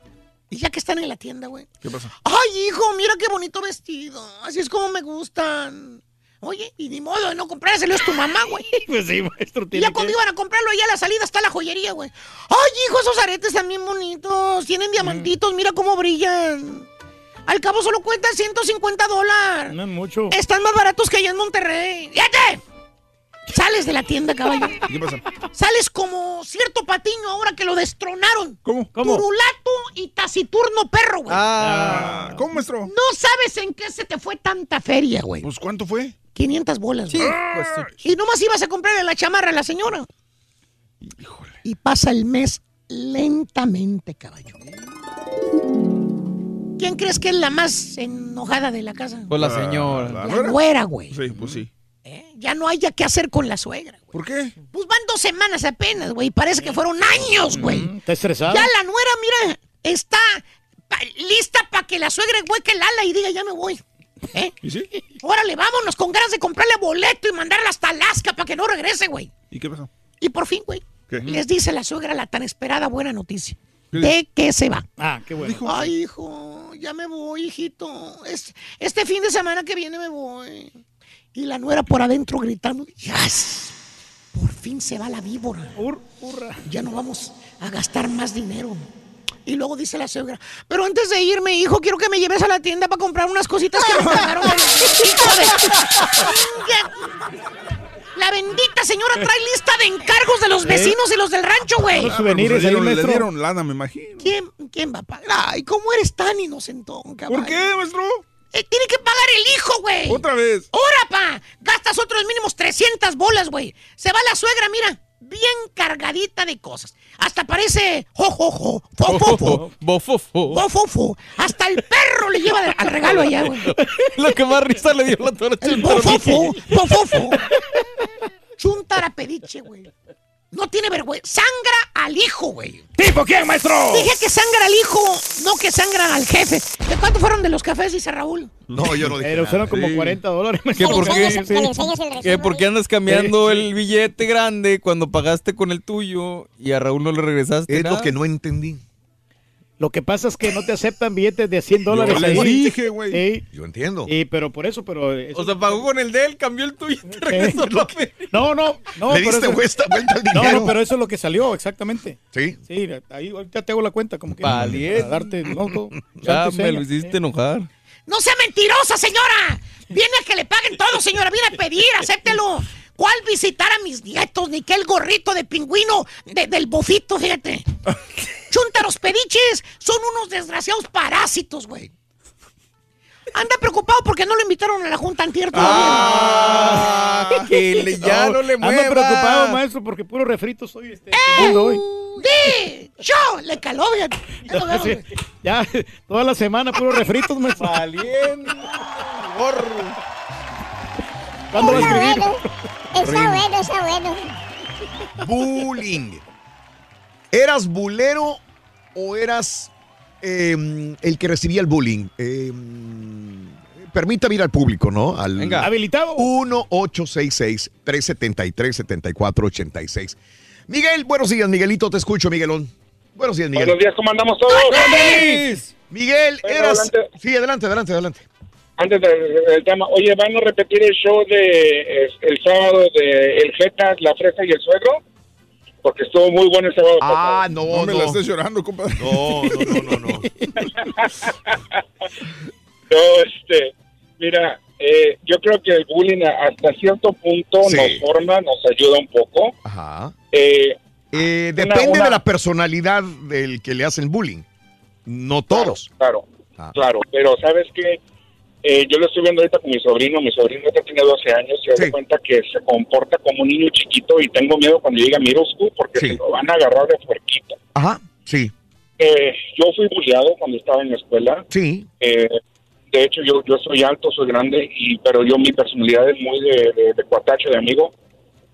Y ya que están en la tienda, güey. ¿Qué pasa? Ay, hijo, mira qué bonito vestido. Así es como me gustan. Oye, y ni modo de no comprárselo, es tu mamá, güey. Pues sí, maestro. Y tiene ya cuando que- iban a comprarlo, allá a la salida está la joyería, güey. Ay, hijo, esos aretes también bonitos. Tienen diamantitos, mira cómo brillan. Al cabo solo cuentan 150 dólares. No es mucho. Están más baratos que allá en Monterrey. ¡Fíjate! Sales de la tienda, caballo. ¿Qué pasa? Sales como cierto patiño ahora que lo destronaron. ¿Cómo? Turulato y taciturno perro, güey. Ah, ¿cómo, maestro? No sabes en qué se te fue tanta feria, güey. Pues, ¿cuánto fue? 500 bolas. güey. Y nomás ibas a comprarle la chamarra a la señora. Y pasa el mes lentamente, caballo. ¿Quién crees que es la más enojada de la casa? Pues la señora. ¿La güera, güey. Sí, pues sí. Ya no haya qué hacer con la suegra. güey. ¿Por qué? Pues van dos semanas apenas, güey. Parece que fueron años, güey. Está estresado. Ya la nuera, mira, está pa- lista para que la suegra hueque el ala y diga, ya me voy. ¿Eh? ¿Y sí? Órale, vámonos con ganas de comprarle boleto y mandarla hasta Alaska para que no regrese, güey. ¿Y qué pasó? Y por fin, güey, ¿Qué? les dice la suegra la tan esperada buena noticia. ¿Qué De que se va. Ah, qué bueno. Ay, hijo, ya me voy, hijito. Es- este fin de semana que viene me voy. Y la nuera por adentro gritando, ¡Yes! Por fin se va la víbora. Ya no vamos a gastar más dinero. Y luego dice la suegra, pero antes de irme, hijo, quiero que me lleves a la tienda para comprar unas cositas que Hijo de- La bendita señora trae lista de encargos de los ¿Eh? vecinos y los del rancho, güey. Le dieron, le dieron lana, me imagino. ¿Quién, ¿Quién va a pagar? Ay, ¿cómo eres tan inocentón, cabrón? ¿Por qué, maestro? Tiene que pagar el hijo, güey. Otra vez. ¡Ahora, pa! Gastas otros mínimos 300 bolas, güey. Se va la suegra, mira, bien cargadita de cosas. Hasta parece jojojo, fofofo, Bofofo. bofofo. Hasta el perro le lleva de- al regalo allá, güey. Lo que más risa le dio la torcha. El bofofo, bofofo. Chuntara pediche, güey. No tiene vergüenza. Sangra al hijo, güey. ¿Tipo quién, maestro? Dije que sangra al hijo, no que sangra al jefe. ¿De cuánto fueron de los cafés, dice Raúl? No, yo no dije Pero nada. fueron como Sí. 40 dólares. ¿Que por qué? Sí. ¿Que por qué andas cambiando el billete grande cuando pagaste con el tuyo y a Raúl no le regresaste? Es nada? lo que no entendí. Lo que pasa es que no te aceptan billetes de 100 dólares. les ahí. dije, güey. Sí. Yo entiendo. Y, pero por eso, pero... eso- O sea, pagó con el de él, cambió el tuyo y te regresó fe- No, no, no. Le diste eso- vuelta, vuelta al No, dinero. no, pero eso es lo que salió, exactamente. Sí. Sí, ahí ahorita te hago la cuenta, como que... Valiente. Para darte, no, no, Ya me lo hiciste enojar. ¡No sea mentirosa, señora! Viene a que le paguen todo, señora. Viene a pedir, acéptelo. ¿Cuál visitar a mis nietos? Ni que el gorrito de pingüino de- del bofito, fíjate. Chúntaros pediches son unos desgraciados parásitos, güey. Anda preocupado porque no lo invitaron a la junta antier todavía. Ah, que le- ya no, le mueva. preocupado, maestro, porque puro refrito soy este, comiendo hoy. ¡Di! ¡Yo! Le caló, fíjate. Ya Sí, ya, toda la semana puro refritos, maestro. Valiente. ¿Cuándo va a Está escribir? bueno. Está bueno, está bueno. Bullying. ¿Eras bulero o eras eh, el que recibía el bullying? Eh, permítame ir al público, ¿no? Al Venga. Habilitado. 1-866-373-7486. Miguel, buenos días, Miguelito, te escucho, Miguelón. Buenos días, Miguel. Buenos días, ¿cómo andamos todos? Miguel, Bueno, eras... adelante. Sí, adelante, adelante, adelante. Antes del del tema, oye, ¿van a repetir el show de el sábado de El Jetas, La Fresa y el Suegro? Porque estuvo muy bueno el sábado. Ah, no, No me no. la estés llorando, compadre. No, no, no, no, no. No, este, mira, eh, yo creo que el bullying hasta cierto punto Sí. nos forma, nos ayuda un poco. Ajá. Eh, Eh, Una- depende una- de la personalidad del que le hacen bullying. No todos. Claro, Ah. claro, pero ¿sabes qué? Eh, yo lo estoy viendo ahorita con mi sobrino, mi sobrino ahorita tiene 12 años y hace cuenta que se comporta como un niño chiquito y tengo miedo cuando llega a middle school porque se lo van a agarrar de puerquito. Ajá, sí. Eh, yo fui bulleado cuando estaba en la escuela. Sí. Eh, de hecho, yo, yo soy alto, soy grande, y pero yo mi personalidad es muy de, de, de cuatacho, de amigo.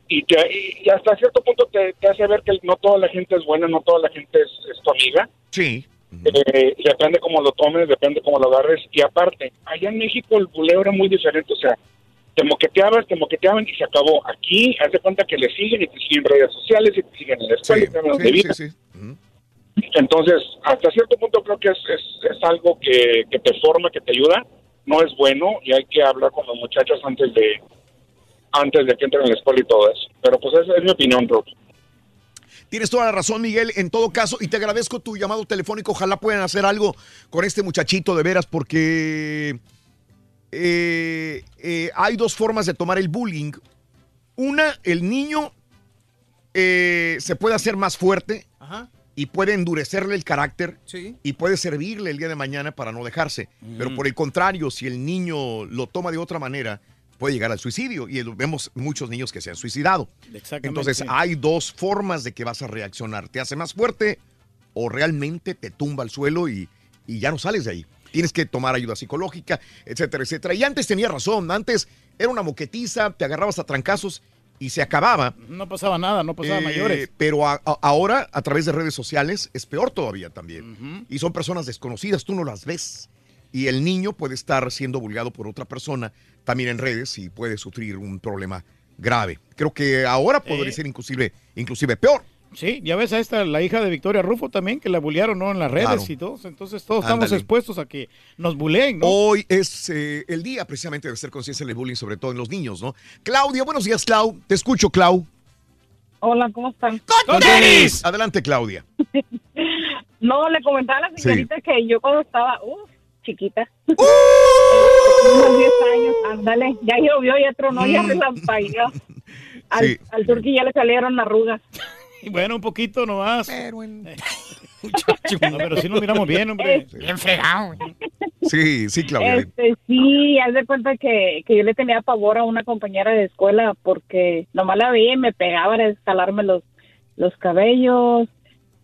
Y, te- y- y hasta cierto punto te, te hace ver que no toda la gente es buena, no toda la gente es, es tu amiga. Sí. Eh, y depende cómo lo tomes, depende cómo lo agarres. Y aparte, allá en México el buleo era muy diferente, o sea, te moqueteabas, te moqueteaban y se acabó. Aquí, haz de cuenta que le siguen y te siguen en redes sociales y te siguen en la escuela y te hablan de Sí, vida. sí, sí. Entonces, hasta cierto punto creo que es, es, es algo que, que te forma, que te ayuda. No es bueno y hay que hablar con los muchachos antes de antes de que entren a la escuela y todo eso. Pero pues esa es mi opinión, bro. Tienes toda la razón, Miguel, en todo caso, y te agradezco tu llamado telefónico. Ojalá puedan hacer algo con este muchachito de veras, porque eh, eh, hay dos formas de tomar el bullying. Una, el niño eh, se puede hacer más fuerte Ajá. y puede endurecerle el carácter Sí. y puede servirle el día de mañana para no dejarse. Pero Mm. por el contrario, si el niño lo toma de otra manera, puede llegar al suicidio. Y vemos muchos niños que se han suicidado. Exactamente. Entonces hay dos formas de que vas a reaccionar. Te hace más fuerte o realmente te tumba al suelo y, y ya no sales de ahí. Tienes que tomar ayuda psicológica, etcétera, etcétera. Y antes tenía razón. Antes era una moquetiza, te agarrabas a trancazos y se acababa. No pasaba nada, no pasaba Eh, mayores. Pero a- a- ahora, a través de redes sociales, es peor todavía también. Y son personas desconocidas, tú no las ves. Y el niño puede estar siendo vulgado por otra persona también en redes y puede sufrir un problema grave. Creo que ahora podría Eh. ser inclusive, inclusive peor. Sí, ya ves a esta, la hija de Victoria Rufo también, que la bullearon, ¿no? En las redes Claro. y todos. Entonces todos estamos expuestos a que nos buleen, ¿no? Hoy es eh, el día precisamente de hacer conciencia del bullying, sobre todo en los niños, ¿no? Claudia, buenos días, Clau. Te escucho, Clau. Hola, ¿cómo están? Con tenis. Adelante, Claudia. No, le comentaba a la Sí. señorita que yo cuando estaba, uff, chiquita, ¡Uh! unos 10 años, ándale, ya llovió, ya tronó, ya Mm. se lampañó. Al, Sí. al turqui ya le salieron arrugas. Bueno, un poquito nomás. Pero en... No, pero sí nos miramos bien, hombre. Bien fregado. Sí, sí, Claudia. Este, sí, haz de cuenta que, que yo le tenía pavor a una compañera de escuela porque nomás la veía y me pegaba a escalarme los, los cabellos,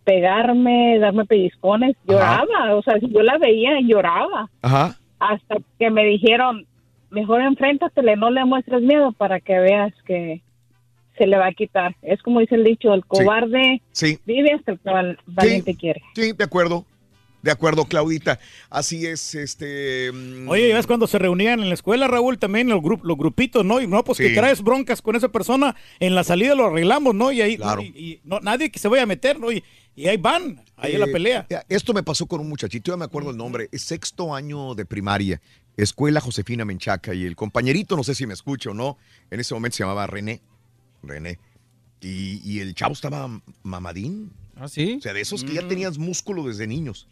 pegarme, darme pellizcones. Lloraba, o sea, si yo la veía, lloraba. Ajá. Hasta que me dijeron, mejor enfréntatele, no le muestres miedo para que veas que se le va a quitar. Es como dice el dicho, el cobarde Sí. vive hasta el que val- valiente quiere. Sí, de acuerdo. De acuerdo, Claudita. Así es, este. mm, Oye, ¿ya ves cuando se reunían en la escuela, Raúl, también los, grup- los grupitos, ¿no? Y no, pues Sí. que traes broncas con esa persona, en la salida lo arreglamos, ¿no? Y ahí, Claro. y, y no, nadie que se vaya a meter, ¿no? Y, y ahí van, ahí en la Eh, pelea. Esto me pasó con un muchachito, ya me acuerdo el nombre, es sexto año de primaria, escuela Josefina Menchaca, y el compañerito, no sé si me escucha o no, en ese momento se llamaba René. René. Y, y el chavo estaba mamadín. ¿Ah, sí? O sea, de esos que ya tenías músculo desde niños.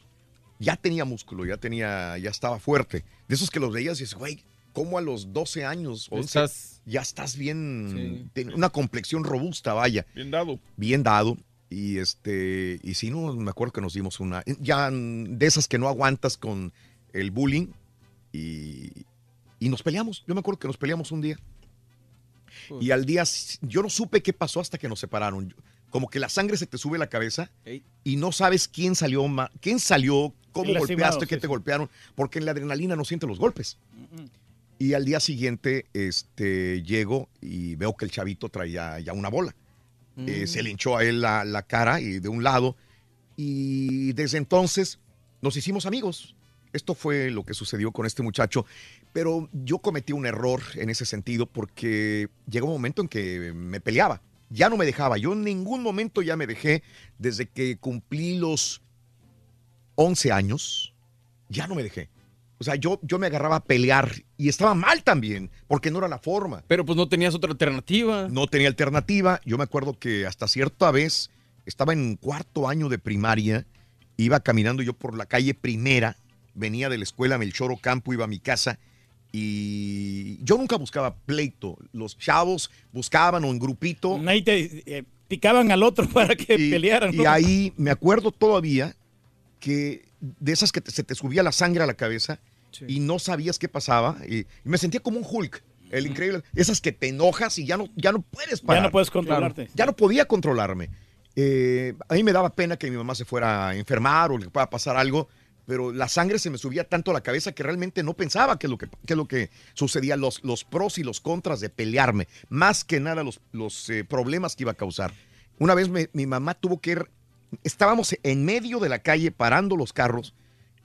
Ya tenía músculo, ya tenía, ya estaba fuerte. De esos que los veías y dices, güey, ¿cómo a los 12 años, 11, Estás- ya estás bien, ten- una complexión robusta, vaya. Bien dado. Bien dado. Y este, y sí, no, me acuerdo que nos dimos una, ya de esas que no aguantas con el bullying y, y nos peleamos. Yo me acuerdo que nos peleamos un día. Y al día, yo no supe qué pasó hasta que nos separaron. Como que la sangre se te sube a la cabeza y no sabes quién salió, ma- quién salió, cómo El golpeaste, qué sí, te sí. golpearon, porque en la adrenalina no siente los golpes. Y al día siguiente, este, llego y veo que el chavito traía ya una bola. Eh, Mm. se le hinchó a él la, la cara y de un lado. Y desde entonces nos hicimos amigos. Esto fue lo que sucedió con este muchacho. Pero yo cometí un error en ese sentido porque llegó un momento en que me peleaba. Ya no me dejaba. Yo en ningún momento ya me dejé. Desde que cumplí los 11 años, ya no me dejé. O sea, yo, yo me agarraba a pelear y estaba mal también, porque no era la forma. Pero pues no tenías otra alternativa. No tenía alternativa. Yo me acuerdo que hasta cierta vez estaba en cuarto año de primaria, iba caminando yo por la calle primera, venía de la escuela Melchor Ocampo, iba a mi casa y yo nunca buscaba pleito. Los chavos buscaban o en grupito. Ahí te eh, picaban al otro para que pelearan. Y ahí me acuerdo todavía que de esas que te- se te subía la sangre a la cabeza y no sabías qué pasaba. Y, y me sentía como un Hulk, el increíble. Esas que te enojas y ya no, ya no puedes parar. no puedes controlarte. Claro, ya no podía controlarme. Eh, a mí me daba pena que mi mamá se fuera a enfermar o le pueda pasar algo, pero la sangre se me subía tanto a la cabeza que realmente no pensaba qué es lo que, qué es lo que sucedía, los, los pros y los contras de pelearme, más que nada los, los eh, problemas que iba a causar. Una vez me- mi mamá tuvo que ir, estábamos en medio de la calle parando los carros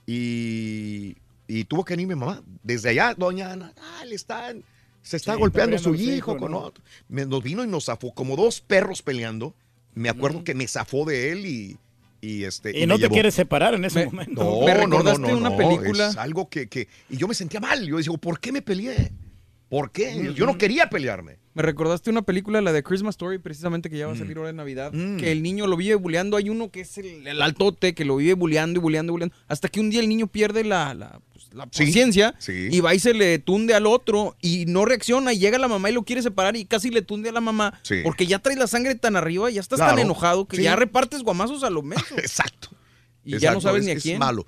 y, y tuvo que venir mi mamá. Desde allá, doña Ana, ah, le están, se está Sí, golpeando está su hijo hijo, con ¿no? otro. Me, nos vino y nos zafó, como dos perros peleando. Me acuerdo que me zafó de él y, y este. Y me no te llevó. quieres separar en ese momento. No, ¿Me no, no, no, una no, película? Es algo que, que. Y yo me sentía mal. Yo decía, ¿por qué me peleé? ¿Por qué? Yo no quería pelearme. Me recordaste una película, la de Christmas Story, precisamente que ya va a salir ahora en Navidad, que el niño lo vive bulleando. Hay uno que es el, el altote que lo vive bulleando y bulleando y bulleando. Hasta que un día el niño pierde la, la, pues, la Sí, paciencia sí. y va y se le tunde al otro y no reacciona. Y llega la mamá y lo quiere separar y casi le tunde a la mamá Sí. porque ya traes la sangre tan arriba, ya estás Claro, tan enojado que ya repartes guamazos a lo menos. Exacto. Y ya no sabes es- ni a es quién. malo.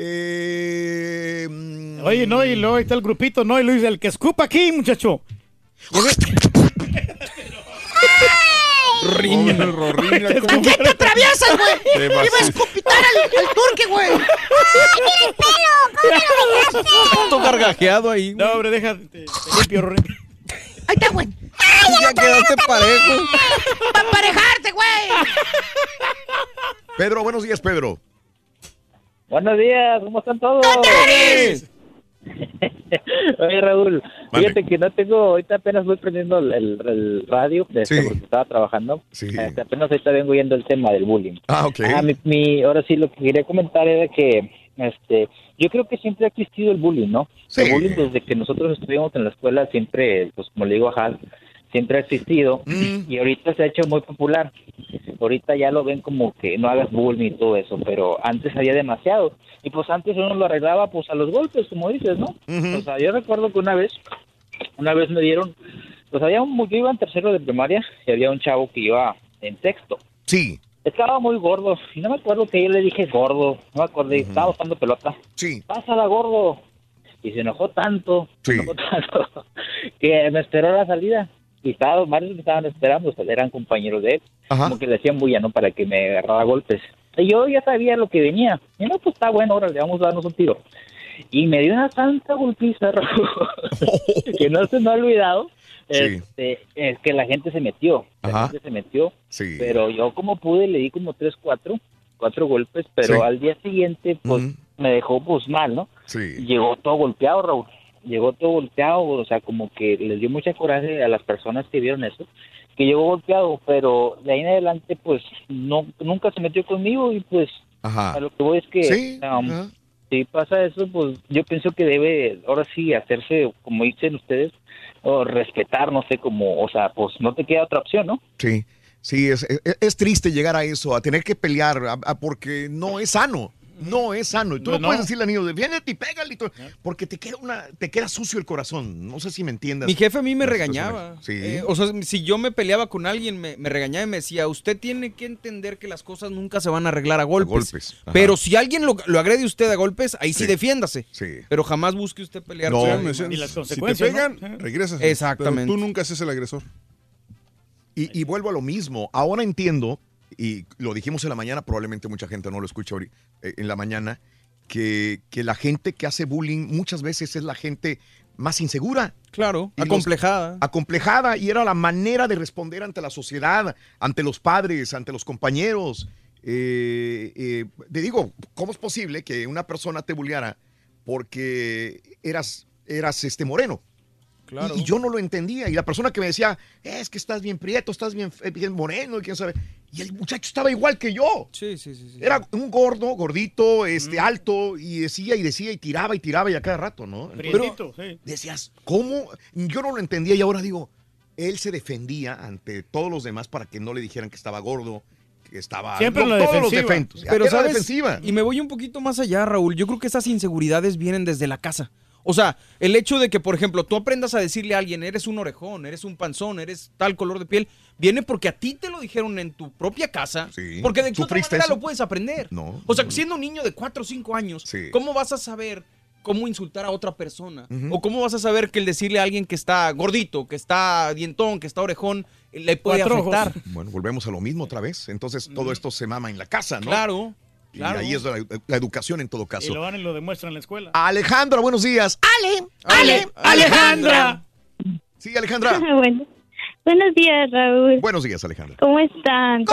Eh, mm, Oye, no, y luego ahí está el grupito, ¿no? Y Luis, el que escupa aquí, muchacho. Riña, riña, ¿A qué te atraviesas, güey? Iba a escupitar al, al turque, güey. ¡Ay, mira el pelo! ¿Cómo me lo dejaste? Todo gargajeado ahí. No, hombre, deja. Te, te limpio, Rorín. Ahí está, güey. Ya quedaste parejo. ¡Para emparejarte, güey! Pedro, buenos días, Pedro. Buenos días, ¿cómo están todos? Oye, Raúl, fíjate que no tengo, ahorita apenas voy prendiendo el, radio este, porque estaba trabajando. Este, apenas ahorita vengo viendo el tema del bullying. Ah, ok. mi, mi- ahora sí, lo que quería comentar era que este, yo creo que siempre ha existido el bullying, ¿no? El bullying desde que nosotros estuvimos en la escuela siempre, pues como le digo a Hal, siempre ha existido y ahorita se ha hecho muy popular. ahorita ya lo ven como que no hagas bullying y todo eso, pero antes había demasiado. Y pues antes uno lo arreglaba pues a los golpes, como dices, ¿no? O sea, yo recuerdo que una vez, una vez me dieron, pues había un, yo iba en tercero de primaria y había un chavo que iba en sexto. Sí. Estaba muy gordo y no me acuerdo que yo le dije gordo, no me acuerdo, estaba usando pelota. Sí. Pásala gordo. Y se enojó tanto, se enojó tanto, que me esperó la salida. Y estaba, varios me estaban esperando, eran compañeros de él. Como que le hacían bulla, ¿no? Para que me agarrara golpes. Y yo ya sabía lo que venía. Y no, pues está bueno, ahora le vamos a darnos un tiro. Y me dio una tanta golpiza, Raúl, que no se me ha olvidado. Este, es que la gente se metió. La Ajá. gente se metió. Sí. Pero yo como pude le di como tres, cuatro, cuatro golpes, pero Sí. al día siguiente pues me dejó pues mal, ¿no? Sí. Llegó todo golpeado, Raúl. Llegó todo golpeado, o sea, como que les dio mucha coraje a las personas que vieron eso, que llegó golpeado, pero de ahí en adelante pues no nunca se metió conmigo y pues Ajá. a lo que voy es que Sí, um, si pasa eso, pues yo pienso que debe ahora sí hacerse, como dicen ustedes, o respetar, no sé, como, o sea, pues no te queda otra opción, ¿no? Sí, sí, es, es, es triste llegar a eso, a tener que pelear, a- a- porque no es sano. No es sano. Y tú no, no. puedes decirle al niño, defiéndete y pégale. y todo, Porque te queda, una, te queda sucio el corazón. No sé si me entiendas. Mi jefe a mí me regañaba. Sí. Eh, o sea, si yo me peleaba con alguien, me, me regañaba y me decía, usted tiene que entender que las cosas nunca se van a arreglar a golpes. golpes, ajá. Pero si alguien lo, lo agrede usted a golpes, ahí sí, Sí. defiéndase. Sí. Pero jamás busque usted pelear No, con me alguien decían, más. Si te pegan, regresas. Exactamente. Pero tú nunca seas el agresor. Y, y vuelvo a lo mismo. Ahora entiendo, y lo dijimos en la mañana, probablemente mucha gente no lo escucha eh, en la mañana, que, que la gente que hace bullying muchas veces es la gente más insegura. Claro, Y los- acomplejada. acomplejada y era la manera de responder ante la sociedad, ante los padres, ante los compañeros. Eh, eh, te digo, ¿cómo es posible que una persona te bulleara porque eras, eras este moreno? Claro. Y, y yo no lo entendía. Y la persona que me decía, es que estás bien prieto, estás bien, eh, bien moreno, y quién sabe. Y el muchacho estaba igual que yo. Sí, sí, sí. sí. Era un gordo, gordito, este, alto, y decía y decía y tiraba y tiraba y a cada rato, ¿no? Prietito, sí. decías, ¿cómo? Yo no lo entendía y ahora digo, él se defendía ante todos los demás para que no le dijeran que estaba gordo, que estaba... Siempre en la todos los defensiva. defentos. Pero sabes, defensiva. y me voy un poquito más allá, Raúl. Yo creo que esas inseguridades vienen desde la casa. O sea, el hecho de que, por ejemplo, tú aprendas a decirle a alguien, eres un orejón, eres un panzón, eres tal color de piel, viene porque a ti te lo dijeron en tu propia casa. Porque de qué otra ¿Sufriste manera eso? lo puedes aprender. No. O sea, siendo un niño de 4 o 5 años, Sí. ¿cómo vas a saber cómo insultar a otra persona? ¿O cómo vas a saber que el decirle a alguien que está gordito, que está dientón, que está orejón, le puede Cuatro ojos. afectar? Bueno, volvemos a lo mismo otra vez. Entonces, todo esto se mama en la casa, ¿no? Claro, Y claro. ahí es la, la educación en todo Y caso. lo van y lo demuestran en la escuela. Alejandra, buenos días. Ale, Ale, Alejandra. Sí, Alejandra. bueno, buenos días, Raúl. Buenos días, Alejandra. ¿Cómo están?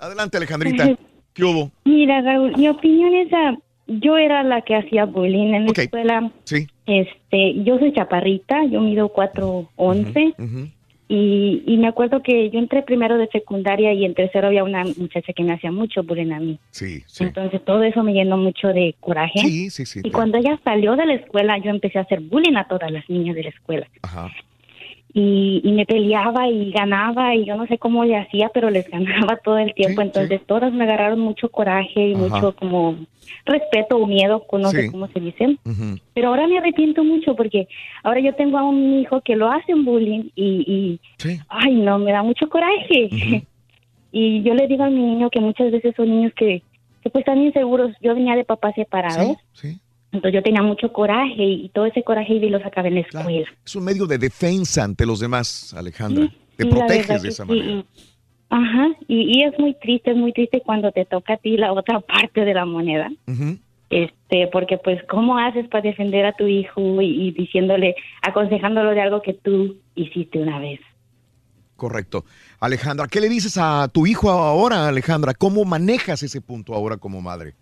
Adelante, Alejandrita. ¿Qué hubo? Mira, Raúl, mi opinión es, ah, yo era la que hacía bullying en la escuela. Sí. Este, yo soy chaparrita, yo mido 4'11", y, y me acuerdo que yo entré primero de secundaria y en tercero había una muchacha que me hacía mucho bullying a mí. Sí, sí. Entonces todo eso me llenó mucho de coraje. Sí, sí, sí. Y cuando ella salió de la escuela, yo empecé a hacer bullying a todas las niñas de la escuela. Ajá. Y, y me peleaba y ganaba y yo no sé cómo le hacía, pero les ganaba todo el tiempo. Entonces todas me agarraron mucho coraje y Ajá. mucho como respeto o miedo, no sé Sí. cómo se dice. Pero ahora me arrepiento mucho porque ahora yo tengo a un hijo que lo hace en bullying y, y ay no, me da mucho coraje. y yo le digo a mi niño que muchas veces son niños que, que pues están inseguros. Yo venía de papás separados. Entonces yo tenía mucho coraje y todo ese coraje y lo sacaba en la escuela. Es un medio de defensa ante los demás, Alejandra. Te Sí, proteges de esa sí, manera. y- Ajá, y, y es muy triste, es muy triste cuando te toca a ti la otra parte de la moneda. Este, porque pues, ¿cómo haces para defender a tu hijo y, y diciéndole, aconsejándolo de algo que tú hiciste una vez? Correcto. Alejandra, ¿qué le dices a tu hijo ahora, Alejandra? ¿Cómo manejas ese punto ahora como madre?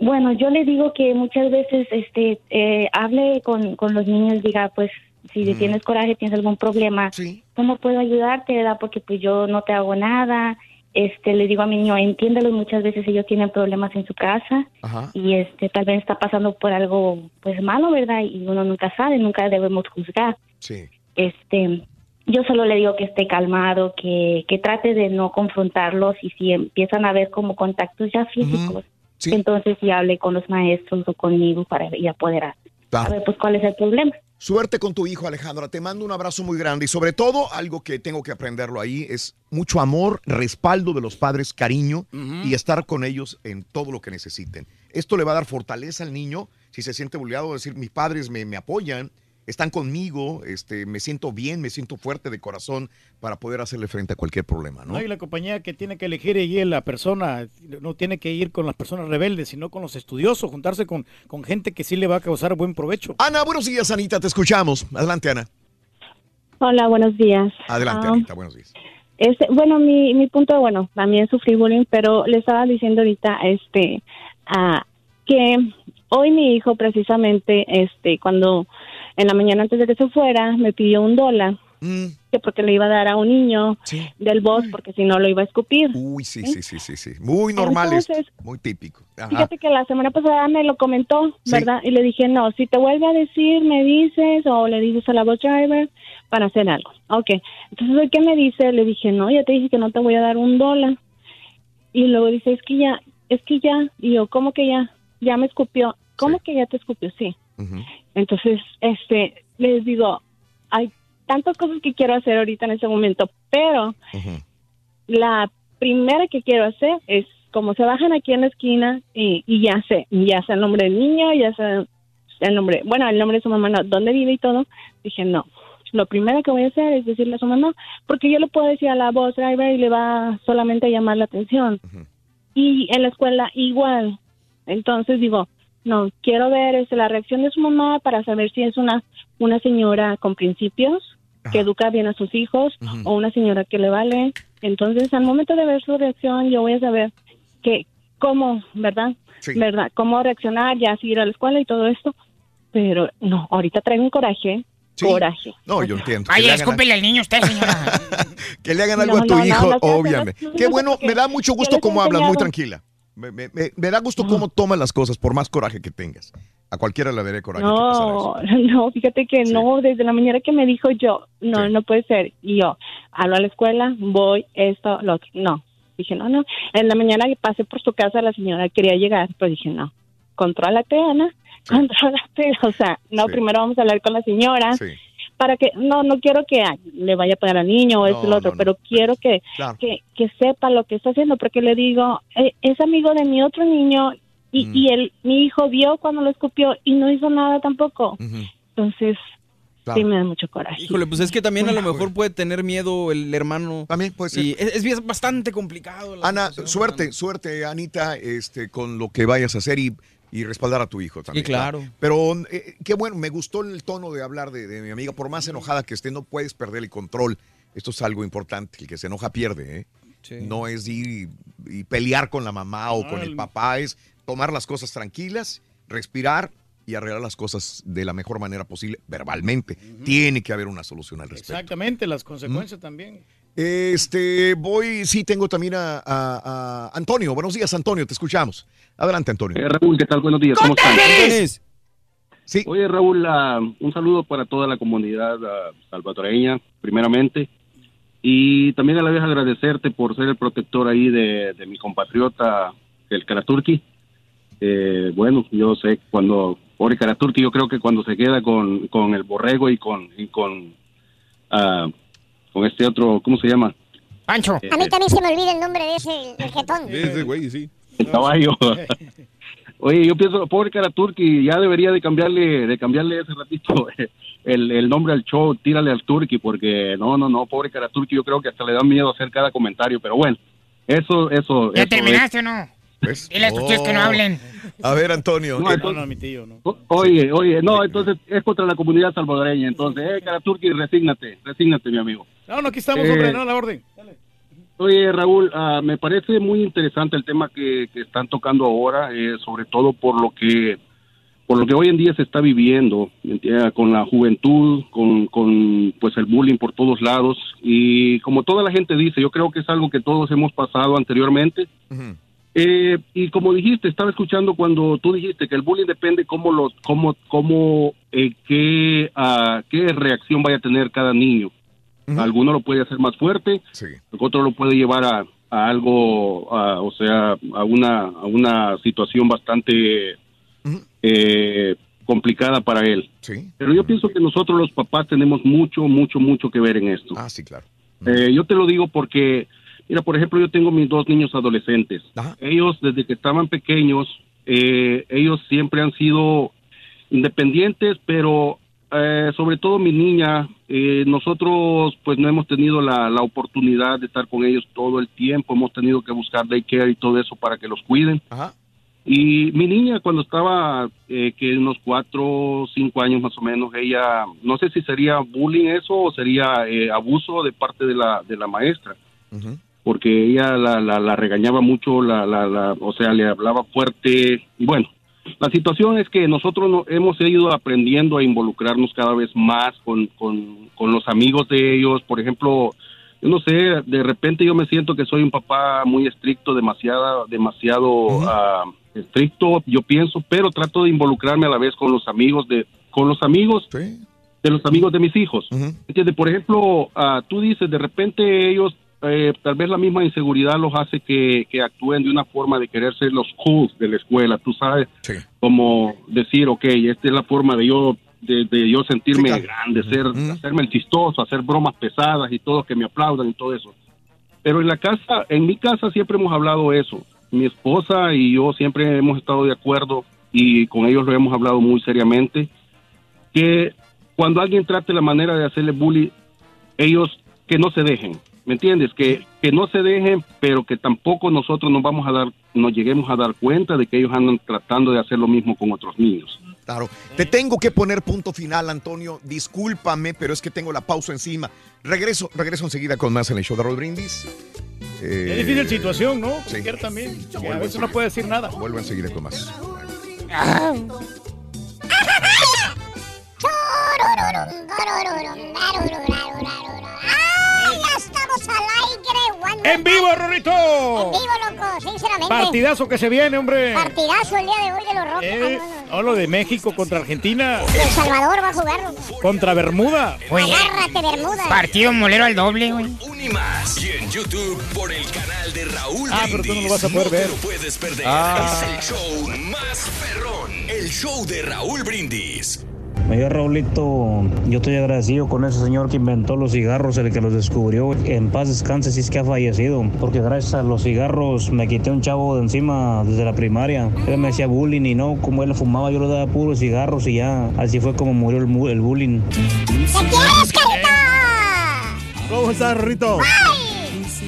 Bueno, yo le digo que muchas veces, este, eh, hable con, con los niños, diga, pues, si Mm. tienes coraje, tienes algún problema, ¿cómo puedo ayudarte, verdad? Porque pues yo no te hago nada. Este, le digo a mi niño, entiéndelo, muchas veces ellos tienen problemas en su casa Ajá. y este, tal vez está pasando por algo, pues, malo, ¿verdad? Y uno nunca sabe, nunca debemos juzgar. Sí. Este, yo solo le digo que esté calmado, que, que trate de no confrontarlos y si empiezan a ver como contactos ya físicos, entonces sí hable con los maestros o conmigo para ya poder a ver pues cuál es el problema. Suerte con tu hijo, Alejandra. Te mando un abrazo muy grande y sobre todo algo que tengo que aprenderlo ahí es mucho amor, respaldo de los padres, cariño y estar con ellos en todo lo que necesiten. Esto le va a dar fortaleza al niño si se siente bulleado, decir, mis padres me, me apoyan, están conmigo, este, me siento bien, me siento fuerte de corazón para poder hacerle frente a cualquier problema, ¿no? No, y la compañía que tiene que elegir allí es la persona, no tiene que ir con las personas rebeldes, sino con los estudiosos, juntarse con, con gente que sí le va a causar buen provecho. Ana, buenos días, Anita, te escuchamos. Adelante, Ana. Hola, buenos días. Adelante, Ah, Anita, buenos días. Este, bueno, mi, mi punto, bueno, también sufrí bullying, pero le estaba diciendo ahorita, este, ah, que hoy mi hijo precisamente, este, cuando en la mañana antes de que se fuera, me pidió un dólar, Mm. que porque le iba a dar a un niño del bus, porque si no lo iba a escupir. Uy, sí, sí, sí, sí, sí. Muy normal esto, Entonces, muy típico. Ajá. Fíjate que la semana pasada me lo comentó, Sí. ¿verdad? Y le dije, no, si te vuelve a decir, me dices, o le dices a la bus driver para hacer algo. Ok. Entonces, hoy que me dice, le dije, no, ya te dije que no te voy a dar un dólar. Y luego dice, es que ya, es que ya. Y yo, ¿cómo que ya? Ya me escupió. ¿Cómo que ya te escupió? Sí. Entonces, este, les digo, hay tantas cosas que quiero hacer ahorita en ese momento, pero la primera que quiero hacer es como se bajan aquí en la esquina y, y ya sé, ya sé el nombre del niño, ya sé el nombre, bueno, el nombre de su mamá, no, dónde vive y todo. Dije, no, lo primero que voy a hacer es decirle a su mamá, porque yo le puedo decir a la voz driver y le va solamente a llamar la atención. Y en la escuela igual. Entonces digo, no, quiero ver este, la reacción de su mamá para saber si es una, una señora con principios, que educa bien a sus hijos, o una señora que le vale. Entonces, al momento de ver su reacción, yo voy a saber que cómo, ¿verdad? Sí. ¿Verdad? Cómo reaccionar, ya seguir a la escuela y todo esto. Pero no, ahorita traigo un coraje. Coraje. No, yo entiendo. Ay, escúpele al niño usted, señora. Que le hagan algo No, a tu no, hijo, no, obviamente. Qué no, bueno, me da mucho gusto cómo hablas, muy tranquila. Me, me- me- da gusto cómo tomas las cosas, por más coraje que tengas. A cualquiera le daré coraje. No, no, fíjate que no, desde la mañana que me dijo yo, no, no puede ser. Y yo, hablo a la escuela, voy, esto, lo otro. No, dije, no, no. En la mañana que pasé por su casa, la señora quería llegar, pero dije, no, contrólate, Ana, contrólate. O sea, no, primero vamos a hablar con la señora. Para que, no, no quiero que ay, le vaya a pegar al niño o esto y lo otro, pero quiero que, Claro. que, que sepa lo que está haciendo, porque le digo, eh, es amigo de mi otro niño y, Mm. y el, mi hijo vio cuando lo escupió y no hizo nada tampoco. Entonces, sí me da mucho coraje. Híjole, pues es que también a lo mejor puede tener miedo el hermano. También puede ser. Y es, es bastante complicado. la Ana, suerte, suerte, Anita, este, con lo que vayas a hacer y, y respaldar a tu hijo también. Sí, claro. Pero eh, qué bueno, me gustó el tono de hablar de, de mi amiga. Por más enojada que esté, no puedes perder el control. Esto es algo importante. El que se enoja pierde, ¿eh? No es ir y, y pelear con la mamá o con el papá, es tomar las cosas tranquilas, respirar y arreglar las cosas de la mejor manera posible verbalmente. Tiene que haber una solución al respecto. Exactamente, las consecuencias también. Este, voy, sí, tengo también a, a- a Antonio. Buenos días, Antonio, te escuchamos. Adelante, Antonio. Eh, Raúl, ¿qué tal? Buenos días, ¿cómo están? Sí. Oye, Raúl, ah, un saludo para toda la comunidad ah, salvadoreña, primeramente. Y también a la vez agradecerte por ser el protector ahí de, de mi compatriota, el Karaturki. Eh, bueno, yo sé cuando, pobre Karaturki, yo creo que cuando se queda con, con el borrego y con, y con, ah, con este otro, ¿cómo se llama? Pancho. A mí también se me olvida el nombre de ese el jetón. Ese güey, sí. El caballo. Oye, yo pienso, pobre Karaturki, ya debería de cambiarle, de cambiarle ese ratito el, el nombre al show, tírale al Turki, porque no, no, no, pobre Karaturki, yo creo que hasta le da miedo hacer cada comentario, pero bueno, eso, eso. ¿Ya eso terminaste o no? Dile a estos tíos que no hablen. A ver, Antonio. No, eh, entonces- mi tío, ¿no? Oye, oye, no, entonces es contra la comunidad salvadoreña, entonces, eh, Karaturki, resígnate, resígnate, mi amigo. No, no, aquí estamos, Eh, hombre, no, la orden. Oye, Raúl, ah, me parece muy interesante el tema que, que están tocando ahora, eh, sobre todo por lo que por lo que hoy en día se está viviendo ¿me entiendes? con la juventud, con, con pues el bullying por todos lados y como toda la gente dice, yo creo que es algo que todos hemos pasado anteriormente. Eh, y como dijiste, estaba escuchando cuando tú dijiste que el bullying depende cómo lo, cómo, cómo, eh, qué, ah, qué reacción vaya a tener cada niño. Alguno lo puede hacer más fuerte, otro lo puede llevar a, a algo, a- o sea, a una, a una situación bastante eh, complicada para él. Pero yo pienso que nosotros los papás tenemos mucho, mucho, mucho que ver en esto. Ah, sí, claro. Eh, yo te lo digo porque, mira, por ejemplo, yo tengo mis dos niños adolescentes. Ellos, desde que estaban pequeños, eh, ellos siempre han sido independientes, pero eh, sobre todo mi niña, eh, nosotros pues no hemos tenido la, la oportunidad de estar con ellos todo el tiempo, hemos tenido que buscar daycare y todo eso para que los cuiden. Y mi niña cuando estaba eh, que unos cuatro o cinco años más o menos, ella, no sé si sería bullying eso o sería eh, abuso de parte de la, de la maestra, porque ella la, la, la regañaba mucho, la, la, la, o sea, le hablaba fuerte. Y bueno, la situación es que nosotros no, hemos ido aprendiendo a involucrarnos cada vez más con, con, con los amigos de ellos. Por ejemplo, yo no sé, de repente yo me siento que soy un papá muy estricto, demasiado, demasiado ah, estricto, yo pienso, pero trato de involucrarme a la vez con los amigos de, con los amigos de los amigos de mis hijos. ¿Entiendes? Por ejemplo, ah, tú dices, de repente ellos, eh, tal vez la misma inseguridad los hace que, que actúen de una forma de querer ser los cool de la escuela, tú sabes, como decir, ok, esta es la forma de yo de, de yo sentirme grande, ser, hacerme el chistoso, hacer bromas pesadas y todo, que me aplaudan y todo eso. Pero en la casa, en mi casa siempre hemos hablado eso. Mi esposa y yo siempre hemos estado de acuerdo y con ellos lo hemos hablado muy seriamente, que cuando alguien trate la manera de hacerle bullying, ellos que no se dejen, ¿me entiendes? Que, que no se dejen, pero que tampoco nosotros nos vamos a dar, nos lleguemos a dar cuenta de que ellos andan tratando de hacer lo mismo con otros niños. Claro. Te tengo que poner punto final, Antonio. Discúlpame, pero es que tengo la pausa encima. Regreso, regreso enseguida con más en el show de Raúl Brindis. Eh, Es difícil situación, ¿no? sí. También. que a veces no puede decir nada. Vuelvo enseguida con más. ¡Ay, ya estamos al aire! Wanda. ¡En vivo, Rorrito! En vivo, loco, sinceramente. Partidazo que se viene, hombre. Partidazo el día de hoy de los Rockies. Eh, hablo de México contra Argentina. El Salvador va a jugar. loco. Contra Bermuda. Agárrate, Bermuda. Partido molero al doble, güey. Y más. Y en YouTube por el canal de Raúl Ah, pero tú no lo vas a poder No te ver. lo puedes perder. Ah. Es el show más perrón. El show de Raúl Brindis. Oiga, Raulito, yo estoy agradecido con ese señor que inventó los cigarros, el que los descubrió. En paz descanse si es que ha fallecido, porque gracias a los cigarros me quité un chavo de encima desde la primaria. Él me hacía bullying y no, como él fumaba, yo le daba puros cigarros y ya, así fue como murió el, bullying. ¿Qué quieres, carita? ¿Cómo estás, Rorrito?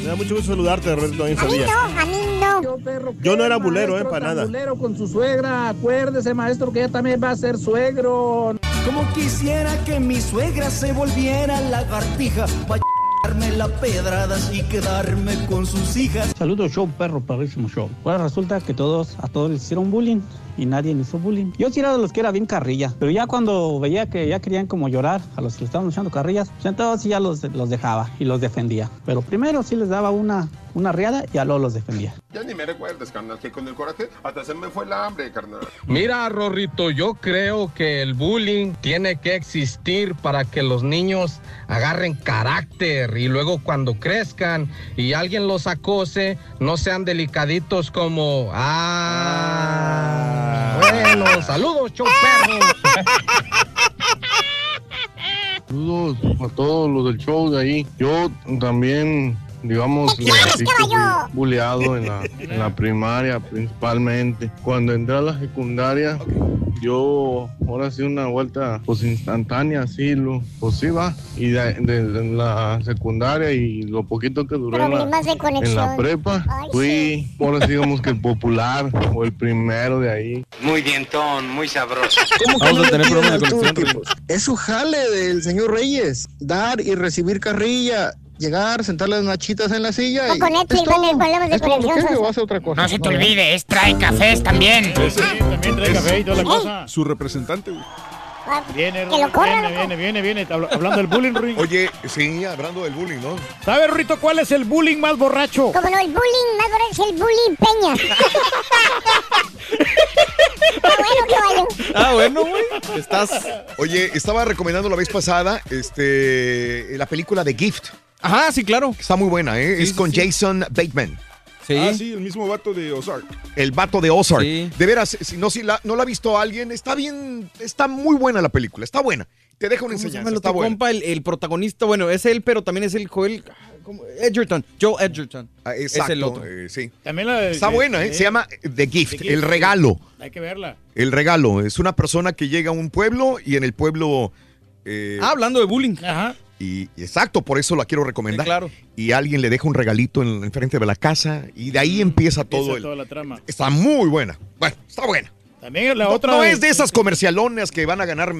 Me da mucho gusto saludarte, Roberto, en A mí día. no, a mí no. Yo no era bulero, eh, para nada. Bulero con su suegra. Acuérdese, maestro, que ella también va a ser suegro. Como quisiera que mi suegra se volviera lagartija para darme la pedradas y quedarme con sus hijas. Saludos, show, perro, perrísimo show. Pues resulta que todos, a todos les hicieron bullying y nadie le hizo bullying. Yo sí era de los que era bien carrilla, pero ya cuando veía que ya querían como llorar a los que le estaban echando carrillas, pues entonces sí ya los, los dejaba y los defendía. Pero primero sí les daba una, una riada y ya luego los defendía. Ya ni me recuerdes, carnal, que con el coraje hasta se me fue el hambre, carnal. Mira, Rorrito, yo creo que el bullying tiene que existir para que los niños agarren carácter y luego cuando crezcan y alguien los acose, no sean delicaditos como, ah, bueno, saludos, show perro. Saludos a todos los del show de ahí. Yo también, digamos, le sí que fui buleado en la, en la primaria principalmente. Cuando entré a la secundaria, yo ahora sí una vuelta pues instantánea, así, lo, pues sí va. Y de, de- de la secundaria y lo poquito que duré en la, Problemas de en conexión. la prepa, Ay, fui, ahora sí digamos que el popular o el primero de ahí. Muy dientón, muy sabroso. ¿Cómo que no le piden de al conexión, jale del señor Reyes, dar y recibir carrilla, llegar, sentarle las nachitas en la silla y... con Netflix es todo. van a tener problemas de ¿Es todo, conexión, o hace otra cosa? No se te olvide, es trae cafés también. también trae café y toda la cosa. Su representante, güey. Viene, Que lo corra, viene, viene, viene, viene, habla- hablando del bullying, Ruin. Oye, sí, hablando del bullying, ¿no? ¿Sabes, Rorrito, cuál es el bullying más borracho? Como no, el bullying más bueno es el bullying Peña. Bueno. Ah, bueno, güey. Estás. Oye, estaba recomendando la vez pasada este, la película de Gift. Ajá, sí, claro. Está muy buena, ¿eh? Sí, es sí, con sí. Jason Bateman. Sí. Ah, sí, el mismo vato de Ozark. El vato de Ozark. Sí. De veras, si no, si la, no la ha visto alguien, está bien, está muy buena la película, está buena. Te deja una ¿Cómo se enseñanza, está otro buena. compa? El, el protagonista, bueno, es él, pero también es el Joel. ¿cómo? Edgerton. Joe Edgerton. Ah, exacto, Es el otro. eh, sí. También la Está buena, ¿eh? Se llama The Gift, The Gift, el regalo. Hay que verla. El regalo. Es una persona que llega a un pueblo y en el pueblo. eh, Ah, hablando de bullying. Ajá. Y, y exacto, por eso la quiero recomendar. Sí, claro. Y alguien le deja un regalito en, enfrente de la casa y de ahí empieza todo Esa el. toda la trama. Está muy buena. Bueno, está buena. También la no, otra. no es de esas comercialonas que van a ganar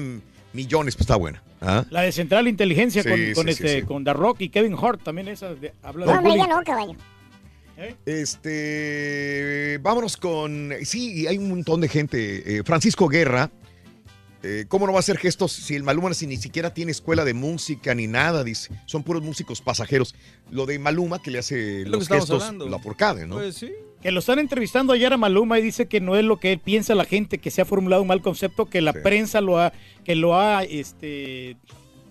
millones, pues está buena. ¿Ah? La de Central Inteligencia Sí, con, sí, con sí, este, sí. con The Rock y Kevin Hart. También esa de- habla No, de no, caballo. Este, vámonos con, sí, hay un montón de gente. Eh, Francisco Guerra, eh, ¿cómo no va a hacer gestos si el Maluma si ni siquiera tiene escuela de música ni nada? Dice, son puros músicos pasajeros. Lo de Maluma que le hace lo que los gestos, hablando. la porcade, ¿no? Pues sí. Que lo están entrevistando ayer a Maluma y dice que no es lo que él piensa la gente, que se ha formulado un mal concepto, que la prensa lo ha, que lo ha, este,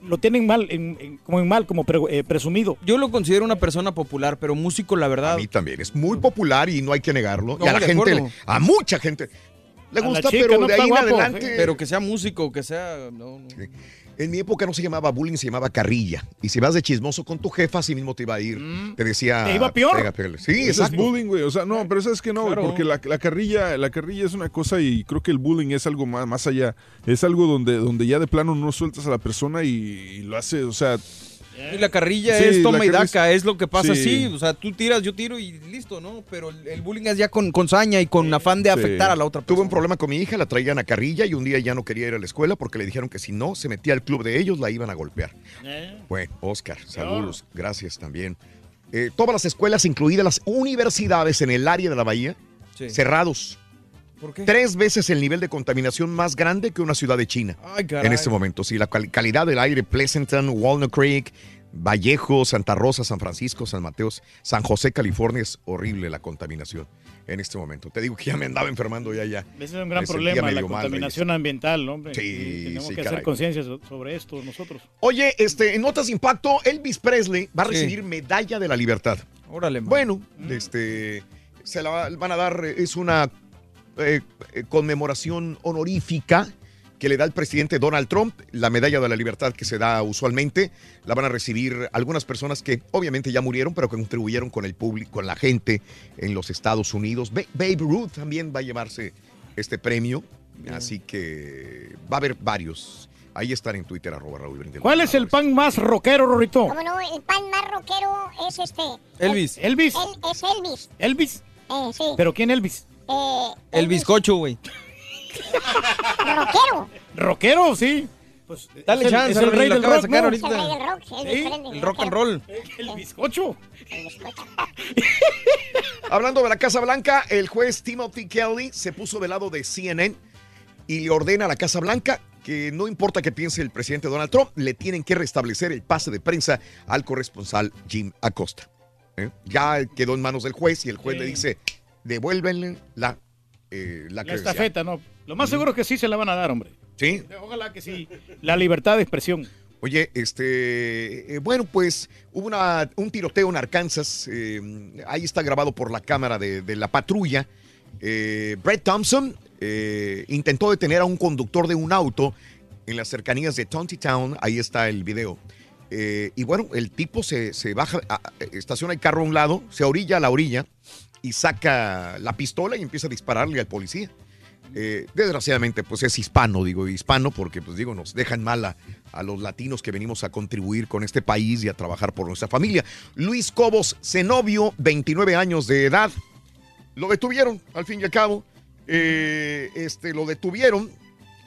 lo tienen mal, en- en- como en mal, como pre- eh, presumido. Yo lo considero una persona popular, pero músico, la verdad. A mí también, es muy popular y no hay que negarlo. No, y a la gente, acuerdo. a mucha gente le gusta, chica pero no de ahí en guapo, adelante. Pero que sea músico, que sea. no, no. En mi época no se llamaba bullying, se llamaba carrilla. Y si vas de chismoso con tu jefa, así mismo te iba a ir. Te decía. Te iba peor. "Pega, pégale". Sí, Eso es bullying, güey. O sea, no, pero sabes que no, güey, Claro. porque la, la carrilla, la carrilla es una cosa y creo que el bullying es algo más, más allá. Es algo donde, donde ya de plano no sueltas a la persona y, y lo hace, o sea. Y la carrilla Sí, es toma y daca, es lo que pasa Sí. así. O sea, tú tiras, yo tiro y listo, ¿no? Pero el, bullying es ya con, con saña y con afán de afectar a la otra Tuve un problema con mi hija, la traían a carrilla y un día ya no quería ir a la escuela porque le dijeron que si no se metía al club de ellos la iban a golpear. Bueno, Oscar, saludos, gracias también. Eh, todas las escuelas, incluidas las universidades en el área de la bahía, Sí. cerrados. ¿Por qué? Tres veces el nivel de contaminación más grande que una ciudad de China. Ay, caray. en este momento, sí, la cal- calidad del aire, Pleasanton, Walnut Creek, Vallejo, Santa Rosa, San Francisco, San Mateos, San José, California, es horrible la contaminación en este momento. Te digo que ya me andaba enfermando ya, ya. Ese es un gran Me problema, la mal, contaminación ambiental, hombre. Sí, Y tenemos sí, que caray. hacer conciencia so- sobre esto nosotros. Oye, este, en notas de impacto, Elvis Presley va a Sí. recibir medalla de la libertad. Órale, man. Bueno, este, se la va- van a dar, es una eh, eh, conmemoración honorífica que le da el presidente Donald Trump, la medalla de la libertad que se da usualmente, la van a recibir algunas personas que obviamente ya murieron, pero que contribuyeron con el público, con la gente en los Estados Unidos. Ba- Babe Ruth también va a llevarse este premio, así que va a haber varios. Ahí están en Twitter, arroba Raúl Brindel. ¿Cuál es el pan más rockero, Rorrito? El pan más rockero es este. Elvis. Elvis. El- es Elvis. Elvis. Eh, sí. ¿Pero quién Elvis? Eh, El bizcocho, güey. rockero. Rockero, sí. Pues, Dale es el- es el rey lo del acaba de rock, sacar ¿no? ahorita. El rey del rock, sí, Elvis Sí, Presley, el rock and roll. El bizcocho. El bizcocho. Hablando de la Casa Blanca, el juez Timothy Kelly se puso del lado de CNN y le ordena a la Casa Blanca que no importa qué piense el presidente Donald Trump, le tienen que restablecer el pase de prensa al corresponsal Jim Acosta. ¿Eh? Ya quedó en manos del juez y el juez Sí. le dice, devuélvenle la, eh, la La credencial". estafeta, ¿no? Lo más seguro es que sí se la van a dar, hombre. Sí. Ojalá que sí. La libertad de expresión. Oye, este, eh, bueno, pues hubo una- un tiroteo en Arkansas. eh, ahí está grabado por la cámara de, de la patrulla. Eh, Brett Thompson intentó detener a un conductor de un auto en las cercanías de Tonty Town. Ahí está el video. Y bueno, el tipo se, se baja, a- estaciona el carro a un lado, se orilla a la orilla y saca la pistola y empieza a dispararle al policía. Eh, desgraciadamente, pues es hispano, digo hispano, porque pues digo, nos dejan mal a, a los latinos que venimos a contribuir con este país y a trabajar por nuestra familia. Luis Cobos Zenobio, 29 años de edad, lo detuvieron, al fin y al cabo. Eh, este, lo detuvieron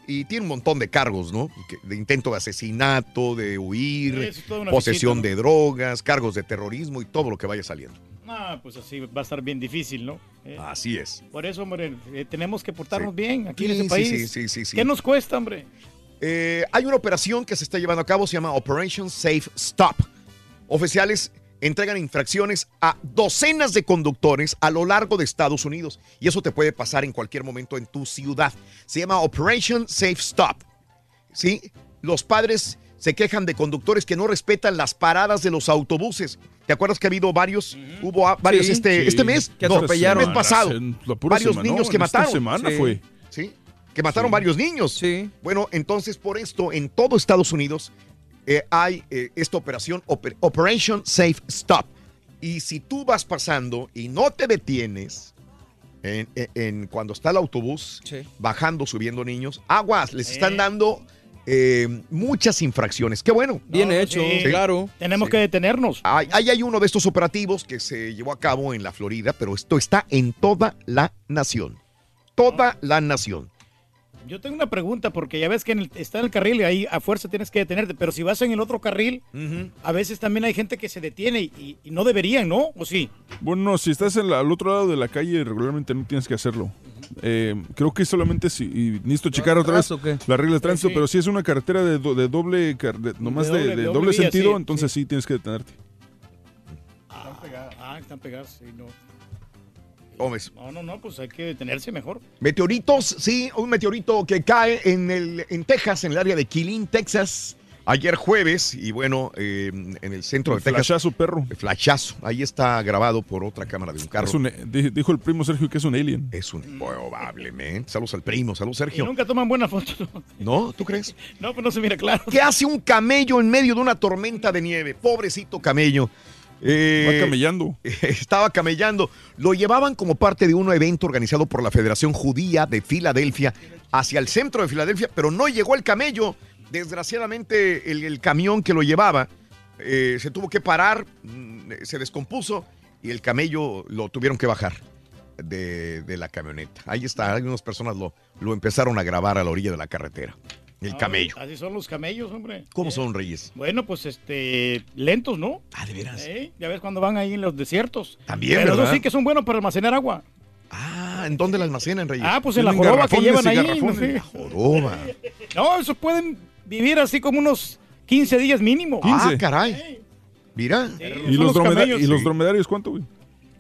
y tiene un montón de cargos, ¿no? De intento de asesinato, de huir, posesión de drogas, cargos de terrorismo y todo lo que vaya saliendo. Ah, pues así va a estar bien difícil, ¿no? Eh, Así es. Por eso, hombre, eh, tenemos que portarnos bien aquí Sí, en este país. sí, sí, sí, sí. ¿Qué nos cuesta, hombre? Eh, hay una operación que se está llevando a cabo, se llama Operation Safe Stop. Oficiales entregan infracciones a docenas de conductores a lo largo de Estados Unidos. Y eso te puede pasar en cualquier momento en tu ciudad. Se llama Operation Safe Stop. ¿Sí? Los padres se quejan de conductores que no respetan las paradas de los autobuses. ¿Te acuerdas que ha habido varios? Hubo varios Sí, este, sí. este mes. Que No, atropellaron. el mes pasado. En la pura Varios semana, niños no, que en esta mataron. semana Sí. fue. Sí. Que mataron varios niños. Bueno, entonces por esto, en todo Estados Unidos eh, hay eh, esta operación, Oper- Operation Safe Stop. Y si tú vas pasando y no te detienes en, en- en cuando está el autobús bajando, subiendo niños, aguas, les están dando eh, muchas infracciones. Qué bueno. Bien hecho, claro. Tenemos que detenernos. Ahí ahí hay uno de estos operativos que se llevó a cabo en la Florida, pero esto está en toda la nación. Toda la nación. Yo tengo una pregunta, porque ya ves que en el- está en el carril y ahí a fuerza tienes que detenerte, pero si vas en el otro carril, a veces también hay gente que se detiene y, y no deberían, ¿no? ¿O sí? Bueno, no, si estás en la- al otro lado de la calle, regularmente no tienes que hacerlo. Eh, creo que solamente si. Y necesito checar otra vez la regla de tránsito, sí. pero si es una carretera de, do- de doble. de- nomás De doble- de doble doble vía, sentido, sí, entonces sí. tienes que detenerte. Están pegadas. Ah, están pegadas, sí, no. Gómez. No, no, no, pues hay que detenerse mejor. Meteoritos, sí, un meteorito que cae en, el, en Texas, en el área de Killeen, Texas, ayer jueves, y bueno, eh, en el centro de Texas. Flashazo, perro. Flashazo, ahí está grabado por otra cámara de un carro. Es un- di- dijo el primo Sergio que es un alien. Es un, probablemente. Saludos al primo, saludos Y Sergio. nunca toman buenas fotos. ¿No? ¿Tú crees? No, pues no se mira claro. ¿Qué hace un camello en medio de una tormenta de nieve? Pobrecito camello. Eh, Va camellando. Estaba camellando. Lo llevaban como parte de un evento organizado por la Federación Judía de Filadelfia hacia el centro de Filadelfia, pero no llegó el camello. Desgraciadamente, el, el camión que lo llevaba eh, se tuvo que parar, mm, se descompuso y el camello lo tuvieron que bajar de, de la camioneta. Ahí está, algunas personas lo, lo empezaron a grabar a la orilla de la carretera. El Ay, camello. Así son los camellos, hombre. ¿Cómo son, Reyes? Bueno, pues este, lentos, ¿no? Ah, de veras. Ya ves cuando van ahí en los desiertos. También, Pero eso ¿verdad? sí que son buenos para almacenar agua. Ah, ¿en dónde la almacenan, Reyes? Ah, pues en la joroba que llevan ahí. No, sé. Joroba. no, esos pueden vivir así como unos 15 días mínimo. Ah, caray. Mira. ¿Y los, camellos. ¿Y los Sí. dromedarios cuánto, güey?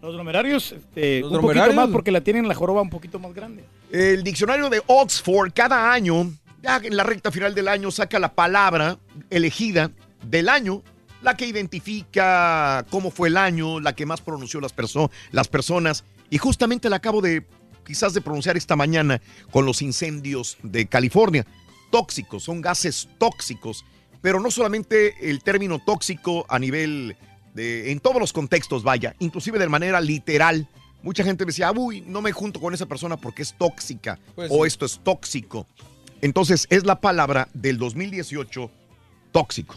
Los dromedarios, este, Los un poquito más porque la tienen la joroba un poquito más grande. El diccionario de Oxford cada año, ya en la recta final del año, saca la palabra elegida del año, la que identifica cómo fue el año, la que más pronunció las, perso- las personas. Y justamente la acabo de, quizás de pronunciar esta mañana con los incendios de California. Tóxicos, son gases tóxicos. Pero no solamente el término tóxico a nivel de, en todos los contextos, vaya, inclusive de manera literal. Mucha gente me decía, uy, no me junto con esa persona porque es tóxica Pues o sí. esto es tóxico. Entonces es la palabra del 2018, tóxico.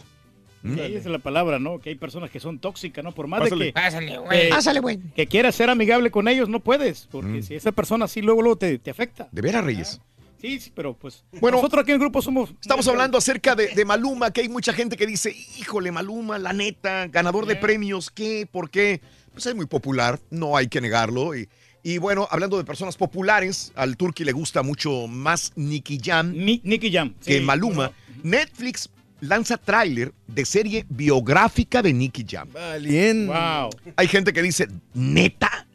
¿Mm? Sí, esa es la palabra, ¿no? Que hay personas que son tóxicas, ¿no? Por más Pásale. de que... Pásale, güey. que- Pásale, güey. Que quieras ser amigable con ellos, no puedes. Porque Mm. si esa persona así luego, luego te, te afecta. ¿De veras, Reyes? Sí, sí, pero pues... Bueno, nosotros aquí en el grupo somos... Estamos hablando acerca de, de Maluma, que hay mucha gente que dice, híjole, Maluma, la neta, ganador de premios, ¿qué? ¿Por qué? Pues es muy popular, no hay que negarlo. Y, y bueno, hablando de personas populares, al Turki le gusta mucho más Nicky Jam Nicky Jam, que sí, Maluma. Netflix lanza tráiler de serie biográfica de Nicky Jam. Valiente. Wow. Hay gente que dice, ¿neta?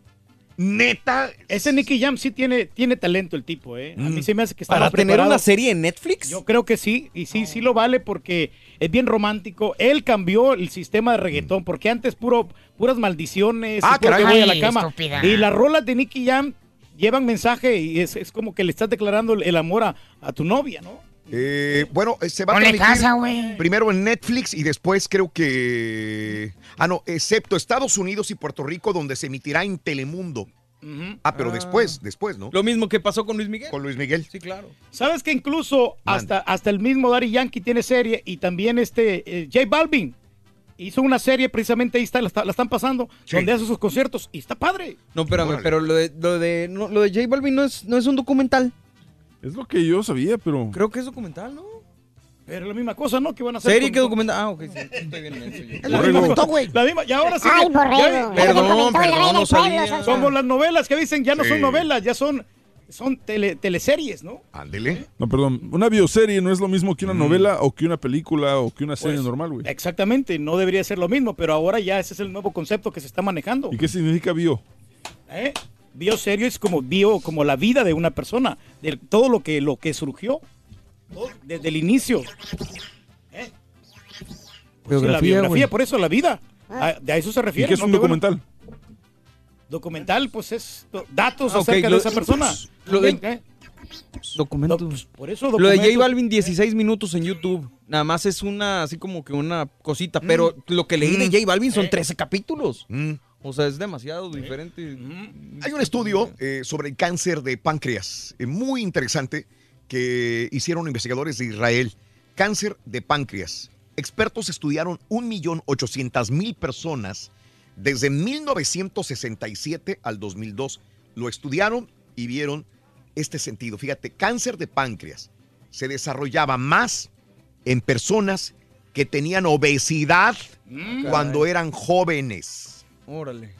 ¿Neta? Ese Nicky Jam sí tiene, tiene talento el tipo, ¿eh? A mí Mm. se me hace que está ¿Para más tener preparado. una serie en Netflix? Yo creo que sí, y sí, sí lo vale porque es bien romántico. Él cambió el sistema de reggaetón, porque antes puro, puras maldiciones, y Ah, puro caray. que voy a la cama. estúpida. Y las rolas de Nicky Jam llevan mensaje y es, es como que le estás declarando el, el amor a, a tu novia, ¿no? Eh, bueno, eh, se va a transmitir casa, güey. primero en Netflix y después creo que... Ah, no, excepto Estados Unidos y Puerto Rico, donde se emitirá en Telemundo. Ah, pero Ah. después, después, ¿no? Lo mismo que pasó con Luis Miguel. Con Luis Miguel. Sí, claro. ¿Sabes que incluso hasta, hasta el mismo Daddy Yankee tiene serie y también este eh, J Balvin hizo una serie precisamente ahí está, la, está- la están pasando, Sí. donde hace sus conciertos y está padre. No, espérame, pero lo de, lo de, no, lo de J Balvin no es, no es un documental. Es lo que yo sabía, pero. Creo que es documental, ¿no? Pero la misma cosa, ¿no? Que van a hacer. ¿Serie con- que documental? Ah, ok, sí. Estoy bien menso yo. Es lo que comentó, güey. La misma, y ahora sí. Ay, borrego. Perdón, perdón, no sabía. Como las novelas que dicen ya no Sí. son novelas, ya son Son tele- teleseries, ¿no? Ándele. No, perdón. Una bioserie no es lo mismo que una novela o que una película o que una serie Pues, normal, güey. Exactamente, no debería ser lo mismo, pero ahora ya ese es el nuevo concepto que se está manejando. ¿Y qué significa bio? ¿Eh? Bioserio es como bio, como la vida de una persona, de todo lo que lo que surgió todo, desde el inicio. ¿Eh? Sí, la Biografía, por eso la vida. A, de a eso se ¿Y refiere. qué es ¿no? un documental? Documental, pues es datos Ah, acerca lo- de esa persona. lo de- ¿Eh? Documentos. Por eso Lo de J documentos. Balvin, 16 minutos en YouTube. Nada más es una, así como que una cosita. Pero lo que leí de Mm. J Balvin son Eh. 13 capítulos. Mm. O sea, es demasiado diferente. Hay un estudio eh, sobre el cáncer de páncreas, eh, muy interesante, que hicieron investigadores de Israel. Cáncer de páncreas. Expertos estudiaron 1.800.000 personas desde 1967 al 2002. Lo estudiaron y vieron este sentido. Fíjate, cáncer de páncreas se desarrollaba más en personas que tenían obesidad Mm, cuando eran jóvenes. Órale.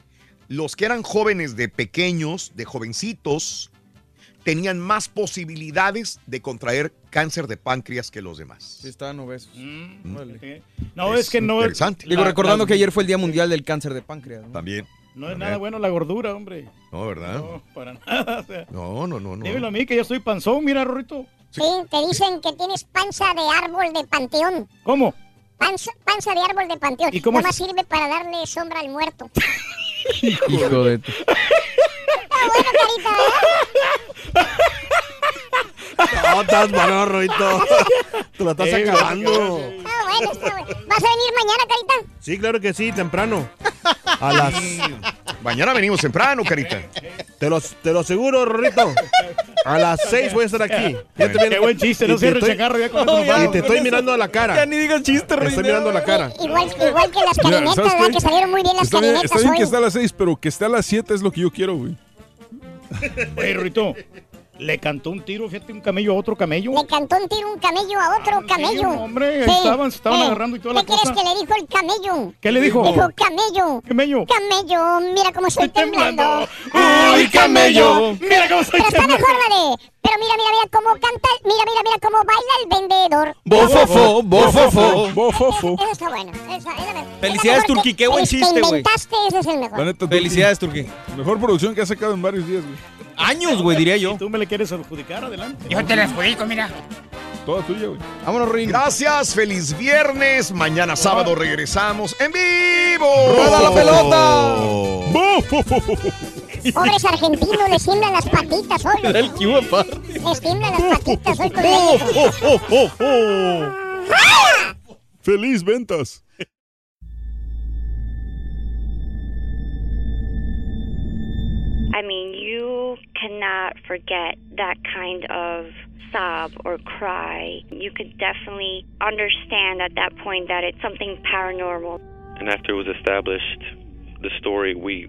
Los que eran jóvenes de pequeños, de jovencitos, tenían más posibilidades de contraer cáncer de páncreas que los demás. Sí, estaban obesos. Órale. No, es, que no Interesante. Digo, la- recordando la- que ayer fue el Día Mundial del Cáncer de Páncreas. ¿no? También. No es nada bueno la gordura, hombre. No, ¿verdad? No, para nada. o sea, No, no, no, no. dímelo a mí que yo soy panzón, mira, Rorrito. Sí, te dicen que tienes panza de árbol de panteón. ¿Cómo? Panza, panza de árbol de panteón. ¿Y cómo Nada más sirve para darle sombra al muerto. Hijo de... bueno, carita, ¿verdad? No, estás malo. Te lo estás Eh, acabando. Está bueno, está bueno. ¿Vas a venir mañana, carita? Sí, claro que sí, temprano. A las. Mañana venimos temprano, Carita. Te lo, te lo aseguro, Rorrito. A las seis voy a estar aquí. Ya te Qué buen chiste, y no te cierre el estoy- chacarro ya con eso nos Y vamos. te estoy mirando a la cara. Ya ni digas chiste, Te estoy mirando a la cara. Igual, igual que las Mira, carinetas, ¿sabes ¿verdad? qué? Que salieron muy bien las Está bien, carinetas está bien hoy. que esté a las 6, pero que esté a las 7 es lo que yo quiero, güey. Oye, Rorrito, le cantó un tiro, fíjate, un camello a otro camello. Le cantó un tiro un camello a otro camello. hombre, ahí estaban, estaban agarrando y toda la ¿Qué crees cosa. que le dijo el camello? ¿Qué le dijo? Dijo, camello. Camello. Camello, mira cómo estoy temblando. ¡Ay, camello! Mira cómo estoy Pero está temblando. mejor la de... Pero mira, mira, mira cómo canta... Mira, mira, mira cómo baila el vendedor. Bofofo, bofofo. Bofofo. Esa está bueno. Esa, esa es la mejor. Felicidades, que- qué buen chiste, güey. inventaste, ese es el mejor. La neta, Turqui. Felicidades, Turquí. Mejor producción que ha sacado en varios días, güey. Años, güey, diría yo. Si tú me le quieres adjudicar, adelante. Yo te la adjudico, mira. Toda tuya, güey. Vámonos, Rin. Gracias, feliz viernes. Mañana sábado regresamos en vivo. ¡Rueda la pelota! Pobres argentinos, les tiemblan las patitas hoy. Era el Q aparte. Les tiemblan las patitas hoy con oh, el... Oh, oh, ¡Feliz ventas! I mean, you cannot forget that kind of sob or cry. You could definitely understand at that point that it's something paranormal. And after it was established, the story, we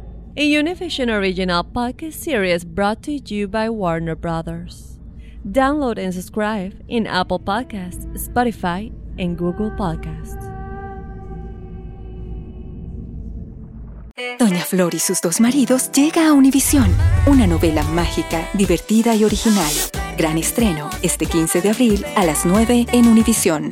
a Univision original podcast series brought to you by Warner Brothers. Download and subscribe in Apple Podcasts, Spotify, and Google Podcasts. Doña Flor y sus dos maridos llega a Univisión, una novela mágica, divertida y original. Gran estreno este 15 de abril a las 9 en Univisión.